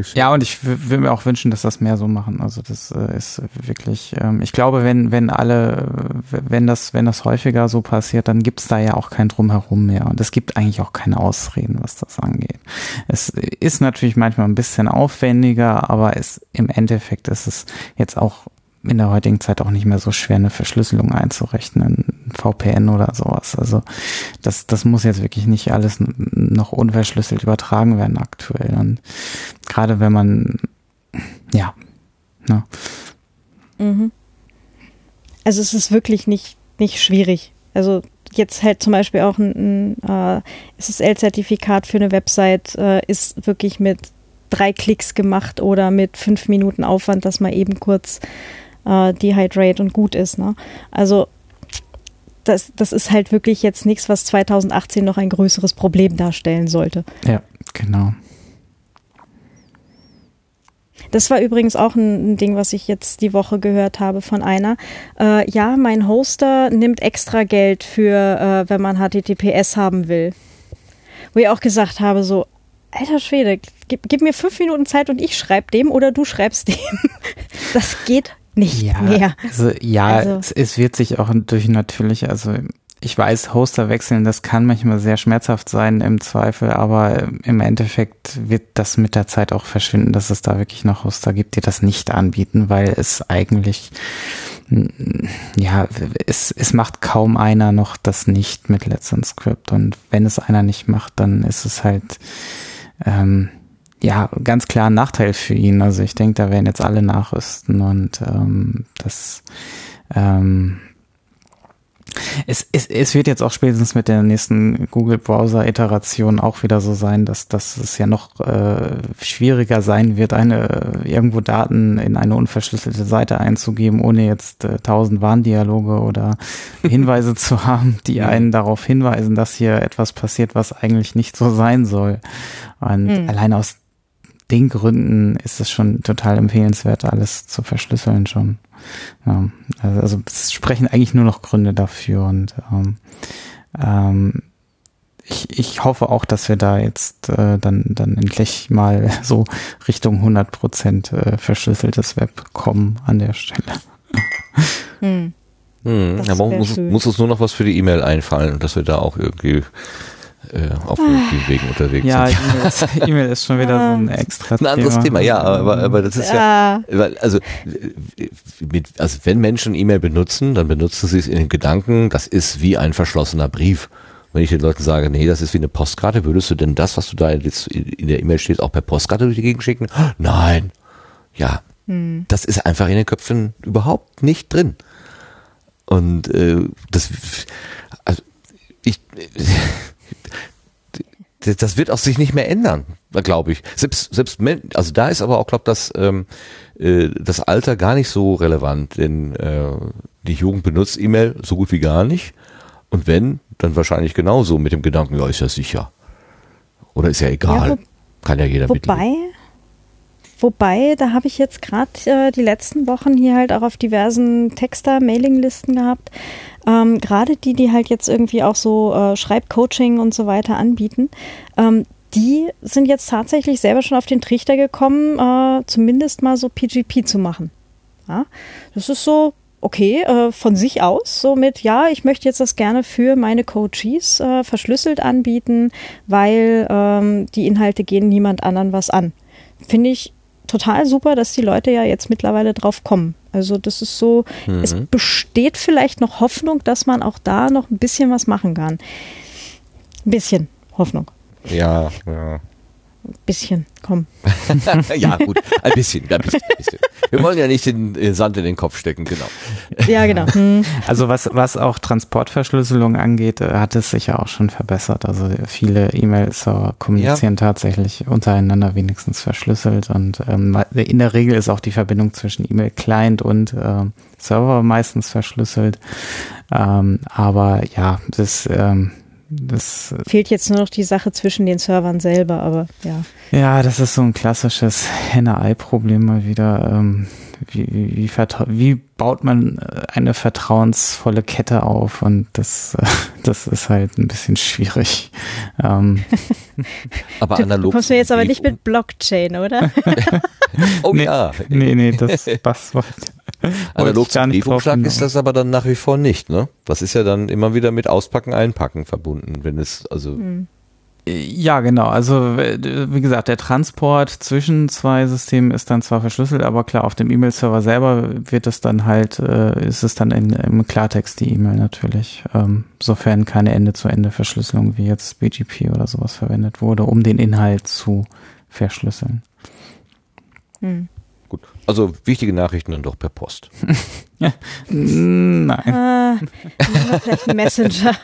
A: ich
C: Ja, und ich will mir auch wünschen, dass das mehr so machen. Also das äh, ist wirklich, ähm, ich glaube, wenn, wenn alle, wenn das, wenn das häufiger so passiert, dann gibt's da ja auch kein Drumherum mehr. Und es gibt eigentlich auch keine Ausreden, was das angeht. Es ist natürlich manchmal ein bisschen aufwendiger, aber es, im Endeffekt ist es jetzt auch in der heutigen Zeit auch nicht mehr so schwer, eine Verschlüsselung einzurechnen, VPN oder sowas. Also das, das muss jetzt wirklich nicht alles noch unverschlüsselt übertragen werden aktuell. Und gerade wenn man, ja, ne,
D: Mhm. Also es ist wirklich nicht, nicht schwierig. Also jetzt halt zum Beispiel auch ein, ein äh, SSL-Zertifikat für eine Website äh, ist wirklich mit drei Klicks gemacht oder mit fünf Minuten Aufwand, dass man eben kurz äh, dehydrate und gut ist. Ne? Also das, das ist halt wirklich jetzt nichts, was 2018 noch ein größeres Problem darstellen sollte.
C: ja, genau.
D: Das war übrigens auch ein, Ding, was ich jetzt die Woche gehört habe von einer. Äh, ja, mein Hoster nimmt extra Geld für, äh, wenn man HTTPS haben will. Wo ich auch gesagt habe, so, alter Schwede, gib, gib mir fünf Minuten Zeit und ich schreibe dem oder du schreibst dem. [LAUGHS] Das geht nicht
C: ja,
D: mehr.
C: Also, ja,
D: Also-
C: es, es wird sich auch durch natürlich, also ich weiß, Hoster wechseln, das kann manchmal sehr schmerzhaft sein im Zweifel, aber im Endeffekt wird das mit der Zeit auch verschwinden, dass es da wirklich noch Hoster gibt, die das nicht anbieten, weil es eigentlich, ja, es, es macht kaum einer noch das nicht mit Let's Encrypt und wenn es einer nicht macht, dann ist es halt, ähm, ja, ganz klar ein Nachteil für ihn. Also ich denke, da werden jetzt alle nachrüsten und ähm, das ähm, es, es, es wird jetzt auch spätestens mit der nächsten Google Browser Iteration auch wieder so sein, dass, dass es ja noch äh, schwieriger sein wird, eine irgendwo Daten in eine unverschlüsselte Seite einzugeben, ohne jetzt äh, tausend Warndialoge oder [LAUGHS] Hinweise zu haben, die einen darauf hinweisen, dass hier etwas passiert, was eigentlich nicht so sein soll. Und
D: Hm.
C: allein aus den Gründen ist es schon total empfehlenswert, alles zu verschlüsseln schon. Ja, also, also es sprechen eigentlich nur noch Gründe dafür und ähm, ähm, ich, ich hoffe auch, dass wir da jetzt äh, dann, dann endlich mal [LAUGHS] so Richtung 100 Prozent äh, verschlüsseltes Web kommen an der Stelle.
D: Hm.
A: Hm,
D: Das
A: aber muss,
D: schön.
A: muss uns nur noch was für die E-Mail einfallen, dass wir da auch irgendwie äh, auf irgendwelchen Wegen unterwegs
C: Ja,
A: sind.
C: E-Mail ist, [LAUGHS] E-Mail ist schon wieder so ein extra
A: Ein anderes Thema, ja, aber, aber das ist ja,
D: Ah,
A: weil, also, äh, mit, also wenn Menschen E-Mail benutzen, dann benutzen sie es in den Gedanken, das ist wie ein verschlossener Brief. Wenn ich den Leuten sage, nee, das ist wie eine Postkarte, würdest du denn das, was du da jetzt in der E-Mail steht, auch per Postkarte durch die Gegend schicken? [GASPS] Nein. Ja. Das ist einfach in den Köpfen überhaupt nicht drin. Und äh, das, also ich, das wird auch sich nicht mehr ändern, glaube ich. Selbst, selbst, also da ist aber auch, glaube das, ähm, äh, das Alter gar nicht so relevant, denn äh, die Jugend benutzt E-Mail so gut wie gar nicht. Und wenn, dann wahrscheinlich genauso mit dem Gedanken, ja, ist ja sicher. Oder ist ja egal.
D: Ja, wo-
A: Kann ja jeder
D: Wobei,
A: mitleben.
D: Wobei, da habe ich jetzt gerade äh, die letzten Wochen hier halt auch auf diversen Texter-Mailinglisten gehabt. Ähm, gerade die, die halt jetzt irgendwie auch so äh, Schreibcoaching und so weiter anbieten, ähm, die sind jetzt tatsächlich selber schon auf den Trichter gekommen, äh, zumindest mal so PGP zu machen. Ja? Das ist so, okay, äh, von sich aus, so mit, ja, ich möchte jetzt das gerne für meine Coaches äh, verschlüsselt anbieten, weil ähm, die Inhalte gehen niemand anderen was an. Finde ich total super, dass die Leute ja jetzt mittlerweile drauf kommen. Also das ist so, es besteht vielleicht noch Hoffnung, dass man auch da noch ein bisschen was machen kann. Ein bisschen Hoffnung.
A: Ja, ja.
D: Bisschen, komm. [LAUGHS]
A: ja, gut, ein bisschen, ein bisschen, ein bisschen. Wir wollen ja nicht den äh, Sand in den Kopf stecken, genau.
D: Ja, genau. [LAUGHS] Hm.
C: Also was, was auch Transportverschlüsselung angeht, äh, hat es sich ja auch schon verbessert. Also viele E-Mail-Server kommunizieren ja. tatsächlich untereinander wenigstens verschlüsselt und ähm, in der Regel ist auch die Verbindung zwischen E-Mail-Client und äh, Server meistens verschlüsselt. Ähm, aber ja, das ähm, das
D: fehlt jetzt nur noch die Sache zwischen den Servern selber, aber ja.
C: Ja, das ist so ein klassisches Henne-Ei-Problem mal wieder. Ähm, wie, wie, wie, wie, baut man eine vertrauensvolle Kette auf? Und das, [LAUGHS] das ist halt ein bisschen schwierig. Ähm. [LAUGHS]
A: aber analog.
D: Du kommst du jetzt aber nicht mit Blockchain, oder? [LAUGHS]
A: oh nee, ja.
C: Nee, nee, das Passwort.
A: Analog zum Briefumschlag ist das aber dann nach wie vor nicht, ne? Das ist ja dann immer wieder mit Auspacken, Einpacken verbunden, wenn es, also. Hm.
C: Ja, genau. Also wie gesagt, der Transport zwischen zwei Systemen ist dann zwar verschlüsselt, aber klar, auf dem E-Mail-Server selber wird es dann halt, äh, ist es dann in, im Klartext die E-Mail natürlich, ähm, sofern keine Ende-zu-Ende-Verschlüsselung wie jetzt BGP oder sowas verwendet wurde, um den Inhalt zu verschlüsseln.
A: Hm. Also wichtige Nachrichten dann doch per Post. [LAUGHS]
C: ja. Nein.
D: Äh, vielleicht Messenger.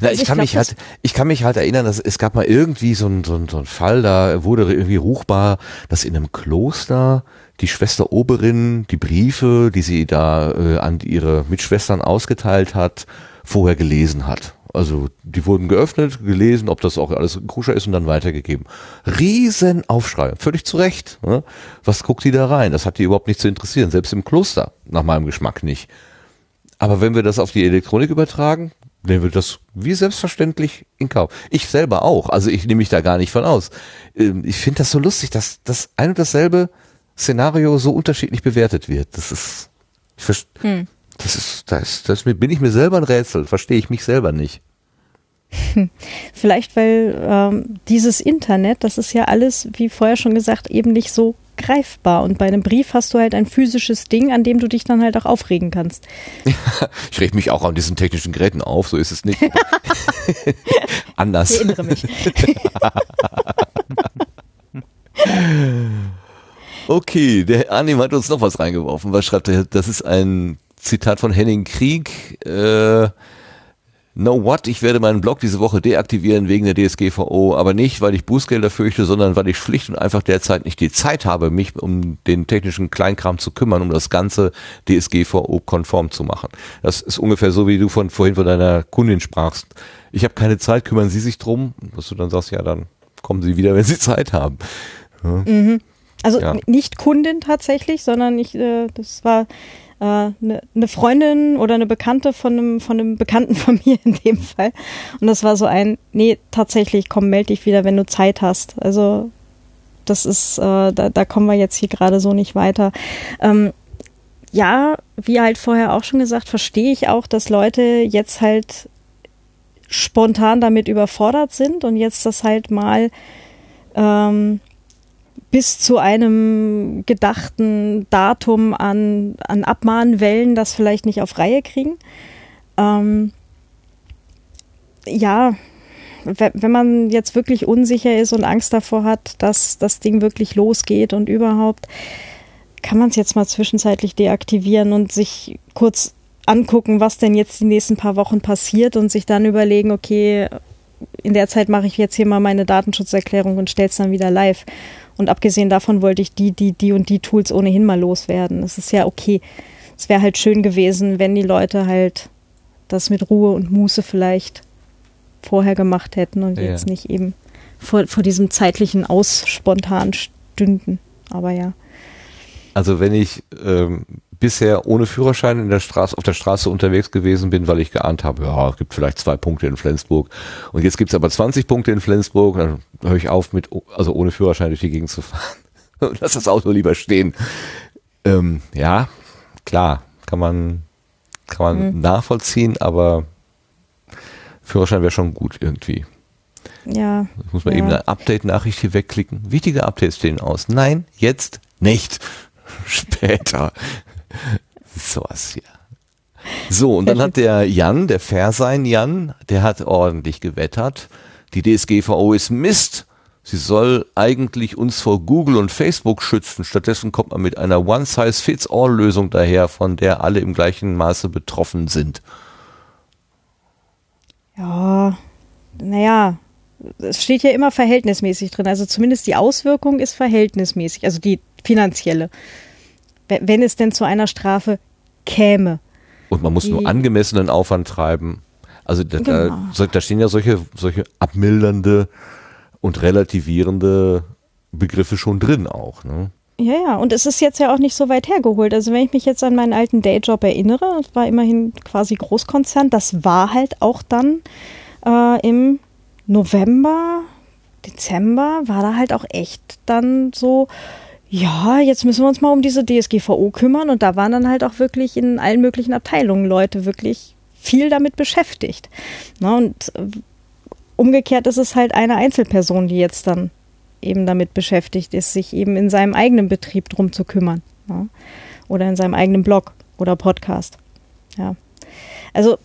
A: Na, ich, also ich, kann mich halt, ich kann mich halt erinnern, dass es gab mal irgendwie so ein, so so ein Fall, da wurde irgendwie ruchbar, dass in einem Kloster die Schwester Oberin die Briefe, die sie da äh, an ihre Mitschwestern ausgeteilt hat, vorher gelesen hat. Also die wurden geöffnet, gelesen, ob das auch alles koscher ist und dann weitergegeben. Riesenaufschrei, völlig zu Recht. Ne? Was guckt die da rein? Das hat die überhaupt nicht zu interessieren, selbst im Kloster, nach meinem Geschmack nicht. Aber wenn wir das auf die Elektronik übertragen, nehmen wir das wie selbstverständlich in Kauf. Ich selber auch, also ich nehme mich da gar nicht von aus. Ähm, ich finde das so lustig, dass das ein und dasselbe Szenario so unterschiedlich bewertet wird. Das ist, ich hm. Das ist, das, das bin ich mir selber ein Rätsel, verstehe ich mich selber nicht. [LAUGHS]
D: Vielleicht, weil ähm, dieses Internet, das ist ja alles, wie vorher schon gesagt, eben nicht so greifbar. Und bei einem Brief hast du halt ein physisches Ding, an dem du dich dann halt auch aufregen kannst. [LAUGHS]
A: ich reg mich auch an diesen technischen Geräten auf, so ist es nicht. [LAUGHS] Anders. Ich erinnere mich. okay, der Anim hat uns noch was reingeworfen. Was schreibt er? Das ist ein Zitat von Henning Krieg. Äh, No what, ich werde meinen Blog diese Woche deaktivieren wegen der DSGVO, aber nicht, weil ich Bußgelder fürchte, sondern weil ich schlicht und einfach derzeit nicht die Zeit habe, mich um den technischen Kleinkram zu kümmern, um das Ganze DSGVO-konform zu machen. Das ist ungefähr so, wie du von vorhin von deiner Kundin sprachst. Ich habe keine Zeit, kümmern Sie sich drum, dass du dann sagst, ja, dann kommen Sie wieder, wenn Sie [LAUGHS] Zeit haben.
D: Ja. Mhm. Also ja. nicht Kundin tatsächlich, sondern ich, äh, das war eine, äh, eine Freundin oder eine Bekannte von einem, von einem Bekannten [LAUGHS] von mir in dem Fall. Und das war so ein, nee, tatsächlich, komm, melde dich wieder, wenn du Zeit hast. Also das ist, äh, da, da kommen wir jetzt hier gerade so nicht weiter. Ähm, ja, wie halt vorher auch schon gesagt, verstehe ich auch, dass Leute jetzt halt spontan damit überfordert sind und jetzt das halt mal ähm, bis zu einem gedachten Datum an, an Abmahnwellen das vielleicht nicht auf Reihe kriegen. Ähm, ja, wenn man jetzt wirklich unsicher ist und Angst davor hat, dass das Ding wirklich losgeht und überhaupt, kann man es jetzt mal zwischenzeitlich deaktivieren und sich kurz angucken, was denn jetzt die nächsten paar Wochen passiert und sich dann überlegen, okay, in der Zeit mache ich jetzt hier mal meine Datenschutzerklärung und stelle es dann wieder live. Und abgesehen davon wollte ich die, die, die und die Tools ohnehin mal loswerden. Das ist ja okay. Es wäre halt schön gewesen, wenn die Leute halt das mit Ruhe und Muße vielleicht vorher gemacht hätten und ja. jetzt nicht eben vor, vor diesem zeitlichen Aus spontan stünden. Aber ja.
A: Also wenn ich ähm, bisher ohne Führerschein in der Straße, auf der Straße unterwegs gewesen bin, weil ich geahnt habe, ja, es gibt vielleicht zwei Punkte in Flensburg. Und jetzt gibt es aber 20 Punkte in Flensburg, dann höre ich auf mit, also ohne Führerschein durch die Gegend zu fahren. [LAUGHS] Und lass das Auto lieber stehen. Ähm, ja, klar, kann man, kann man mhm. nachvollziehen, aber Führerschein wäre schon gut irgendwie.
D: Ja.
A: Jetzt muss man
D: ja.
A: eben eine Update-Nachricht hier wegklicken. Wichtige Updates stehen aus. Nein, jetzt nicht. [LAUGHS] Später. [LAUGHS] Sowas hier. So, und dann hat der Jan, der Fairsein Jan, der hat ordentlich gewettert. die DSGVO ist Mist. Sie soll eigentlich uns vor Google und Facebook schützen. Stattdessen kommt man mit einer One-Size-Fits-All-Lösung daher, von der alle im gleichen Maße betroffen sind.
D: Ja, naja, es steht ja immer verhältnismäßig drin. Also zumindest die Auswirkung ist verhältnismäßig, also die finanzielle. Wenn es denn zu einer Strafe käme.
A: Und man muss die, nur angemessenen Aufwand treiben. Also da, genau. da, da stehen ja solche, solche abmildernde und relativierende Begriffe schon drin auch. Ne?
D: Ja, ja, und es ist jetzt ja auch nicht so weit hergeholt. Also wenn ich mich jetzt an meinen alten Dayjob erinnere, das war immerhin quasi Großkonzern, das war halt auch dann äh, im November, Dezember, war da halt auch echt dann so, ja, jetzt müssen wir uns mal um diese DSGVO kümmern und da waren dann halt auch wirklich in allen möglichen Abteilungen Leute wirklich viel damit beschäftigt. Na, und äh, umgekehrt ist es halt eine Einzelperson, die jetzt dann eben damit beschäftigt ist, sich eben in seinem eigenen Betrieb drum zu kümmern. Ja? Oder in seinem eigenen Blog oder Podcast. Ja. Also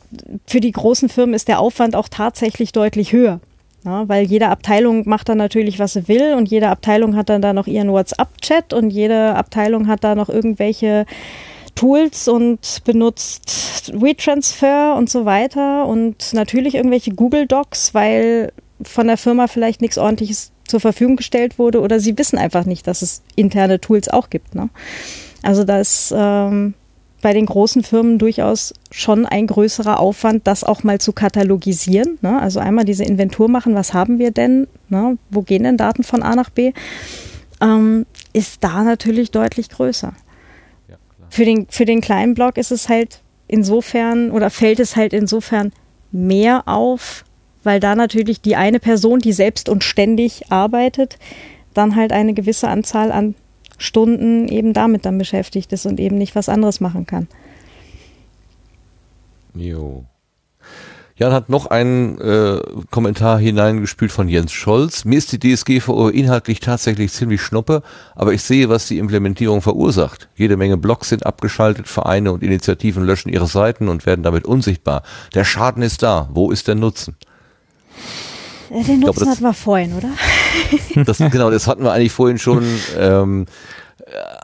D: für die großen Firmen ist der Aufwand auch tatsächlich deutlich höher. Ja, weil jede Abteilung macht dann natürlich, was sie will und jede Abteilung hat dann da noch ihren WhatsApp-Chat und jede Abteilung hat da noch irgendwelche Tools und benutzt WeTransfer und so weiter und natürlich irgendwelche Google Docs, weil von der Firma vielleicht nichts ordentliches zur Verfügung gestellt wurde oder sie wissen einfach nicht, dass es interne Tools auch gibt. Ne? Also da ist ähm, bei den großen Firmen durchaus schon ein größerer Aufwand, das auch mal zu katalogisieren. Ne? Also einmal diese Inventur machen, was haben wir denn, ne? wo gehen denn Daten von A nach B, ähm, ist da natürlich deutlich größer. Ja, für, den, für den kleinen Blog ist es halt insofern oder fällt es halt insofern mehr auf, weil da natürlich die eine Person, die selbst und ständig arbeitet, dann halt eine gewisse Anzahl an Stunden eben damit dann beschäftigt ist und eben nicht was anderes machen kann.
A: Jo. Jan hat noch einen äh, Kommentar hineingespült von Jens Scholz. Mir ist die DSGVO inhaltlich tatsächlich ziemlich schnuppe, aber ich sehe, was die Implementierung verursacht. Jede Menge Blogs sind abgeschaltet, Vereine und Initiativen löschen ihre Seiten und werden damit unsichtbar. Der Schaden ist da. Wo ist der Nutzen?
D: Den Nutzen glaube, hatten wir vorhin, oder? [LAUGHS]
A: Das, genau, das hatten wir eigentlich vorhin schon ähm,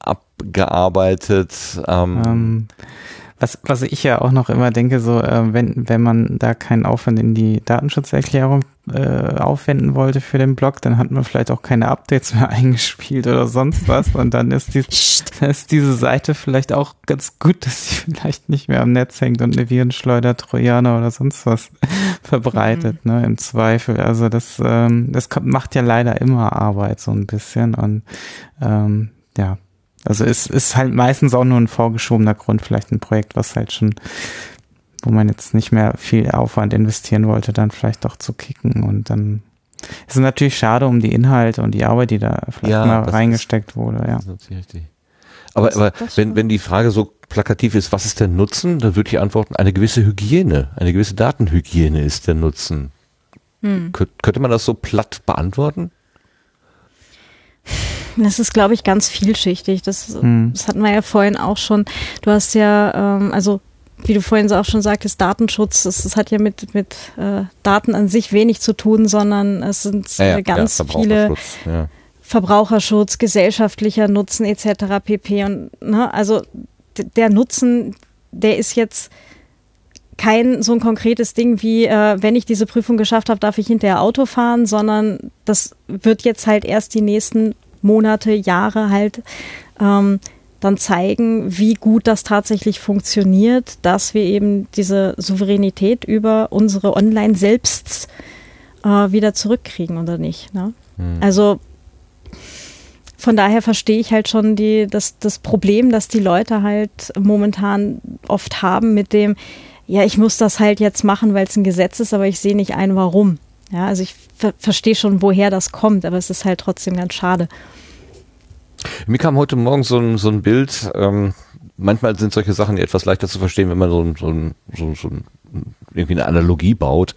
A: abgearbeitet. Ähm,
C: ähm, was, was ich ja auch noch immer denke, so äh, wenn, wenn man da keinen Aufwand in die Datenschutzerklärung äh, aufwenden wollte für den Blog, dann hat man vielleicht auch keine Updates mehr [LAUGHS] eingespielt oder sonst was. Und dann ist, die, ist diese Seite vielleicht auch ganz gut, dass sie [LAUGHS] vielleicht nicht mehr am Netz hängt und eine Virenschleuder, Trojaner oder sonst was [LAUGHS] verbreitet, mhm. ne, im Zweifel. Also das, ähm, das kommt, macht ja leider immer Arbeit so ein bisschen und ähm, ja, also es ist halt meistens auch nur ein vorgeschobener Grund, vielleicht ein Projekt, was halt schon, wo man jetzt nicht mehr viel Aufwand investieren wollte, dann vielleicht doch zu kicken und dann ist es natürlich schade um die Inhalte und die Arbeit, die da vielleicht ja, mal reingesteckt ist, wurde, ja.
A: Aber, aber wenn, wenn die Frage so plakativ ist, was ist der Nutzen, dann würde ich antworten, eine gewisse Hygiene, eine gewisse Datenhygiene ist der Nutzen. Hm. Könnte man das so platt beantworten?
D: Das ist, glaube ich, ganz vielschichtig. Das, mhm. das hatten wir ja vorhin auch schon. Du hast ja, ähm, also wie du vorhin auch schon sagtest, Datenschutz, das, das hat ja mit, mit äh, Daten an sich wenig zu tun, sondern es sind ja, ja, ganz ja, viele ja. Verbraucherschutz, gesellschaftlicher Nutzen etc. pp. Und ne, also der Nutzen, der ist jetzt kein so ein konkretes Ding wie, äh, wenn ich diese Prüfung geschafft habe, darf ich hinterher Auto fahren, sondern das wird jetzt halt erst die nächsten Monate, Jahre halt ähm, dann zeigen, wie gut das tatsächlich funktioniert, dass wir eben diese Souveränität über unsere Online selbst äh, wieder zurückkriegen oder nicht. Ne? Mhm. Also von daher verstehe ich halt schon die, das, das Problem, dass die Leute halt momentan oft haben mit dem, ja, ich muss das halt jetzt machen, weil es ein Gesetz ist, aber ich sehe nicht ein, warum. Ja, also ich ver verstehe schon, woher das kommt, aber es ist halt trotzdem ganz schade.
A: Mir kam heute Morgen so ein, so ein Bild, ähm, manchmal sind solche Sachen etwas leichter zu verstehen, wenn man so, ein, so, ein, so, so irgendwie eine Analogie baut.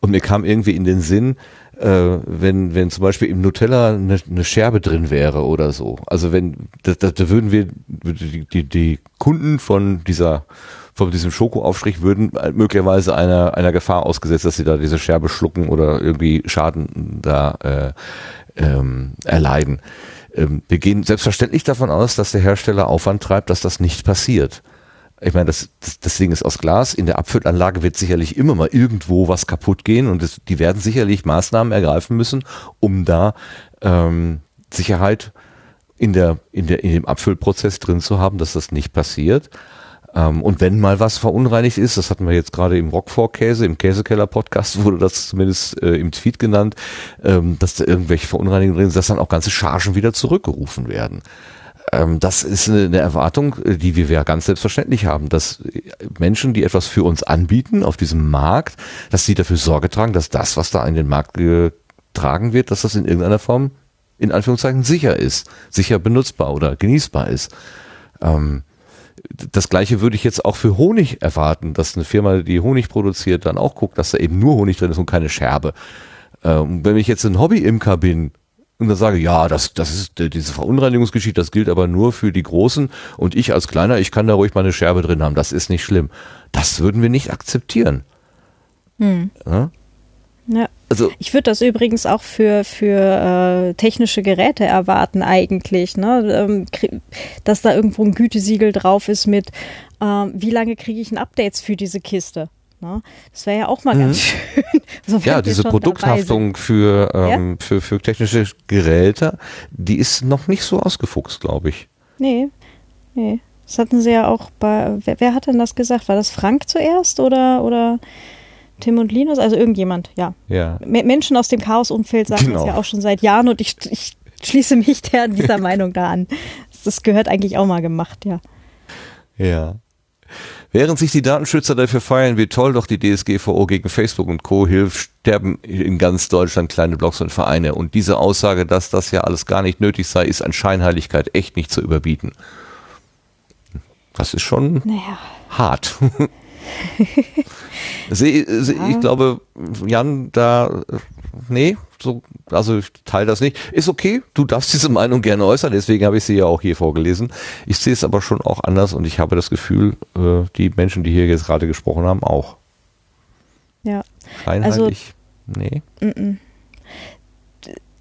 A: Und mir kam irgendwie in den Sinn, äh, wenn, wenn zum Beispiel im Nutella eine, eine Scherbe drin wäre oder so. Also wenn, da, da, würden wir, die, die Kunden von dieser von diesem Schokoaufstrich würden möglicherweise einer, einer Gefahr ausgesetzt, dass sie da diese Scherbe schlucken oder irgendwie Schaden da äh, ähm, erleiden. Ähm, wir gehen selbstverständlich davon aus, dass der Hersteller Aufwand treibt, dass das nicht passiert. Ich meine, das, das, das Ding ist aus Glas. In der Abfüllanlage wird sicherlich immer mal irgendwo was kaputt gehen und es, die werden sicherlich Maßnahmen ergreifen müssen, um da ähm, Sicherheit in der, in der, in dem Abfüllprozess drin zu haben, dass das nicht passiert. Ähm, und wenn mal was verunreinigt ist, das hatten wir jetzt gerade im Rockfork-Käse, im Käsekeller-Podcast [LAUGHS] wurde das zumindest äh, im Tweet genannt, ähm, dass da irgendwelche Verunreinigungen drin sind, dass dann auch ganze Chargen wieder zurückgerufen werden. Ähm, das ist eine, Erwartung, äh, die wir ja ganz selbstverständlich haben, dass Menschen, die etwas für uns anbieten auf diesem Markt, dass sie dafür Sorge tragen, dass das, was da in den Markt getragen wird, dass das in irgendeiner Form in Anführungszeichen sicher ist, sicher benutzbar oder genießbar ist. Ähm, das gleiche würde ich jetzt auch für Honig erwarten, dass eine Firma, die Honig produziert, dann auch guckt, dass da eben nur Honig drin ist und keine Scherbe. Ähm, wenn ich jetzt ein Hobby-Imker bin und dann sage, ja, das, das ist diese Verunreinigungsgeschichte, das gilt aber nur für die Großen und ich als Kleiner, ich kann da ruhig mal eine Scherbe drin haben, das ist nicht schlimm. Das würden wir nicht akzeptieren.
D: Hm. Ja? Ja. Also, ich würde das übrigens auch für, für äh, technische Geräte erwarten eigentlich, ne? Ähm, dass da irgendwo ein Gütesiegel drauf ist mit, äh, wie lange kriege ich ein Updates für diese Kiste. Ne? Das wäre ja auch mal mhm. ganz [LAUGHS] schön.
A: so ja, diese Produkthaftung für, ähm, ja? für, für technische Geräte, die ist noch nicht so ausgefuchst, glaube ich.
D: Nee, nee. Das hatten sie ja auch bei, wer, wer hat denn das gesagt? War das Frank zuerst oder, oder Tim und Linus, also irgendjemand, ja.
A: ja.
D: Menschen aus dem Chaos-Umfeld sagen genau. das ja auch schon seit Jahren und ich, ich schließe mich der dieser [LAUGHS] Meinung da an. Das gehört eigentlich auch mal gemacht, ja.
A: Ja. Während sich die Datenschützer dafür feiern, wie toll doch die DSGVO gegen Facebook und Co. hilft, sterben in ganz Deutschland kleine Blogs und Vereine. Und diese Aussage, dass das ja alles gar nicht nötig sei, ist an Scheinheiligkeit echt nicht zu überbieten. Das ist schon naja. hart. [LAUGHS] [LAUGHS] sie, sie, ja. Ich glaube, Jan, da, nee, so, also ich teile das nicht. Ist okay, du darfst diese Meinung gerne äußern, deswegen habe ich sie ja auch hier vorgelesen. Ich sehe es aber schon auch anders und ich habe das Gefühl, äh, die Menschen, die hier jetzt gerade gesprochen haben, auch.
D: Ja.
A: Einheitlich, also, nee.
D: M -m.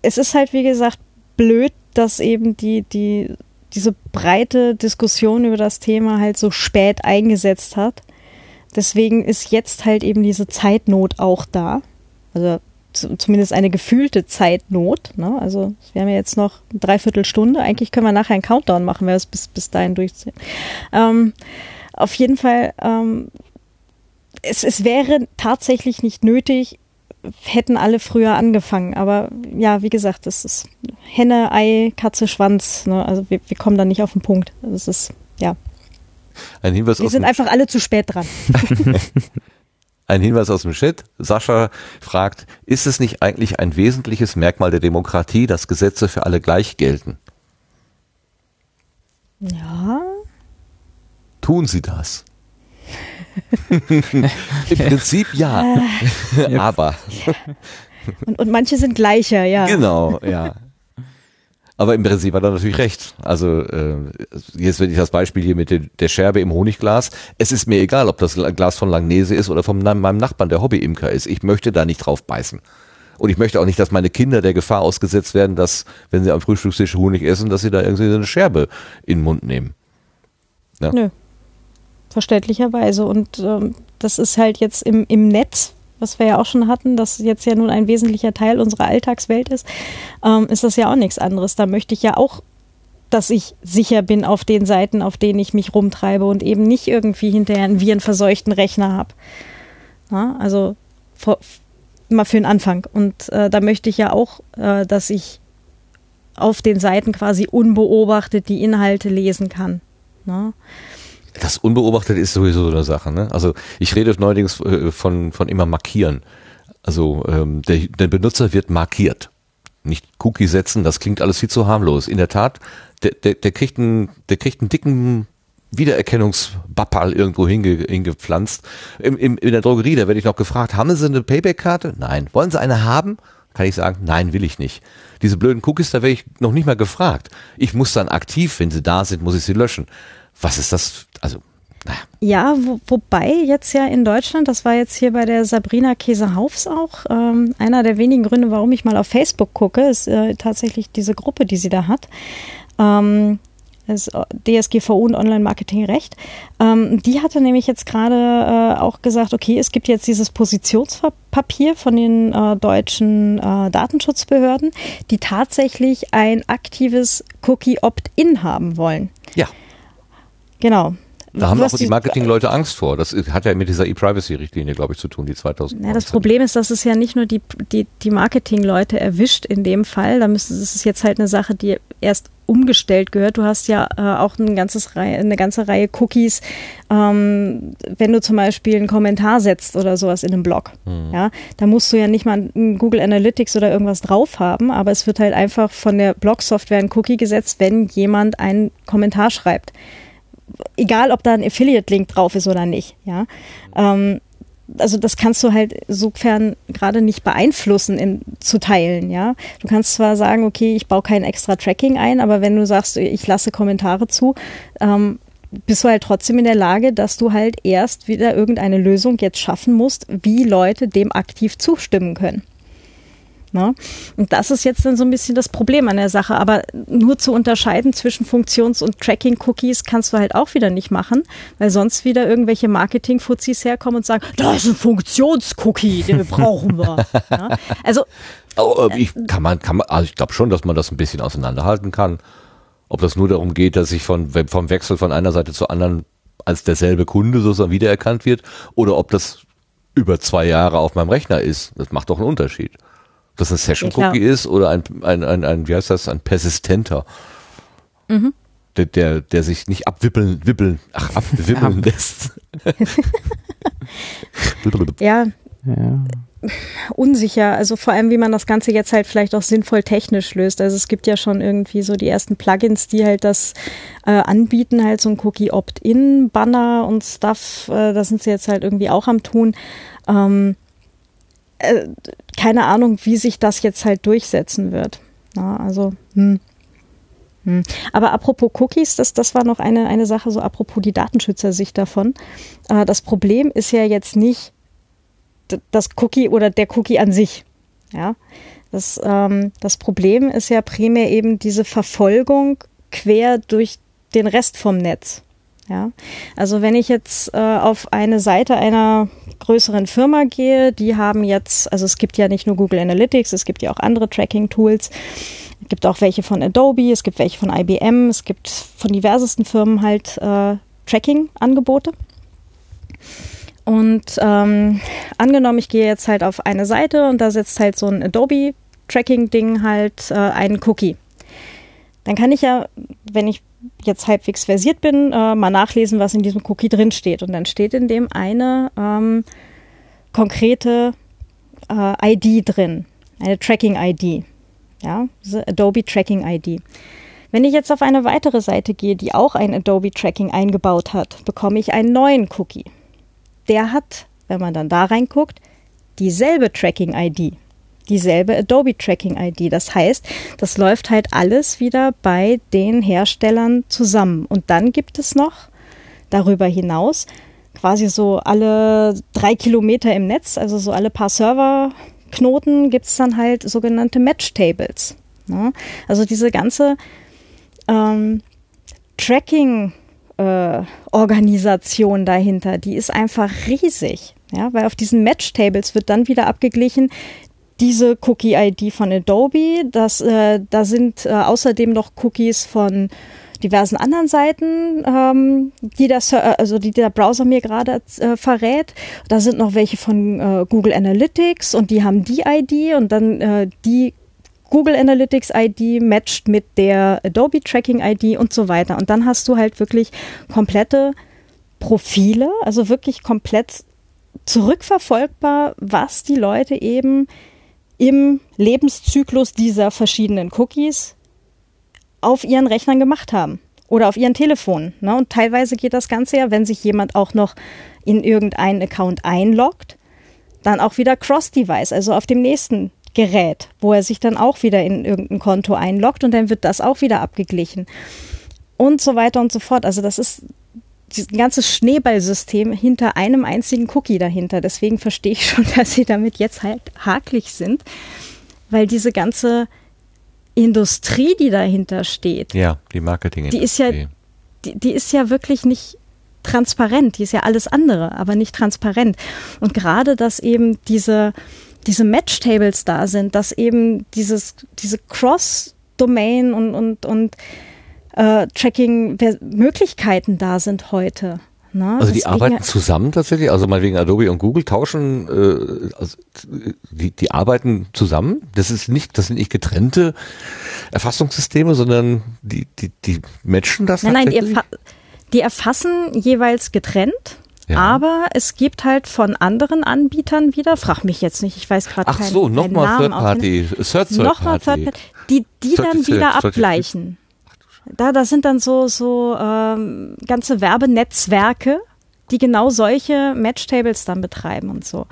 D: Es ist halt, wie gesagt, blöd, dass eben die, die, diese breite Diskussion über das Thema halt so spät eingesetzt hat. Deswegen ist jetzt halt eben diese Zeitnot auch da. Also zumindest eine gefühlte Zeitnot. Ne? Also wir haben ja jetzt noch eine Dreiviertelstunde. Eigentlich können wir nachher einen Countdown machen, wenn wir es bis, bis dahin durchziehen. Ähm, auf jeden Fall, ähm, es, es wäre tatsächlich nicht nötig, hätten alle früher angefangen. Aber ja, wie gesagt, das ist Henne, Ei, Katze, Schwanz. Ne? Also wir, wir kommen da nicht auf den Punkt. Das ist, ja.
A: Ein Hinweis
D: Wir sind einfach alle zu spät dran. [LAUGHS]
A: Ein Hinweis aus dem Chat. Sascha fragt, ist es nicht eigentlich ein wesentliches Merkmal der Demokratie, dass Gesetze für alle gleich gelten?
D: Ja.
A: Tun sie das? [LAUGHS] Im Prinzip ja. Äh, [LAUGHS] Aber.
D: Und, und manche sind gleicher, ja.
A: Genau, ja. Aber im Prinzip hat er natürlich recht. Also äh, jetzt wenn ich das Beispiel hier mit den, der Scherbe im Honigglas. Es ist mir egal, ob das Glas von Langnese ist oder von meinem Nachbarn, der Hobbyimker ist. Ich möchte da nicht drauf beißen. Und ich möchte auch nicht, dass meine Kinder der Gefahr ausgesetzt werden, dass, wenn sie am Frühstückstisch Honig essen, dass sie da irgendwie eine Scherbe in den Mund nehmen.
D: Ja? Nö. Verständlicherweise. Und ähm, das ist halt jetzt im, im Netz was wir ja auch schon hatten, das jetzt ja nun ein wesentlicher Teil unserer Alltagswelt ist, ähm, ist das ja auch nichts anderes. Da möchte ich ja auch, dass ich sicher bin auf den Seiten, auf denen ich mich rumtreibe und eben nicht irgendwie hinterher einen virenverseuchten Rechner habe. Ja, also vor, mal für den Anfang. Und äh, da möchte ich ja auch, äh, dass ich auf den Seiten quasi unbeobachtet die Inhalte lesen kann. Ja.
A: Das unbeobachtet ist sowieso so eine Sache. Ne? Also ich rede neuerdings äh, von, von immer markieren. Also ähm, der, der Benutzer wird markiert. Nicht Cookie setzen, das klingt alles viel zu harmlos. In der Tat, der, der, der, kriegt, einen, der kriegt einen dicken Wiedererkennungsbappal irgendwo hinge, hingepflanzt. Im, im, in der Drogerie, da werde ich noch gefragt, haben Sie eine Payback-Karte? Nein. Wollen Sie eine haben? kann ich sagen, nein, will ich nicht. Diese blöden Cookies, da wäre ich noch nicht mal gefragt. Ich muss dann aktiv, wenn sie da sind, muss ich sie löschen. Was ist das? Also, naja.
D: Ja, wo, wobei jetzt ja in Deutschland, das war jetzt hier bei der Sabrina Käsehaufs auch, ähm, einer der wenigen Gründe, warum ich mal auf Facebook gucke, ist äh, tatsächlich diese Gruppe, die sie da hat. Ähm, das DSGVO und Online-Marketing-Recht. Ähm, die hatte nämlich jetzt gerade äh, auch gesagt, okay, es gibt jetzt dieses Positionspapier von den äh, deutschen äh, Datenschutzbehörden, die tatsächlich ein aktives Cookie-Opt-in haben wollen.
A: Ja.
D: Genau.
A: Da haben auch die Marketingleute Angst vor. Das hat ja mit dieser E-Privacy-Richtlinie, glaube ich, zu tun, die 2000.
D: Ja, das Problem ist, dass es ja nicht nur die, die, die Marketingleute erwischt in dem Fall. Da müsste es ist jetzt halt eine Sache, die erst umgestellt gehört. Du hast ja äh, auch ein ganzes Reihe, eine ganze Reihe Cookies, ähm, wenn du zum Beispiel einen Kommentar setzt oder sowas in einem Blog.
A: Hm.
D: Ja, da musst du ja nicht mal Google Analytics oder irgendwas drauf haben, aber es wird halt einfach von der Blog-Software ein Cookie gesetzt, wenn jemand einen Kommentar schreibt. Egal, ob da ein Affiliate-Link drauf ist oder nicht. Ja. Ähm, also das kannst du halt insofern gerade nicht beeinflussen in, zu teilen, ja. Du kannst zwar sagen, okay, ich baue kein extra Tracking ein, aber wenn du sagst, ich lasse Kommentare zu, ähm, bist du halt trotzdem in der Lage, dass du halt erst wieder irgendeine Lösung jetzt schaffen musst, wie Leute dem aktiv zustimmen können. Ne? Und das ist jetzt dann so ein bisschen das Problem an der Sache. Aber nur zu unterscheiden zwischen Funktions- und Tracking-Cookies kannst du halt auch wieder nicht machen, weil sonst wieder irgendwelche Marketing-Fuzis herkommen und sagen, da ist ein Funktions-Cookie, den brauchen wir. ja? [LAUGHS] Also
A: Oh, ich kann man, kann man, also ich glaube schon, dass man das ein bisschen auseinanderhalten kann. Ob das nur darum geht, dass ich von, vom Wechsel von einer Seite zur anderen als derselbe Kunde sozusagen wiedererkannt wird, oder ob das über zwei Jahre auf meinem Rechner ist. Das macht doch einen Unterschied. Ob das ein Session-Cookie
D: Ja,
A: ist oder ein, ein, ein, ein, wie heißt das, ein persistenter. Der, der, der sich nicht abwippeln, wippeln, ach, abwippeln lässt. [LAUGHS]
D: ja,
C: Ja.
D: unsicher. Also vor allem, wie man das Ganze jetzt halt vielleicht auch sinnvoll technisch löst. Also es gibt ja schon irgendwie so die ersten Plugins, die halt das äh, anbieten, halt so ein Cookie Opt-in-Banner und Stuff. Äh, das sind sie jetzt halt irgendwie auch am tun. Ähm, äh, keine Ahnung, wie sich das jetzt halt durchsetzen wird. Ja, also, hm. Hm. Aber apropos Cookies, das, das war noch eine, eine Sache, so apropos die Datenschützersicht davon. Äh, das Problem ist ja jetzt nicht das Cookie oder der Cookie an sich. Ja, das, ähm, das Problem ist ja primär eben diese Verfolgung quer durch den Rest vom Netz. Ja, also wenn ich jetzt äh, auf eine Seite einer größeren Firma gehe, die haben jetzt, also es gibt ja nicht nur Google Analytics, es gibt ja auch andere Tracking-Tools. Es gibt auch welche von Adobe, es gibt welche von IBM, es gibt von diversesten Firmen halt äh, Tracking-Angebote. Und ähm, angenommen, ich gehe jetzt halt auf eine Seite und da setzt halt so ein Adobe-Tracking-Ding halt äh, einen Cookie. Dann kann ich ja, wenn ich jetzt halbwegs versiert bin, äh, mal nachlesen, was in diesem Cookie drin steht. Und dann steht in dem eine ähm, konkrete äh, ID drin, eine Tracking-ID. Ja, diese Adobe Tracking ID. Wenn ich jetzt auf eine weitere Seite gehe, die auch ein Adobe Tracking eingebaut hat, bekomme ich einen neuen Cookie. Der hat, wenn man dann da reinguckt, dieselbe Tracking ID, dieselbe Adobe Tracking ID. Das heißt, das läuft halt alles wieder bei den Herstellern zusammen. Und dann gibt es noch darüber hinaus quasi so alle drei Kilometer im Netz, also so alle paar Serverknoten, gibt es dann halt sogenannte Match Tables. Ne? Also diese ganze ähm, Tracking äh, Organisation dahinter, die ist einfach riesig. Ja, weil auf diesen Match Tables wird dann wieder abgeglichen, diese Cookie-ID von Adobe, das, äh, da sind äh, außerdem noch Cookies von diversen anderen Seiten, ähm, die, das, also die der Browser mir gerade äh, verrät. Da sind noch welche von äh, Google Analytics und die haben die ID und dann äh, die Google Analytics ID matcht mit der Adobe Tracking ID und so weiter. Und dann hast du halt wirklich komplette Profile, also wirklich komplett zurückverfolgbar, was die Leute eben im Lebenszyklus dieser verschiedenen Cookies auf ihren Rechnern gemacht haben oder auf ihren Telefonen. Ne? Und teilweise geht das Ganze ja, wenn sich jemand auch noch in irgendeinen Account einloggt, dann auch wieder cross-device, also auf dem nächsten Gerät, wo er sich dann auch wieder in irgendein Konto einloggt und dann wird das auch wieder abgeglichen und so weiter und so fort. Also das ist ein ganzes Schneeballsystem hinter einem einzigen Cookie dahinter. Deswegen verstehe ich schon, [LAUGHS] dass sie damit jetzt halt haklich sind, weil diese ganze Industrie, die dahinter steht,
A: Ja, die marketing
D: Die ist ja- die, die ist ja wirklich nicht transparent. Die ist ja alles andere, aber nicht transparent. Und gerade, dass eben diese, diese Match-Tables da sind, dass eben dieses, diese Cross-Domain und, und, und äh, Tracking-Möglichkeiten da sind heute. Ne?
A: Also die arbeiten zusammen tatsächlich, also meinetwegen Adobe und Google tauschen, äh, also, die, die arbeiten zusammen. Das ist nicht, das sind nicht getrennte Erfassungssysteme, sondern die, die, die matchen das
D: Nein, nein, die, erfa die erfassen jeweils getrennt.
A: Ja.
D: Aber es gibt halt von anderen Anbietern wieder, frag mich jetzt nicht, ich weiß gerade
A: Ach
D: keinen,
A: so,
D: keinen
A: nochmal Third. Party, Third Third
D: Nochmal
A: Party.
D: Third Party, die, die
A: Third
D: dann wieder abgleichen. Da, da sind dann so, so ähm, ganze Werbenetzwerke, die genau solche Matchtables dann betreiben und so.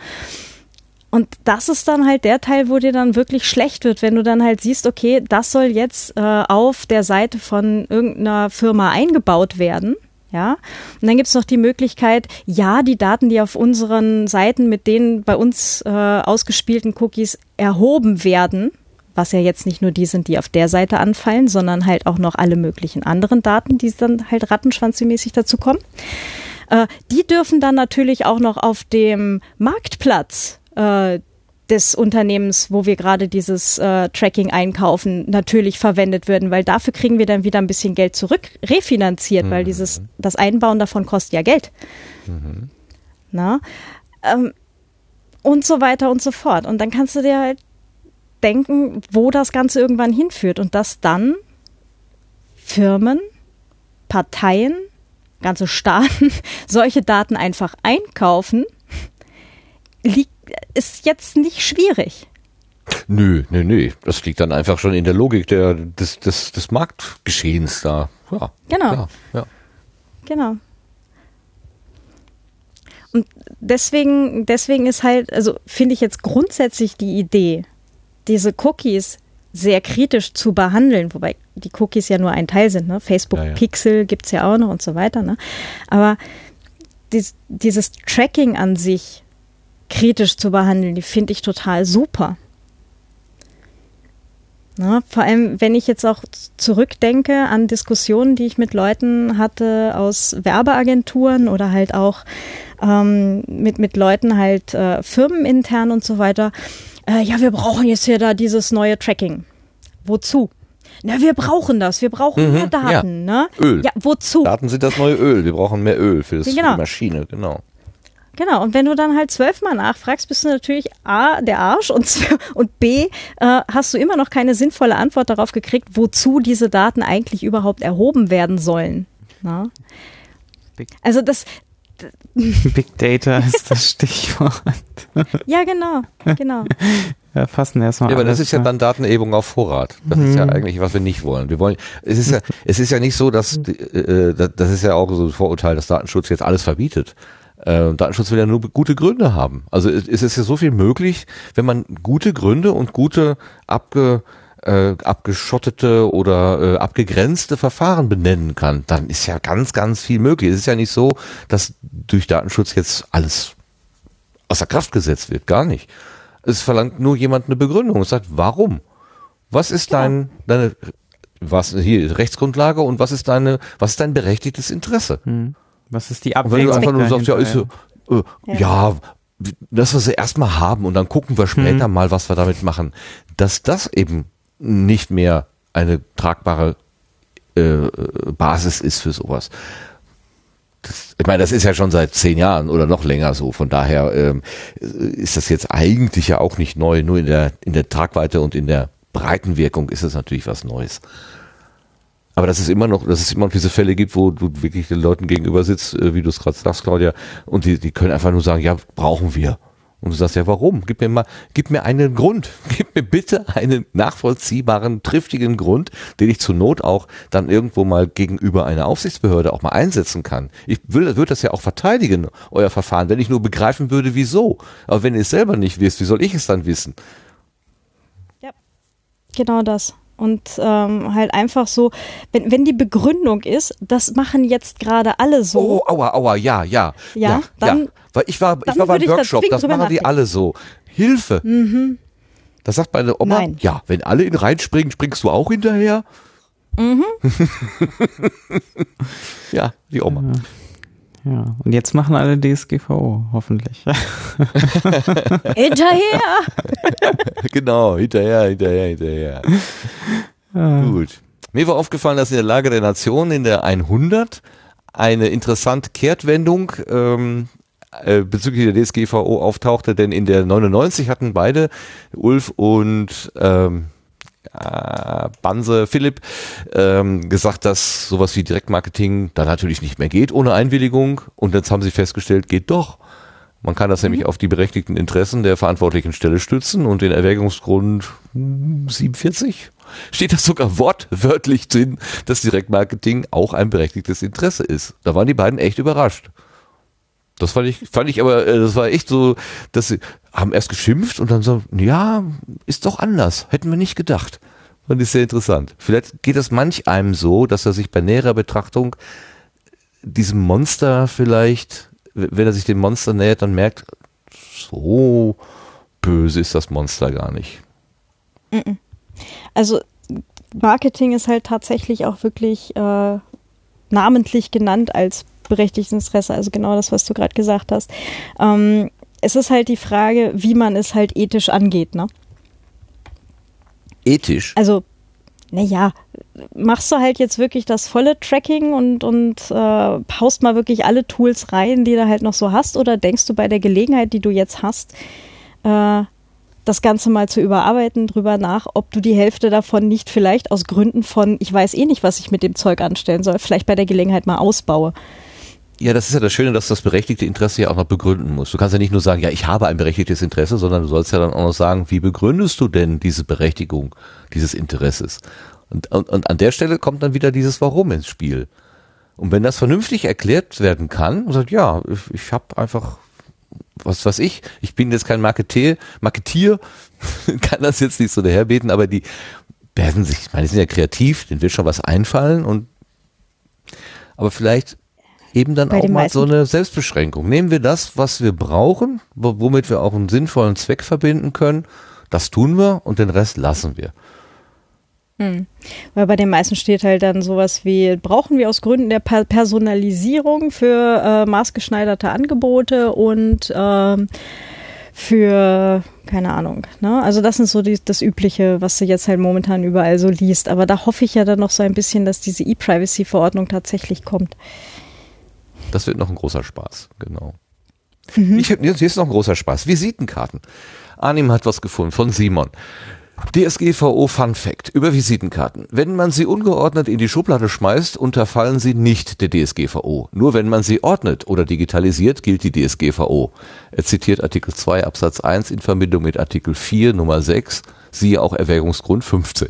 D: Und das ist dann halt der Teil, wo dir dann wirklich schlecht wird, wenn du dann halt siehst, okay, das soll jetzt äh, auf der Seite von irgendeiner Firma eingebaut werden. Ja, und dann gibt's noch die Möglichkeit, ja, die Daten, die auf unseren Seiten mit den bei uns äh, ausgespielten Cookies erhoben werden, was ja jetzt nicht nur die sind, die auf der Seite anfallen, sondern halt auch noch alle möglichen anderen Daten, die dann halt rattenschwanzmäßig dazu kommen. Äh, die dürfen dann natürlich auch noch auf dem Marktplatz äh, des Unternehmens, wo wir gerade dieses äh, Tracking einkaufen, natürlich verwendet werden, weil dafür kriegen wir dann wieder ein bisschen Geld zurück refinanziert, weil dieses das Einbauen davon kostet ja Geld. Na? Ähm, und so weiter und so fort. Und dann kannst du dir halt denken, wo das Ganze irgendwann hinführt und dass dann Firmen, Parteien, ganze Staaten [LAUGHS] solche Daten einfach einkaufen, liegt, ist jetzt nicht schwierig.
A: Nö, nö, nö. Das liegt dann einfach schon in der Logik der, des, des, des Marktgeschehens da. Ja.
D: Genau.
A: Ja, ja.
D: Genau. Und deswegen, deswegen ist halt, also finde ich jetzt grundsätzlich die Idee, diese Cookies sehr kritisch zu behandeln, wobei die Cookies ja nur ein Teil sind, ne? Facebook
A: Ja, ja.
D: Pixel gibt's ja auch noch und so weiter, ne? Aber dies, dieses Tracking an sich kritisch zu behandeln, die finde ich total super. Na, vor allem, wenn ich jetzt auch zurückdenke an Diskussionen, die ich mit Leuten hatte aus Werbeagenturen oder halt auch ähm, mit, mit Leuten halt äh, firmenintern und so weiter. Äh, ja, wir brauchen jetzt hier da dieses neue Tracking. Wozu? Na, wir brauchen das. Wir brauchen
A: Mhm,
D: mehr Daten, ne?
A: Öl.
D: Ja, wozu?
A: Daten sind das neue Öl. Wir brauchen mehr Öl für, das,
D: Ja,
A: für
D: genau.
A: die Maschine, genau.
D: Genau, und wenn du dann halt zwölfmal nachfragst, bist du natürlich A, der Arsch und, und B, äh, hast du immer noch keine sinnvolle Antwort darauf gekriegt, wozu diese Daten eigentlich überhaupt erhoben werden sollen. Na?
C: Big-
D: Also das,
C: Big Data ist das [LAUGHS] Stichwort.
D: ja genau, genau.
C: Wir fassen erstmal
A: Ja, aber das ist ja
C: ne?
A: dann Datenebung auf Vorrat. Das ist
C: Mhm.
A: ja eigentlich, was wir nicht wollen. Wir wollen, es ist ja, [LAUGHS] es ist ja nicht so, dass, die, äh, das das ist ja auch so ein Vorurteil, dass Datenschutz jetzt alles verbietet. Äh, Datenschutz will ja nur gute Gründe haben. Also es es ist ja so viel möglich, wenn man gute Gründe und gute abge, äh, abgeschottete oder äh, abgegrenzte Verfahren benennen kann, dann ist ja ganz, ganz viel möglich. Es ist ja nicht so, dass durch Datenschutz jetzt alles außer Kraft gesetzt wird. Gar nicht. Es verlangt nur jemand eine Begründung und sagt, warum? Was ist dein, deine, was, hier, Rechtsgrundlage und was ist deine, was ist dein berechtigtes Interesse?
C: Hm. Was ist die
A: Und wenn du
C: Abwägung?
A: einfach nur sagst, ja, ist, so, äh, ja, das, was wir erstmal haben und dann gucken wir später mal, was wir damit machen, dass das eben nicht mehr eine tragbare äh, Basis ist für sowas. Das, ich meine, das ist ja schon seit zehn Jahren oder noch länger so. Von daher ähm, ist das jetzt eigentlich ja auch nicht neu. Nur in der in der Tragweite und in der Breitenwirkung ist es natürlich was Neues. Aber dass es immer noch, dass es immer noch diese Fälle gibt, wo du wirklich den Leuten gegenüber sitzt, äh, wie du es gerade sagst, Claudia, und die, die können einfach nur sagen, ja, brauchen wir. Und du sagst, ja, warum? Gib mir mal, gib mir einen Grund. [LAUGHS] Gib mir bitte einen nachvollziehbaren, triftigen Grund, den ich zur Not auch dann irgendwo mal gegenüber einer Aufsichtsbehörde auch mal einsetzen kann. Ich will, würde das ja auch verteidigen, euer Verfahren, wenn ich nur begreifen würde, wieso. Aber wenn ihr es selber nicht wisst, wie soll ich es dann wissen?
D: genau das. Und ähm, halt einfach so, wenn, wenn die Begründung ist, das machen jetzt gerade alle so.
A: Oh, aua, aua, ja, ja.
D: Ja, dann-
A: Weil ich war, ich war beim Workshop, das
D: drüber
A: machen die alle so. Hilfe. Mhm. Da sagt meine Oma,
D: Nein.
A: ja, wenn alle in reinspringen, springst du auch hinterher? Mhm. [LAUGHS] ja, die Oma.
C: Ja, und jetzt machen alle DSGVO, hoffentlich. [LAUGHS]
D: Hinterher! [LAUGHS]
A: genau, hinterher, hinterher, hinterher. Gut. Mir war aufgefallen, dass in der Lage der Nation in der 100 eine interessante Kehrtwendung ähm, äh, bezüglich der DSGVO auftauchte, denn in der 99 hatten beide, Ulf und ähm, äh, Banse Philipp, ähm, gesagt, dass sowas wie Direktmarketing da natürlich nicht mehr geht ohne Einwilligung. Und jetzt haben sie festgestellt, geht doch. Man kann das nämlich auf die berechtigten Interessen der verantwortlichen Stelle stützen und den Erwägungsgrund hm, 47 steht das sogar wortwörtlich drin, dass Direktmarketing auch ein berechtigtes Interesse ist. Da waren die beiden echt überrascht. Das fand ich, fand ich aber, äh, das war echt so, dass sie haben erst geschimpft und dann so, ja, ist doch anders. Hätten wir nicht gedacht. Fand ich sehr interessant. Vielleicht geht es manch einem so, dass er sich bei näherer Betrachtung diesem Monster vielleicht, wenn er sich dem Monster nähert, dann merkt, so böse ist das Monster gar nicht.
D: Also Marketing ist halt tatsächlich auch wirklich äh, namentlich genannt als berechtigtes Interesse, also genau das, was du gerade gesagt hast. Ähm, es ist halt die Frage, wie man es halt ethisch angeht, ne?
A: Ethisch.
D: Also, naja, machst du halt jetzt wirklich das volle Tracking und, und äh, haust mal wirklich alle Tools rein, die du halt noch so hast, oder denkst du bei der Gelegenheit, die du jetzt hast, äh, das Ganze mal zu überarbeiten, drüber nach, ob du die Hälfte davon nicht vielleicht aus Gründen von, ich weiß eh nicht, was ich mit dem Zeug anstellen soll, vielleicht bei der Gelegenheit mal ausbaue.
A: Ja, das ist ja das Schöne, dass das berechtigte Interesse ja auch noch begründen muss. Du kannst ja nicht nur sagen, ja, ich habe ein berechtigtes Interesse, sondern du sollst ja dann auch noch sagen, wie begründest du denn diese Berechtigung dieses Interesses? Und, und, und an der Stelle kommt dann wieder dieses Warum ins Spiel. Und wenn das vernünftig erklärt werden kann, sagt, ja, ich, ich habe einfach, was weiß ich, ich bin jetzt kein Marketier, Marketier, [LAUGHS] kann das jetzt nicht so daherbeten, aber die werden sich, ich meine, die sind ja kreativ, denen wird schon was einfallen und aber vielleicht eben dann
D: Bei
A: auch mal so eine Selbstbeschränkung. Nehmen wir das, was wir brauchen, wo- womit wir auch einen sinnvollen Zweck verbinden können, das tun wir und den Rest lassen wir.
D: Weil bei den meisten steht halt dann sowas wie, brauchen wir aus Gründen der per Personalisierung für äh, maßgeschneiderte Angebote und ähm, für, keine Ahnung, ne? Also das ist so die, das Übliche, was du jetzt halt momentan überall so liest. Aber da hoffe ich ja dann noch so ein bisschen, dass diese E-Privacy-Verordnung tatsächlich kommt.
A: Das wird noch ein großer Spaß, genau.
D: Mhm.
A: Ich hab, jetzt hier ist noch ein großer Spaß. Visitenkarten. Arnim hat was gefunden von Simon. DSGVO Fun Fact über Visitenkarten. Wenn man sie ungeordnet in die Schublade schmeißt, unterfallen sie nicht der DSGVO. Nur wenn man sie ordnet oder digitalisiert, gilt die DSGVO. Er zitiert Artikel 2 Absatz 1 in Verbindung mit Artikel 4 Nummer 6, siehe auch Erwägungsgrund 15.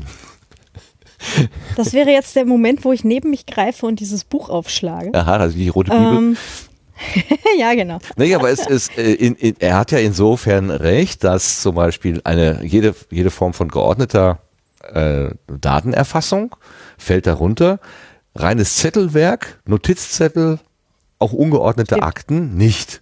D: Das wäre jetzt der Moment, wo ich neben mich greife und dieses Buch aufschlage.
A: Aha, also die rote Bibel.
D: Ähm, [LAUGHS] ja, genau.
A: Nee, aber es ist, äh, in, in, er hat ja insofern recht, dass zum Beispiel eine, jede, jede Form von geordneter äh, Datenerfassung fällt darunter. Reines Zettelwerk, Notizzettel, auch ungeordnete. Akten nicht.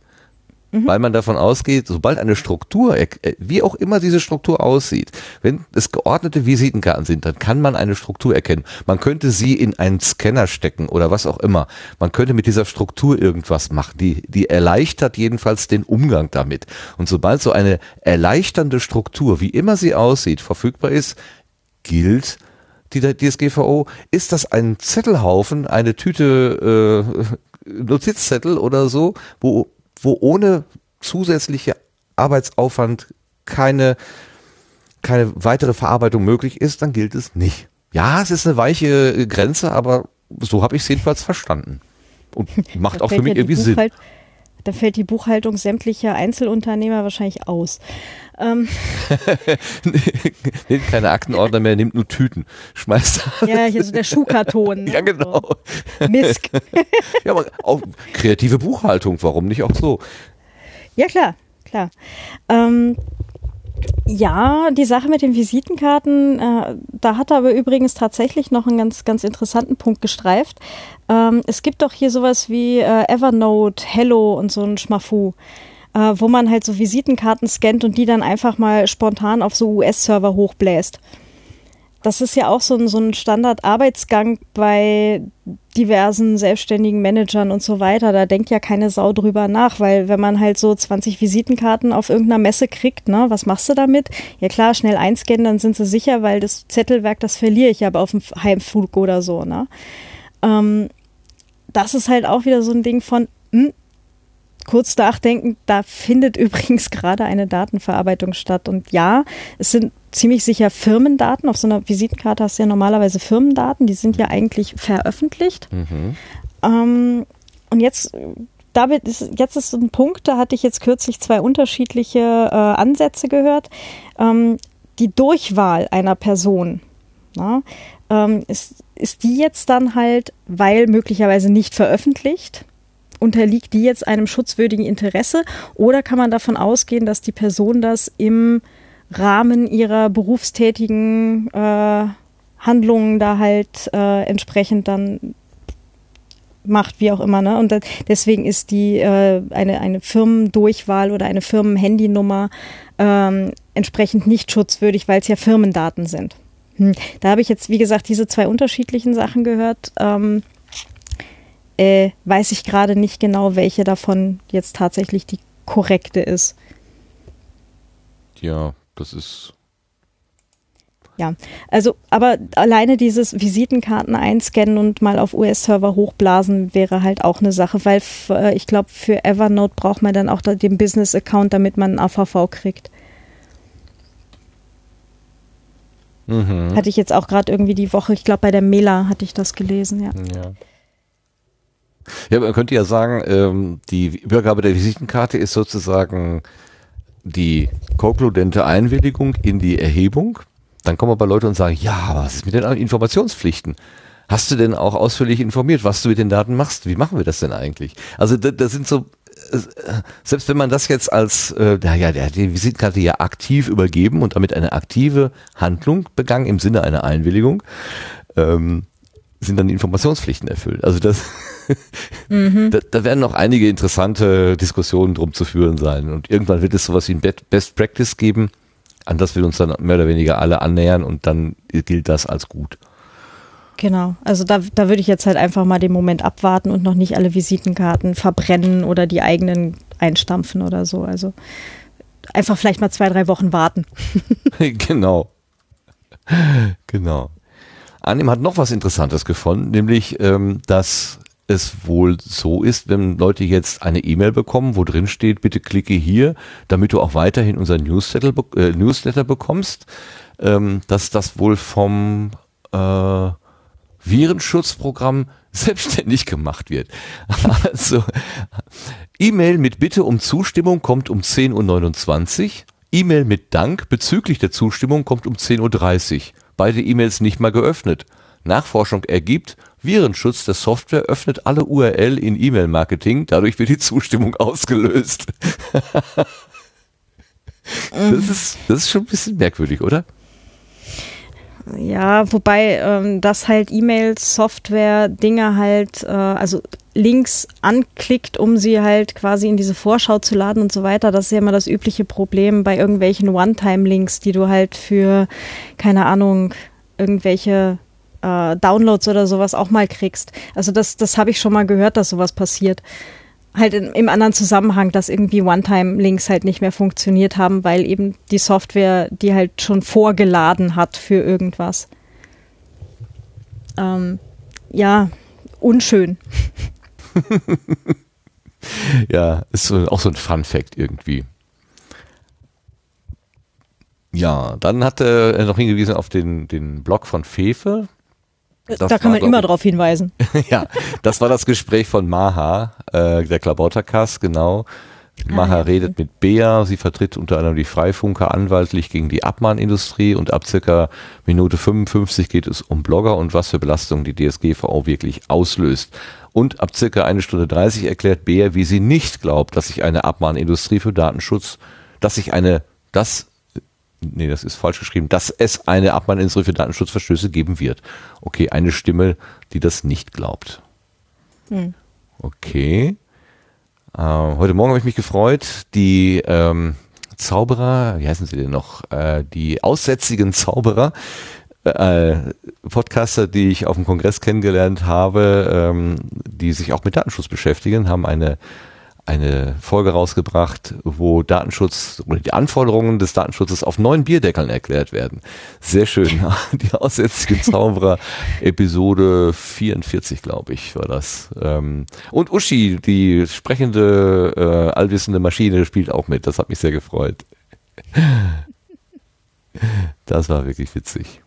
A: Weil man davon ausgeht, sobald eine Struktur, äh, wie auch immer diese Struktur aussieht, wenn es geordnete Visitenkarten sind, dann kann man eine Struktur erkennen. Man könnte sie in einen Scanner stecken oder was auch immer. Man könnte mit dieser Struktur irgendwas machen. Die, die erleichtert jedenfalls den Umgang damit. Und sobald so eine erleichternde Struktur, wie immer sie aussieht, verfügbar ist, gilt die DSGVO. Ist das ein Zettelhaufen, eine Tüte äh, [LAUGHS] Notizzettel oder so, wo, wo ohne zusätzliche Arbeitsaufwand keine, keine weitere Verarbeitung möglich ist, dann gilt es nicht. Ja, es ist eine weiche Grenze, aber so habe ich es jedenfalls verstanden. Und macht auch für mich irgendwie Sinn.
D: Da fällt die Buchhaltung sämtlicher Einzelunternehmer wahrscheinlich aus. Ähm, [LAUGHS]
A: nimmt keine Aktenordner mehr, nimmt nur Tüten. Schmeißt.
D: ja, hier so der Schuhkarton. [LAUGHS] Ne?
A: Ja, genau.
D: So. Misk. [LAUGHS]
A: Ja, aber auch kreative Buchhaltung, warum nicht auch so?
D: Ja, klar, klar. Ähm, Ja, die Sache mit den Visitenkarten, äh, da hat er aber übrigens tatsächlich noch einen ganz, ganz interessanten Punkt gestreift. Ähm, es gibt doch hier sowas wie äh, Evernote, Hello und so ein Schmafu, äh, wo man halt so Visitenkarten scannt und die dann einfach mal spontan auf so US-Server hochbläst das ist ja auch so ein, so ein Standard-Arbeitsgang bei diversen selbstständigen Managern und so weiter. Da denkt ja keine Sau drüber nach, weil wenn man halt so 20 Visitenkarten auf irgendeiner Messe kriegt, ne, was machst du damit? Ja klar, schnell einscannen, dann sind sie sicher, weil das Zettelwerk, das verliere ich aber auf dem Heimflug oder so, ne? Ähm, das ist halt auch wieder so ein Ding von, hm, kurz nachdenken, da findet [LAUGHS] übrigens gerade eine Datenverarbeitung statt. Und ja, es sind ziemlich sicher Firmendaten. Auf so einer Visitenkarte hast du ja normalerweise Firmendaten, die sind ja eigentlich veröffentlicht. Mhm. Ähm, und jetzt, damit ist, jetzt ist ein Punkt, da hatte ich jetzt kürzlich zwei unterschiedliche äh, Ansätze gehört. Ähm, die Durchwahl einer Person, na, ähm, ist, ist die jetzt dann halt, weil möglicherweise nicht veröffentlicht, unterliegt die jetzt einem schutzwürdigen Interesse oder kann man davon ausgehen, dass die Person das im Rahmen ihrer berufstätigen äh, Handlungen da halt äh, entsprechend dann macht, wie auch immer. Ne? Und deswegen ist die äh, eine, eine Firmendurchwahl oder eine Firmenhandynummer ähm, entsprechend nicht schutzwürdig, weil es ja Firmendaten sind. Hm. Da habe ich jetzt, wie gesagt, diese zwei unterschiedlichen Sachen gehört. Ähm, äh, weiß ich gerade nicht genau, welche davon jetzt tatsächlich die korrekte ist.
A: Ja, das ist.
D: Ja, also, aber alleine dieses Visitenkarten einscannen und mal auf US-Server hochblasen wäre halt auch eine Sache, weil äh, ich glaube, für Evernote braucht man dann auch den Business-Account, damit man einen AVV kriegt. Mhm. Hatte ich jetzt auch gerade irgendwie die Woche, ich glaube, bei der Mela hatte ich das gelesen, ja.
A: Ja. Ja, man könnte ja sagen, ähm, die Übergabe der Visitenkarte ist sozusagen die konkludente Einwilligung in die Erhebung. Dann kommen aber Leute und sagen, ja, was ist mit den Informationspflichten? Hast du denn auch ausführlich informiert, was du mit den Daten machst? Wie machen wir das denn eigentlich? Also da, da sind so, selbst wenn man das jetzt als, äh, naja, der hat die Visitenkarte ja aktiv übergeben und damit eine aktive Handlung begangen im Sinne einer Einwilligung, ähm, sind dann die Informationspflichten erfüllt. Also das, mhm. [LAUGHS] da, da, werden noch einige interessante Diskussionen drum zu führen sein. Und irgendwann wird es sowas wie ein Best Practice geben, an das wir uns dann mehr oder weniger alle annähern und dann gilt das als gut.
D: Genau, also da, da würde ich jetzt halt einfach mal den Moment abwarten und noch nicht alle Visitenkarten verbrennen oder die eigenen einstampfen oder so. Also einfach vielleicht mal zwei, drei Wochen warten. [LAUGHS]
A: genau. [LAUGHS] Genau. Anim hat noch was Interessantes gefunden, nämlich, ähm, dass es wohl so ist, wenn Leute jetzt eine E-Mail bekommen, wo drin steht, bitte klicke hier, damit du auch weiterhin unser Newsletter, äh, Newsletter bekommst, ähm, dass das wohl vom äh, Virenschutzprogramm [LAUGHS] selbstständig gemacht wird. [LAUGHS] Also E-Mail mit Bitte um Zustimmung kommt um 10.29 Uhr, E-Mail mit Dank bezüglich der Zustimmung kommt um 10.30 Uhr beide E-Mails nicht mal geöffnet. Nachforschung ergibt, Virenschutz der Software öffnet alle URL in E-Mail-Marketing, dadurch wird die Zustimmung [LAUGHS] ausgelöst. das, ist, das ist schon ein bisschen merkwürdig, oder?
D: Ja, wobei ähm, das halt E-Mail-Software Dinge halt, äh, also Links anklickt, um sie halt quasi in diese Vorschau zu laden und so weiter. Das ist ja immer das übliche Problem bei irgendwelchen One-Time-Links, die du halt für, keine Ahnung, irgendwelche äh, Downloads oder sowas auch mal kriegst. Also das, das habe ich schon mal gehört, dass sowas passiert halt in, im anderen Zusammenhang, dass irgendwie One-Time-Links halt nicht mehr funktioniert haben, weil eben die Software die halt schon vorgeladen hat für irgendwas. Ähm, ja, unschön. [LAUGHS]
A: ja, ist so, auch so ein Fun-Fact irgendwie. Ja, dann hat er noch hingewiesen auf den, den Blog von Fefe.
D: Das da kann man immer drauf hinweisen. [LAUGHS]
A: ja, das war das Gespräch von Maha, äh, der Klabautercast, genau. Maha ah, ja. redet mit Bea, sie vertritt unter anderem die Freifunker anwaltlich gegen die Abmahnindustrie und ab circa Minute 55 geht es um Blogger und was für Belastungen die DSGVO wirklich auslöst. Und ab circa eine Stunde 30 erklärt Bea, wie sie nicht glaubt, dass sich eine Abmahnindustrie für Datenschutz, dass sich eine, dass nee, das ist falsch geschrieben, dass es eine Abmahninstrumente für Datenschutzverstöße geben wird. Okay, eine Stimme, die das nicht glaubt. Hm. Okay. Äh, heute Morgen habe ich mich gefreut, die ähm, Zauberer, wie heißen sie denn noch, äh, die aussätzigen Zauberer, äh, Podcaster, die ich auf dem Kongress kennengelernt habe, ähm, die sich auch mit Datenschutz beschäftigen, haben eine eine Folge rausgebracht, wo Datenschutz oder die Anforderungen des Datenschutzes auf neuen Bierdeckeln erklärt werden. Sehr schön. [LAUGHS] Die aussätzliche Zauberer Episode 44, glaube ich, war das. Ähm, und Uschi, die sprechende, äh, allwissende Maschine, spielt auch mit. Das hat mich sehr gefreut. [LAUGHS] Das war wirklich witzig.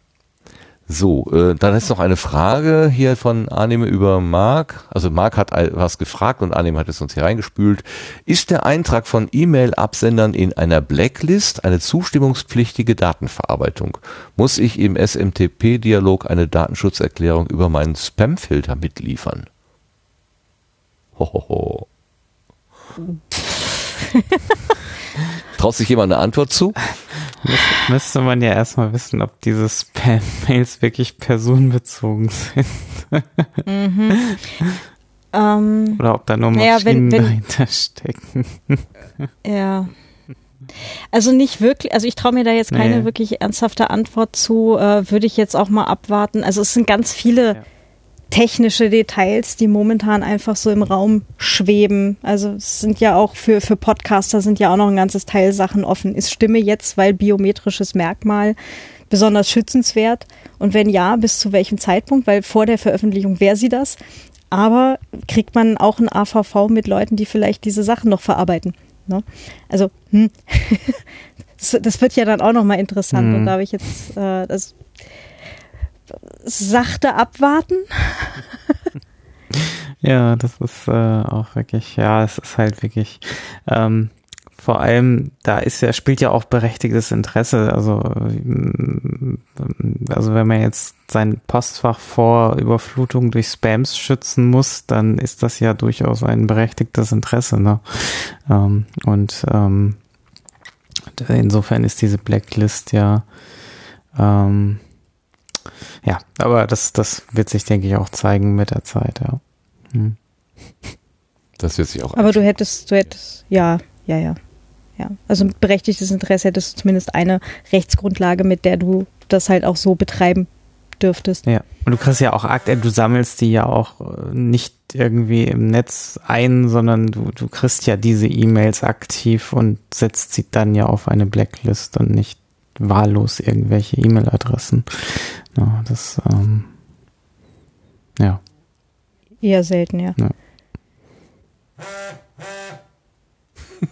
A: So, äh, dann ist noch eine Frage hier von Annehme über Marc. Also Marc hat was gefragt und Annehme hat es uns hier reingespült. Ist der Eintrag von E-Mail-Absendern in einer Blacklist eine zustimmungspflichtige Datenverarbeitung? Muss ich im SMTP-Dialog eine Datenschutzerklärung über meinen Spam-Filter mitliefern? Hohoho. [LAUGHS] Traut sich jemand eine Antwort zu?
C: Müsste, müsste man ja erstmal wissen, ob diese Spam-Mails wirklich personenbezogen sind. mhm. ähm, Oder ob da nur Maschinen ja, wenn, wenn, dahinter stecken.
D: Ja. Also nicht wirklich, also ich traue mir da jetzt keine nee. wirklich ernsthafte Antwort zu, äh, würde ich jetzt auch mal abwarten. Also es sind ganz viele ja technische Details, die momentan einfach so im Raum schweben. Also es sind ja auch für, für Podcaster sind ja auch noch ein ganzes Teil Sachen offen. Ist Stimme jetzt, weil biometrisches Merkmal besonders schützenswert? Und wenn ja, bis zu welchem Zeitpunkt? Weil vor der Veröffentlichung wäre sie das. Aber kriegt man auch ein AVV mit Leuten, die vielleicht diese Sachen noch verarbeiten? Ne? Also, hm. [LAUGHS] das, das, wird ja dann auch nochmal interessant. Mhm. Und da habe ich jetzt, äh, das sachte abwarten. [LAUGHS]
C: ja, das ist äh, auch wirklich, ja, es ist halt wirklich, ähm, vor allem, da ist ja, spielt ja auch berechtigtes Interesse. Also, mm, also wenn man jetzt sein Postfach vor Überflutung durch Spams schützen muss, dann ist das ja durchaus ein berechtigtes Interesse. Ne? Ähm, und ähm, insofern ist diese Blacklist ja ähm, ja, aber das, das wird sich, denke ich, auch zeigen mit der Zeit, ja. Hm.
A: Das wird sich auch.
D: Aber du hättest, du hättest, ja, ja, ja. Ja, also ein berechtigtes Interesse hättest du zumindest eine Rechtsgrundlage, mit der du das halt auch so betreiben dürftest.
C: Ja, und du kriegst ja auch Akte, du sammelst die ja auch äh, nicht irgendwie im Netz ein, sondern du, du kriegst ja diese E-Mails aktiv und setzt sie dann ja auf eine Blacklist und nicht wahllos irgendwelche E-Mail-Adressen. Ja, das, ähm, ja.
D: Eher selten, ja. ja.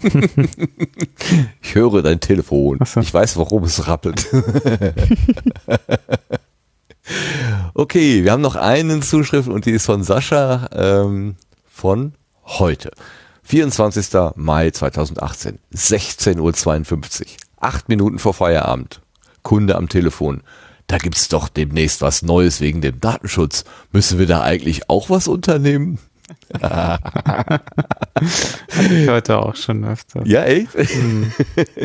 D: [LAUGHS]
A: ich höre dein Telefon. So. Ich weiß, warum es rappelt. [LAUGHS] okay, wir haben noch einen Zuschrift und die ist von Sascha ähm, von heute. 24. Mai 2018, 16.52 Uhr. Acht Minuten vor Feierabend. Kunde am Telefon. Da gibt's doch demnächst was Neues wegen dem Datenschutz. Müssen wir da eigentlich auch was unternehmen? [LAUGHS]
C: Hatte ich heute auch schon öfter.
A: Ja, echt? Mhm.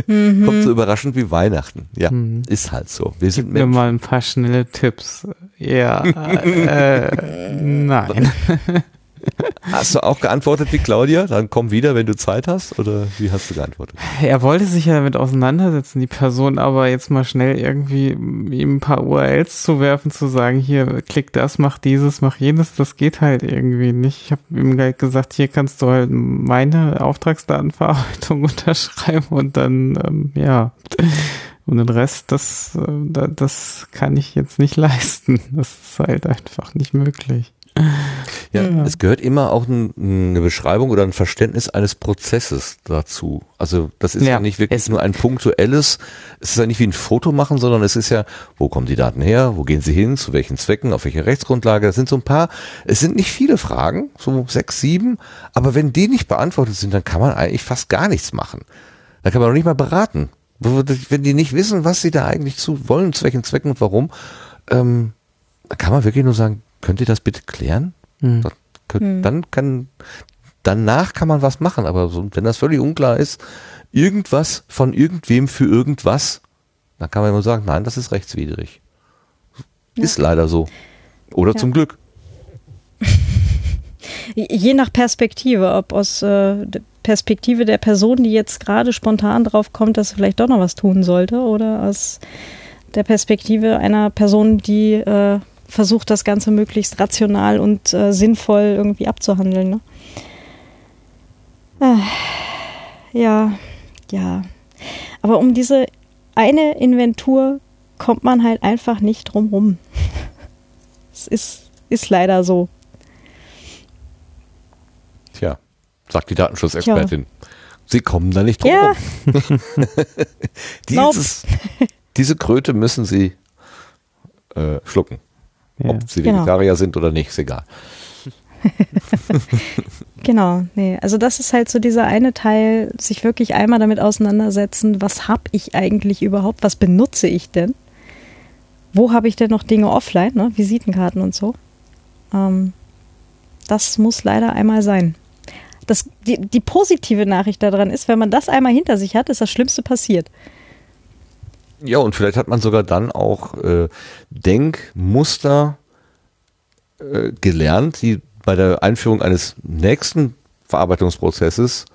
A: [LAUGHS] Kommt so überraschend wie Weihnachten. Ja, mhm. ist halt so.
C: Wir sind Gib mir mal ein paar schnelle Tipps. Ja, äh, [LAUGHS] nein.
A: Hast du auch geantwortet wie Claudia? Dann komm wieder, wenn du Zeit hast? Oder wie hast du geantwortet?
C: Er wollte sich ja damit auseinandersetzen, die Person, aber jetzt mal schnell irgendwie ihm ein paar URLs zu werfen, zu sagen, hier, klick das, mach dieses, mach jenes, das geht halt irgendwie nicht. Ich habe ihm gleich gesagt, hier kannst du halt meine Auftragsdatenverarbeitung [LAUGHS] unterschreiben und dann, ähm, ja. Und den Rest, das, äh, das kann ich jetzt nicht [LAUGHS] leisten. Das ist halt einfach nicht möglich.
A: Ja, ja, es gehört immer auch ein, eine Beschreibung oder ein Verständnis eines Prozesses dazu. Also das ist ja, ja nicht wirklich nur ein punktuelles, es ist ja nicht wie ein Foto machen, sondern es ist ja, wo kommen die Daten her, wo gehen sie hin, zu welchen Zwecken, auf welcher Rechtsgrundlage. Das sind so ein paar, es sind nicht viele Fragen, so sechs, sieben, aber wenn die nicht beantwortet sind, dann kann man eigentlich fast gar nichts machen. Da kann man noch nicht mal beraten. Wenn die nicht wissen, was sie da eigentlich zu wollen, zu welchen Zwecken und warum, ähm, kann man wirklich nur sagen, könnt ihr das bitte klären? Dann, könnt, mhm. dann kann, danach kann man was machen, aber so, wenn das völlig unklar ist, irgendwas von irgendwem für irgendwas, Dann kann man immer sagen, nein, das ist rechtswidrig. Ist leider so. Oder
D: Ja.
A: zum Glück. [LAUGHS]
D: Je nach Perspektive, ob aus äh, der Perspektive der Person, die jetzt gerade spontan drauf kommt, dass sie vielleicht doch noch was tun sollte, oder aus der Perspektive einer Person, die äh, versucht, das Ganze möglichst rational und äh, sinnvoll irgendwie abzuhandeln. Ne? Äh, ja, ja. Aber um diese eine Inventur kommt man halt einfach nicht drum rum. [LAUGHS] Es ist, ist leider so.
A: Tja, sagt die Datenschutzexpertin. Sie kommen da nicht drum
D: Ja.
A: rum. [LAUGHS] Dieses, diese Kröte müssen sie äh, schlucken.
C: Ja.
A: Ob sie
D: Genau.
A: Vegetarier sind oder nicht, ist egal. [LAUGHS]
D: Genau, nee. Also das ist halt so dieser eine Teil, sich wirklich einmal damit auseinandersetzen, was habe ich eigentlich überhaupt, was benutze ich denn? Wo habe ich denn noch Dinge offline, ne? Visitenkarten und so. Ähm, das muss leider einmal sein. Das, die, die positive Nachricht daran ist, wenn man das einmal hinter sich hat, ist das Schlimmste passiert.
A: Ja, und vielleicht hat man sogar dann auch äh, Denkmuster äh, gelernt, die bei der Einführung eines nächsten Verarbeitungsprozesses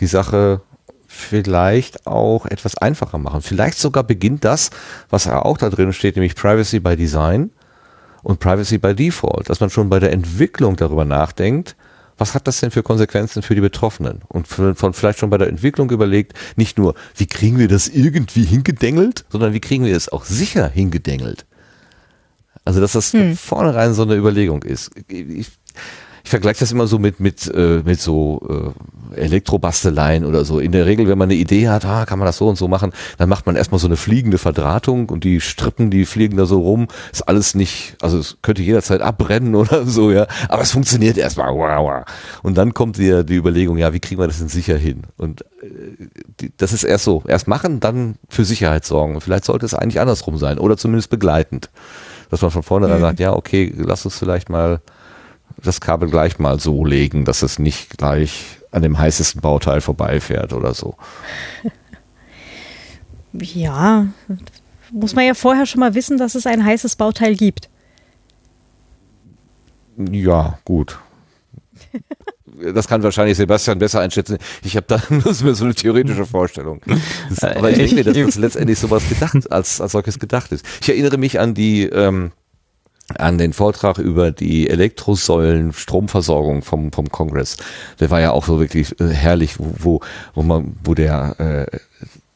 A: die Sache vielleicht auch etwas einfacher machen. Vielleicht sogar beginnt das, was auch da drin steht, nämlich Privacy by Design und Privacy by Default, dass man schon bei der Entwicklung darüber nachdenkt, was hat das denn für Konsequenzen für die Betroffenen? Und von, von vielleicht schon bei der Entwicklung überlegt, nicht nur, wie kriegen wir das irgendwie hingedengelt, sondern wie kriegen wir es auch sicher hingedengelt? Also, dass das von vornherein so eine Überlegung ist. Ich, ich vergleiche das immer so mit, mit, äh, mit so äh, Elektrobasteleien oder so. In der Regel, wenn man eine Idee hat, ah, kann man das so und so machen, dann macht man erstmal so eine fliegende Verdrahtung und die Strippen, die fliegen da so rum. Ist alles nicht, also es könnte jederzeit abbrennen [LAUGHS] oder so, ja. Aber es funktioniert erstmal. Und dann kommt die, die Überlegung, ja, wie kriegen wir das denn sicher hin? Und äh, die, das ist erst so, erst machen, dann für Sicherheit sorgen. Vielleicht sollte es eigentlich andersrum sein oder zumindest begleitend. Dass man von vornherein sagt, ja, okay, lass uns vielleicht mal das Kabel gleich mal so legen, dass es nicht gleich an dem heißesten Bauteil vorbeifährt oder so. [LAUGHS]
D: Ja, muss man ja vorher schon mal wissen, dass es ein heißes Bauteil gibt.
A: Ja, gut. Das kann wahrscheinlich Sebastian besser einschätzen. Ich habe da [LAUGHS] nur so eine theoretische Vorstellung. Das, aber ich denke mir, dass das letztendlich sowas gedacht, als, als solches gedacht ist. Ich erinnere mich an die, ähm, an den Vortrag über die Elektrosäulen Stromversorgung vom, vom Kongress. Der war ja auch so wirklich äh, herrlich, wo, wo, man, wo der, äh,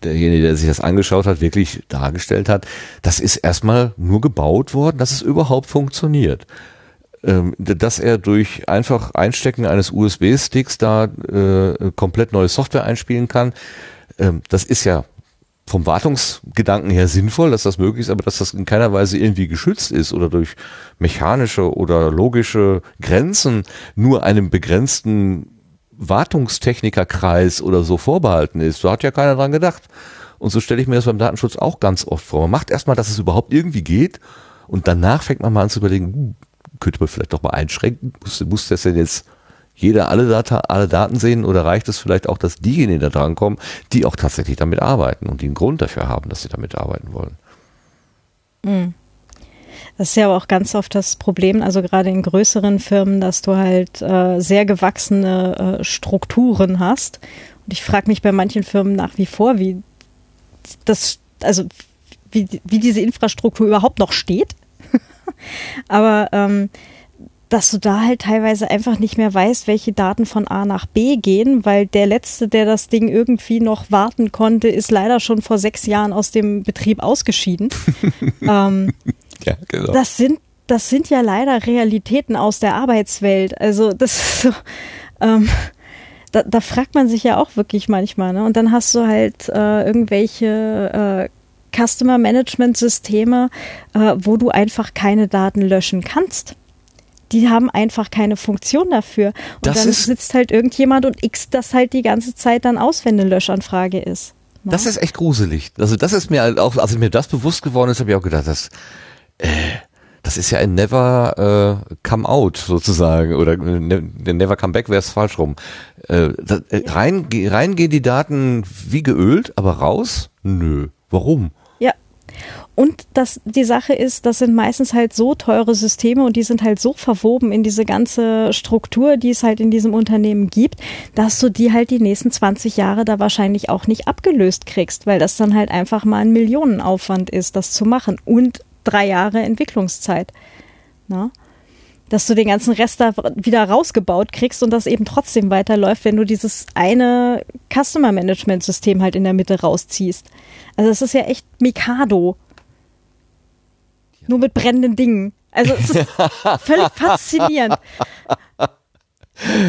A: derjenige, der sich das angeschaut hat, wirklich dargestellt hat, das ist erstmal nur gebaut worden, dass es überhaupt funktioniert. Ähm, dass er durch einfach Einstecken eines USB-Sticks da äh, komplett neue Software einspielen kann, ähm, das ist ja vom Wartungsgedanken her sinnvoll, dass das möglich ist, aber dass das in keiner Weise irgendwie geschützt ist oder durch mechanische oder logische Grenzen nur einem begrenzten Wartungstechnikerkreis oder so vorbehalten ist. Da hat ja keiner dran gedacht. Und so stelle ich mir das beim Datenschutz auch ganz oft vor. Man macht erstmal, dass es überhaupt irgendwie geht und danach fängt man mal an zu überlegen, hm, könnte man vielleicht doch mal einschränken? Muss, muss das denn jetzt jeder alle, Data, alle Daten sehen oder reicht es vielleicht auch, dass diejenigen da dran kommen, die auch tatsächlich damit arbeiten und die einen Grund dafür haben, dass sie damit arbeiten wollen?
D: Das ist ja aber auch ganz oft das Problem, also gerade in größeren Firmen, dass du halt äh, sehr gewachsene äh, Strukturen hast. Und ich frage mich bei manchen Firmen nach wie vor, wie das, also wie, wie diese Infrastruktur überhaupt noch steht. [LAUGHS] aber ähm, dass du da halt teilweise einfach nicht mehr weißt, welche Daten von A nach B gehen, weil der letzte, der das Ding irgendwie noch warten konnte, ist leider schon vor sechs Jahren aus dem Betrieb ausgeschieden. [LAUGHS] ähm,
A: Ja, genau.
D: das sind, das sind ja leider Realitäten aus der Arbeitswelt. Also das ist so, ähm, da, da fragt man sich ja auch wirklich manchmal. Ne? Und dann hast du halt äh, irgendwelche äh, Customer Management Systeme, äh, wo du einfach keine Daten löschen kannst. Die haben einfach keine Funktion dafür. Und
A: Das
D: dann sitzt halt irgendjemand und x das halt die ganze Zeit dann aus, wenn eine Löschanfrage ist. Ne?
A: Das ist echt gruselig. Also das ist mir halt auch, als mir das bewusst geworden ist, habe ich auch gedacht, das, äh, das ist ja ein Never äh, Come Out sozusagen oder ne, Never Come Back wäre es falsch rum. Äh, da, äh, rein, rein gehen die Daten wie geölt, aber raus? Nö. Warum?
D: Und das, die Sache ist, das sind meistens halt so teure Systeme und die sind halt so verwoben in diese ganze Struktur, die es halt in diesem Unternehmen gibt, dass du die halt die nächsten 20 Jahre da wahrscheinlich auch nicht abgelöst kriegst, weil das dann halt einfach mal ein Millionenaufwand ist, das zu machen und drei Jahre Entwicklungszeit. Na? Dass du den ganzen Rest da wieder rausgebaut kriegst und das eben trotzdem weiterläuft, wenn du dieses eine Customer Management System halt in der Mitte rausziehst. Also es ist ja echt Mikado. Nur mit brennenden Dingen. Also es ist [LAUGHS] völlig faszinierend.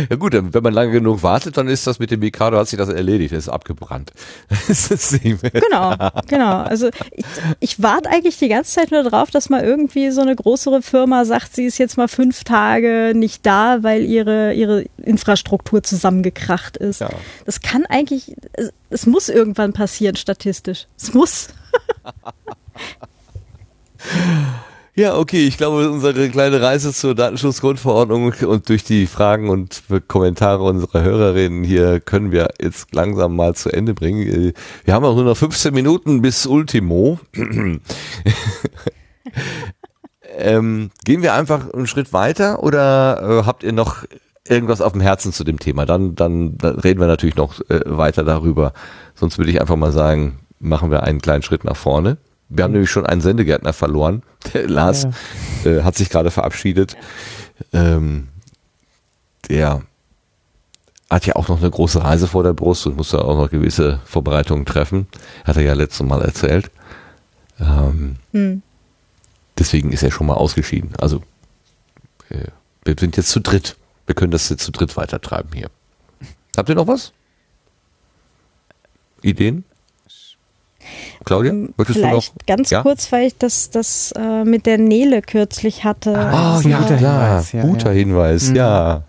A: Ja gut, wenn man lange genug wartet, dann ist das mit dem Mikado, hat sich das erledigt, das ist abgebrannt. [LAUGHS] Das ist
D: genau, genau. Also ich, ich warte eigentlich die ganze Zeit nur darauf, dass mal irgendwie so eine größere Firma sagt, sie ist jetzt mal fünf Tage nicht da, weil ihre, ihre Infrastruktur zusammengekracht ist. Ja. Das kann eigentlich, es, es muss irgendwann passieren, statistisch. Es muss. [LAUGHS]
A: Ja, okay, ich glaube, unsere kleine Reise zur Datenschutzgrundverordnung und durch die Fragen und Kommentare unserer Hörerinnen hier können wir jetzt langsam mal zu Ende bringen. Wir haben auch nur noch 15 Minuten bis Ultimo. [LAUGHS] ähm, gehen wir einfach einen Schritt weiter oder äh, habt ihr noch irgendwas auf dem Herzen zu dem Thema? Dann, dann, dann reden wir natürlich noch äh, weiter darüber. Sonst würde ich einfach mal sagen, machen wir einen kleinen Schritt nach vorne. Wir haben nämlich schon einen Sendegärtner verloren. [LAUGHS] Der Lars ja. äh, hat sich gerade verabschiedet. Ähm, der hat ja auch noch eine große Reise vor der Brust und muss da auch noch gewisse Vorbereitungen treffen. Hat er ja letztes Mal erzählt. Ähm, hm. Deswegen ist er schon mal ausgeschieden. Also äh, wir sind jetzt zu dritt. Wir können das jetzt zu dritt weitertreiben hier. Habt ihr noch was? Ideen?
D: Claudia, möchtest Vielleicht du noch? ganz ja? kurz, weil ich das, das äh, mit der Nele kürzlich hatte.
A: Ah, oh, ja, guter Hinweis. Ja, guter ja. Hinweis, mhm. ja.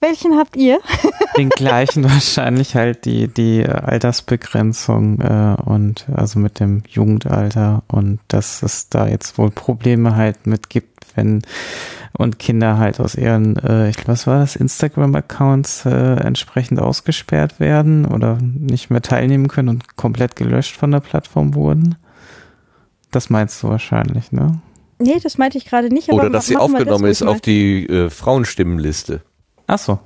D: Welchen habt ihr? [LAUGHS]
C: Den gleichen wahrscheinlich halt die, die Altersbegrenzung äh, und also mit dem Jugendalter und dass es da jetzt wohl Probleme halt mit gibt, wenn und Kinder halt aus ihren, äh, ich glaube, was war das, Instagram-Accounts äh, entsprechend ausgesperrt werden oder nicht mehr teilnehmen können und komplett gelöscht von der Plattform wurden. Das meinst du wahrscheinlich, ne?
D: Nee, das meinte ich gerade nicht.
A: Oder dass sie aufgenommen ist auf die äh, Frauenstimmenliste.
C: Ach so.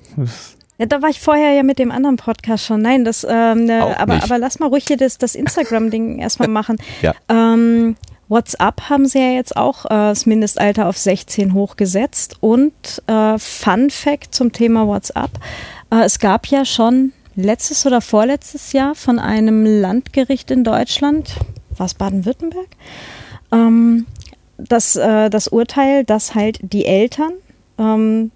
D: Ja, da war ich vorher ja mit dem anderen Podcast schon. Nein, das, ähm, ne, aber, aber lass mal ruhig hier das, das Instagram-Ding [LAUGHS] erstmal [LAUGHS] machen.
A: ja.
D: Ähm, WhatsApp haben sie ja jetzt auch äh, das Mindestalter auf 16 hochgesetzt. Und äh, Fun Fact zum Thema WhatsApp. Äh, es gab ja schon letztes oder vorletztes Jahr von einem Landgericht in Deutschland, was Baden-Württemberg, ähm, das, äh, das Urteil, dass halt die Eltern ähm,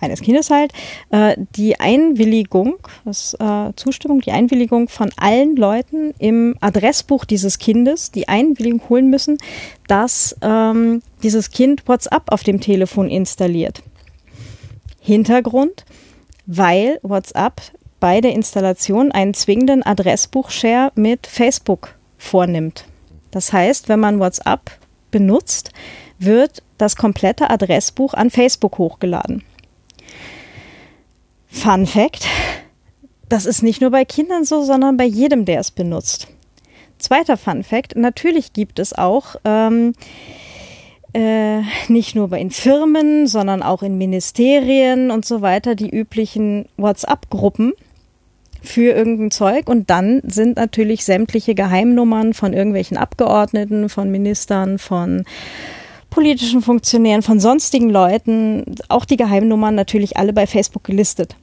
D: eines Kindes halt, äh, die Einwilligung, das, äh, Zustimmung, die Einwilligung von allen Leuten im Adressbuch dieses Kindes, die Einwilligung holen müssen, dass ähm, dieses Kind WhatsApp auf dem Telefon installiert. Hintergrund, weil WhatsApp bei der Installation einen zwingenden Adressbuch-Share mit Facebook vornimmt. Das heißt, wenn man WhatsApp benutzt, wird das komplette Adressbuch an Facebook hochgeladen. Fun Fact: Das ist nicht nur bei Kindern so, sondern bei jedem, der es benutzt. Zweiter Fun Fact: Natürlich gibt es auch ähm, äh, nicht nur in Firmen, sondern auch in Ministerien und so weiter die üblichen WhatsApp-Gruppen für irgendein Zeug. Und dann sind natürlich sämtliche Geheimnummern von irgendwelchen Abgeordneten, von Ministern, von politischen Funktionären, von sonstigen Leuten, auch die Geheimnummern natürlich alle bei Facebook gelistet.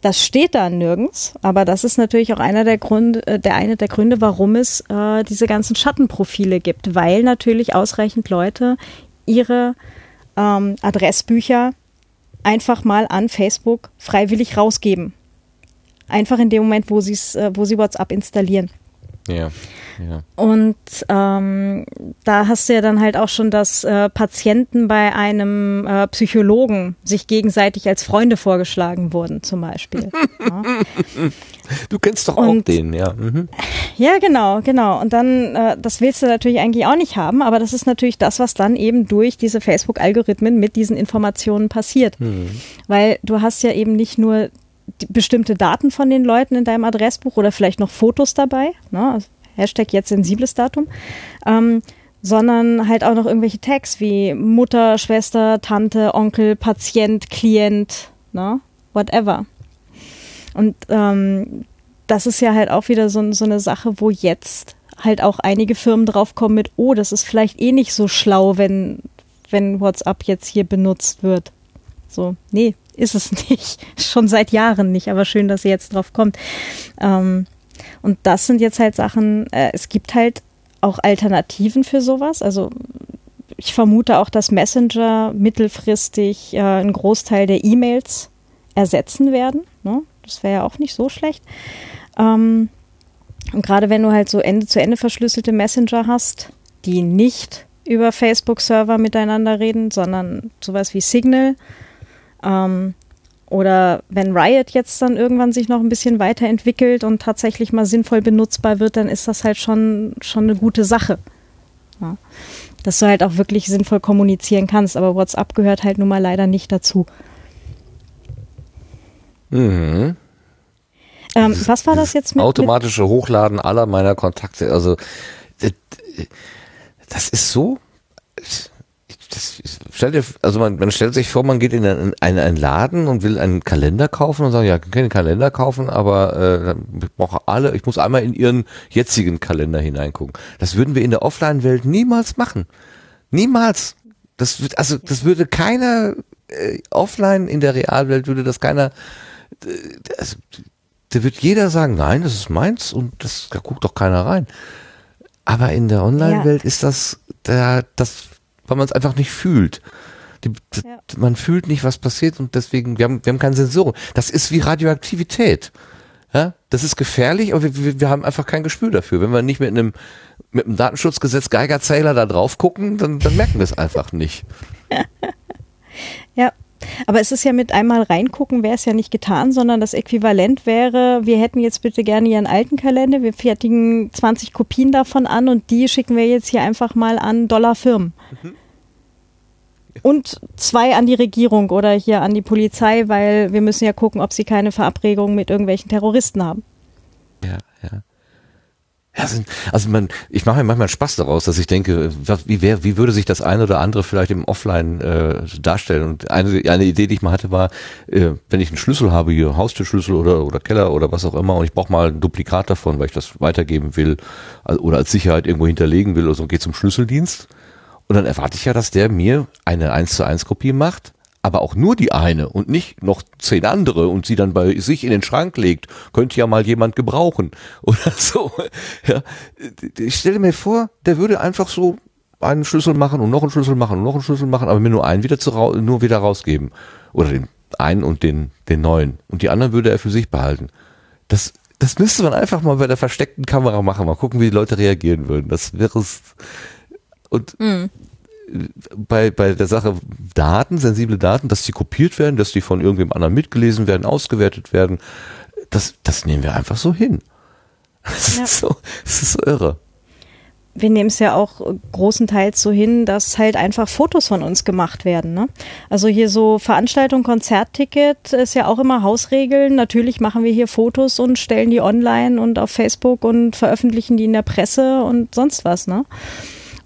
D: Das steht da nirgends, aber das ist natürlich auch einer der Gründe, äh, der eine der Gründe, warum es äh, diese ganzen Schattenprofile gibt, weil natürlich ausreichend Leute ihre ähm, Adressbücher einfach mal an Facebook freiwillig rausgeben. Einfach in dem Moment, wo, äh, wo sie WhatsApp installieren.
A: Ja.
D: Ja. Und ähm, da hast du ja dann halt auch schon, dass äh, Patienten bei einem äh, Psychologen sich gegenseitig als Freunde vorgeschlagen wurden, zum Beispiel. [LAUGHS] ja.
A: Du kennst doch Und, auch den, ja. Mhm.
D: Ja, genau, genau. Und dann, äh, das willst du natürlich eigentlich auch nicht haben, aber das ist natürlich das, was dann eben durch diese Facebook-Algorithmen mit diesen Informationen passiert. Mhm. Weil du hast ja eben nicht nur bestimmte Daten von den Leuten in deinem Adressbuch oder vielleicht noch Fotos dabei. Ne? Also Hashtag jetzt sensibles Datum, ähm, sondern halt auch noch irgendwelche Tags wie Mutter, Schwester, Tante, Onkel, Patient, Klient, ne? whatever. Und ähm, das ist ja halt auch wieder so, so eine Sache, wo jetzt halt auch einige Firmen draufkommen mit, oh, das ist vielleicht eh nicht so schlau, wenn, wenn WhatsApp jetzt hier benutzt wird. So, nee, ist es nicht. [LAUGHS] Schon seit Jahren nicht, aber schön, dass ihr jetzt drauf kommt. Ähm, und das sind jetzt halt Sachen, äh, es gibt halt auch Alternativen für sowas. Also ich vermute auch, dass Messenger mittelfristig äh, einen Großteil der E-Mails ersetzen werden. Ne? Das wäre ja auch nicht so schlecht. Ähm, und gerade wenn du halt so Ende zu Ende verschlüsselte Messenger hast, die nicht über Facebook-Server miteinander reden, sondern sowas wie Signal. Ähm, oder wenn Riot jetzt dann irgendwann sich noch ein bisschen weiterentwickelt und tatsächlich mal sinnvoll benutzbar wird, dann ist das halt schon, schon eine gute Sache. Ja. Dass du halt auch wirklich sinnvoll kommunizieren kannst, aber WhatsApp gehört halt nun mal leider nicht dazu.
A: Mhm.
D: Ähm, was war das jetzt
A: mit automatische Hochladen aller meiner Kontakte? Also das ist so. Das, stell dir, also man, man stellt sich vor, man geht in einen, einen, Laden und will einen Kalender kaufen und sagt, ja, ich kann den Kalender kaufen, aber äh, ich brauche alle, ich muss einmal in ihren jetzigen Kalender hineingucken. Das würden wir in der Offline-Welt niemals machen. Niemals. Das wird, also das würde keiner äh, offline in der Realwelt würde das keiner. Äh, also, da wird jeder sagen, nein, das ist meins und das da guckt doch keiner rein. Aber in der Online-Welt ja. ist das, da, das, weil man es einfach nicht fühlt. Die, ja. Man fühlt nicht, was passiert und deswegen, wir haben, wir haben keine Sensoren. Das ist wie Radioaktivität. Ja, das ist gefährlich, aber wir, wir haben einfach kein Gespür dafür. Wenn wir nicht mit einem, mit einem Datenschutzgesetz Geigerzähler da drauf gucken, dann, dann merken wir es einfach nicht. [LAUGHS]
D: ja, aber es ist ja mit einmal reingucken, wäre es ja nicht getan, sondern das Äquivalent wäre, wir hätten jetzt bitte gerne Ihren alten Kalender, wir fertigen 20 Kopien davon an und die schicken wir jetzt hier einfach mal an Dollarfirmen. Mhm. Und zwei an die Regierung oder hier an die Polizei, weil wir müssen ja gucken, ob sie keine Verabredungen mit irgendwelchen Terroristen haben.
A: Ja, ja. Ja, also man, ich mache mir manchmal Spaß daraus, dass ich denke, wie, wär, wie würde sich das eine oder andere vielleicht im Offline äh, darstellen? Und eine, eine Idee, die ich mal hatte, war, äh, wenn ich einen Schlüssel habe, hier Haustürschlüssel oder, oder Keller oder was auch immer, und ich brauche mal ein Duplikat davon, weil ich das weitergeben will also, oder als Sicherheit irgendwo hinterlegen will oder so, geht zum Schlüsseldienst. Und dann erwarte ich ja, dass der mir eine 1 zu 1 Kopie macht aber auch nur die eine und nicht noch zehn andere und sie dann bei sich in den Schrank legt, könnte ja mal jemand gebrauchen [LAUGHS] oder so. Ja, ich stelle mir vor, der würde einfach so einen Schlüssel machen und noch einen Schlüssel machen und noch einen Schlüssel machen, aber mir nur einen wieder zu nur wieder rausgeben oder den einen und den den neuen und die anderen würde er für sich behalten. Das das müsste man einfach mal bei der versteckten Kamera machen, mal gucken, wie die Leute reagieren würden. Das wäre es und mhm bei, bei der Sache Daten, sensible Daten, dass die kopiert werden, dass die von irgendwem anderen mitgelesen werden, ausgewertet werden, das, das nehmen wir einfach so hin. Das, ja. ist, so, das ist so irre.
D: Wir nehmen es ja auch großenteils so hin, dass halt einfach Fotos von uns gemacht werden. Ne? Also hier so Veranstaltung, Konzertticket ist ja auch immer Hausregeln. Natürlich machen wir hier Fotos und stellen die online und auf Facebook und veröffentlichen die in der Presse und sonst was. Ne?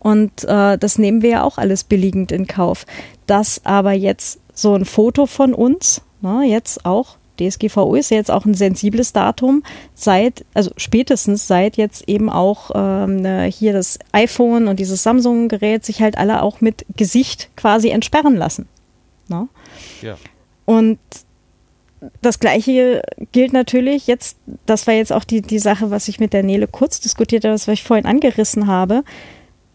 D: Und äh, das nehmen wir ja auch alles billigend in Kauf. Dass aber jetzt so ein Foto von uns, na, ne, jetzt auch DSGVO ist ja jetzt auch ein sensibles Datum, seit, also spätestens seit jetzt eben auch ähm, ne, hier das iPhone und dieses Samsung-Gerät sich halt alle auch mit Gesicht quasi entsperren lassen. Na? Ne? Ja. Und das Gleiche gilt natürlich jetzt, das war jetzt auch die, die Sache, was ich mit der Nele kurz diskutiert habe, was ich vorhin angerissen habe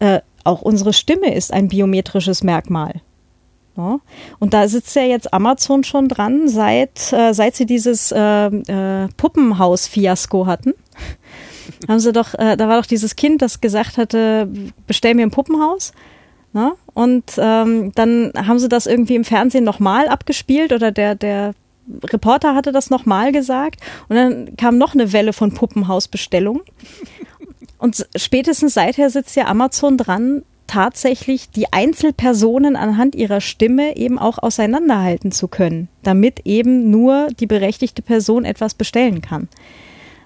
D: äh, auch unsere Stimme ist ein biometrisches Merkmal. Ja? Und da sitzt ja jetzt Amazon schon dran, seit, äh, seit sie dieses äh, äh, Puppenhaus-Fiasko hatten. [LAUGHS] haben sie doch, äh, da war doch dieses Kind, das gesagt hatte, bestell mir ein Puppenhaus. Ne? Und ähm, dann haben sie das irgendwie im Fernsehen nochmal abgespielt oder der, der Reporter hatte das nochmal gesagt und dann kam noch eine Welle von Puppenhausbestellungen. Und spätestens seither sitzt ja Amazon dran, tatsächlich die Einzelpersonen anhand ihrer Stimme eben auch auseinanderhalten zu können, damit eben nur die berechtigte Person etwas bestellen kann.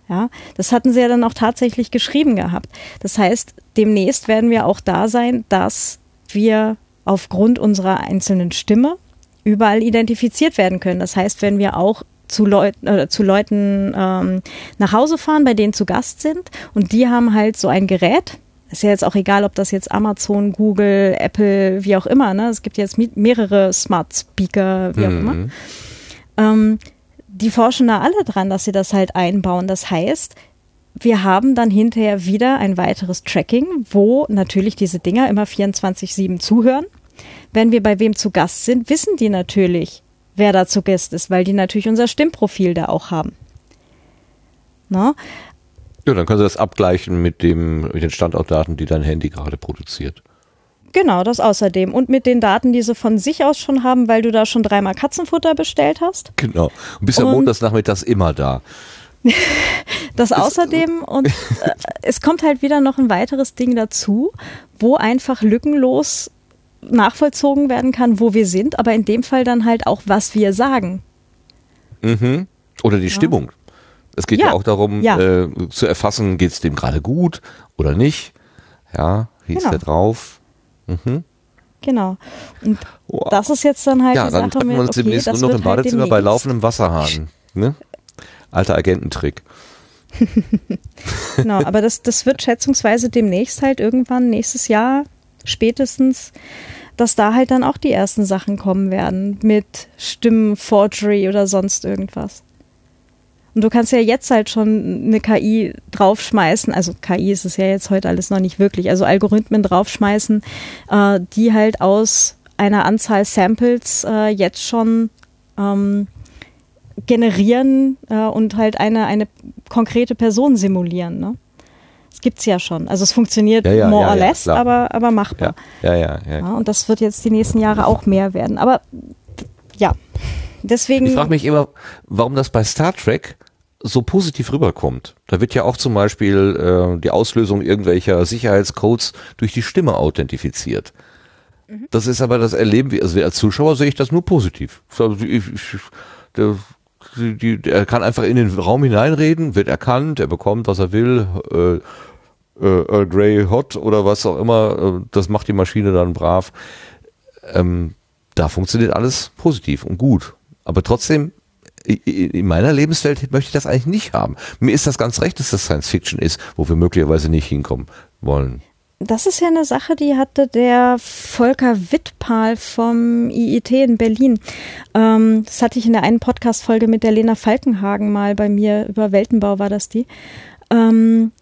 D: Ja, das hatten sie ja dann auch tatsächlich geschrieben gehabt. Das heißt, demnächst werden wir auch da sein, dass wir aufgrund unserer einzelnen Stimme überall identifiziert werden können. Das heißt, wenn wir auch zu, Leut äh, zu Leuten ähm, nach Hause fahren, bei denen zu Gast sind und die haben halt so ein Gerät, ist ja jetzt auch egal, ob das jetzt Amazon, Google, Apple, wie auch immer, ne? Es gibt jetzt mehrere Smart Speaker, wie auch immer.
A: Mhm.
D: Ähm, die forschen da alle dran, dass sie das halt einbauen. Das heißt, wir haben dann hinterher wieder ein weiteres Tracking, wo natürlich diese Dinger immer 24-7 zuhören. Wenn wir bei wem zu Gast sind, wissen die natürlich, wer da zu Gast ist, weil die natürlich unser Stimmprofil da auch haben. Na?
A: Ja, dann können Sie das abgleichen mit, dem, mit den Standortdaten, die dein Handy gerade produziert.
D: Genau, das außerdem. Und mit den Daten, die sie von sich aus schon haben, weil du da schon dreimal Katzenfutter bestellt hast.
A: Genau. Und bist ja montags nachmittags immer da. [LAUGHS]
D: Das außerdem und äh, es kommt halt wieder noch ein weiteres Ding dazu, wo einfach lückenlos nachvollzogen werden kann, wo wir sind, aber in dem Fall dann halt auch, was wir sagen.
A: Mhm. Oder die Stimmung. Es geht ja,
D: Ja,
A: auch darum,
D: ja.
A: äh, zu erfassen, geht es dem gerade gut oder nicht. Ja, wie ist
D: Genau.
A: der drauf? Mhm.
D: Genau. Und
A: Wow.
D: das ist jetzt dann halt
A: ja, dann treffen wir uns
D: okay,
A: demnächst nur noch im
D: halt
A: Badezimmer bei
D: demnächst.
A: laufendem Wasserhahn. Ne? Alter Agententrick. [LAUGHS]
D: Genau, aber das, das wird schätzungsweise demnächst halt irgendwann nächstes Jahr spätestens, dass da halt dann auch die ersten Sachen kommen werden mit Stimmenforgery oder sonst irgendwas. Und du kannst ja jetzt halt schon eine KI draufschmeißen, also KI ist es ja jetzt heute alles noch nicht wirklich, also Algorithmen draufschmeißen, äh, die halt aus einer Anzahl Samples äh, jetzt schon ähm, generieren äh, und halt eine, eine konkrete Person simulieren. Ne? Das gibt's ja schon. Also es funktioniert
A: Ja, ja,
D: more
A: ja,
D: or less, aber, aber machbar.
A: Ja, ja, ja.
D: und das wird jetzt die nächsten Jahre auch mehr werden. Aber ja, deswegen.
A: Ich frage mich immer, warum das bei Star Trek so positiv rüberkommt. Da wird ja auch zum Beispiel äh, die Auslösung irgendwelcher Sicherheitscodes durch die Stimme authentifiziert. Das ist aber das Erleben, also als Zuschauer sehe ich das nur positiv. So, ich- ich- Der, die, die, der kann einfach in den Raum hineinreden, wird erkannt, er bekommt, was er will, äh, äh, Earl Grey Hot oder was auch immer, äh, das macht die Maschine dann brav. Ähm, da funktioniert alles positiv und gut. Aber trotzdem, in meiner Lebenswelt möchte ich das eigentlich nicht haben. Mir ist das ganz recht, dass das Science Fiction ist, wo wir möglicherweise nicht hinkommen wollen.
D: Das ist ja eine Sache, die hatte der Volker Wittpahl vom IIT in Berlin. Ähm, das hatte ich in der einen Podcast-Folge mit der Lena Falkenhagen mal bei mir über Weltenbau war das die. Ähm,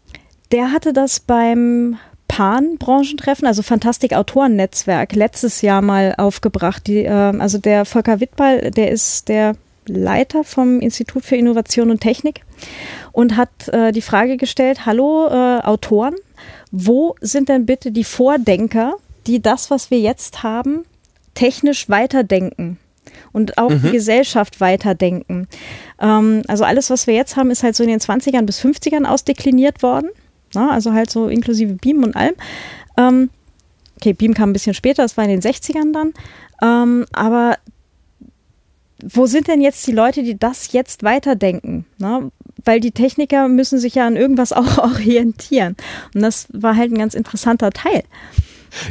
D: der hatte das beim PAN-Branchentreffen, also Fantastik-Autoren-Netzwerk, letztes Jahr mal aufgebracht. Die, ähm, also der Volker Wittpahl, der ist der Leiter vom Institut für Innovation und Technik und hat äh, die Frage gestellt, hallo äh, Autoren, wo sind denn bitte die Vordenker, die das, was wir jetzt haben, technisch weiterdenken? Und auch die Gesellschaft weiterdenken. Ähm, also alles, was wir jetzt haben, ist halt so in den 20ern bis 50ern ausdekliniert worden. Na, also halt so inklusive Beam und allem. Ähm, okay, Beam kam ein bisschen später, das war in den 60ern dann. Ähm, aber wo sind denn jetzt die Leute, die das jetzt weiterdenken? Ne? Weil die Techniker müssen sich ja an irgendwas [LAUGHS] auch orientieren. Und das war halt ein ganz interessanter Teil.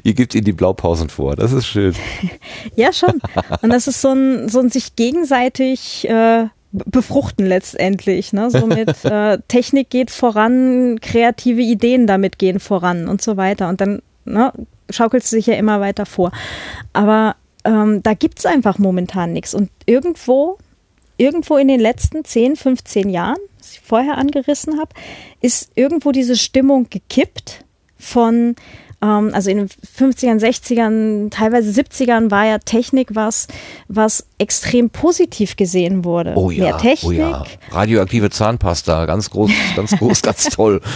A: Ihr gebt ihnen die Blaupausen vor, das ist schön. [LAUGHS]
D: Ja, schon. Und das ist so ein, so ein sich gegenseitig äh, befruchten letztendlich. Ne? So mit [LAUGHS] äh, Technik geht voran, kreative Ideen damit gehen voran und so weiter. Und dann ne, schaukelt es sich ja immer weiter vor. Aber ähm, da gibt's einfach momentan nichts. Und irgendwo, irgendwo in den letzten 10, 15 Jahren, was ich vorher angerissen habe, ist irgendwo diese Stimmung gekippt von ähm, also in den 50ern, 60ern, teilweise 70ern war ja Technik was, was extrem positiv gesehen wurde.
A: Oh ja,
D: Mehr Technik.
A: oh ja. Radioaktive Zahnpasta, ganz groß, [LAUGHS] ganz groß, ganz toll. [LAUGHS]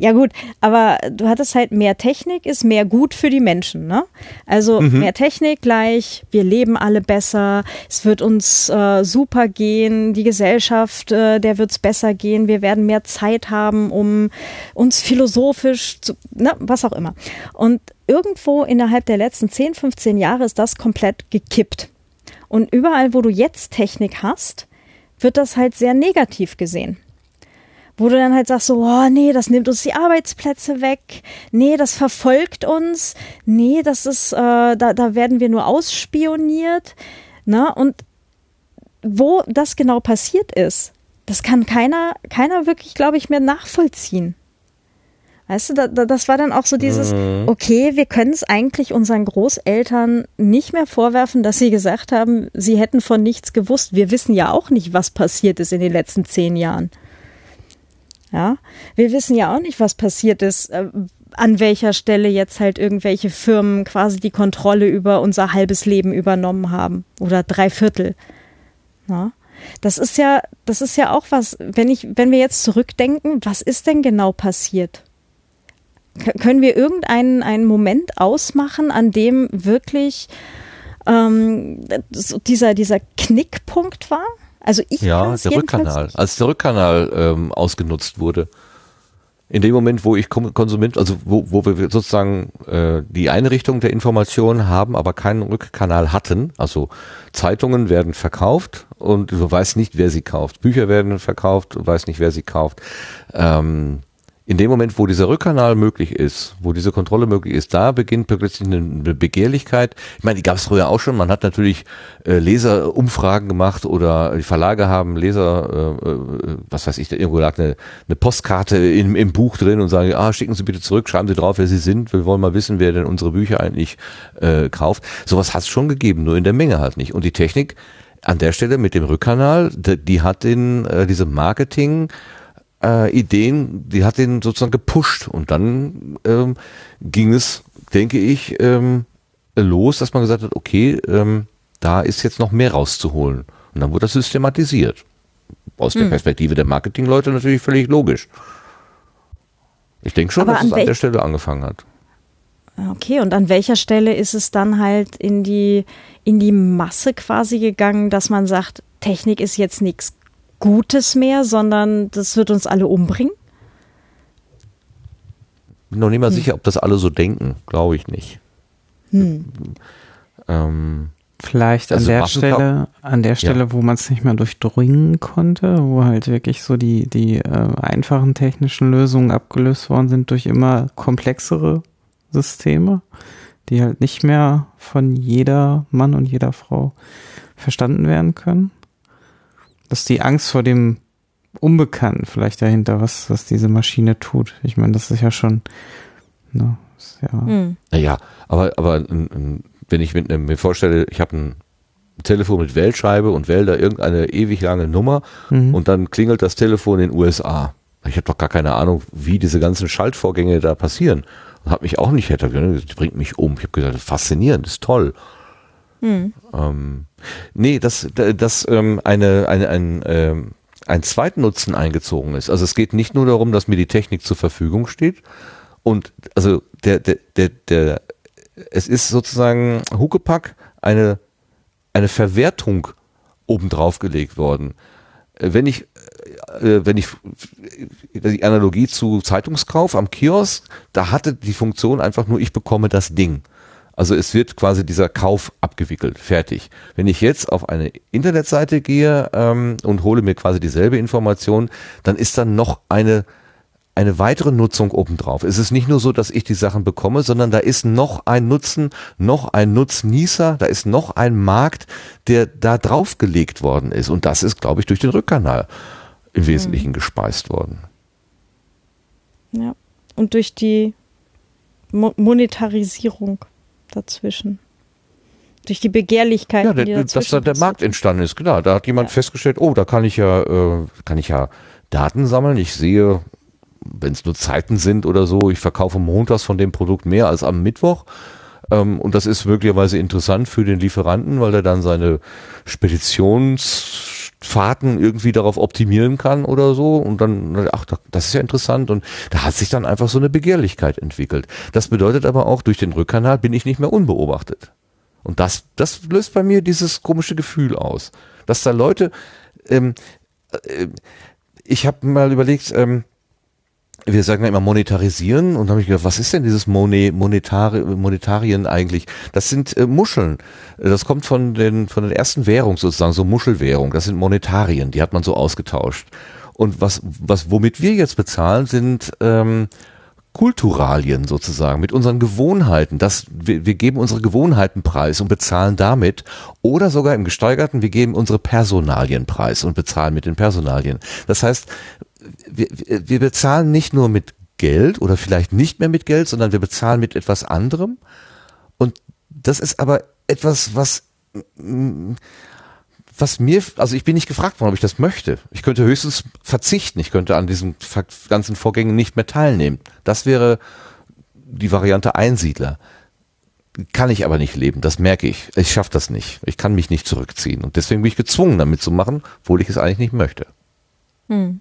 D: Ja gut, aber du hattest halt mehr Technik ist mehr gut für die Menschen, ne? Also mehr Technik gleich, wir leben alle besser, es wird uns äh, super gehen, die Gesellschaft, äh, der wird's besser gehen, wir werden mehr Zeit haben, um uns philosophisch zu, ne, was auch immer. Und irgendwo innerhalb der letzten 10, 15 Jahre ist das komplett gekippt. Und überall, wo du jetzt Technik hast, wird das halt sehr negativ gesehen. wo du dann halt sagst so, oh nee, das nimmt uns die Arbeitsplätze weg, nee, das verfolgt uns, nee, das ist, äh, da, da werden wir nur ausspioniert, ne? Und wo das genau passiert ist, das kann keiner, keiner wirklich, glaube ich, mehr nachvollziehen. Weißt du, da, da, das war dann auch so dieses,
A: Mhm.
D: okay, wir können es eigentlich unseren Großeltern nicht mehr vorwerfen, dass sie gesagt haben, sie hätten von nichts gewusst. Wir wissen ja auch nicht, was passiert ist in den letzten zehn Jahren. Ja, wir wissen ja auch nicht, was passiert ist, äh, an welcher Stelle jetzt halt irgendwelche Firmen quasi die Kontrolle über unser halbes Leben übernommen haben oder drei Viertel. Ja. Das ist ja, das ist ja auch was, wenn ich, wenn wir jetzt zurückdenken, was ist denn genau passiert? Können wir irgendeinen einen Moment ausmachen, an dem wirklich ähm, so dieser, dieser Knickpunkt war? Also ich
A: Ja, der Rückkanal. Als der Rückkanal ähm, ausgenutzt wurde. In dem Moment, wo ich Konsument, also wo, wo wir sozusagen äh, die Einrichtung der Information haben, aber keinen Rückkanal hatten. Also Zeitungen werden verkauft und du weißt nicht, wer sie kauft. Bücher werden verkauft, du weißt nicht, wer sie kauft. Ähm, in dem Moment, wo dieser Rückkanal möglich ist, wo diese Kontrolle möglich ist, da beginnt plötzlich eine Begehrlichkeit. Ich meine, die gab es früher auch schon. Man hat natürlich äh, Leserumfragen gemacht oder die Verlage haben Leser, äh, äh, was weiß ich, da irgendwo lag eine, eine Postkarte im, im Buch drin und sagen, ah, schicken Sie bitte zurück, schreiben Sie drauf, wer Sie sind. Wir wollen mal wissen, wer denn unsere Bücher eigentlich äh, kauft. Sowas hat es schon gegeben, nur in der Menge halt nicht. Und die Technik an der Stelle mit dem Rückkanal, die, die hat den, äh, diese Marketing äh, Ideen, die hat den sozusagen gepusht und dann ähm, ging es, denke ich, ähm, los, dass man gesagt hat, okay, ähm, da ist jetzt noch mehr rauszuholen. Und dann wurde das systematisiert. Aus
D: Hm.
A: der Perspektive der Marketingleute natürlich völlig logisch. Ich denke schon,
D: Aber
A: dass
D: an
A: es an der Stelle angefangen hat.
D: Okay, und an welcher Stelle ist es dann halt in die, in die Masse quasi gegangen, dass man sagt, Technik ist jetzt nichts Gutes mehr, sondern das wird uns alle umbringen?
A: Bin noch nicht
D: Hm.
A: mal sicher, ob das alle so denken. Glaube ich nicht.
D: Hm.
A: Ähm,
C: Vielleicht an
A: Also
C: der Stelle, an der Stelle, wo man es nicht mehr durchdringen konnte, wo halt wirklich so die, die äh, einfachen technischen Lösungen abgelöst worden sind durch immer komplexere Systeme, die halt nicht mehr von jeder Mann und jeder Frau verstanden werden können. Dass die Angst vor dem Unbekannten vielleicht dahinter, was, was diese Maschine tut. Ich meine, das ist ja schon, ne, ist ja,
D: Hm.
A: Naja, aber, aber wenn ich mit, mir vorstelle, ich habe ein Telefon mit Wählscheibe und wähle da irgendeine ewig lange Nummer
C: Mhm.
A: und dann klingelt das Telefon in den USA. Ich habe doch gar keine Ahnung, wie diese ganzen Schaltvorgänge da passieren. Und habe mich auch nicht hätte, das bringt mich um. Ich habe gesagt, faszinierend, das ist toll.
D: Hm.
A: Ähm, nee, dass, dass ähm, eine, eine, ein, ähm, ein Zweitnutzen eingezogen ist. Also es geht nicht nur darum, dass mir die Technik zur Verfügung steht. Und also der, der, der, der es ist sozusagen Huckepack eine, eine Verwertung obendrauf gelegt worden. Äh, Wenn ich, äh, wenn ich die Analogie zu Zeitungskauf am Kiosk, da hatte die Funktion einfach nur, ich bekomme das Ding. Also es wird quasi dieser Kauf abgewickelt, fertig. Wenn ich jetzt auf eine Internetseite gehe ähm, und hole mir quasi dieselbe Information, dann ist dann noch eine eine weitere Nutzung obendrauf. Es ist nicht nur so, dass ich die Sachen bekomme, sondern da ist noch ein Nutzen, noch ein Nutznießer, da ist noch ein Markt, der da draufgelegt worden ist. Und das ist, glaube ich, durch den Rückkanal im Wesentlichen gespeist worden.
D: Ja. Und durch die Mo Monetarisierung dazwischen. Durch die Begehrlichkeiten,
A: Ja,
D: die
A: der, dass
D: dazwischen
A: da der Markt entstanden ist, klar. Da hat jemand
D: Ja.
A: festgestellt, oh, da kann ich ja, äh, kann ich ja Daten sammeln. Ich sehe, wenn es nur Zeiten sind oder so, ich verkaufe montags von dem Produkt mehr als am Mittwoch. Ähm, und das ist möglicherweise interessant für den Lieferanten, weil er dann seine Speditionsfahrten irgendwie darauf optimieren kann oder so. Und dann, ach, das ist ja interessant. Und da hat sich dann einfach so eine Begehrlichkeit entwickelt. Das bedeutet aber auch, durch den Rückkanal bin ich nicht mehr unbeobachtet. Und das, das löst bei mir dieses komische Gefühl aus, dass da Leute, ähm, äh, ich habe mal überlegt, ähm, wir sagen ja immer monetarisieren und habe ich gedacht, was ist denn dieses Mone, Monetari, Monetarien eigentlich? Das sind äh, Muscheln. Das kommt von den von der ersten Währung sozusagen, so Muschelwährung. Das sind Monetarien, die hat man so ausgetauscht. Und was, was, womit wir jetzt bezahlen, sind ähm, Kulturalien sozusagen, mit unseren Gewohnheiten. Das, wir, wir geben unsere Gewohnheiten preis und bezahlen damit. Oder sogar im Gesteigerten, wir geben unsere Personalien preis und bezahlen mit den Personalien. Das heißt, wir, wir bezahlen nicht nur mit Geld oder vielleicht nicht mehr mit Geld, sondern wir bezahlen mit etwas anderem. Und das ist aber etwas, was was mir, also ich bin nicht gefragt worden, ob ich das möchte. Ich könnte höchstens verzichten. Ich könnte an diesen ganzen Vorgängen nicht mehr teilnehmen. Das wäre die Variante Einsiedler. Kann ich aber nicht leben, das merke ich. Ich schaffe das nicht. Ich kann mich nicht zurückziehen. Und deswegen bin ich gezwungen, damit zu machen, obwohl ich es eigentlich nicht möchte.
D: Hm.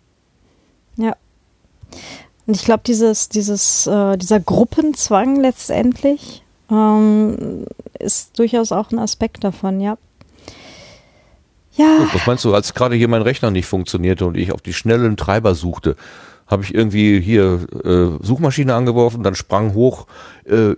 D: Ja. Und ich glaube, dieses, dieses, äh, dieser Gruppenzwang letztendlich ähm, ist durchaus auch ein Aspekt davon, ja.
A: Ja. Was meinst du, als gerade hier mein Rechner nicht funktionierte und ich auf die schnellen Treiber suchte, habe ich irgendwie hier äh, Suchmaschine angeworfen, dann sprang hoch äh,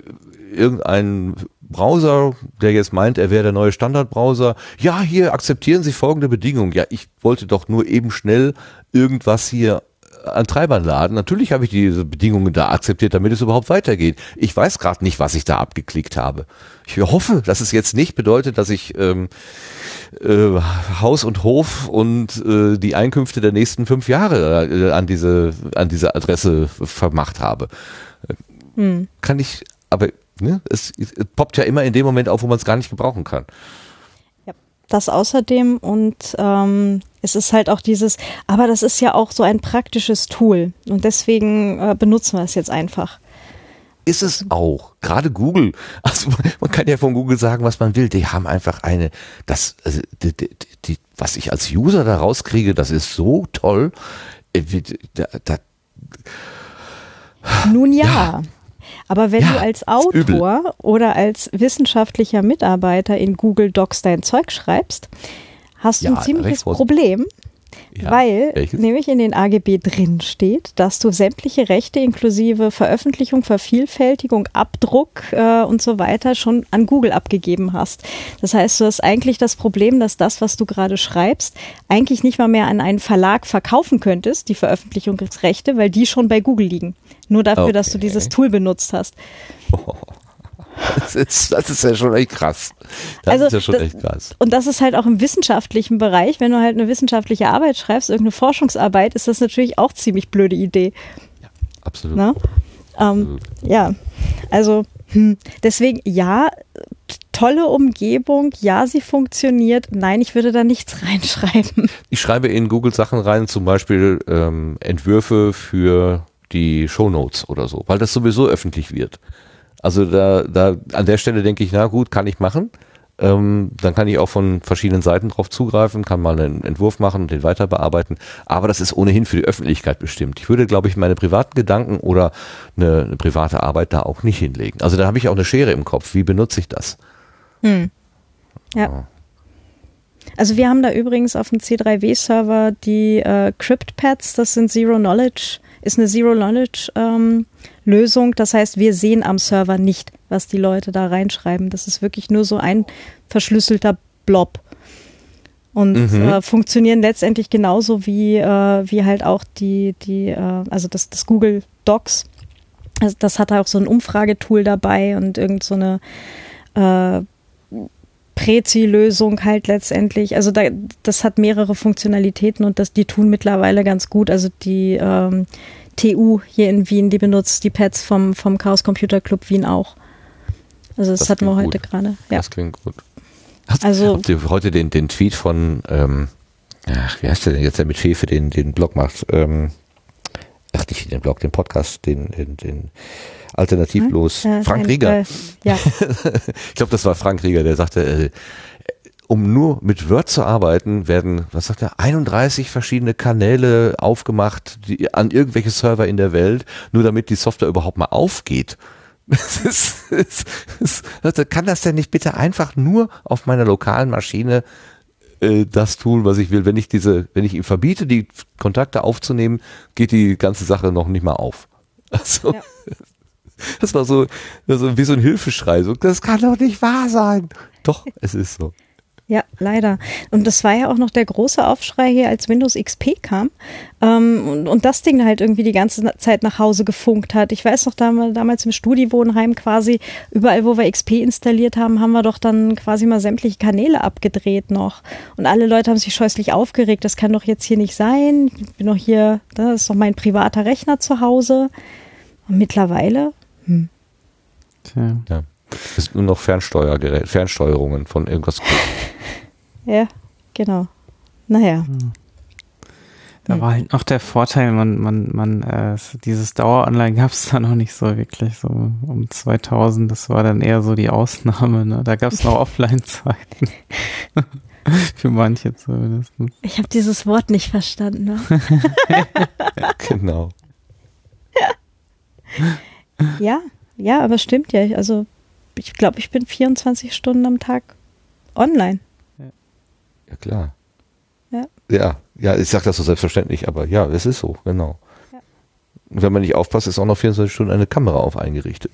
A: irgendein Browser, der jetzt meint, er wäre der neue Standardbrowser. Ja, hier akzeptieren Sie folgende Bedingungen. Ja, ich wollte doch nur eben schnell irgendwas hier an Treibern laden. Natürlich habe ich diese Bedingungen da akzeptiert, damit es überhaupt weitergeht. Ich weiß gerade nicht, was ich da abgeklickt habe. Ich hoffe, dass es jetzt nicht bedeutet, dass ich ähm, äh, Haus und Hof und äh, die Einkünfte der nächsten fünf Jahre äh, an diese an diese Adresse vermacht habe. Hm. Kann ich, aber ne, es, es poppt ja immer in dem Moment auf, wo man es gar nicht gebrauchen kann
D: das außerdem und ähm, es ist halt auch dieses, aber das ist ja auch so ein praktisches Tool und deswegen äh, benutzen wir es jetzt einfach.
A: Ist es auch. Gerade Google. Also man kann ja von Google sagen, was man will. Die haben einfach eine, das, also die, die, die, was ich als User da rauskriege, das ist so toll. Äh, da, da,
D: Nun ja. ja. Aber wenn ja, du als Autor oder als wissenschaftlicher Mitarbeiter in Google Docs dein Zeug schreibst, hast du ja, ein ziemliches Problem, ja, weil welches? nämlich in den AGB drin steht, dass du sämtliche Rechte inklusive Veröffentlichung, Vervielfältigung, Abdruck äh, und so weiter schon an Google abgegeben hast. Das heißt, du hast eigentlich das Problem, dass das, was du gerade schreibst, eigentlich nicht mal mehr an einen Verlag verkaufen könntest, die Veröffentlichungsrechte, weil die schon bei Google liegen. Nur dafür, okay. dass du dieses Tool benutzt hast.
A: Oh. Das ist, das ist ja schon echt krass. Das also, ist ja schon das, echt krass.
D: Und das ist halt auch im wissenschaftlichen Bereich, wenn du halt eine wissenschaftliche Arbeit schreibst, irgendeine Forschungsarbeit, ist das natürlich auch ziemlich blöde Idee.
A: Ja, absolut. Ähm,
D: absolut. Ja, also hm. deswegen ja, tolle Umgebung, ja, sie funktioniert. Nein, ich würde da nichts [LAUGHS] reinschreiben.
A: Ich schreibe in Google Sachen rein, zum Beispiel ähm, Entwürfe für die Shownotes oder so, weil das sowieso öffentlich wird. Also da, da an der Stelle denke ich, na gut, kann ich machen. Ähm, dann kann ich auch von verschiedenen Seiten drauf zugreifen, kann mal einen Entwurf machen und den weiter bearbeiten. Aber das ist ohnehin für die Öffentlichkeit bestimmt. Ich würde, glaube ich, meine privaten Gedanken oder eine, eine private Arbeit da auch nicht hinlegen. Also da habe ich auch eine Schere im Kopf. Wie benutze ich das?
D: Hm. Ja. Also wir haben da übrigens auf dem C3W-Server die äh, CryptPads, das sind Zero Knowledge, ist eine Zero Knowledge ähm, Lösung. Das heißt, wir sehen am Server nicht, was die Leute da reinschreiben. Das ist wirklich nur so ein verschlüsselter Blob. Und mhm. äh, funktionieren letztendlich genauso wie, äh, wie halt auch die, die äh, also das, das Google Docs. Also das hat auch so ein Umfragetool dabei und irgend so eine äh, Prezi-Lösung halt letztendlich. Also da, das hat mehrere Funktionalitäten und das, die tun mittlerweile ganz gut. Also die ähm, TU hier in Wien, die benutzt die Pads vom, vom Chaos Computer Club Wien auch. Also das, das hatten wir heute gerade. Ja.
A: Das klingt gut. Hast, also, habt ihr heute den, den Tweet von, ähm, ach, wie heißt der denn jetzt, der mit Fefe den, den Blog macht? Ähm, ach, nicht den Blog, den Podcast, den, den, den alternativlos. Hm? Äh, Frank Rieger. Äh,
D: ja. [LAUGHS]
A: ich glaube, das war Frank Rieger, der sagte, äh, um nur mit Word zu arbeiten, werden, was sagt er, 31 verschiedene Kanäle aufgemacht die, an irgendwelche Server in der Welt, nur damit die Software überhaupt mal aufgeht. [LAUGHS] Ist, ist, kann das denn nicht bitte einfach nur auf meiner lokalen Maschine äh, das tun, was ich will? Wenn ich diese, wenn ich ihm verbiete, die Kontakte aufzunehmen, geht die ganze Sache noch nicht mal auf. [LAUGHS] Also, ja. das war so, so wie so ein Hilfeschrei. So, das kann doch nicht wahr sein. Doch, es ist so.
D: Ja, leider. Und das war ja auch noch der große Aufschrei hier, als Windows XP kam ähm, und, und das Ding halt irgendwie die ganze Zeit nach Hause gefunkt hat. Ich weiß noch, damals im Studiwohnheim quasi, überall, wo wir XP installiert haben, haben wir doch dann quasi mal sämtliche Kanäle abgedreht noch. Und alle Leute haben sich scheußlich aufgeregt, das kann doch jetzt hier nicht sein. Ich bin doch hier, das ist doch mein privater Rechner zu Hause. Und mittlerweile, hm.
A: Tja. Ja. Es sind nur noch Fernsteuergerät, Fernsteuerungen von irgendwas. [LAUGHS]
D: ja, genau. Naja.
C: Da war halt noch der Vorteil, man, man, man, äh, dieses Dauer-Online [LAUGHS] gab es da noch nicht so wirklich, so um 2000, das war dann eher so die Ausnahme, ne? Da gab es noch [LAUGHS] Offline-Zeiten. Für manche zumindest.
D: Ich habe dieses Wort nicht verstanden. Ne?
A: genau.
D: Ja, ja, aber stimmt ja. Also ich glaube, ich bin 24 Stunden am Tag online.
A: Ja, klar. Ja. Ja, ja ich sage das so selbstverständlich, aber ja, es ist so, genau. Ja. Und wenn man nicht aufpasst, ist auch noch 24 Stunden eine Kamera auf eingerichtet.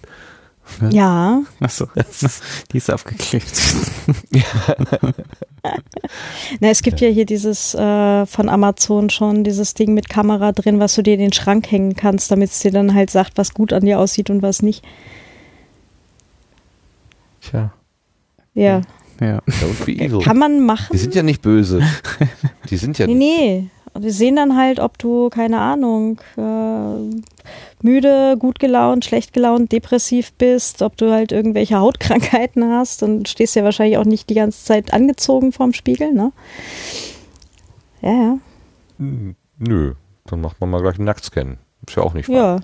D: Ja.
C: Achso, die ist aufgeklebt. [LAUGHS]
D: Na, es gibt ja hier dieses äh, von Amazon schon, dieses Ding mit Kamera drin, was du dir in den Schrank hängen kannst, damit es dir dann halt sagt, was gut an dir aussieht und was nicht.
A: Tja.
D: Ja.
C: Ja.
D: Kann man machen.
A: Die sind ja nicht böse. Die sind ja
D: nee, nee. Wir sehen dann halt, ob du, keine Ahnung, äh, müde, gut gelaunt, schlecht gelaunt, depressiv bist, ob du halt irgendwelche Hautkrankheiten hast und stehst ja wahrscheinlich auch nicht die ganze Zeit angezogen vorm Spiegel, ne? Ja, ja.
A: Hm, nö, dann macht man mal gleich einen Nacktscan. Ist ja auch nicht wahr. Ja,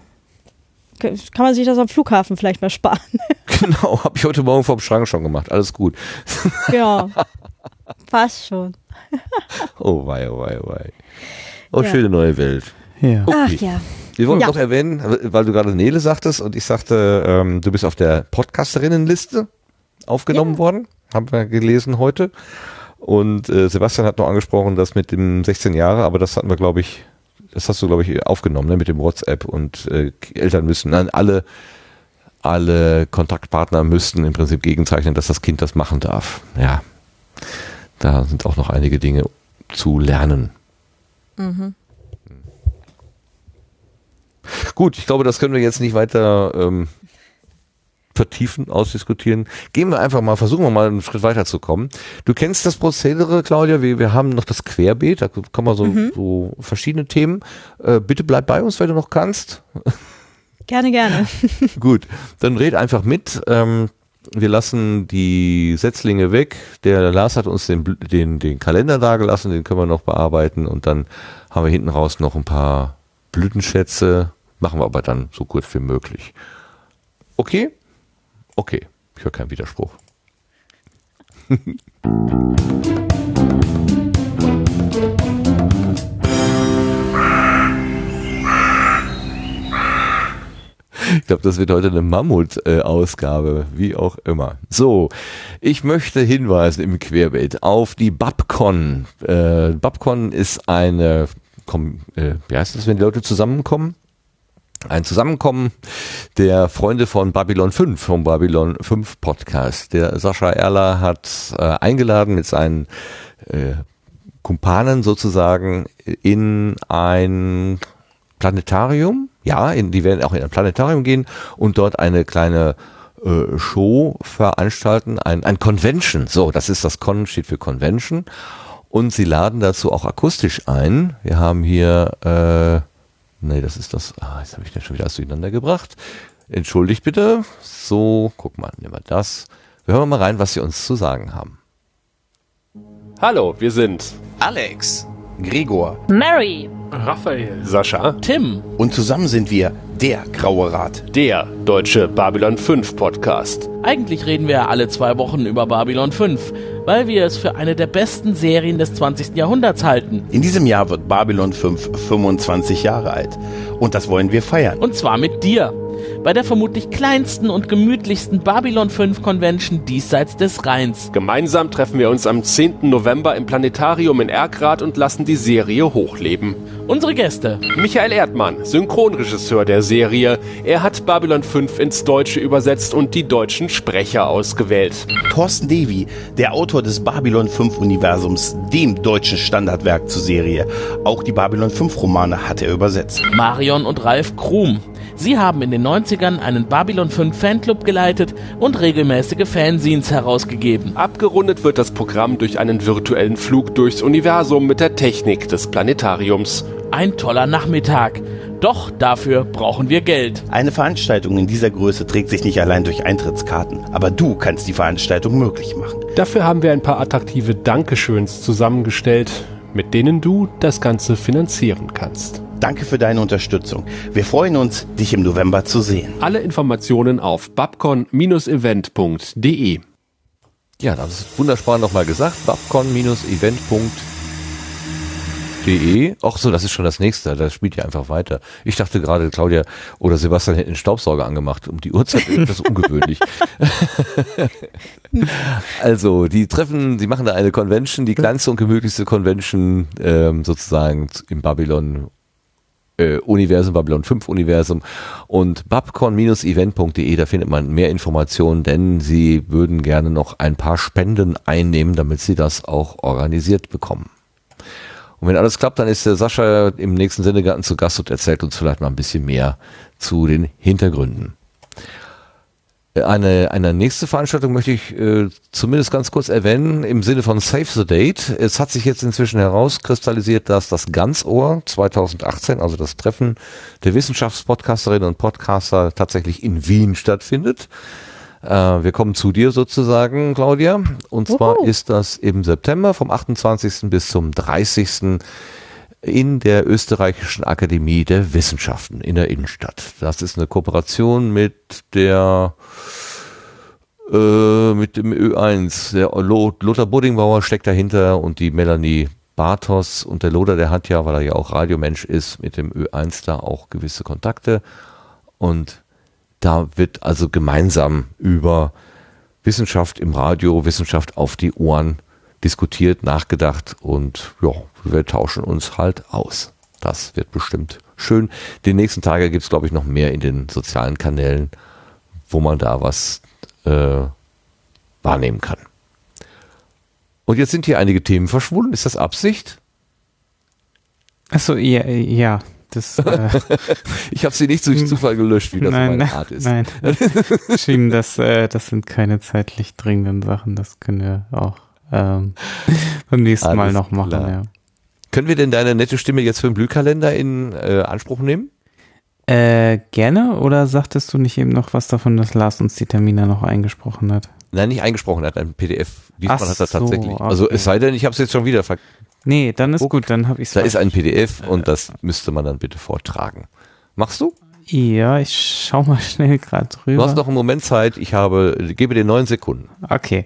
D: kann man sich das am Flughafen vielleicht mal sparen. [LAUGHS]
A: Genau, habe ich heute Morgen vom Schrank schon gemacht. Alles gut. [LAUGHS]
D: Ja, passt schon. [LAUGHS]
A: oh wei, oh wei, oh wei. Oh, ja. schöne neue Welt.
C: Ja.
D: Okay. Ach ja.
A: Wir wollen ja. noch erwähnen, weil du gerade Nele sagtest und ich sagte, ähm, du bist auf der Podcasterinnenliste aufgenommen ja. worden. Haben wir gelesen heute. Und äh, Sebastian hat noch angesprochen, das mit dem 16 Jahre, aber das hatten wir, glaube ich, das hast du, glaube ich, aufgenommen, ne, mit dem WhatsApp und äh, Eltern müssen, nein, alle, alle Kontaktpartner müssten im Prinzip gegenzeichnen, dass das Kind das machen darf. Ja, da sind auch noch einige Dinge zu lernen. Mhm. Gut, ich glaube, das können wir jetzt nicht weiter ähm, vertiefen, ausdiskutieren. Gehen wir einfach mal, versuchen wir mal einen Schritt weiter zu kommen. Du kennst das Prozedere, Claudia, wir, wir haben noch das Querbeet, da kommen wir so, mhm. so verschiedene Themen. Äh, bitte bleib bei uns, wenn du noch kannst. [LAUGHS]
D: Gerne, gerne. [LAUGHS]
A: Gut, dann red einfach mit. Ähm, wir lassen die Setzlinge weg. Der Lars hat uns den, den, den Kalender dagelassen, den können wir noch bearbeiten und dann haben wir hinten raus noch ein paar Blütenschätze, machen wir aber dann so kurz wie möglich. Okay? Okay, ich höre keinen Widerspruch. Ich glaube, das wird heute eine Mammut-Ausgabe, wie auch immer. So, ich möchte hinweisen im Querbild auf die Babcon. Äh, Babcon ist eine, komm, äh, wie heißt das, wenn die Leute zusammenkommen? Ein Zusammenkommen der Freunde von Babylon 5, vom Babylon 5 Podcast. Der Sascha Erler hat äh, eingeladen mit seinen äh, Kumpanen sozusagen in ein Planetarium. Ja, in, die werden auch in ein Planetarium gehen und dort eine kleine äh, Show veranstalten, ein, ein Convention. So, das ist das Con, steht für Convention. Und sie laden dazu auch akustisch ein. Wir haben hier äh, Nee, das ist das. Ah, jetzt habe ich das schon wieder alles durcheinander gebracht. Entschuldigt bitte. So, guck mal, nehmen wir das. Wir hören mal rein, was sie uns zu sagen haben.
E: Hallo, wir sind
F: Alex, Gregor,
G: Mary,
E: Raphael, Sascha,
G: Tim.
F: Und zusammen sind wir der Graue Rat.
E: Der deutsche Babylon 5 Podcast.
G: Eigentlich reden wir alle zwei Wochen über Babylon 5, weil wir es für eine der besten Serien des 20. Jahrhunderts halten.
F: In diesem Jahr wird Babylon 5 25 Jahre alt. Und das wollen wir feiern.
G: Und zwar mit dir. Bei der vermutlich kleinsten und gemütlichsten Babylon 5 Convention diesseits des Rheins.
E: Gemeinsam treffen wir uns am 10. November im Planetarium in Erkrath und lassen die Serie hochleben.
G: Unsere Gäste.
E: Michael Erdmann, Synchronregisseur der Serie. Er hat Babylon 5 ins Deutsche übersetzt und die deutschen Sprecher ausgewählt.
F: Thorsten Devi, der Autor des Babylon 5 Universums, dem deutschen Standardwerk zur Serie. Auch die Babylon 5 Romane hat er übersetzt.
G: Marion und Ralf Krum. Sie haben in den 90ern einen Babylon 5 Fanclub geleitet und regelmäßige Fanzines herausgegeben.
E: Abgerundet wird das Programm durch einen virtuellen Flug durchs Universum mit der Technik des Planetariums.
G: Ein toller Nachmittag. Doch dafür brauchen wir Geld.
F: Eine Veranstaltung in dieser Größe trägt sich nicht allein durch Eintrittskarten, aber du kannst die Veranstaltung möglich machen.
E: Dafür haben wir ein paar attraktive Dankeschöns zusammengestellt, mit denen du das Ganze finanzieren kannst.
F: Danke für deine Unterstützung. Wir freuen uns, dich im November zu sehen.
E: Alle Informationen auf babcon-event.de.
A: Ja, das ist wunderbar nochmal gesagt. babcon-event.de. Ach so, das ist schon das nächste. Das spielt ja einfach weiter. Ich dachte gerade, Claudia oder Sebastian hätten den Staubsauger angemacht. Um die Uhrzeit ist das ungewöhnlich. [LAUGHS] also, die treffen, sie machen da eine Convention, die kleinste und gemütlichste Convention ähm, sozusagen im Babylon äh, Universum, Babylon 5 Universum und babcon-event.de, da findet man mehr Informationen, denn sie würden gerne noch ein paar Spenden einnehmen, damit sie das auch organisiert bekommen. Und wenn alles klappt, dann ist der Sascha im nächsten Sendegarten zu Gast und erzählt uns vielleicht mal ein bisschen mehr zu den Hintergründen. Eine, eine nächste Veranstaltung möchte ich äh, zumindest ganz kurz erwähnen im Sinne von Save the Date. Es hat sich jetzt inzwischen herauskristallisiert, dass das Ganzohr 2018, also das Treffen der Wissenschaftspodcasterinnen und Podcaster tatsächlich in Wien stattfindet. Äh, wir kommen zu dir sozusagen, Claudia. Und zwar
D: Uhu.
A: ist das im September vom 28. bis zum 30 in der Österreichischen Akademie der Wissenschaften in der Innenstadt. Das ist eine Kooperation mit der äh, mit dem Ö1. Der Lo- Lothar Buddingbauer steckt dahinter und die Melanie Bartos und der Lothar, der hat ja, weil er ja auch Radiomensch ist, mit dem Ö1 da auch gewisse Kontakte und da wird also gemeinsam über Wissenschaft im Radio, Wissenschaft auf die Ohren diskutiert, nachgedacht und ja, wir tauschen uns halt aus. Das wird bestimmt schön. Die nächsten Tage gibt es, glaube ich, noch mehr in den sozialen Kanälen, wo man da was äh, wahrnehmen kann. Und jetzt sind hier einige Themen verschwunden. Ist das Absicht?
C: Achso, ja, ja. Das, äh, [LAUGHS]
A: Ich habe sie nicht durch Zufall gelöscht, wie das
C: nein,
A: meine Art ist.
C: nein. [LAUGHS] Schienen, das, äh, das sind keine zeitlich dringenden Sachen. Das können wir auch ähm, beim nächsten Mal
A: Alles
C: noch machen. Ja.
A: Können wir denn deine nette Stimme jetzt für den Blühkalender in äh, Anspruch nehmen?
C: Äh, gerne oder sagtest du nicht eben noch was davon, dass Lars uns die Termine noch eingesprochen hat?
A: Nein, nicht eingesprochen, hat ein PDF. Diesmal
C: Ach
A: hat er
C: so,
A: tatsächlich. Also
C: okay.
A: es sei denn, ich habe es jetzt schon wieder ver
C: Nee, dann ist
A: Guck,
C: gut, dann habe ich
A: Da ist ein PDF und das müsste man dann bitte vortragen. Machst du?
C: Ja, ich schau mal [LAUGHS] schnell gerade
A: Du
C: drüber.
A: hast noch einen Moment Zeit. Ich habe, gebe dir neun Sekunden.
C: Okay.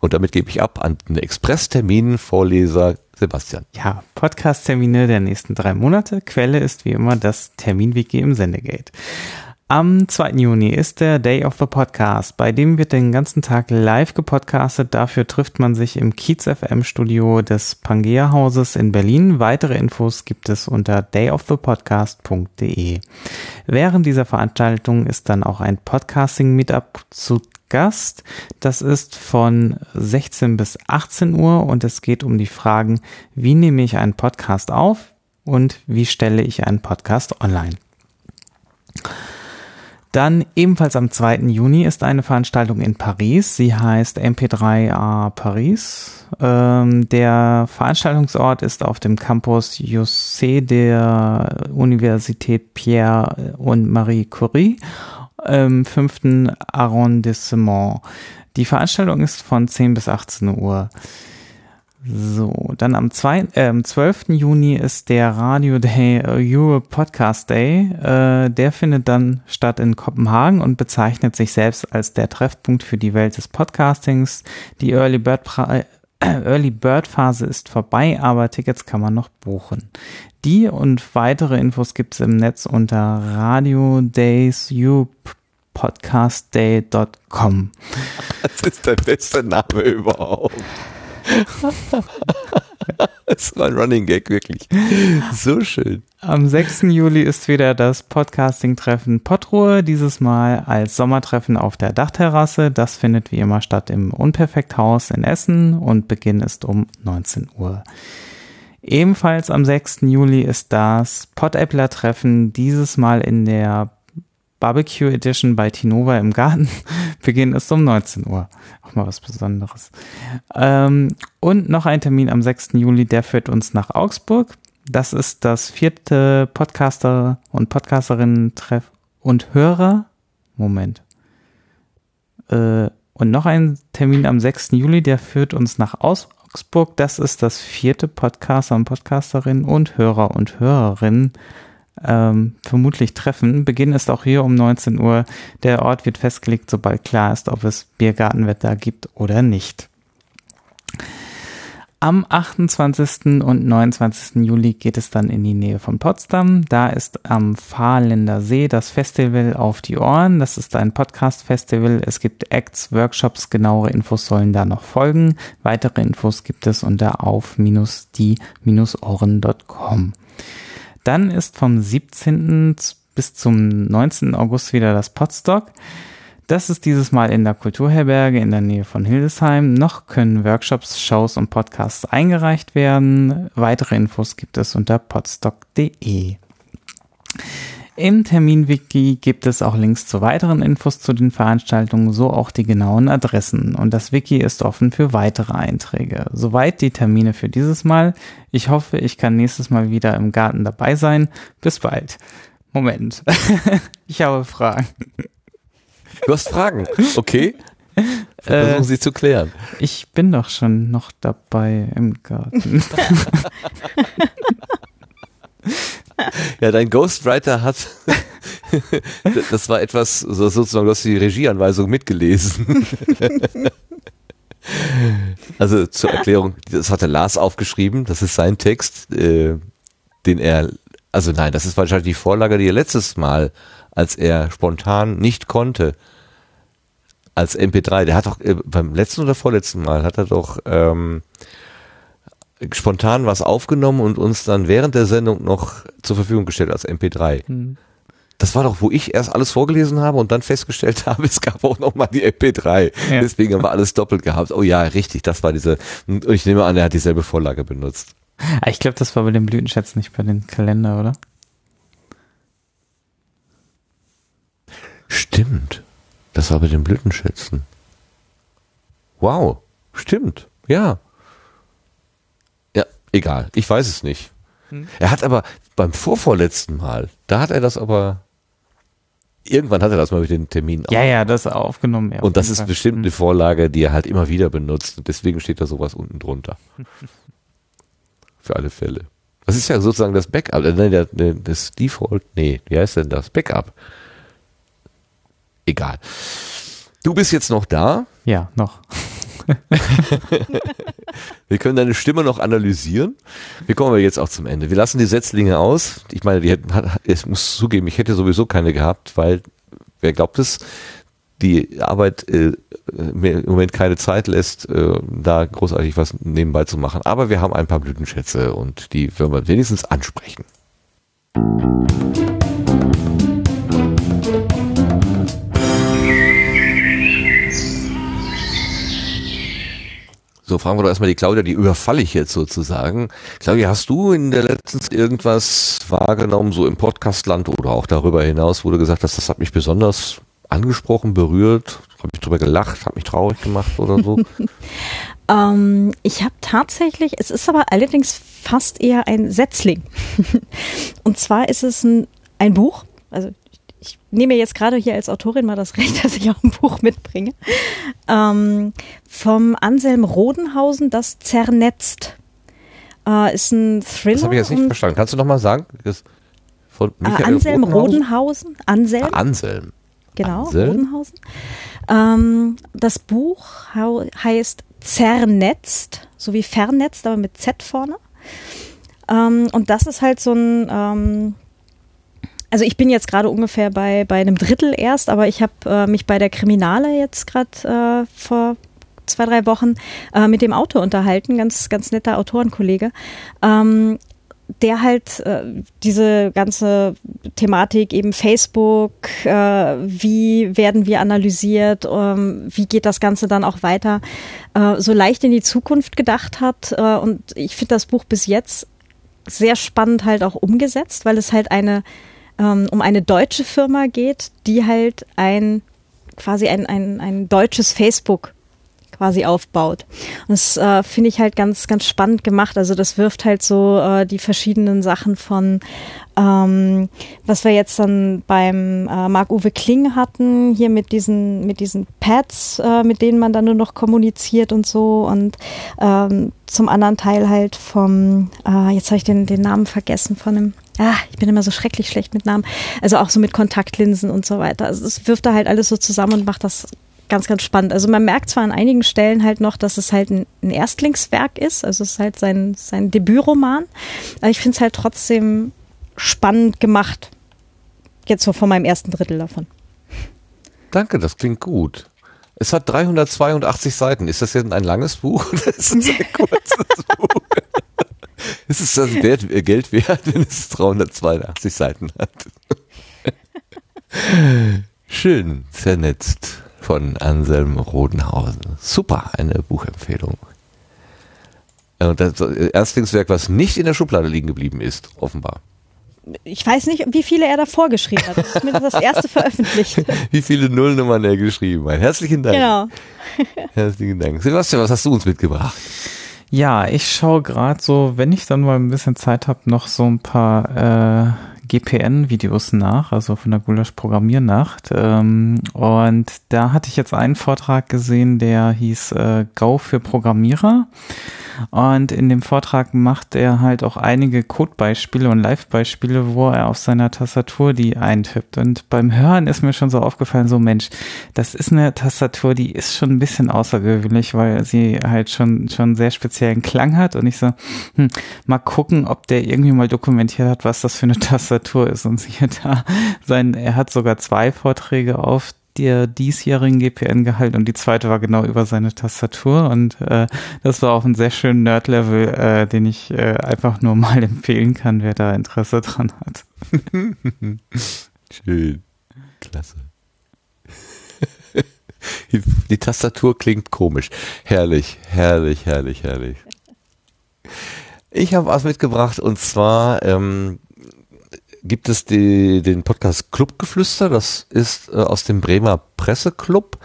A: Und damit gebe ich ab an den Express-Termin-Vorleser Sebastian.
C: Ja, Podcast-Termine der nächsten drei Monate. Quelle ist wie immer das Terminwiki im Sendegate. Am 2. Juni ist der Day of the Podcast, bei dem wird den ganzen Tag live gepodcastet. Dafür trifft man sich im Kiez FM Studio des Pangea Hauses in Berlin. Weitere Infos gibt es unter dayofthepodcast.de. Während dieser Veranstaltung ist dann auch ein Podcasting Meetup zu Gast. Das ist von 16 bis 18 Uhr und es geht um die Fragen, wie nehme ich einen Podcast auf und wie stelle ich einen Podcast online. Dann ebenfalls am 2. Juni ist eine Veranstaltung in Paris. Sie heißt MP3A Paris. Ähm, der Veranstaltungsort ist auf dem Campus Jussé der Universität Pierre und Marie Curie im fünften Arrondissement. Die Veranstaltung ist von 10 bis 18 Uhr. So, dann am, zwei, äh, am 12. Juni ist der Radio Day äh, Europe Podcast Day. Äh, der findet dann statt in Kopenhagen und bezeichnet sich selbst als der Treffpunkt für die Welt des Podcastings. Die Early Bird, äh, Early Bird Phase ist vorbei, aber Tickets kann man noch buchen. Die und weitere Infos gibt's im Netz unter Radio Days Europe podcastday.com.
A: Das ist der beste Name überhaupt. [LAUGHS] das war ein Running Gag, wirklich. So schön.
C: Am 6. Juli ist wieder das Podcasting-Treffen Potruhe, dieses Mal als Sommertreffen auf der Dachterrasse. Das findet wie immer statt im Unperfekthaus in Essen und Beginn ist um 19 Uhr. Ebenfalls am 6. Juli ist das Pottäppler-Treffen, dieses Mal in der Barbecue Edition bei Tinova im Garten. [LAUGHS] Beginn ist um 19 Uhr. Auch mal was Besonderes. Ähm, und noch ein Termin am 6. Juli, der führt uns nach Augsburg. Das ist das vierte Podcaster und Podcasterinnen-Treff und Hörer. Moment. Äh, und noch ein Termin am 6. Juli, der führt uns nach Augsburg. Das ist das vierte Podcaster und Podcasterinnen und Hörer und Hörerinnen ähm, vermutlich treffen. Beginn ist auch hier um 19 Uhr. Der Ort wird festgelegt, sobald klar ist, ob es Biergartenwetter gibt oder nicht. Am 28. und 29. Juli geht es dann in die Nähe von Potsdam. Da ist am Fahrländer See das Festival auf die Ohren. Das ist ein Podcast-Festival. Es gibt Acts, Workshops, genauere Infos sollen da noch folgen. Weitere Infos gibt es unter auf-die-ohren.com. Dann ist vom 17. bis zum 19. August wieder das Podstock. Das ist dieses Mal in der Kulturherberge in der Nähe von Hildesheim. Noch können Workshops, Shows und Podcasts eingereicht werden. Weitere Infos gibt es unter podstock.de. Im Terminwiki gibt es auch Links zu weiteren Infos zu den Veranstaltungen, so auch die genauen Adressen. Und das Wiki ist offen für weitere Einträge. Soweit die Termine für dieses Mal. Ich hoffe, ich kann nächstes Mal wieder im Garten dabei sein. Bis bald. Moment. [LAUGHS] ich habe Fragen.
A: Du hast Fragen, okay? Versuchen Sie zu klären.
C: Ich bin doch schon noch dabei im Garten. [LAUGHS]
A: Ja, dein Ghostwriter hat, [LAUGHS] das war etwas, sozusagen, du hast die Regieanweisung mitgelesen. [LAUGHS] Also zur Erklärung, das hatte Lars aufgeschrieben, das ist sein Text, äh, den er, also nein, das ist wahrscheinlich die Vorlage, die er letztes Mal, als er spontan nicht konnte, als MP3, der hat doch äh, beim letzten oder vorletzten Mal hat er doch ähm, spontan was aufgenommen und uns dann während der Sendung noch zur Verfügung gestellt als MP3.
C: Hm.
A: Das war doch, wo ich erst alles vorgelesen habe und dann festgestellt [LAUGHS] habe, es gab auch noch mal die MP3.
C: Ja.
A: Deswegen haben wir alles doppelt gehabt. Oh ja, richtig, das war diese, und ich nehme an, er hat dieselbe Vorlage benutzt.
C: Ah, Ich glaube, das war bei den Blütenschätzen, nicht bei den Kalender, oder?
A: Stimmt. Das war bei den Blütenschätzen. Wow. Stimmt. Ja. Egal. Ich weiß es nicht.
C: Hm.
A: Er hat aber beim vorvorletzten Mal, da hat er das aber, irgendwann hat er das mal mit den Terminen
C: Ja, ja, das aufgenommen. Ja,
A: Und
C: auf
A: das ist
C: Fall.
A: bestimmt eine
C: Hm.
A: Vorlage, die er halt immer wieder benutzt. Und deswegen steht da sowas unten drunter. [LAUGHS] Für alle Fälle. Das ist ja sozusagen das Backup. Äh, nein, das Default. Nee, wie heißt denn das? Backup. Egal. Du bist jetzt noch da.
C: Ja, noch. [LAUGHS]
A: Wir können deine Stimme noch analysieren. Wir kommen aber jetzt auch zum Ende. Wir lassen die Setzlinge aus. Ich meine, die hätten, ich muss zugeben, ich hätte sowieso keine gehabt, weil, wer glaubt es, die Arbeit äh, im Moment keine Zeit lässt, äh, da großartig was nebenbei zu machen. Aber wir haben ein paar Blütenschätze und die werden wir wenigstens ansprechen. So, fragen wir doch erstmal die Claudia, die überfalle ich jetzt sozusagen. Claudia, hast du in der letzten Zeit irgendwas wahrgenommen, so im Podcastland oder auch darüber hinaus, wo du gesagt hast, das hat mich besonders angesprochen, berührt, habe ich drüber gelacht, hat mich traurig gemacht oder so? [LAUGHS]
D: Ähm, ich habe tatsächlich, es ist aber allerdings fast eher ein Setzling. [LAUGHS] Und zwar ist es ein, ein Buch, also ich nehme jetzt gerade hier als Autorin mal das Recht, [LAUGHS] dass ich auch ein Buch mitbringe. Ähm, vom Anselm Rodenhausen, das Zernetzt. Äh, ist ein Thriller.
A: Das habe ich jetzt nicht verstanden. Kannst du nochmal sagen? Das von
D: Äh,
A: Michael
D: Anselm
A: Rodenhausen?
D: Rodenhausen. Anselm,
A: Ah, Anselm.
D: genau,
A: Anselm?
D: Rodenhausen. Ähm, das Buch heißt Zernetzt, so wie vernetzt, aber mit Z vorne. Ähm, und das ist halt so ein, ähm, also ich bin jetzt gerade ungefähr bei, bei einem Drittel erst, aber ich habe äh, mich bei der Kriminale jetzt gerade äh, vor zwei, drei Wochen äh, mit dem Autor unterhalten, ganz, ganz netter Autorenkollege. Ähm, der halt äh, diese ganze Thematik eben Facebook, äh, wie werden wir analysiert, ähm, wie geht das Ganze dann auch weiter, äh, so leicht in die Zukunft gedacht hat. Äh, und ich finde das Buch bis jetzt sehr spannend halt auch umgesetzt, weil es halt eine ähm, um eine deutsche Firma geht, die halt ein quasi ein, ein, ein deutsches Facebook quasi aufbaut. Und das äh, finde ich halt ganz, ganz spannend gemacht. Also das wirft halt so äh, die verschiedenen Sachen von, ähm, was wir jetzt dann beim äh, Marc-Uwe Kling hatten, hier mit diesen, mit diesen Pads, äh, mit denen man dann nur noch kommuniziert und so. Und ähm, zum anderen Teil halt vom, äh, jetzt habe ich den, den Namen vergessen von dem, ah, ich bin immer so schrecklich schlecht mit Namen. Also auch so mit Kontaktlinsen und so weiter. Also es wirft da halt alles so zusammen und macht das ganz, ganz spannend. Also man merkt zwar an einigen Stellen halt noch, dass es halt ein, ein Erstlingswerk ist, also es ist halt sein, sein Debütroman, aber ich finde es halt trotzdem spannend gemacht. Jetzt so von meinem ersten Drittel davon.
A: Danke, das klingt gut. Es hat 382 Seiten. Ist das jetzt ein langes Buch [LAUGHS] oder ist es ein kurzes Buch? Ist es das wert, äh, Geld wert, [LAUGHS] wenn es 382 Seiten hat? [LAUGHS] Schön vernetzt von Anselm Rodenhausen. Super, eine Buchempfehlung. Äh, Das Erstlingswerk, was nicht in der Schublade liegen geblieben ist, offenbar.
D: Ich weiß nicht, wie viele er davor geschrieben hat. Das ist mir das erste veröffentlicht. [LAUGHS]
A: Wie viele Nullnummern er geschrieben hat. Herzlichen Dank.
D: Genau.
A: Herzlichen Dank. Sebastian, was hast du uns mitgebracht?
C: Ja, ich schaue gerade so, wenn ich dann mal ein bisschen Zeit habe, noch so ein paar äh, GPN-Videos nach, also von der Gulasch-Programmiernacht. Ähm, und da hatte ich jetzt einen Vortrag gesehen, der hieß äh, Go für Programmierer. Und in dem Vortrag macht er halt auch einige Codebeispiele und Live-Beispiele, wo er auf seiner Tastatur die eintippt. Und beim Hören ist mir schon so aufgefallen, so Mensch, das ist eine Tastatur, die ist schon ein bisschen außergewöhnlich, weil sie halt schon, schon sehr speziellen Klang hat. Und ich so, hm, mal gucken, ob der irgendwie mal dokumentiert hat, was das für eine Tastatur ist. Und siehe da, sein, er hat sogar zwei Vorträge auf der diesjährigen GPN gehalten und die zweite war genau über seine Tastatur und äh, das war auf einem sehr schönen Nerd-Level, äh, den ich äh, einfach nur mal [LAUGHS] empfehlen kann, wer da Interesse dran hat. [LAUGHS]
A: Schön. Klasse. Die, [LAUGHS] die Tastatur klingt komisch. Herrlich, herrlich, herrlich, herrlich. Ich habe was mitgebracht und zwar ähm, gibt es die, den Podcast Clubgeflüster. Das ist äh, aus dem Bremer Presseclub.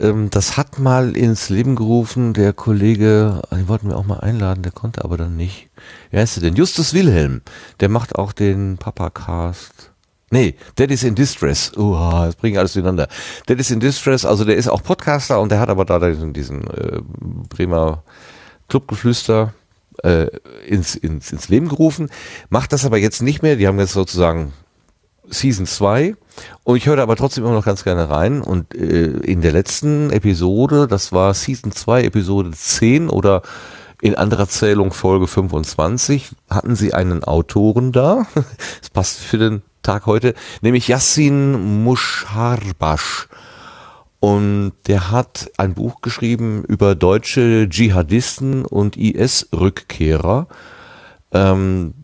A: Ähm, das hat mal ins Leben gerufen der Kollege, den wollten wir auch mal einladen, der konnte aber dann nicht. Wer heißt der denn? Justus Wilhelm. Der macht auch den Papacast. Nee, Daddy's in Distress. Uh, das bringt alles durcheinander. Daddy's in Distress, also der ist auch Podcaster und der hat aber da diesen, diesen äh, Bremer Clubgeflüster äh, ins, ins, ins Leben gerufen. Macht das aber jetzt nicht mehr. Die haben jetzt sozusagen Season 2 und ich höre da aber trotzdem immer noch ganz gerne rein und äh, in der letzten Episode, das war Season 2 Episode 10 oder in anderer Zählung Folge 25, hatten sie einen Autoren da, [LAUGHS] das passt für den Tag heute, nämlich Yassin Musharbash. Und der hat ein Buch geschrieben über deutsche Dschihadisten und IS-Rückkehrer. Ähm,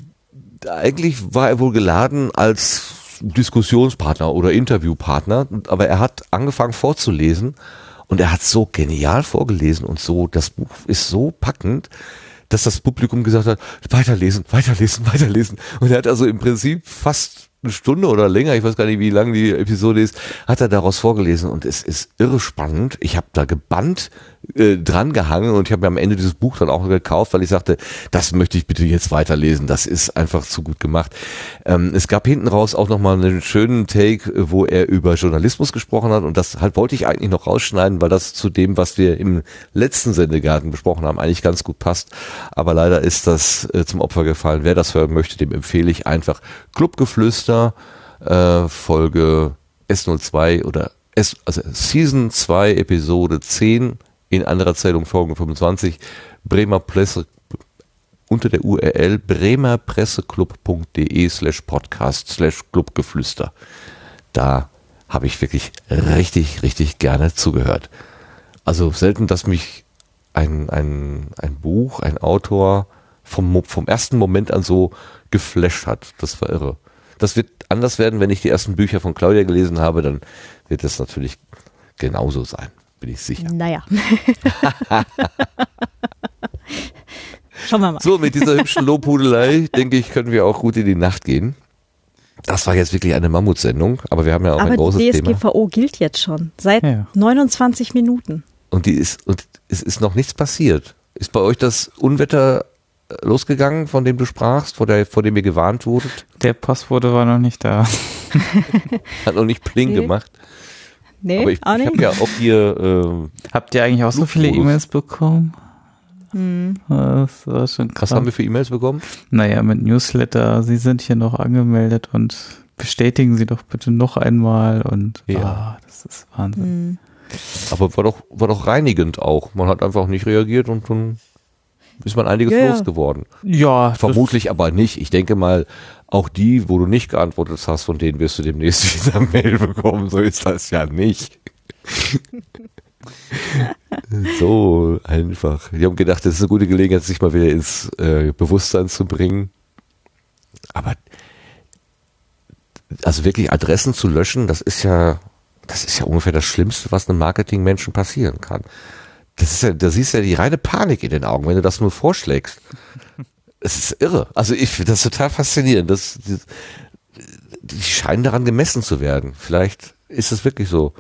A: eigentlich war er wohl geladen als Diskussionspartner oder Interviewpartner, aber er hat angefangen vorzulesen und er hat so genial vorgelesen und so, das Buch ist so packend, dass das Publikum gesagt hat, weiterlesen, weiterlesen, weiterlesen. Und er hat also im Prinzip fast eine Stunde oder länger, ich weiß gar nicht, wie lang die Episode ist, hat er daraus vorgelesen und es ist irre spannend. Ich habe da gebannt äh, dran gehangen und ich habe mir am Ende dieses Buch dann auch gekauft, weil ich sagte, das möchte ich bitte jetzt weiterlesen. Das ist einfach zu gut gemacht. Ähm, es gab hinten raus auch nochmal einen schönen Take, wo er über Journalismus gesprochen hat und das halt wollte ich eigentlich noch rausschneiden, weil das zu dem, was wir im letzten Sendegarten besprochen haben, eigentlich ganz gut passt. Aber leider ist das äh, zum Opfer gefallen. Wer das hören möchte, dem empfehle ich einfach Clubgeflüster, äh, Folge S02 oder S, also Season 2, Episode 10 in anderer Zählung Folge 25, Bremer Presse, unter der URL bremerpresseclub.de slash podcast slash clubgeflüster. Da habe ich wirklich richtig, richtig gerne zugehört. Also selten, dass mich ein, ein, ein Buch, ein Autor vom, vom ersten Moment an so geflasht hat. Das war irre. Das wird anders werden, wenn ich die ersten Bücher von Claudia gelesen habe, dann wird es natürlich genauso sein, bin ich sicher.
D: Naja. [LAUGHS] Schauen wir mal.
A: So, mit dieser hübschen Lobhudelei, denke ich, können wir auch gut in die Nacht gehen. Das war jetzt wirklich eine Mammutsendung, aber wir haben ja auch
D: Aber
A: ein großes
D: die
A: Thema.
D: DSGVO gilt jetzt schon seit
C: Ja.
D: 29 Minuten.
A: Und die ist, und es ist noch nichts passiert. Ist bei euch das Unwetter äh, losgegangen, von dem du sprachst, vor, der, vor dem ihr gewarnt wurdet?
C: Der Postbote war noch nicht da. [LAUGHS]
A: Hat noch nicht Pling
D: Nee.
A: gemacht.
D: Nee,
A: aber ich,
D: auch
A: ich
D: nicht.
A: habe ja auch hier, ähm,
C: Habt ihr eigentlich auch so viele. E-Mails bekommen? Das war schon krass.
A: was haben wir für E-Mails bekommen?
C: Naja, mit Newsletter, Sie sind hier noch angemeldet und bestätigen Sie doch bitte noch einmal und
A: Ja.
C: ah, das ist Wahnsinn.
A: Aber war doch, war doch reinigend auch. Man hat einfach nicht reagiert und dann ist man einiges
D: Ja,
A: losgeworden.
C: Ja,
A: Vermutlich aber nicht. Ich denke mal, auch die, wo du nicht geantwortet hast, von denen wirst du demnächst [LAUGHS] wieder Mail bekommen. So ist das ja nicht. [LAUGHS] so einfach. Die haben gedacht, das ist eine gute Gelegenheit, sich mal wieder ins äh, Bewusstsein zu bringen. Aber also wirklich Adressen zu löschen, das ist ja, das ist ja ungefähr das Schlimmste, was einem Marketingmenschen passieren kann. Das ist ja, da siehst du ja die reine Panik in den Augen, wenn du das nur vorschlägst. Es ist irre. Also ich finde das total faszinierend. Das, die, die scheinen daran gemessen zu werden. Vielleicht ist es wirklich so.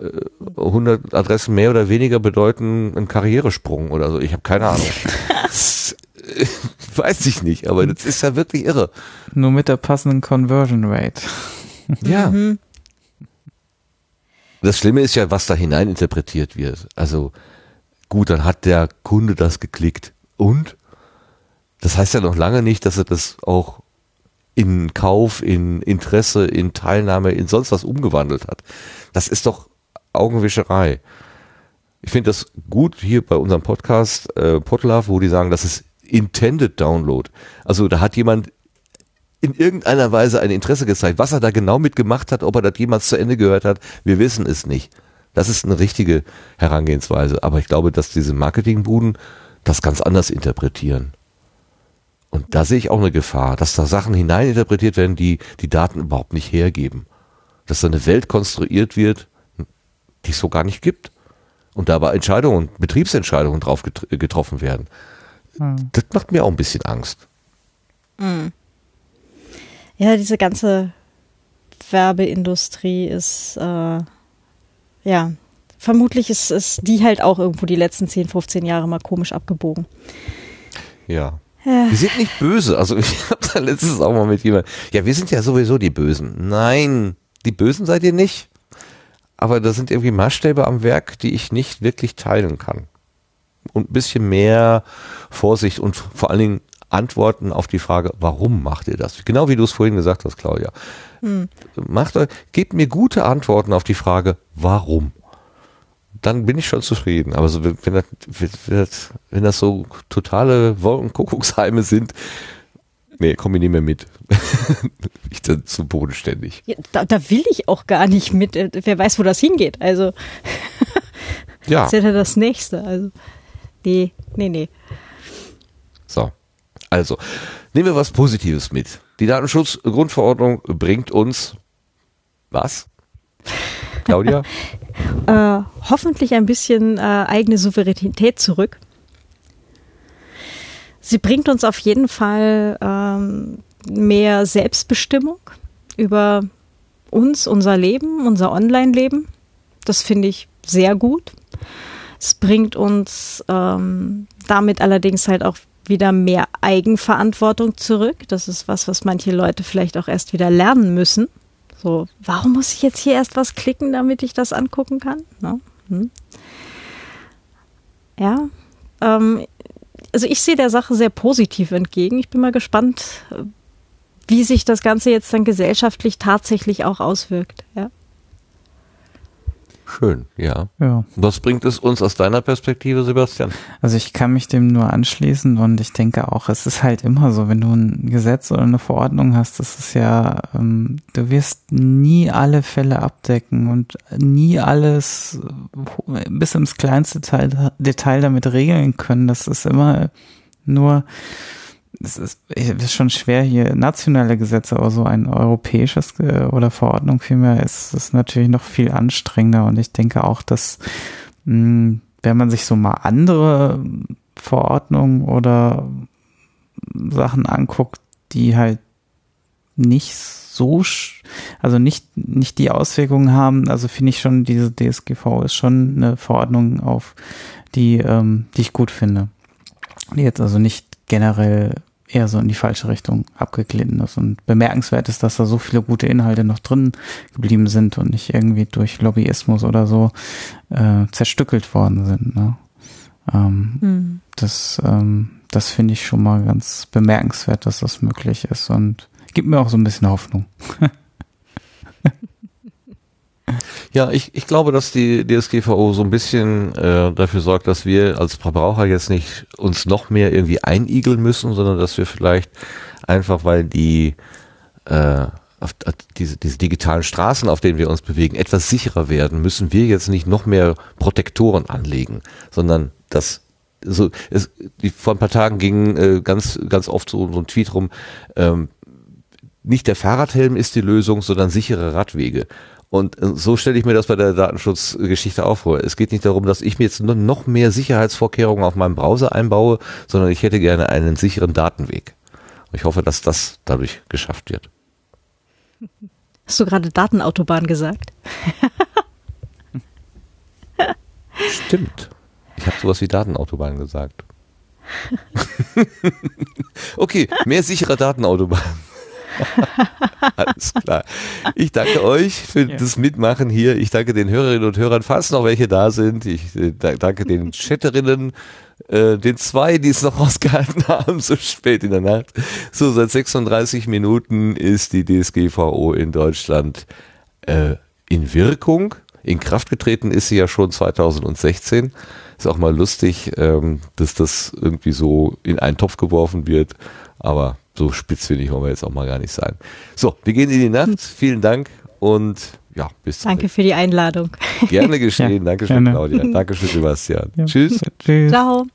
A: Äh, 100 Adressen mehr oder weniger bedeuten einen Karrieresprung oder so. Ich habe keine Ahnung. [LAUGHS] Das, äh, [LAUGHS] Weiß ich nicht, aber das ist ja wirklich irre.
C: nur mit der passenden Conversion Rate.
A: Ja. Das Schlimme ist ja, was da hinein interpretiert wird. Also gut, dann hat der Kunde das geklickt. Und? Das heißt ja noch lange nicht, dass er das auch in Kauf, in Interesse, in Teilnahme, in sonst was umgewandelt hat. Das ist doch Augenwischerei. Ich finde das gut hier bei unserem Podcast äh, Podlove, wo die sagen, das ist Intended Download. Also da hat jemand in irgendeiner Weise ein Interesse gezeigt. Was er da genau mitgemacht hat, ob er das jemals zu Ende gehört hat, wir wissen es nicht. Das ist eine richtige Herangehensweise. Aber ich glaube, dass diese Marketingbuden das ganz anders interpretieren. Und da sehe ich auch eine Gefahr, dass da Sachen hineininterpretiert werden, die die Daten überhaupt nicht hergeben. Dass da eine Welt konstruiert wird, die es so gar nicht gibt. Und da aber Entscheidungen, Betriebsentscheidungen drauf getr- getroffen werden. Das macht mir auch ein bisschen Angst.
D: Ja, diese ganze Werbeindustrie ist, äh, ja, vermutlich ist, ist die halt auch irgendwo die letzten 10, 15 Jahre mal komisch abgebogen.
A: Ja.
D: Ja.
A: Wir sind nicht böse. Also [LAUGHS] ich habe da letztens auch mal mit jemandem. Ja, wir sind ja sowieso die Bösen. Nein, die Bösen seid ihr nicht. Aber da sind irgendwie Maßstäbe am Werk, die ich nicht wirklich teilen kann. Und ein bisschen mehr Vorsicht und vor allen Dingen Antworten auf die Frage, warum macht ihr das? Genau wie du es vorhin gesagt hast, Claudia. Macht euch, gebt mir gute Antworten auf die Frage, warum? Dann bin ich schon zufrieden. Aber so, wenn, das, wenn, das, wenn das so totale Wolkenkuckucksheime sind, nee, komm ich nicht mehr mit. [LAUGHS] ich dann zu bodenständig.
D: Ja, da, da will ich auch gar nicht mit. Äh, Wer weiß, wo das hingeht. Also, [LAUGHS]
A: Ja,
D: das ist ja das Nächste. Also, nee, nee, nee.
A: So. Also, nehmen wir was Positives mit. Die Datenschutzgrundverordnung bringt uns was? Claudia? [LAUGHS]
D: Äh, hoffentlich ein bisschen äh, eigene Souveränität zurück. Sie bringt uns auf jeden Fall ähm, mehr Selbstbestimmung über uns, unser Leben, unser Online-Leben. Das finde ich sehr gut. Es bringt uns ähm, damit allerdings halt auch wieder mehr Eigenverantwortung zurück. Das ist was, was manche Leute vielleicht auch erst wieder lernen müssen. So, warum muss ich jetzt hier erst was klicken, damit ich das angucken kann? Ne? Hm. Ja, ähm, also ich sehe der Sache sehr positiv entgegen. Ich bin mal gespannt, wie sich das Ganze jetzt dann gesellschaftlich tatsächlich auch auswirkt. Ja.
A: Schön, ja.
C: Ja.
A: Was bringt es uns aus deiner Perspektive, Sebastian?
C: Also ich kann mich dem nur anschließen und ich denke auch, es ist halt immer so, wenn du ein Gesetz oder eine Verordnung hast, das ist ja, ähm, du wirst nie alle Fälle abdecken und nie alles äh, bis ins kleinste Teil, Detail damit regeln können. Das ist immer nur es ist, es ist schon schwer hier nationale Gesetze, aber so ein europäisches äh, oder Verordnung vielmehr ist, ist natürlich noch viel anstrengender und ich denke auch, dass mh, wenn man sich so mal andere Verordnungen oder Sachen anguckt, die halt nicht so, also nicht, nicht die Auswirkungen haben, also finde ich schon, diese DSGV ist schon eine Verordnung auf, die, ähm, die ich gut finde. Die jetzt also nicht generell eher so in die falsche Richtung abgeglitten ist. Und bemerkenswert ist, dass da so viele gute Inhalte noch drin geblieben sind und nicht irgendwie durch Lobbyismus oder so äh, zerstückelt worden sind. Ne? Ähm, mhm. Das, ähm, das finde ich schon mal ganz bemerkenswert, dass das möglich ist und gibt mir auch so ein bisschen Hoffnung. [LAUGHS]
A: Ja, ich, ich glaube, dass die DSGVO so ein bisschen äh, dafür sorgt, dass wir als Verbraucher jetzt nicht uns noch mehr irgendwie einigeln müssen, sondern dass wir vielleicht einfach, weil die äh, auf, auf diese, diese digitalen Straßen, auf denen wir uns bewegen, etwas sicherer werden, müssen wir jetzt nicht noch mehr Protektoren anlegen, sondern das so es, die, vor ein paar Tagen ging äh, ganz ganz oft so, so ein Tweet rum. Ähm, nicht der Fahrradhelm ist die Lösung, sondern sichere Radwege. Und äh, so stelle ich mir das bei der Datenschutzgeschichte auch vor. Es geht nicht darum, dass ich mir jetzt noch mehr Sicherheitsvorkehrungen auf meinem Browser einbaue, sondern ich hätte gerne einen sicheren Datenweg. Und ich hoffe, dass das dadurch geschafft wird.
D: Hast du gerade Datenautobahn gesagt?
A: Stimmt. Ich habe sowas wie Datenautobahn gesagt. [LAUGHS] [LAUGHS] okay, mehr sichere Datenautobahn. [LAUGHS] Alles klar. Ich danke euch für ja. das Mitmachen hier. Ich danke den Hörerinnen und Hörern, falls noch welche da sind. Ich äh, danke den Chatterinnen, äh, den zwei, die es noch [LAUGHS] ausgehalten haben, so spät in der Nacht. So, seit 36 Minuten ist die DSGVO in Deutschland äh, in Wirkung. In Kraft getreten ist sie ja schon 2016. Ist auch mal lustig, ähm, dass das irgendwie so in einen Topf geworfen wird. Aber so spitzfindig wollen wir jetzt auch mal gar nicht sein. So, wir gehen in die Nacht. Vielen Dank und ja, bis
D: Danke für die Einladung.
A: Gerne geschehen. [LAUGHS] ja, Dankeschön, gerne. Claudia. Dankeschön, Sebastian. Ja. Tschüss.
C: Tschüss.
D: Ciao.